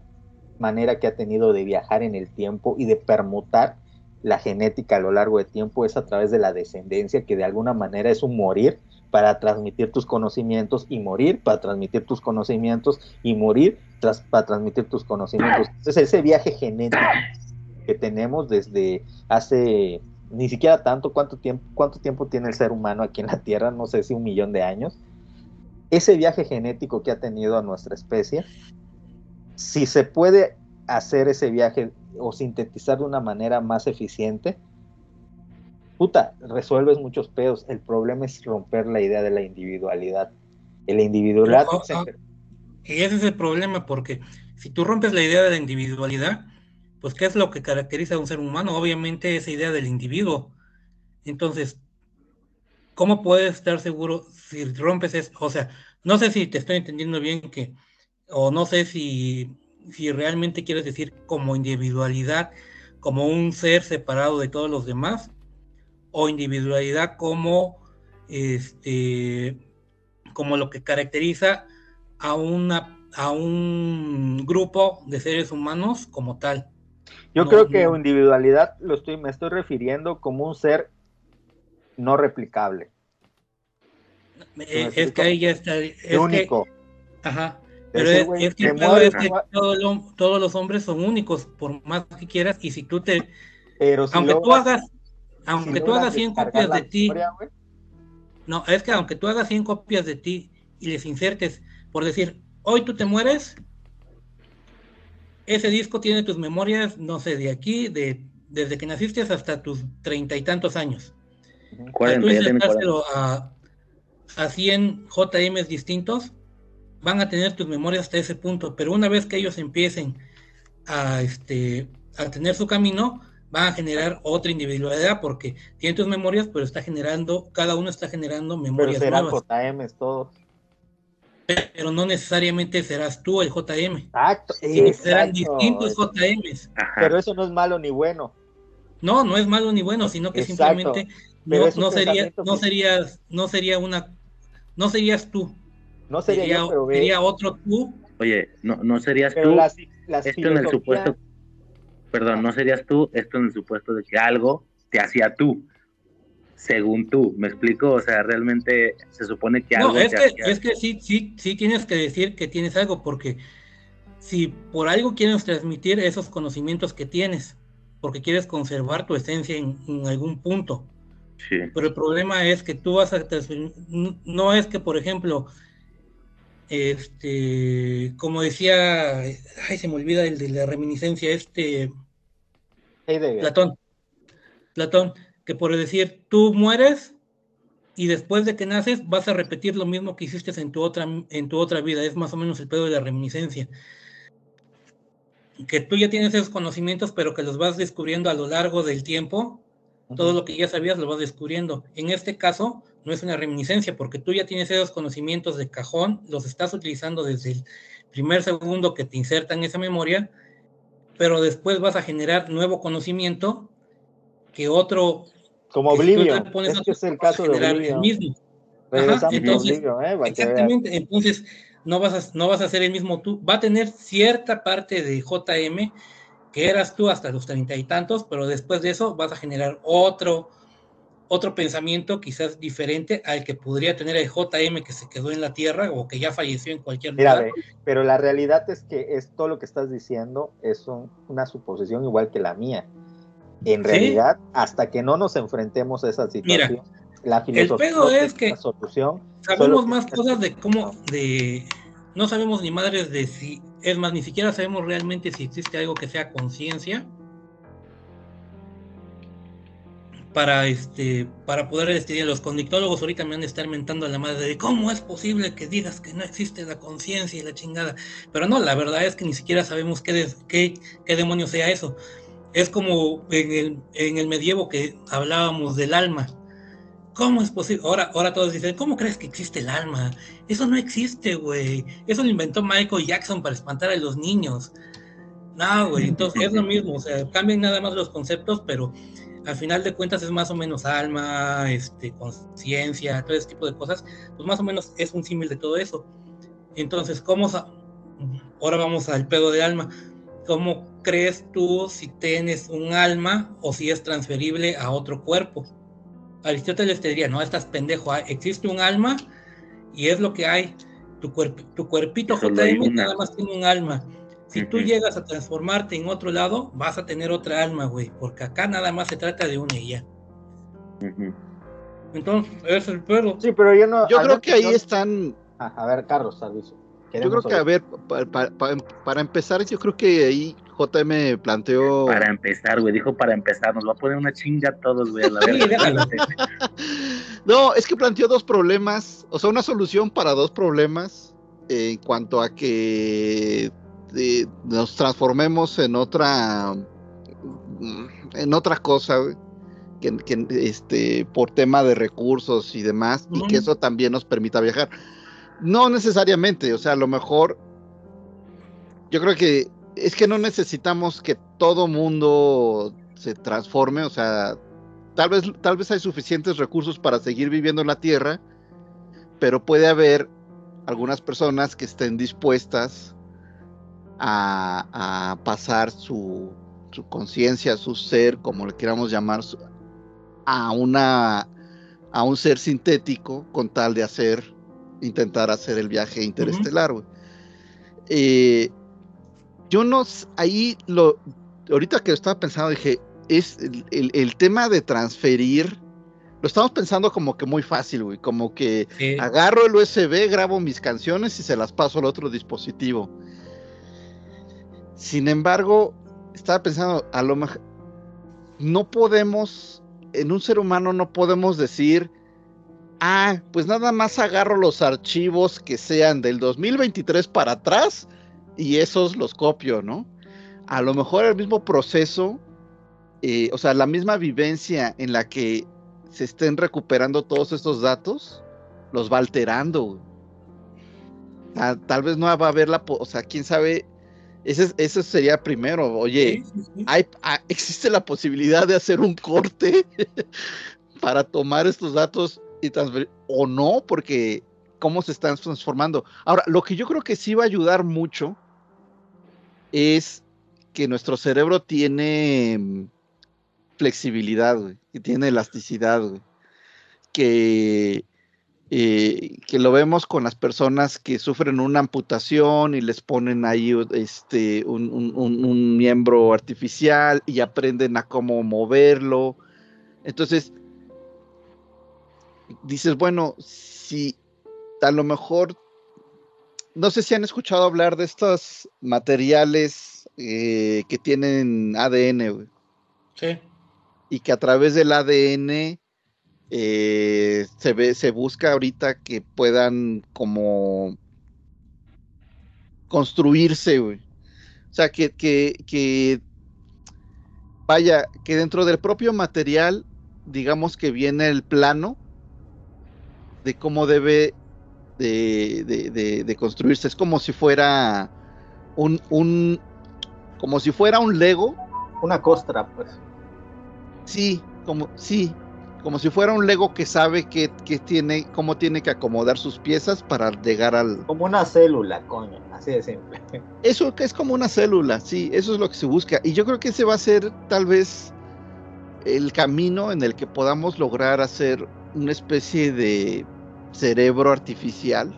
manera que ha tenido de viajar en el tiempo y de permutar la genética a lo largo de tiempo es a través de la descendencia, que de alguna manera es un morir para transmitir tus conocimientos y morir para transmitir tus conocimientos y morir tras, para transmitir tus conocimientos. Entonces ese viaje genético que tenemos desde hace ni siquiera tanto, ¿cuánto tiempo, cuánto tiempo tiene el ser humano aquí en la Tierra? No sé si un millón de años. Ese viaje genético que ha tenido a nuestra especie, si se puede hacer ese viaje o sintetizar de una manera más eficiente, puta, resuelves muchos pedos. El problema es romper la idea de la individualidad. El individualidad No, no. Y ese es el problema, porque si tú rompes la idea de la individualidad, pues ¿qué es lo que caracteriza a un ser humano? Obviamente esa idea del individuo. Entonces, ¿cómo puedes estar seguro si rompes eso? O sea, no sé si te estoy entendiendo bien que, o no sé si, si realmente quieres decir como individualidad, como un ser separado de todos los demás, o individualidad como este como lo que caracteriza a una a un grupo de seres humanos como tal. Yo No, creo que no. individualidad lo estoy, me estoy refiriendo como un ser no replicable, Eh, es que ahí ya está. Es que, único. ajá. De Pero es, es que que muere, es que muere. todo el hom- todos los hombres son únicos, por más que quieras, y si tú te, Pero si aunque tú logras- hagas, si aunque tú logras hagas 100 descargar copias de ti, no, es que aunque tú hagas 100 copias de ti y les insertes, por decir, hoy tú te mueres, ese disco tiene tus memorias, no sé, de aquí, de desde que naciste hasta tus treinta y tantos años. ujú. Al tú 40, ya tiene 40. insertárselo a, a 100 JMs distintos, van a tener tus memorias hasta ese punto, pero una vez que ellos empiecen a, este, a tener su camino, van a generar otra individualidad porque tienen tus memorias, pero está generando, cada uno está generando pero memorias serán nuevas, JMs todos. Pero no necesariamente serás tú el JM, Exacto, sino serán distintos JMs. Ajá. Pero eso no es malo ni bueno. No, no es malo ni bueno, sino que Exacto. simplemente no, sería, no que- serías, no sería una, no serías tú, No sería, sería, yo, pero ve, sería otro tú Oye, no, no serías pero tú, las, las esto en el supuesto, perdón, no serías tú, esto en el supuesto de que algo te hacía tú, según tú, ¿me explico? O sea, realmente se supone que algo No, es que, es que sí, sí, sí tienes que decir que tienes algo, porque si por algo quieres transmitir esos conocimientos que tienes, porque quieres conservar tu esencia en, en algún punto, Sí. pero el problema es que tú vas a no es que, por ejemplo, este, como decía, ay, se me olvida el de la reminiscencia, este. Platón. Platón, que por decir, tú mueres y después de que naces vas a repetir lo mismo que hiciste en tu otra, en tu otra vida. Es más o menos el pedo de la reminiscencia. Que tú ya tienes esos conocimientos, pero que los vas descubriendo a lo largo del tiempo. Todo lo que ya sabías lo vas descubriendo. En este caso, no es una reminiscencia, porque tú ya tienes esos conocimientos de cajón, los estás utilizando desde el primer segundo que te insertan esa memoria, pero después vas a generar nuevo conocimiento que otro Como si Oblivion. Es el caso de el Oblivion. mismo. Regresamos a entonces, Oblivion, ¿eh? Exactamente, entonces no vas, a, no vas a ser el mismo tú. Va a tener cierta parte de JM que eras tú hasta los treinta y tantos, pero después de eso vas a generar otro, otro pensamiento quizás diferente al que podría tener el JM que se quedó en la Tierra o que ya falleció en cualquier lugar. ve, pero la realidad es que es todo lo que estás diciendo es un- una suposición igual que la mía. En Sí. realidad, hasta que no nos enfrentemos a esa situación, la filosofía pedo es que una solución. Sabemos más cosas de cómo, de, no sabemos ni madres de si, es más, ni siquiera sabemos realmente si existe algo que sea conciencia para este, para poder este, los conductólogos ahorita me han de estar mentando a la madre de cómo es posible que digas que no existe la conciencia y la chingada, pero no, la verdad es que ni siquiera sabemos qué, des- qué, qué demonio sea eso. Es como en el, en el medievo que hablábamos del alma. ¿Cómo es posible? Ahora, ahora todos dicen, ¿cómo crees que existe el alma? Eso no existe, güey. Eso lo inventó Michael Jackson para espantar a los niños. No, güey. Entonces es lo mismo. O sea, cambian nada más los conceptos, pero al final de cuentas es más o menos alma, este, conciencia, todo ese tipo de cosas. Pues más o menos es un símil de todo eso. Entonces, ¿cómo? Ahora vamos al pedo de alma. ¿Cómo crees tú si tienes un alma o si es transferible a otro cuerpo? Aristóteles te diría, no, estás pendejo, ah, existe un alma y es lo que hay. Tu, cuerp- tu cuerpito JM nada más tiene un alma. Si tú llegas a transformarte en otro lado, vas a tener otra alma, güey, porque acá nada más se trata de una y ya. Ujú. Entonces, ese es el pedo. Sí, pero yo no. Yo creo que ahí no- están Ah, a ver, Carlos, servicio. Yo creo que, a ver, pa- pa- pa- para empezar, yo creo que ahí JM planteó. Para empezar, güey, dijo para empezar, nos va a poner una chinga a todos, güey, a la verga. No, es que planteó dos problemas, o sea, una solución para dos problemas en cuanto a que eh, nos transformemos en otra, en otra cosa, güey, que, que, este, por tema de recursos y demás, y que eso también nos permita viajar. No necesariamente, o sea, a lo mejor, yo creo que es que no necesitamos que todo mundo se transforme, o sea, tal vez, tal vez hay suficientes recursos para seguir viviendo en la Tierra, pero puede haber algunas personas que estén dispuestas a, pasar su, su conciencia, su ser, como le queramos llamar, a una a un ser sintético con tal de hacer, intentar hacer el viaje interestelar, güey. Eh, yo no, ahí lo, ahorita que estaba pensando, dije, es el, el- el tema de transferir, lo estamos pensando como que muy fácil, güey, como que Sí. agarro el USB, grabo mis canciones y se las paso al otro dispositivo. Sin embargo, estaba pensando, a lo mejor no podemos, en un ser humano no podemos decir, ah, pues nada más agarro los archivos que sean del 2023 para atrás y esos los copio, ¿no? A lo mejor el mismo proceso, eh, o sea, la misma vivencia en la que se estén recuperando todos estos datos, los va alterando. tal vez no va a haber la, o sea, quién sabe, ese, ese sería primero, oye, Sí, sí, sí. hay, ah, existe la posibilidad de hacer un corte para tomar estos datos o no, porque cómo se están transformando. Ahora, lo que yo creo que sí va a ayudar mucho es que nuestro cerebro tiene mm, flexibilidad, que tiene elasticidad, que, eh, que lo vemos con las personas que sufren una amputación y les ponen ahí este, un- un miembro artificial y aprenden a cómo moverlo. Entonces, dices, bueno, si a lo mejor, no sé si han escuchado hablar de estos materiales eh, que tienen ADN, güey Sí. y que a través del ADN eh, se ve, se busca ahorita que puedan como construirse, güey. O sea, que, que, que vaya, que dentro del propio material, digamos que viene el plano de cómo debe de, de- de- de construirse. Es como si fuera un, un, como si fuera un Lego Una costra, pues. Sí, como, sí, como si fuera un Lego que sabe que, que tiene, cómo tiene que acomodar sus piezas para llegar al. Como una célula, coño, así de simple. Eso es como una célula, sí, eso es lo que se busca. Y yo creo que ese va a ser tal vez el camino en el que podamos lograr hacer una especie de cerebro artificial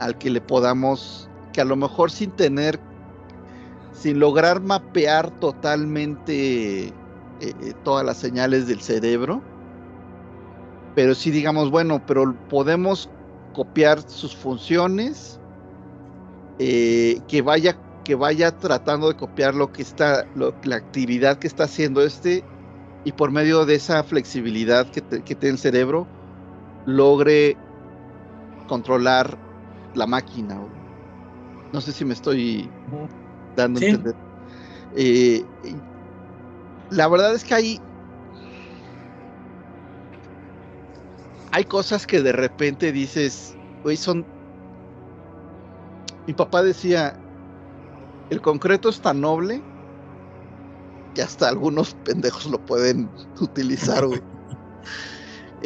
al que le podamos, que a lo mejor sin tener, sin lograr mapear totalmente eh, eh, todas las señales del cerebro, pero sí digamos, bueno, pero podemos copiar sus funciones, eh, que vaya que vaya tratando de copiar lo que está, la actividad que está haciendo este, y por medio de esa flexibilidad que, que tiene el cerebro, logre controlar la máquina. No sé si me estoy dando a entender. Eh, la verdad es que hay. Hay cosas que de repente dices, güey, son. Mi papá decía: el concreto es tan noble que hasta algunos pendejos lo pueden utilizar,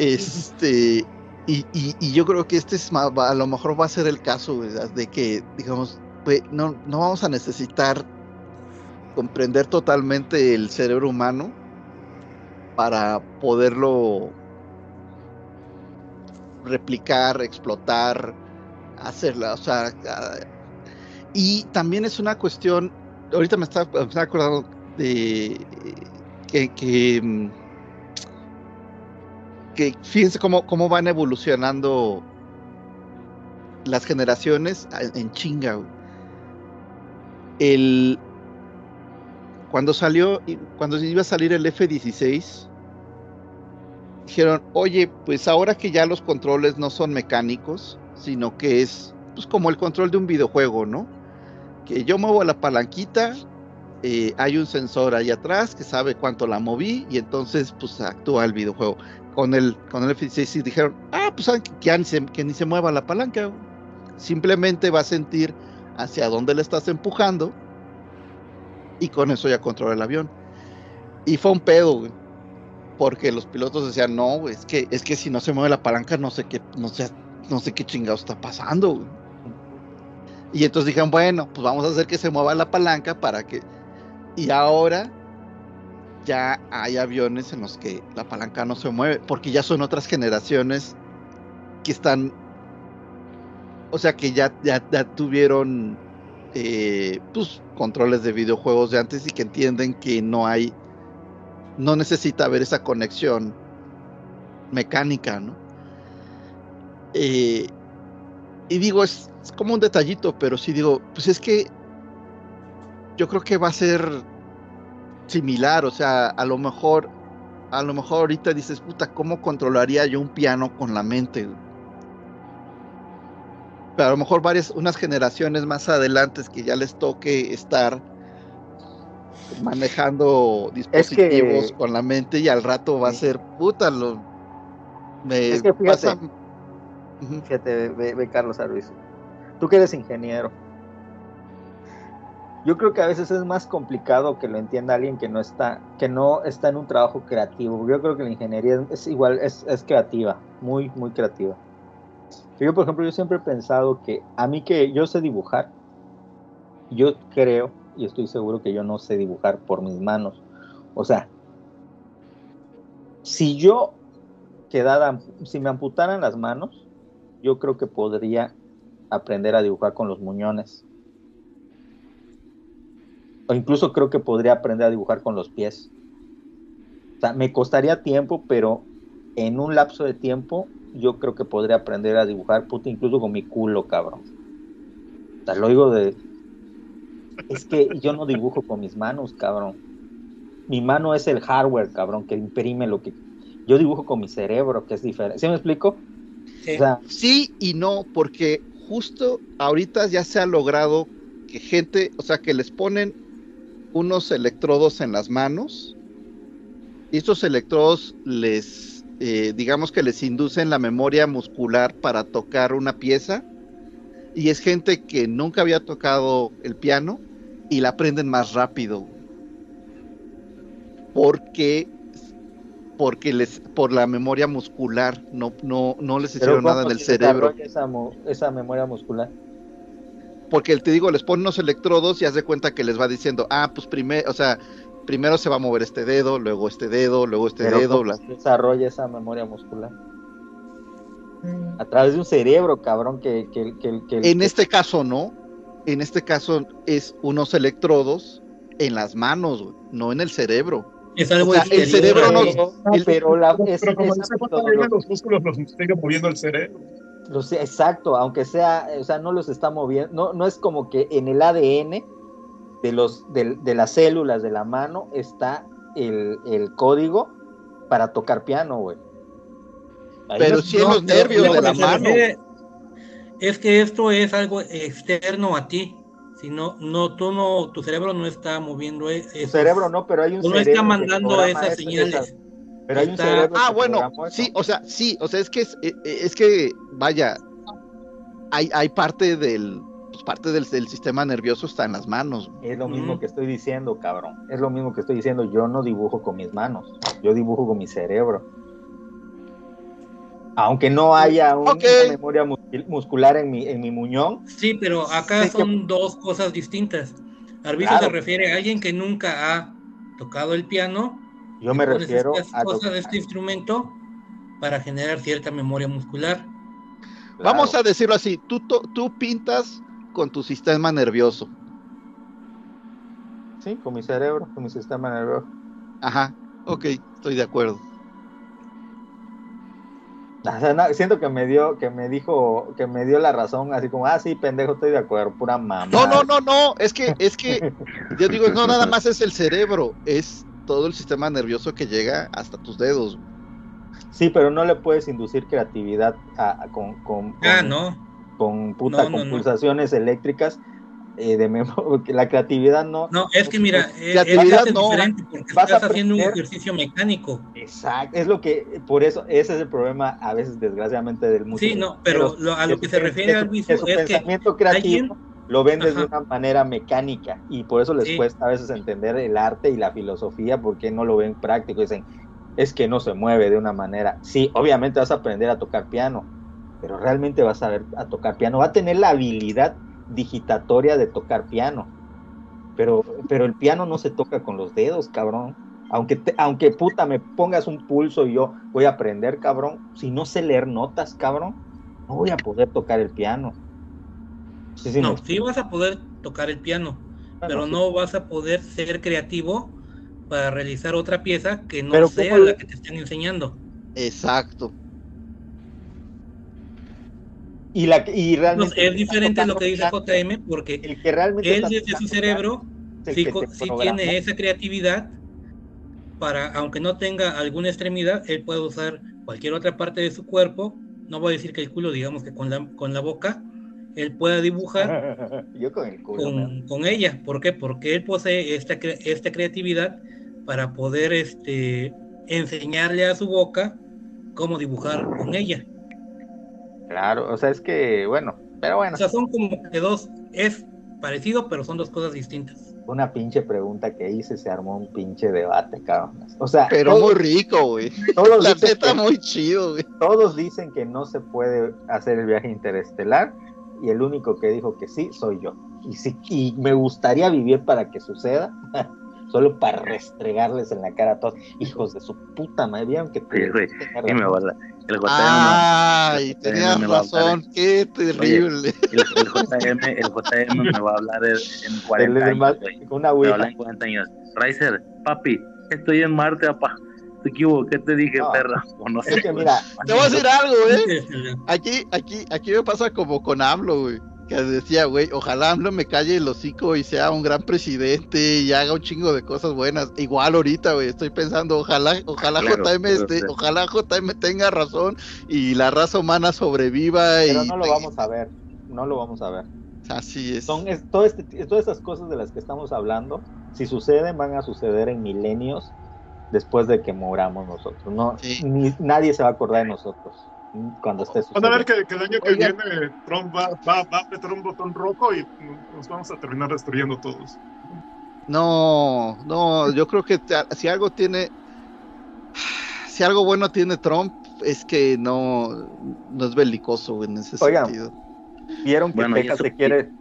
Este. Y, y, yo creo que este es más, a lo mejor va a ser el caso, De que, digamos, no, no vamos a necesitar comprender totalmente el cerebro humano para poderlo replicar, explotar, hacerla, o sea, y también es una cuestión, ahorita me está, acordando de que, que, mm, que fíjense cómo, cómo van evolucionando las generaciones en chinga. El, cuando salió, cuando iba a salir el F-16, dijeron, oye, pues ahora que ya los controles no son mecánicos, sino que es pues como el control de un videojuego, ¿no? Que yo muevo la palanquita, eh, hay un sensor ahí atrás que sabe cuánto la moví y entonces pues actúa el videojuego. Con el, con el F-16 dijeron, ah, pues que, ni se, que ni se mueva la palanca, simplemente va a sentir hacia dónde le estás empujando y con eso ya controla el avión. Y fue un pedo, porque los pilotos decían, no, es que, es que si no se mueve la palanca, no sé qué, no sé, no sé qué chingado está pasando, Y entonces dijeron, bueno, pues vamos a hacer que se mueva la palanca para que. Y ahora ya hay aviones en los que la palanca no se mueve, porque ya son otras generaciones que están. O sea, que ya, ya, ya tuvieron eh, pues, controles de videojuegos de antes y que entienden que no hay, no necesita haber esa conexión mecánica, ¿no? Eh, y digo, es, como un detallito, pero sí digo, pues es que yo creo que va a ser similar, o sea, a lo mejor, a lo mejor ahorita dices, puta, ¿cómo controlaría yo un piano con la mente? pero a lo mejor varias, unas generaciones más adelante que ya les toque estar manejando dispositivos con la mente y al rato va a ser puta lo me es que fíjate, fíjate ve, Carlos Arruiz tú que eres ingeniero yo creo que a veces es más complicado que lo entienda alguien que no está que no está en un trabajo creativo yo creo que la ingeniería es igual es, es creativa muy muy creativa yo, por ejemplo, yo siempre he pensado que a mí que yo sé dibujar, yo creo y estoy seguro que yo no sé dibujar por mis manos. O sea, si yo quedara, si me amputaran las manos, yo creo que podría aprender a dibujar con los muñones. O incluso creo que podría aprender a dibujar con los pies. O sea, me costaría tiempo, pero en un lapso de tiempo yo creo que podría aprender a dibujar, puta, incluso con mi culo, cabrón. O sea, lo digo de... Es que yo no dibujo con mis manos, cabrón. Mi mano es el hardware, cabrón, que imprime lo que... Yo dibujo con mi cerebro, que es diferente. ¿Sí me explico? Sí, sí y no, porque justo ahorita ya se ha logrado que gente, o sea, que les ponen unos electrodos en las manos y estos electrodos les eh, digamos que les inducen la memoria muscular para tocar una pieza y es gente que nunca había tocado el piano y la aprenden más rápido porque porque les por la memoria muscular, no no no les hicieron nada ¿cómo en el cerebro, esa memoria muscular. Porque te digo, les ponen unos electrodos y haz de cuenta que les va diciendo, "Ah, pues primero, o sea, primero se va a mover este dedo, luego este dedo, luego este Pero dedo, ¿cómo bla- desarrolla esa memoria muscular. A través de un cerebro, cabrón, que, que, que, que- En que- este caso no. En este caso es unos electrodos en las manos, güey, no en el cerebro. Es algo O sea, el cerebro a no-. No, el- pero la, es- Pero como esa los músculos los sigue moviendo el cerebro. Exacto, aunque sea, o sea, no los está moviendo, no, no es como que en el ADN de los de, de las células de la mano está el, el código para tocar piano, güey. Ahí Pero no- sí en los nervios de la mano. refiere Es que esto es algo externo a ti. Si no, no, tú no, tu cerebro no está moviendo e- tu cerebro no, pero hay un Tú no cerebro está mandando esas esas- señales. esas- pero hay un Está- cerebro Ah, que bueno, sí, o sea, sí, o sea, es que es, eh, eh, es que, vaya, hay, hay parte del, pues parte del, del sistema nervioso está en las manos. Es lo mismo Ujú. que estoy diciendo, cabrón. Es lo mismo que estoy diciendo. Yo no dibujo con mis manos. Yo dibujo con mi cerebro. Aunque no haya un- Ok. una memoria mus- muscular en mi, en mi muñón, Sí, pero acá Sí, que- son dos cosas distintas. Arbizo Claro. se refiere a alguien que nunca ha tocado el piano. Yo me refiero a lo cosas de este instrumento para generar cierta memoria muscular. Vamos a decirlo así, tú, tú pintas con tu sistema nervioso. Sí, con mi cerebro, con mi sistema nervioso. Ajá, ok, estoy de acuerdo. O sea, no, siento que me dio, que me dijo, que me dio la razón, así como, ah, sí, pendejo, estoy de acuerdo, pura mamá. No, no, no, no, es que, es que, yo digo, no nada más es el cerebro, es todo el sistema nervioso que llega hasta tus dedos. Sí, pero no le puedes inducir creatividad a- a- con, con, Ah, con- no. con puta, No, con no. pulsaciones eléctricas eh, de la creatividad no. No, es que mira, eh, Creatividad es no. diferente porque Vas a estás haciendo un ejercicio mecánico. Exacto, es lo que, por eso, ese es el problema a veces, desgraciadamente, del mundo. Sí, no, pero lo- a lo que se refiere al viso viso su es que pensamiento creativo lo ven desde Ajá. una manera mecánica y por eso les Sí. cuesta a veces entender el arte y la filosofía porque no lo ven práctico. Dicen, es que no se mueve de una manera. Sí, obviamente vas a aprender a tocar piano, pero realmente vas a ver a tocar piano. Va a tener la habilidad digitatoria de tocar piano, pero, pero el piano no se toca con los dedos, cabrón. Aunque, te- aunque puta me pongas un pulso y yo voy a aprender, cabrón, si no sé leer notas, cabrón, no voy a poder tocar el piano. Sí, sí, no, sí vas a poder tocar el piano, pero sí. no vas a poder ser creativo para realizar otra pieza que no Pero sea ¿cómo la que te están enseñando. Exacto. Y, la, y realmente es diferente lo que dice JM porque El que realmente él desde su cerebro sí, tiene esa creatividad para, aunque no tenga alguna extremidad, él puede usar cualquier otra parte de su cuerpo, no voy a decir que el culo, digamos que con la, con la boca, él pueda dibujar Yo con el culo. man. con, con ella. ¿Por qué? Porque él posee esta, esta creatividad para poder este, enseñarle a su boca cómo dibujar con ella. Claro, o sea, es que, bueno, pero bueno, O sea, son como que dos, es parecido, pero son dos cosas distintas. una pinche pregunta que hice, se armó un pinche debate, cabrón. O sea, Pero todos, muy rico, güey. todos La neta, muy chido, güey. todos dicen que no se puede hacer el viaje interestelar y el único que dijo que sí soy yo. Y, sí, y me gustaría vivir para que suceda, solo para restregarles en la cara a todos. Hijos de su puta madre, vieron que Sí, güey, Y me va el JM, Ay, el JM tenías me va a hablar razón, qué terrible. el, el JM, el JM me va a hablar en, en 40 Él es años, más- güey. con una Me ouija. habla en 40 años. Riser, papi, estoy en Marte, papá. Te equivoqué, te dije, No. perra. O no sé, Es que mira, Te voy a decir algo, güey. Interestelar. Aquí, aquí, aquí me pasa como con AMLO, güey. Que decía, güey, ojalá AMLO me calle el hocico y sea un gran presidente y haga un chingo de cosas buenas. Igual ahorita, güey, estoy pensando, ojalá, ojalá Claro, JM esté, sí. ojalá JM tenga razón y la raza humana sobreviva pero y no lo vamos a ver, no lo vamos a ver. así es. Son es, todo este, todas estas cosas de las que estamos hablando, si suceden, van a suceder en milenios después de que moramos nosotros. No, Sí. ni, nadie se va a acordar de nosotros cuando esté Van a ver sucediendo. que, que el año que Oigan. viene Trump va, va, va a apretar un botón rojo y nos vamos a terminar destruyendo todos. No, no, yo creo que si algo tiene, si algo bueno tiene Trump es que no, no es belicoso en ese Oigan. sentido. Vieron que Bueno, Texas eso- se quiere.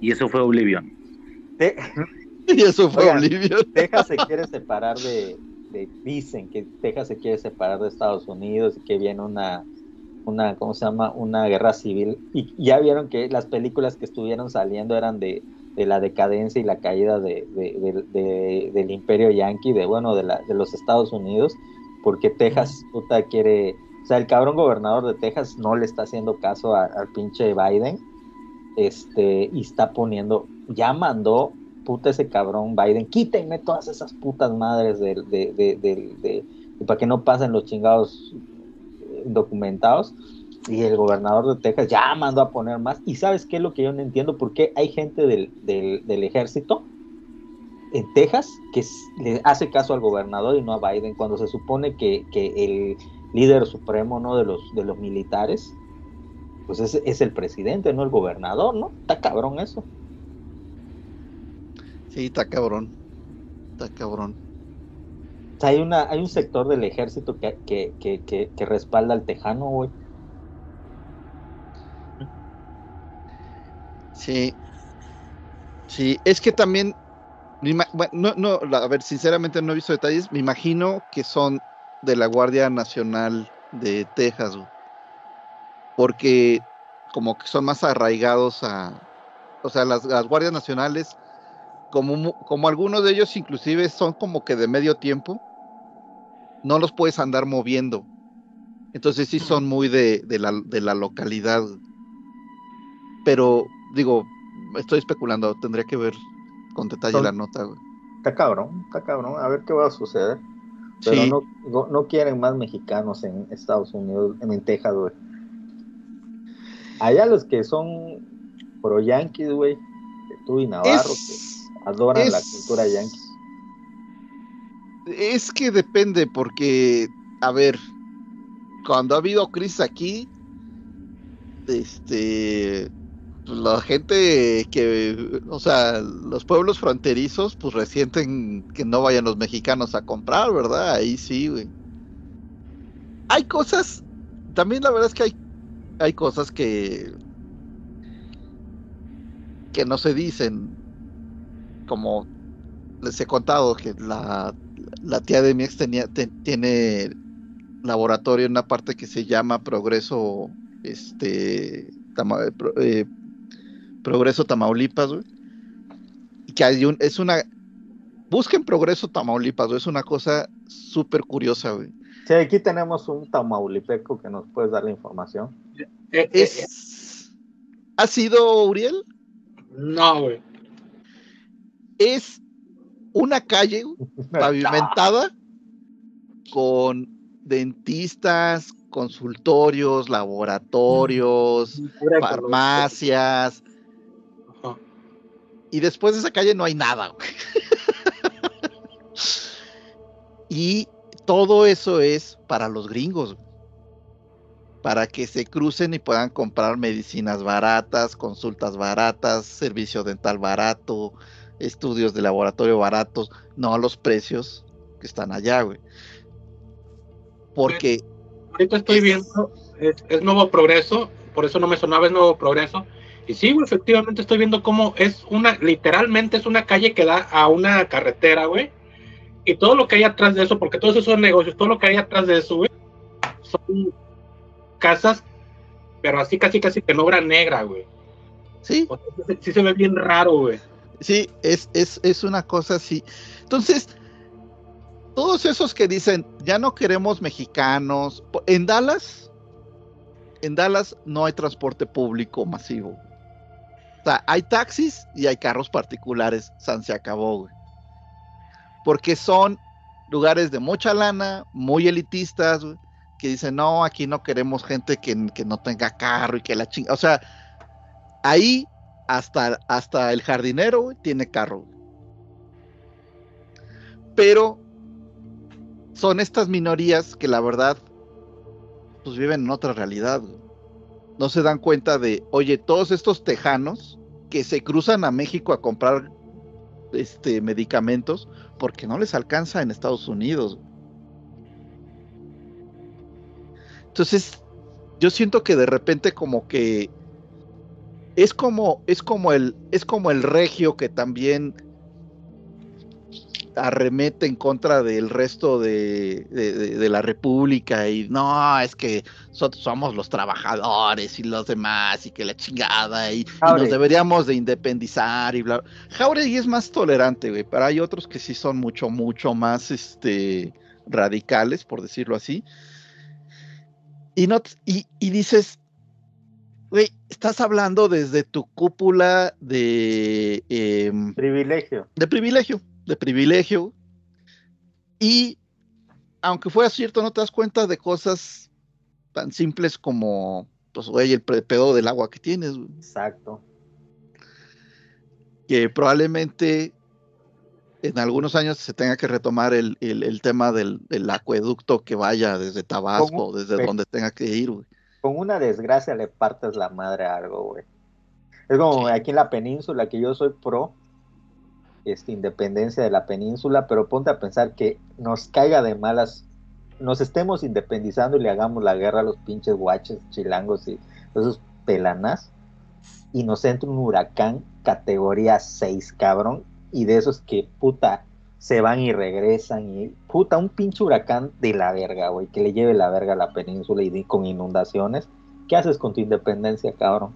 Y eso fue Oblivion. Te- Y eso fue Oigan. Olivia. Texas se quiere separar de, dicen que Texas se quiere separar de Estados Unidos y que viene una una cómo se llama una guerra civil. Y ya vieron que las películas que estuvieron saliendo eran de, de la decadencia y la caída de, de- de- de- del imperio yanqui de bueno de, la, de los Estados Unidos porque Texas puta quiere o sea el cabrón gobernador de Texas no le está haciendo caso al pinche Biden este y está poniendo ya mandó puta ese cabrón Biden, quítenme todas esas putas madres de, de, de, de- para que no pasen los chingados eh, documentados. Y el gobernador de Texas ya mandó a poner más. Y sabes qué es lo que yo no entiendo, por qué hay gente del, del, del ejército en Texas que le hace caso al gobernador y no a Biden, cuando se supone que, que el líder supremo ¿no? de, los, de los militares, pues es, es el presidente, no el gobernador, ¿no? Está cabrón eso. Sí, está cabrón. Está cabrón. O sea, hay, una, hay un sector del ejército que, que, que, que, que respalda al tejano, güey. Sí. Sí, es que también. no, no, a ver, sinceramente no he visto detalles. Me imagino que son de la Guardia Nacional de Texas, güey. porque como que son más arraigados a. O sea, las, las guardias nacionales, como, como algunos de ellos inclusive son como que de medio tiempo, no los puedes andar moviendo. Entonces sí son muy de, de la, de la localidad. Pero digo, estoy especulando, tendría que ver con detalle la nota. güey. Está cabrón, está cabrón. A ver qué va a suceder. Pero Sí, no, no, no quieren más mexicanos en Estados Unidos, en, en Texas, güey. Allá los que son pro yanquis, güey, tú y Navarro, es, que adoran la es- cultura yanqui. es que depende, porque, a ver, cuando ha habido crisis aquí, este, pues, la gente que, o sea, los pueblos fronterizos, pues resienten que no vayan los mexicanos a comprar, ¿verdad? Ahí sí, güey. Hay cosas, también la verdad es que hay, hay cosas que, que no se dicen, como les he contado que la, la tía de mi ex tenía, te- tiene laboratorio en una parte que se llama Progreso, este, Tama- eh, Pro- eh, Progreso Tamaulipas, güey. Y que hay un, es una, busquen Progreso Tamaulipas, güey, es una cosa súper curiosa, güey. Sí, aquí tenemos un tamaulipeco que nos puede dar la información. Eh, eh, Es, ¿ha sido Uriel? no, güey. Es una calle pavimentada con dentistas, consultorios, laboratorios, farmacias, Ajá. y después de esa calle no hay nada. güey. y todo eso es para los gringos, güey. para que se crucen y puedan comprar medicinas baratas, consultas baratas, servicio dental barato, estudios de laboratorio baratos, no a los precios que están allá, güey. Porque Ahorita estoy viendo, es, es Nuevo Progreso, por eso no me sonaba, es Nuevo Progreso. Y sí, güey, efectivamente estoy viendo cómo es una, literalmente es una calle que da a una carretera, güey. Y todo lo que hay atrás de eso, porque todos esos negocios, todo lo que hay atrás de eso, güey, son casas, pero así casi casi que en obra negra, güey. sí, O sea, sí se ve bien raro, güey. Sí, es, es, es una cosa así. Entonces, todos esos que dicen, ya no queremos mexicanos, en Dallas, en Dallas no hay transporte público masivo. O sea, hay taxis y hay carros particulares, San se acabó, güey. Porque son lugares de mucha lana, muy elitistas, güey, que dicen, no, aquí no queremos gente que, que no tenga carro y que la chinga. O sea, ahí hasta, hasta el jardinero tiene carro. Pero son estas minorías que la verdad pues viven en otra realidad. No se dan cuenta de, oye, todos estos tejanos que se cruzan a México a comprar este medicamentos porque no les alcanza en Estados Unidos. Entonces, yo siento que de repente como que es como, es como el, es como el regio que también arremete en contra del resto de, de- de- de la república y no, es que nosotros somos los trabajadores y los demás y que la chingada y, y nos deberíamos de independizar y bla. Jauregui es más tolerante, güey, pero hay otros que sí son mucho, mucho más, este, radicales, por decirlo así. Y, no, y, y dices, estás hablando desde tu cúpula de... em, Privilegio. de privilegio, de privilegio. Y aunque fuera cierto, no te das cuenta de cosas tan simples como, pues, güey, el pedo del agua que tienes, güey, Exacto. que probablemente en algunos años se tenga que retomar el, el- el tema del, del acueducto que vaya desde Tabasco, ¿Cómo? desde donde tenga que ir, güey. Con una desgracia le partes la madre a algo, güey. Es como aquí en la península, que yo soy pro este, independencia de la península, pero ponte a pensar que nos caiga de malas, nos estemos independizando y le hagamos la guerra a los pinches guaches, chilangos y esos pelanas, y nos entra un huracán categoría 6, cabrón, y de esos que puta se van y regresan y puta, un pinche huracán de la verga, güey, que le lleve la verga a la península y con inundaciones. ¿Qué haces con tu independencia, cabrón?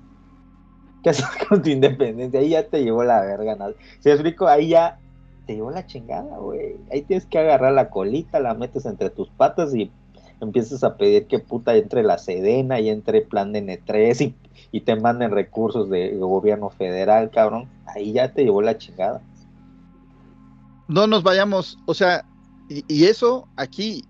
¿Qué haces con tu independencia? Ahí ya te llevó la verga. ¿no? Si explico, ahí ya te llevó la chingada, güey. Ahí tienes que agarrar la colita, la metes entre tus patas y empiezas a pedir que puta entre la Sedena y entre plan de N3 y, y te manden recursos de gobierno federal, cabrón. Ahí ya te llevó la chingada. No nos vayamos, o sea, y, y eso aquí,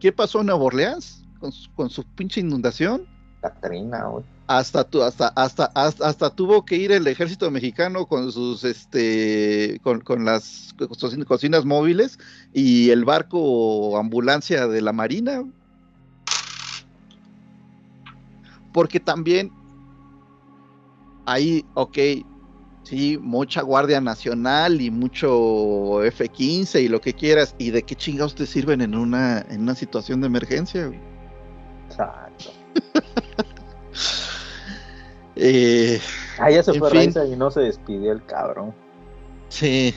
¿qué pasó en Nueva Orleans con su, con su pinche inundación? Catrina, güey. hasta, tu- hasta, hasta, hasta, hasta tuvo que ir el ejército mexicano con sus, este, con, con las co- cocinas móviles y el barco ambulancia de la marina. Porque también ahí, ok, sí, mucha Guardia Nacional y mucho F-15 y lo que quieras, y de qué chingados te sirven en una, en una situación de emergencia. güey? Exacto. Eh, Ah, ya se fue. Raiza y no se despidió el cabrón. sí,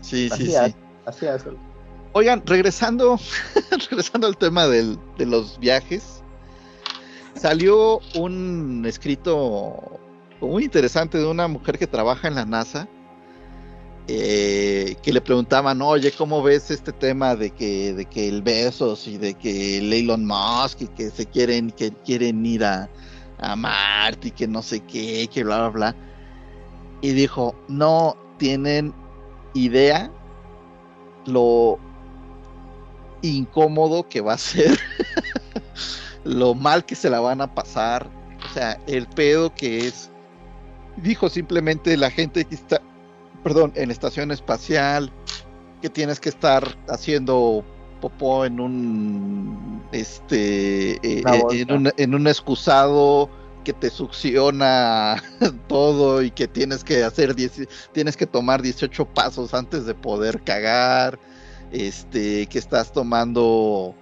sí, sí, sí. así hace. Oigan, regresando, regresando al tema del- de los viajes, salió un escrito muy interesante de una mujer que trabaja en la NASA, eh, que le preguntaban, oye, ¿cómo ves este tema de que, de que el Besos y de que el Elon Musk y que se quieren, que quieren ir a, a Marte y que no sé qué, que bla, bla, bla? Y dijo, no tienen idea lo incómodo que va a ser, lo mal que se la van a pasar, o sea, el pedo que es. Dijo simplemente la gente que está, perdón, en la estación espacial, que tienes que estar haciendo popó en un, este, eh, eh, en, un, en un excusado que te succiona todo y que tienes que hacer, 10 tienes que tomar 18 pasos antes de poder cagar este, que estás tomando,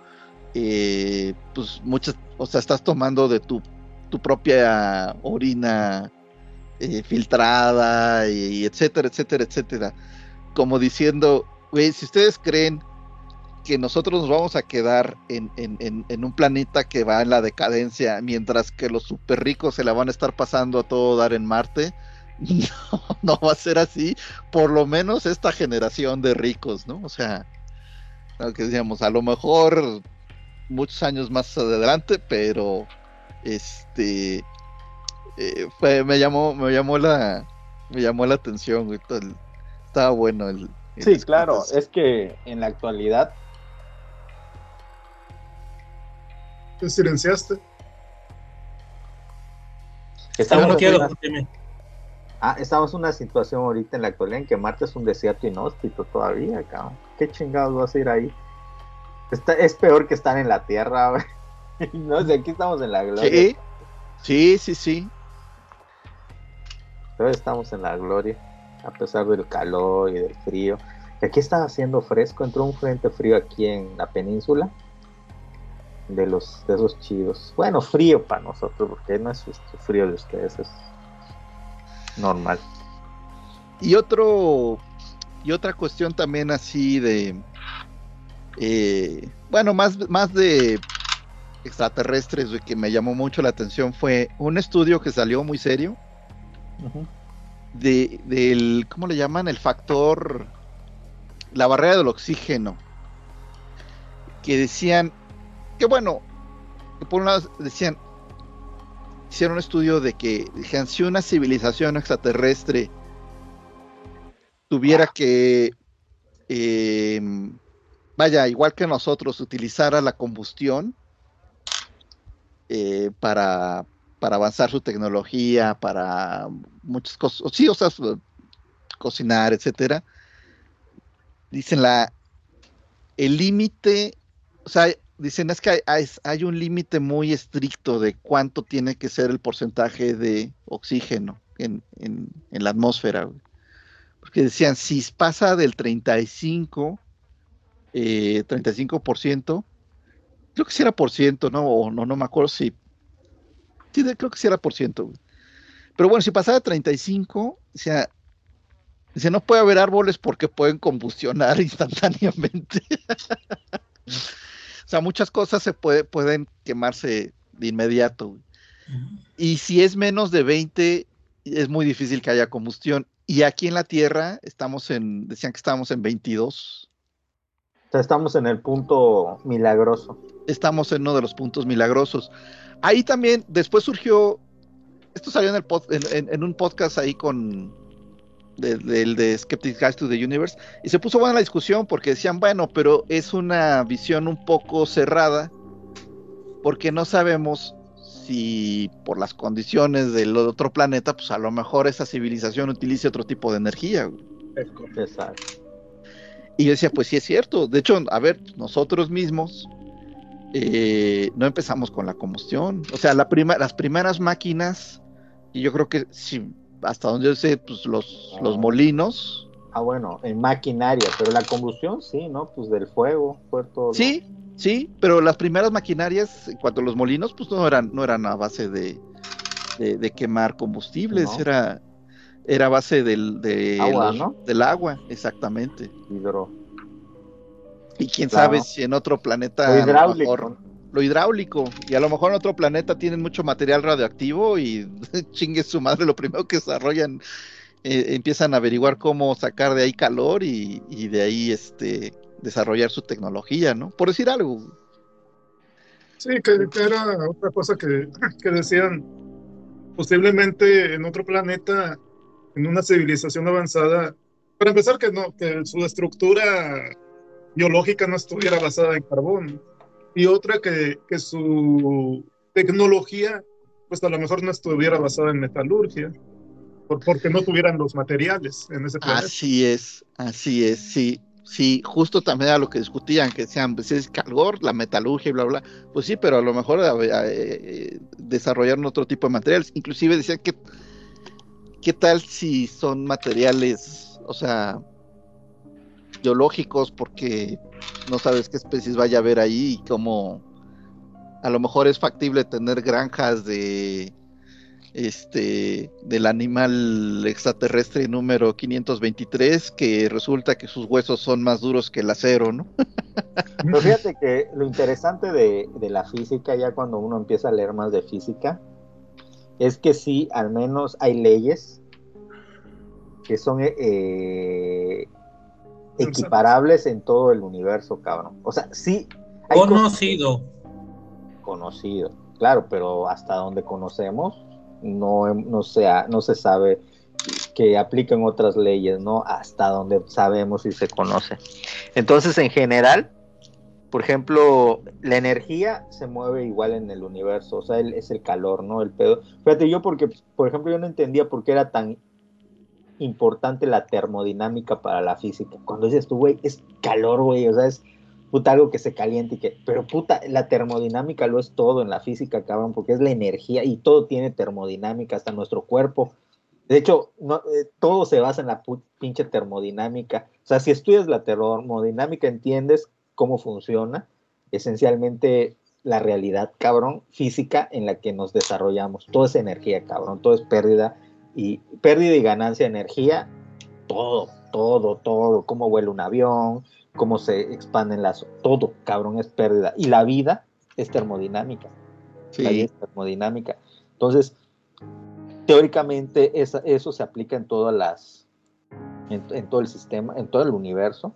eh, pues muchas, o sea, estás tomando de tu, tu propia orina filtrada y, etcétera, etcétera, etcétera. Como diciendo, güey, si ustedes creen que nosotros nos vamos a quedar en, en, en, en un planeta que va en la decadencia, mientras que los super ricos se la van a estar pasando a todo dar en Marte, no, no va a ser así, por lo menos esta generación de ricos, ¿no? O sea, lo que decíamos, a lo mejor muchos años más adelante, pero este eh, fue, me llamó, me llamó la, me llamó la atención, güey, todo el- estaba bueno el, el Sí, claro, ese. es que en la actualidad ¿Te silenciaste? Estamos en, bloqueado, una, José. ah, estamos en una situación ahorita en la actualidad en que Marte es un desierto inhóspito todavía, cabrón. ¿Qué chingados vas a ir ahí? Está, es peor que estar en la Tierra, güey. No sé, aquí estamos en la gloria. Sí, sí, sí, sí. Todavía estamos en la gloria, a pesar del calor y del frío. Aquí está haciendo fresco, entró un frente frío aquí en la península. de los de esos chidos. Bueno, frío para nosotros, porque no es este frío de ustedes, es normal. Y otro y otra cuestión también así de eh, bueno, más, más de extraterrestres que me llamó mucho la atención fue un estudio que salió muy serio de, del, ¿cómo le llaman? El factor, la barrera del oxígeno. Que decían, que bueno, por un lado decían, hicieron un estudio de que, si una civilización extraterrestre tuviera que, eh, vaya, igual que nosotros, utilizara la combustión eh, para, para avanzar su tecnología, para muchas cosas, sí, o sea, cocinar, etcétera. Dicen la el límite, o sea, dicen es que hay, un límite muy estricto de cuánto tiene que ser el porcentaje de oxígeno en, en, la atmósfera. Porque decían, si pasa del 35, eh, 35%, creo que si era por ciento, ¿no? O no, no me acuerdo si Sí, creo que sí era por ciento. Pero bueno, si pasaba de 35, o sea, dice, no puede haber árboles porque pueden combustionar instantáneamente. o sea, muchas cosas se puede, pueden quemarse de inmediato. Y si es menos de 20, es muy difícil que haya combustión. Y aquí en la Tierra estamos en, decían que estábamos en 22. O sea, estamos en el punto milagroso. Estamos en uno de los puntos milagrosos ahí también, después surgió, esto salió en, el en, un podcast ahí con del de, Skeptic Guys to the Universe, y se puso buena la discusión porque decían, bueno, pero es una visión un poco cerrada, porque no sabemos si por las condiciones del otro planeta, pues a lo mejor esa civilización utilice otro tipo de energía. Exacto. Y yo decía, pues sí es cierto. De hecho, a ver, nosotros mismos eh, no empezamos con la combustión. O sea, la prima, las primeras máquinas, y yo creo que si, hasta donde yo sé, pues los, los molinos. Ah, bueno, en maquinaria, pero la combustión sí, ¿no? Pues del fuego, fue todo. Sí, sí, pero las primeras maquinarias, en cuanto a los molinos, pues no eran, no eran a base de, de, quemar combustibles, era, era a base del, de agua, del agua, exactamente. Hidro. Y quién sabe si en otro planeta. Lo hidráulico. Lo, hidráulico. Y a lo mejor en otro planeta tienen mucho material radioactivo y chingue su madre, lo primero que desarrollan. Eh, empiezan a averiguar cómo sacar de ahí calor y, de ahí este desarrollar su tecnología, ¿no? Por decir algo. Sí, que, era otra cosa que, que decían. Posiblemente en otro planeta, en una civilización avanzada, para empezar que no, que su estructura biológica no estuviera basada en carbón y otra que, que su tecnología pues a lo mejor no estuviera basada en metalurgia porque no tuvieran los materiales en ese planeta. Así es, así es, sí. Sí, justo también era lo que discutían, que decían, pues es calor, la metalurgia y bla, bla. Pues sí, pero a lo mejor eh, desarrollaron otro tipo de materiales. Inclusive decían que, ¿qué tal si son materiales, o sea, biológicos porque no sabes qué especies vaya a haber ahí y cómo a lo mejor es factible tener granjas de este del animal extraterrestre número 523 que resulta que sus huesos son más duros que el acero, ¿no? Pero fíjate que lo interesante de, de la física, ya cuando uno empieza a leer más de física, es que sí, al menos hay leyes que son eh, equiparables en todo el universo, cabrón. O sea, sí. conocido. Conocido, claro, pero hasta donde conocemos no, no, no se sabe que apliquen otras leyes, ¿no? Hasta donde sabemos y se conoce. Entonces, en general, por ejemplo, la energía se mueve igual en el universo, o sea, es el calor, ¿no? El pedo. Fíjate, yo porque, por ejemplo, yo no entendía por qué era tan importante la termodinámica para la física. Cuando dices tú, güey, es calor, güey, o sea, es puta algo que se caliente y que, pero puta, la termodinámica lo es todo en la física, cabrón, porque es la energía y todo tiene termodinámica, hasta nuestro cuerpo. De hecho, eh, todo se basa en la pinche termodinámica. O sea, si estudias la termodinámica, entiendes cómo funciona. Esencialmente, la realidad, cabrón, física en la que nos desarrollamos. Todo es energía, cabrón, todo es pérdida y pérdida y ganancia de energía, todo, todo, todo, cómo vuela un avión, cómo se expanden las, todo, cabrón, es pérdida. Y la vida es termodinámica. La vida es termodinámica. Entonces, teóricamente eso se aplica en todas las, en, todo el sistema, en todo el universo.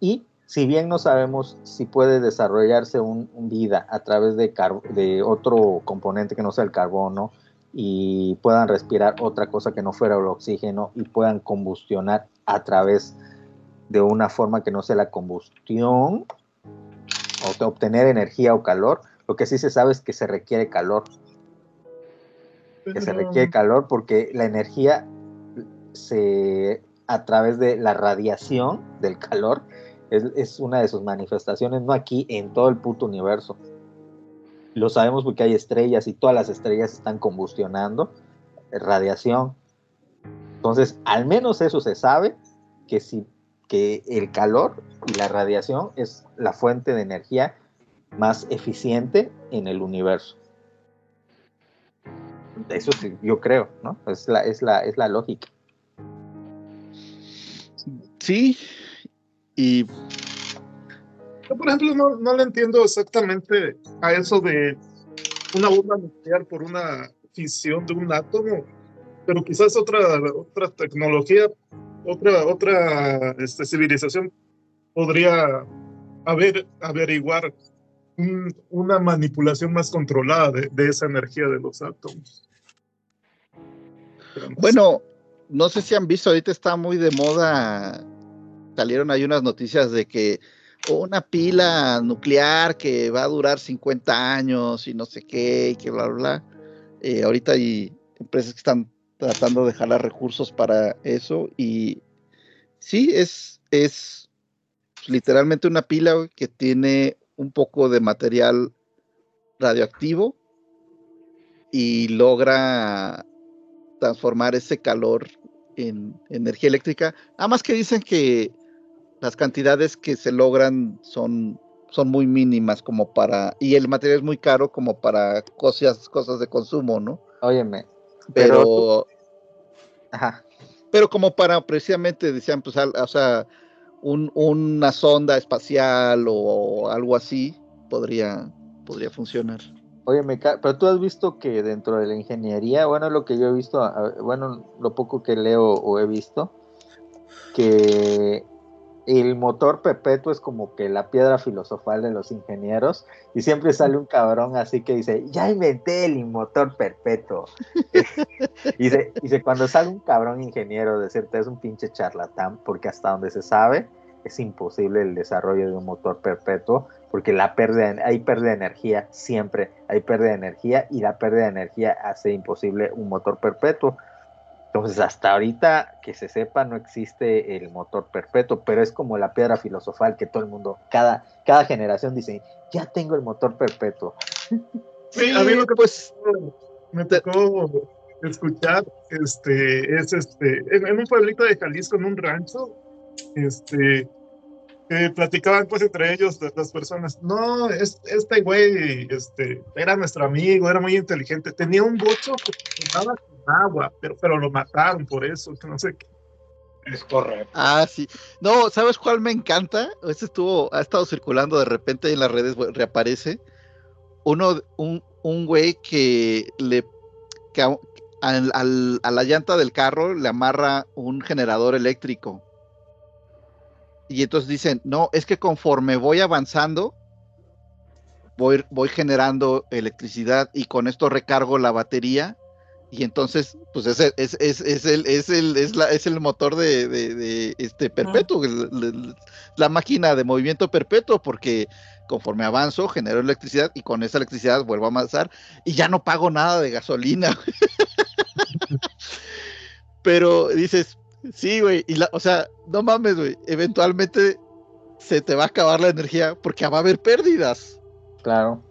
Y si bien no sabemos si puede desarrollarse un, vida a través de, de otro componente que no sea el carbono y puedan respirar otra cosa que no fuera el oxígeno y puedan combustionar a través de una forma que no sea la combustión o obtener energía o calor, lo que sí se sabe es que se requiere calor. Que se requiere calor porque la energía se a través de la radiación del calor es, una de sus manifestaciones, no aquí, en todo el puto universo. Lo sabemos porque hay estrellas y todas las estrellas están combustionando radiación. Entonces, al menos eso se sabe, que, si, que el calor y la radiación es la fuente de energía más eficiente en el universo. Eso sí, yo creo, ¿no? Es la, es la, es la lógica. Sí, y por ejemplo, no, no le entiendo exactamente a eso de una bomba nuclear por una fisión de un átomo, pero quizás otra, otra tecnología, otra, otra este, civilización podría haber, averiguar una manipulación más controlada de, de, esa energía de los átomos. Bueno, no sé si han visto, ahorita está muy de moda salieron ahí unas noticias de que una pila nuclear que va a durar 50 años y no sé qué, y que bla, bla, bla. Eh, ahorita hay empresas que están tratando de jalar recursos para eso y sí, es, es literalmente una pila que tiene un poco de material radioactivo y logra transformar ese calor en energía eléctrica. Nada más que dicen que las cantidades que se logran son, son muy mínimas como para, y el material es muy caro como para cosas, cosas de consumo, ¿no? Óyeme. Pero, ajá. Pero como para precisamente, decían, pues, o sea, un, una sonda espacial o algo así podría, podría funcionar. Óyeme, pero tú has visto que dentro de la ingeniería, bueno, lo que yo he visto, bueno, lo poco que leo o he visto, que el motor perpetuo es como que la piedra filosofal de los ingenieros y siempre sale un cabrón así que dice, ya inventé el motor perpetuo. y dice, cuando sale un cabrón ingeniero, decirte es un pinche charlatán, porque hasta donde se sabe es imposible el desarrollo de un motor perpetuo, porque la pérdida, hay pérdida de energía, siempre hay pérdida de energía y la pérdida de energía hace imposible un motor perpetuo. Entonces, hasta ahorita que se sepa, no existe el motor perpetuo, pero es como la piedra filosofal que todo el mundo, cada, cada generación dice, ya tengo el motor perpetuo. Sí, a mí lo que pues me tocó escuchar, este, es este, en, un pueblito de Jalisco, en un rancho, este, platicaban pues entre ellos las personas, no, este güey, este, era nuestro amigo, era muy inteligente, tenía un bocho que funcionaba agua, pero, pero lo mataron por eso, no sé qué. Es correcto. Ah, sí. No, ¿sabes cuál me encanta? Este estuvo, ha estado circulando de repente en las redes, reaparece. Uno, un, un güey que le que a, a la llanta del carro le amarra un generador eléctrico. Y entonces dicen, no, es que conforme voy avanzando, voy, voy generando electricidad y con esto recargo la batería y entonces, pues es, es, es, es el, es, el, es, la, es el motor de, de, este perpetuo, la máquina de movimiento perpetuo, porque conforme avanzo genero electricidad y con esa electricidad vuelvo a avanzar y ya no pago nada de gasolina. Pero dices, sí, güey, y la, o sea, no mames, güey, eventualmente se te va a acabar la energía porque va a haber pérdidas. Claro.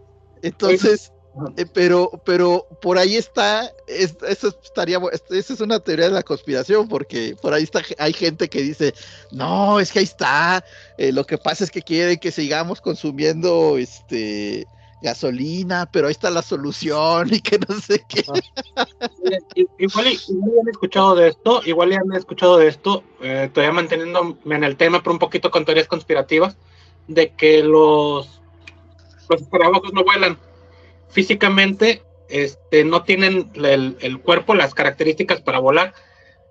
Entonces, eh, pero, pero por ahí está, eso estaría, esa es una teoría de la conspiración, porque por ahí está, hay gente que dice, no, es que ahí está, eh, lo que pasa es que quieren que sigamos consumiendo este gasolina, pero ahí está la solución y que no sé qué. I- Igual, igual han escuchado de esto, igual ya han escuchado de esto, eh, todavía manteniéndome en el tema, pero un poquito con teorías conspirativas, de que los, escarabajos no vuelan. Físicamente, este, no tienen el, cuerpo, las características para volar.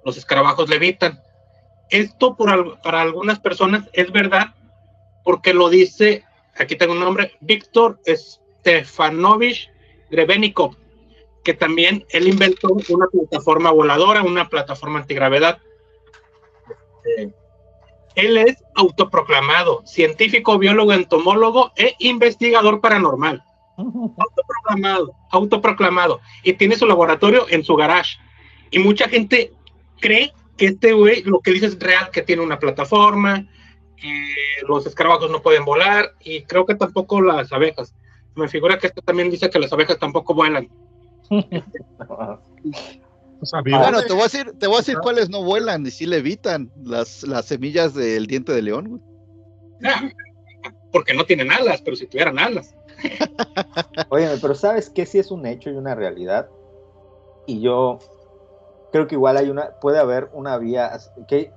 Los escarabajos levitan. Esto por para algunas personas es verdad, porque lo dice, aquí tengo un nombre, Víctor Stefanovich Grebenikov que también él inventó una plataforma voladora, una plataforma antigravedad. Eh, él es autoproclamado científico, biólogo, entomólogo e investigador paranormal. Autoproclamado, autoproclamado. Y tiene su laboratorio en su garage. Y mucha gente cree que este güey lo que dice es real, que tiene una plataforma, que los escarabajos no pueden volar, y creo que tampoco las abejas. Me figura que este también dice que las abejas tampoco vuelan. Vivo. Bueno, te voy a decir, te voy a decir cuáles no vuelan y sí levitan. Las, las semillas del diente de león, güey. Porque no tienen alas, pero si tuvieran alas. Oye, pero ¿sabes qué? Sí es un hecho y una realidad. Y yo creo que igual hay una, puede haber una vía que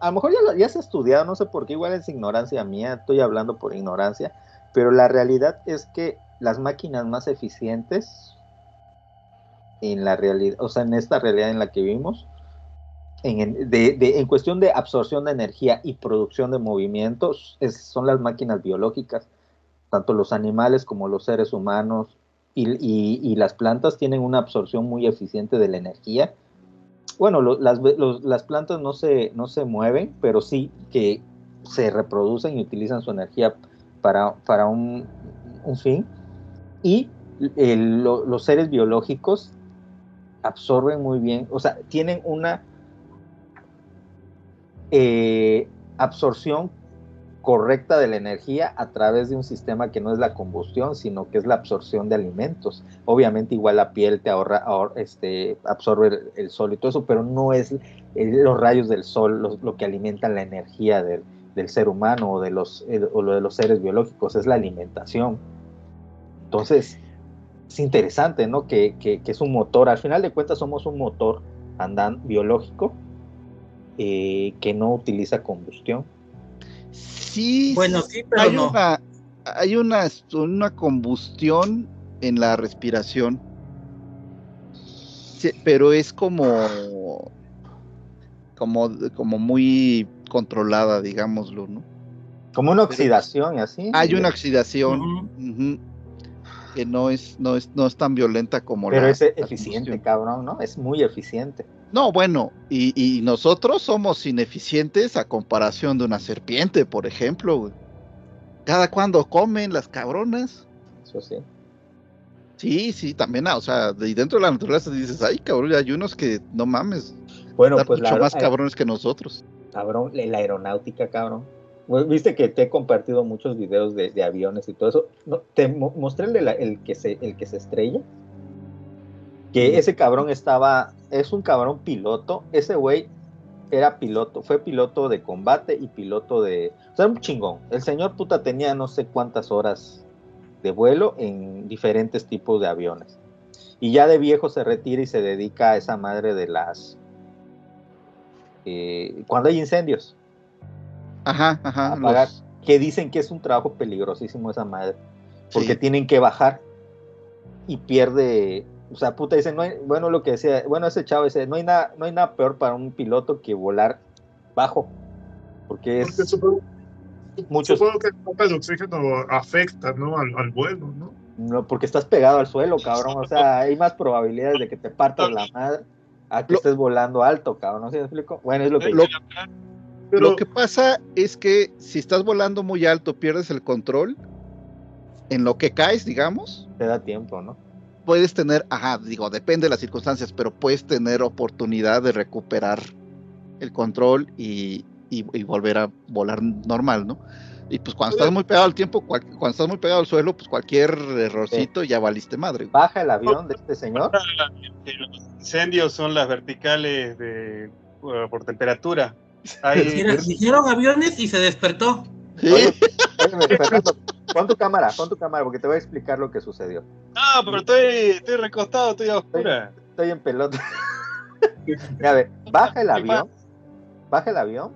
a lo mejor ya, lo- ya se ha estudiado, no sé por qué, igual es ignorancia mía, estoy hablando por ignorancia, pero la realidad es que las máquinas más eficientes en la realidad, o sea, en esta realidad en la que vivimos, en, en- cuestión de absorción de energía y producción de movimientos, son las máquinas biológicas tanto los animales como los seres humanos y, y- las plantas tienen una absorción muy eficiente de la energía. Bueno, las, las plantas no se, no se mueven, pero sí que se reproducen y utilizan su energía para, para un, un fin. Y lo- los seres biológicos absorben muy bien, o sea, tienen una eh, absorción correcta de la energía a través de un sistema que no es la combustión, sino que es la absorción de alimentos. Obviamente igual la piel te ahorra, ahor- este, absorbe el, sol y todo eso, pero no es el- los rayos del sol lo que alimentan la energía del, del ser humano o de, los, eh, o lo de los seres biológicos, es la alimentación. Entonces, es interesante, ¿no? Que, que- que es un motor, al final de cuentas somos un motor andan biológico eh, que no utiliza combustión. Sí, Bueno, sí, pero hay no. una, hay una, una combustión en la respiración. Sí, pero es como, como, como muy controlada, digámoslo, ¿no? Como una oxidación y así. Hay una oxidación que no es, no es, no es tan violenta como Pero la. es la eficiente, cabrón, ¿no? Es muy eficiente. No, bueno, y, y nosotros somos ineficientes a comparación de una serpiente, por ejemplo. güey. Cada cuando comen las cabronas. Eso sí. Sí, sí, también, ah, o sea, de- y dentro de la naturaleza dices, ay, cabrón, hay unos que no mames, Bueno, pues mucho la, más eh, cabrones que nosotros. Cabrón, la aeronáutica, cabrón. Viste que te he compartido muchos videos de, de aviones y todo eso. No, te mo- mostré el, de la- el que se, el que se estrella. Que ese cabrón estaba, es un cabrón piloto. Ese güey era piloto, fue piloto de combate y piloto de. O sea, un chingón. El señor puta tenía no sé cuántas horas de vuelo en diferentes tipos de aviones. Y ya de viejo se retira y se dedica a esa madre de las. Eh, cuando hay incendios, Ajá, ajá. apagar, los- que dicen que es un trabajo peligrosísimo esa madre, porque sí. tienen que bajar y pierde, o sea, puta, dice, no hay, bueno, lo que decía, bueno, ese chavo dice, no hay nada, no hay nada peor para un piloto que volar bajo, porque Porque es supongo, muchos, supongo que la falta de oxígeno afecta ¿no? al, al vuelo, ¿no? no, porque estás pegado al suelo, cabrón, o sea, hay más probabilidades de que te partas la madre a que Lo- estés volando alto, cabrón, ¿no ¿Sí me explico? Bueno, es lo que Lo- Pero Lo que pasa es que si estás volando muy alto, pierdes el control. En lo que caes, digamos, te da tiempo, ¿no? puedes tener, ajá, digo, depende de las circunstancias, pero puedes tener oportunidad de recuperar el control y, y- y volver a volar normal, ¿no? Y pues cuando estás muy pegado al tiempo, cual- cuando estás muy pegado al suelo, pues cualquier errorcito ya valiste madre. güey. Baja el avión de este señor, Los incendios son las verticales de, uh, por temperatura. Hay, Dijeron, dijeron aviones y se despertó. Sí, Oye, Óyeme, Fernando, Pon tu cámara, pon tu cámara, porque te voy a explicar lo que sucedió. No, pero estoy, estoy recostado, estoy a oscura. Estoy en pelota. a ver, baja el avión, baja el avión,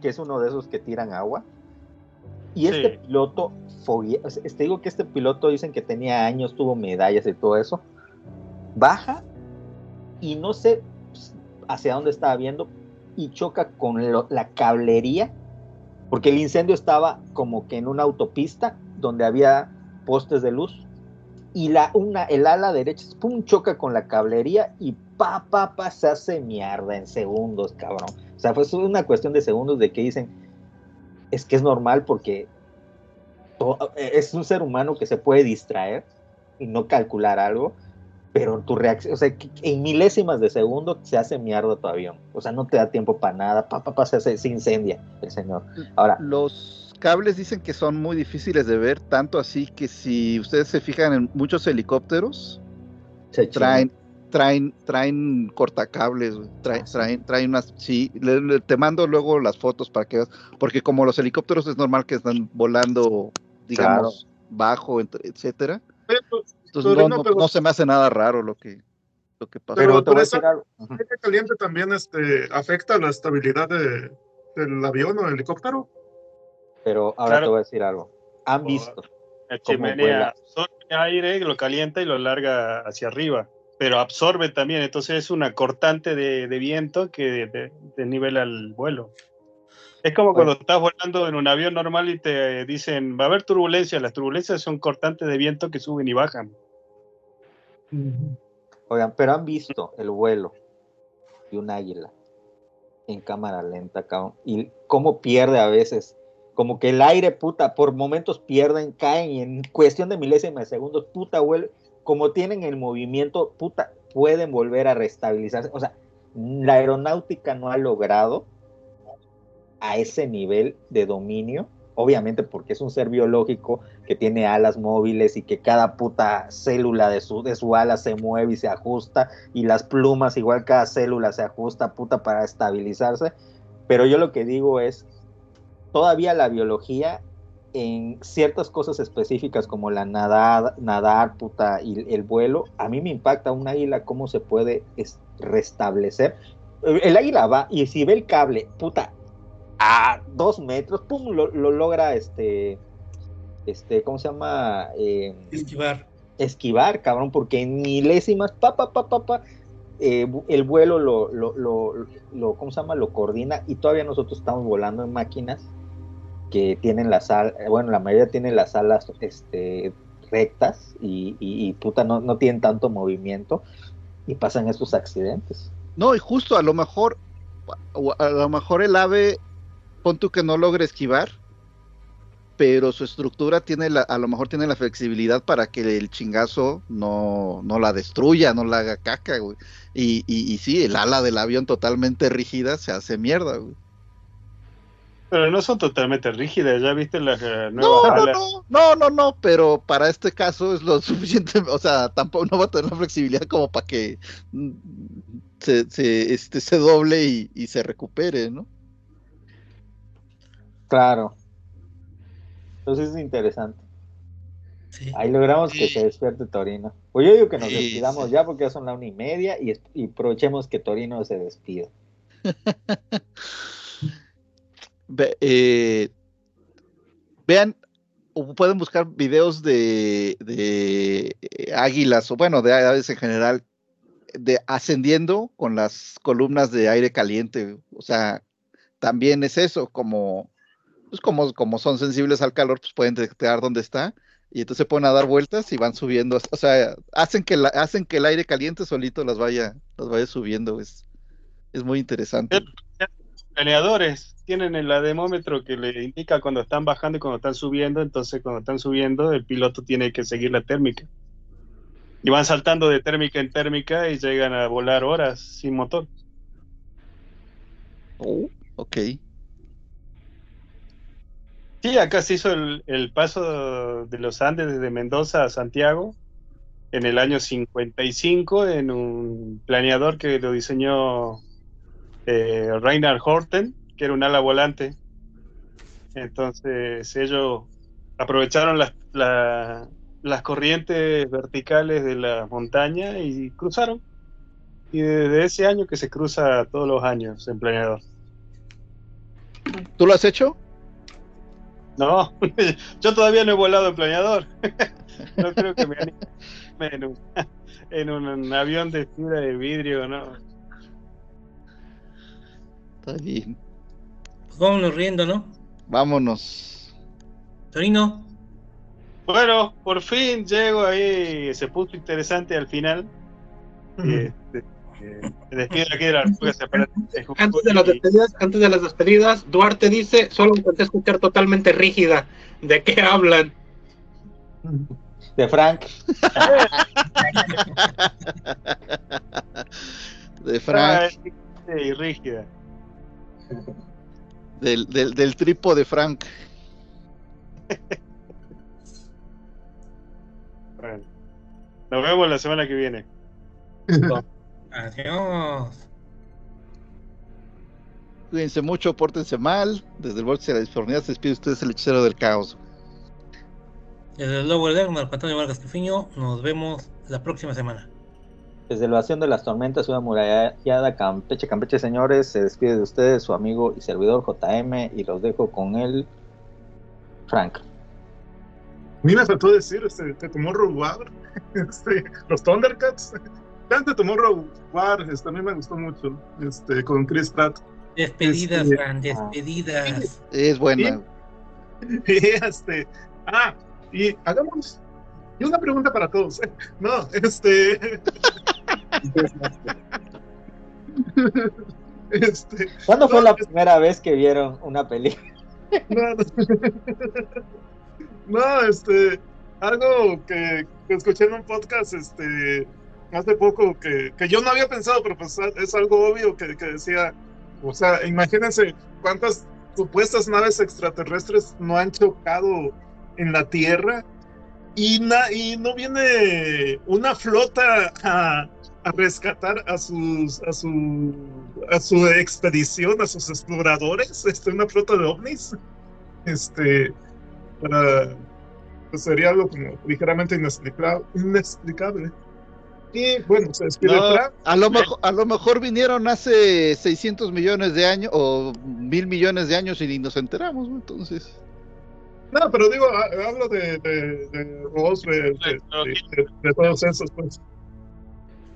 que es uno de esos que tiran agua. Y este piloto, o sea, te digo que este piloto dicen que tenía años, tuvo medallas y todo eso. Baja y no sé hacia dónde estaba viendo y choca con lo- la cablería, porque el incendio estaba como que en una autopista donde había postes de luz y la una el ala derecha pum choca con la cablería y pa pa pa se hace mierda en segundos, cabrón. O sea, fue una cuestión de segundos de que dicen es que es normal porque to- es un ser humano que se puede distraer y no calcular algo, pero tu reacción, o sea, en milésimas de segundo se hace mierda tu avión. O sea, no te da tiempo para nada, pa pa pa se incendia el señor. Ahora, Los cables dicen que son muy difíciles de ver, tanto así que si ustedes se fijan en muchos helicópteros, se traen, traen, traen cortacables, traen, Ah, traen, traen unas, sí, le- le- te mando luego las fotos para que veas, porque como los helicópteros es normal que están volando, digamos, bajo, ent- etcétera, Pero, entonces no, no- pero- no se me hace nada raro lo que, lo que pasó. Pero pero te voy a por eso- decir algo. Ujú. ¿El aire caliente también este, afecta la estabilidad de- del avión o el helicóptero? Pero ahora Claro. te voy a decir algo. Han visto. La ¿Cómo chimenea absorbe aire, lo calienta y lo larga hacia arriba. Pero absorbe también, entonces es una cortante de, de viento que de- desnivela el vuelo. Es como cuando estás volando en un avión normal y te dicen va a haber turbulencia. Las turbulencias son cortantes de viento que suben y bajan. Oigan, pero han visto el vuelo de un águila en cámara lenta, cabrón. Y cómo pierde a veces. Como que el aire, puta, por momentos pierden, caen y en cuestión de milésimas de segundos, puta, vuelve. Como tienen el movimiento, puta, pueden volver a restabilizarse. O sea, la aeronáutica no ha logrado a ese nivel de dominio, obviamente porque es un ser biológico que tiene alas móviles y que cada puta célula de su, de su ala se mueve y se ajusta, y las plumas igual cada célula se ajusta, puta, para estabilizarse. Pero yo lo que digo es, todavía la biología en ciertas cosas específicas como la nadar, nadar, puta, y el vuelo, a mí me impacta un águila cómo se puede es- restablecer. El águila va y si ve el cable, puta, a dos metros, pum, lo, lo logra este, este, ¿cómo se llama? Eh, Esquivar. esquivar, cabrón, porque en milésimas, pa, pa, pa, pa, pa, eh, el vuelo lo, lo, lo, lo- ¿cómo se llama? Lo coordina y todavía nosotros estamos volando en máquinas que tienen las alas, bueno, la mayoría tienen las alas este, rectas y, puta, no, no tienen tanto movimiento y pasan estos accidentes. No, y justo a lo mejor, a lo mejor el ave, pon tú que no logre esquivar, pero su estructura tiene la, a lo mejor tiene la flexibilidad para que el chingazo no, no la destruya, no la haga caca, güey. Y, y, y sí, el ala del avión totalmente rígida se hace mierda, güey. Pero no son totalmente rígidas, ya viste las eh, No, nuevas no, alas. no, no, no, no, pero para este caso es lo suficiente, o sea, tampoco no va a tener la flexibilidad como para que mm, se, se, este, se doble y, y se recupere, ¿no? Claro. Entonces es interesante. Sí. Ahí logramos que Sí. se despierte Torino. Pues yo digo que nos Sí, despidamos sí. ya porque ya son la una y media y, y aprovechemos que Torino se despida. Eh, vean, o pueden buscar videos de, de eh, águilas, o bueno, de aves en general, de ascendiendo con las columnas de aire caliente. O sea, también es eso, como, pues como, como son sensibles al calor, pues pueden detectar dónde está. Y entonces se ponen a dar vueltas y van subiendo. O sea, hacen que, la, hacen que el aire caliente solito las vaya, las vaya subiendo. Es, es muy interesante. Planeadores tienen el ademómetro que le indica cuando están bajando y cuando están subiendo, entonces cuando están subiendo el piloto tiene que seguir la térmica. Y van saltando de térmica en térmica y llegan a volar horas sin motor. Oh, ok. Sí, acá se hizo el, el paso de los Andes desde Mendoza a Santiago en el año 55 en un planeador que lo diseñó eh, Reinhard Horten, que era un ala volante. Entonces ellos aprovecharon las, la- las corrientes verticales de la montaña y cruzaron. Y desde ese año que se cruza todos los años en planeador. ¿Tú lo has hecho? No, yo todavía no he volado en planeador. No creo que me anime en un, en un avión de fibra de vidrio, ¿no? Está bien. Pues vámonos riendo, ¿no? Vámonos. Torino, Bueno, por fin llego ahí, se puso interesante al final. Eh, despido aquí de la Jujuy. Antes de las despedidas, antes de las despedidas, Duarte dice, solo intenté escuchar totalmente rígida. ¿De qué hablan? De Frank. De Frank, Ah, y rígida. Del, del, del tripo de Frank. Bueno, nos vemos la semana que viene. adiós. Cuídense mucho, pórtense mal. Desde el vórtice de la disformidad se despide ustedes el hechicero del caos. Desde el Lobo del Marco Antonio Vargas Tufiño, nos vemos la próxima semana. Desde el Bastión de las Tormentas, ciudad murallada, Campeche, Campeche, señores, se despide de ustedes su amigo y servidor JM y los dejo con él, Frank. A mí me faltó decir, este, te tomó Rogue War, este, los Thundercats. Tanto tomó Rogue War, este, a mí me gustó mucho, este, con Chris Pratt. Despedidas, Este- Fran, despedidas. Es buena. Y este, ah, y hagamos, y una pregunta para todos. No, este, este, ¿Cuándo fue la primera vez que vieron una película? No, no. No, este, algo que, que escuché en un podcast, este, hace poco que, que yo no había pensado, pero pues es algo obvio que, que decía, o sea, imagínense cuántas supuestas naves extraterrestres no han chocado en la Tierra y, na- y no viene una flota a, a rescatar a sus a su a su expedición, a sus exploradores, este, una flota de ovnis este, para, pues sería algo como ligeramente inexplicable. inexplicable. Y bueno, se despide No, Frank. a, lo mejor, a lo mejor vinieron hace 600 millones de años o mil millones de años y ni nos enteramos, entonces. No, pero digo, ha- hablo de, de, de Ross, de, de, de- de- de todos esos, pues.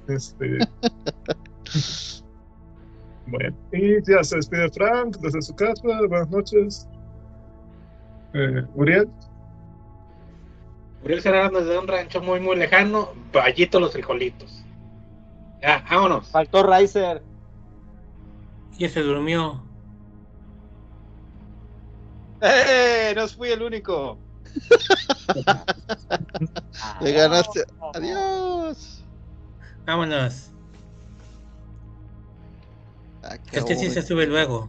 Este. bueno, y ya se despide Frank desde su casa. Buenas noches. Eh, Uriel. Uriel Serrano desde un rancho muy, muy lejano, Vallito los frijolitos. Ya, vámonos. Faltó Riser. ¿Quién se durmió? ¡Eh! No fui el único. Le ganaste. Adiós. Vámonos. Ah, Este sí se sube luego.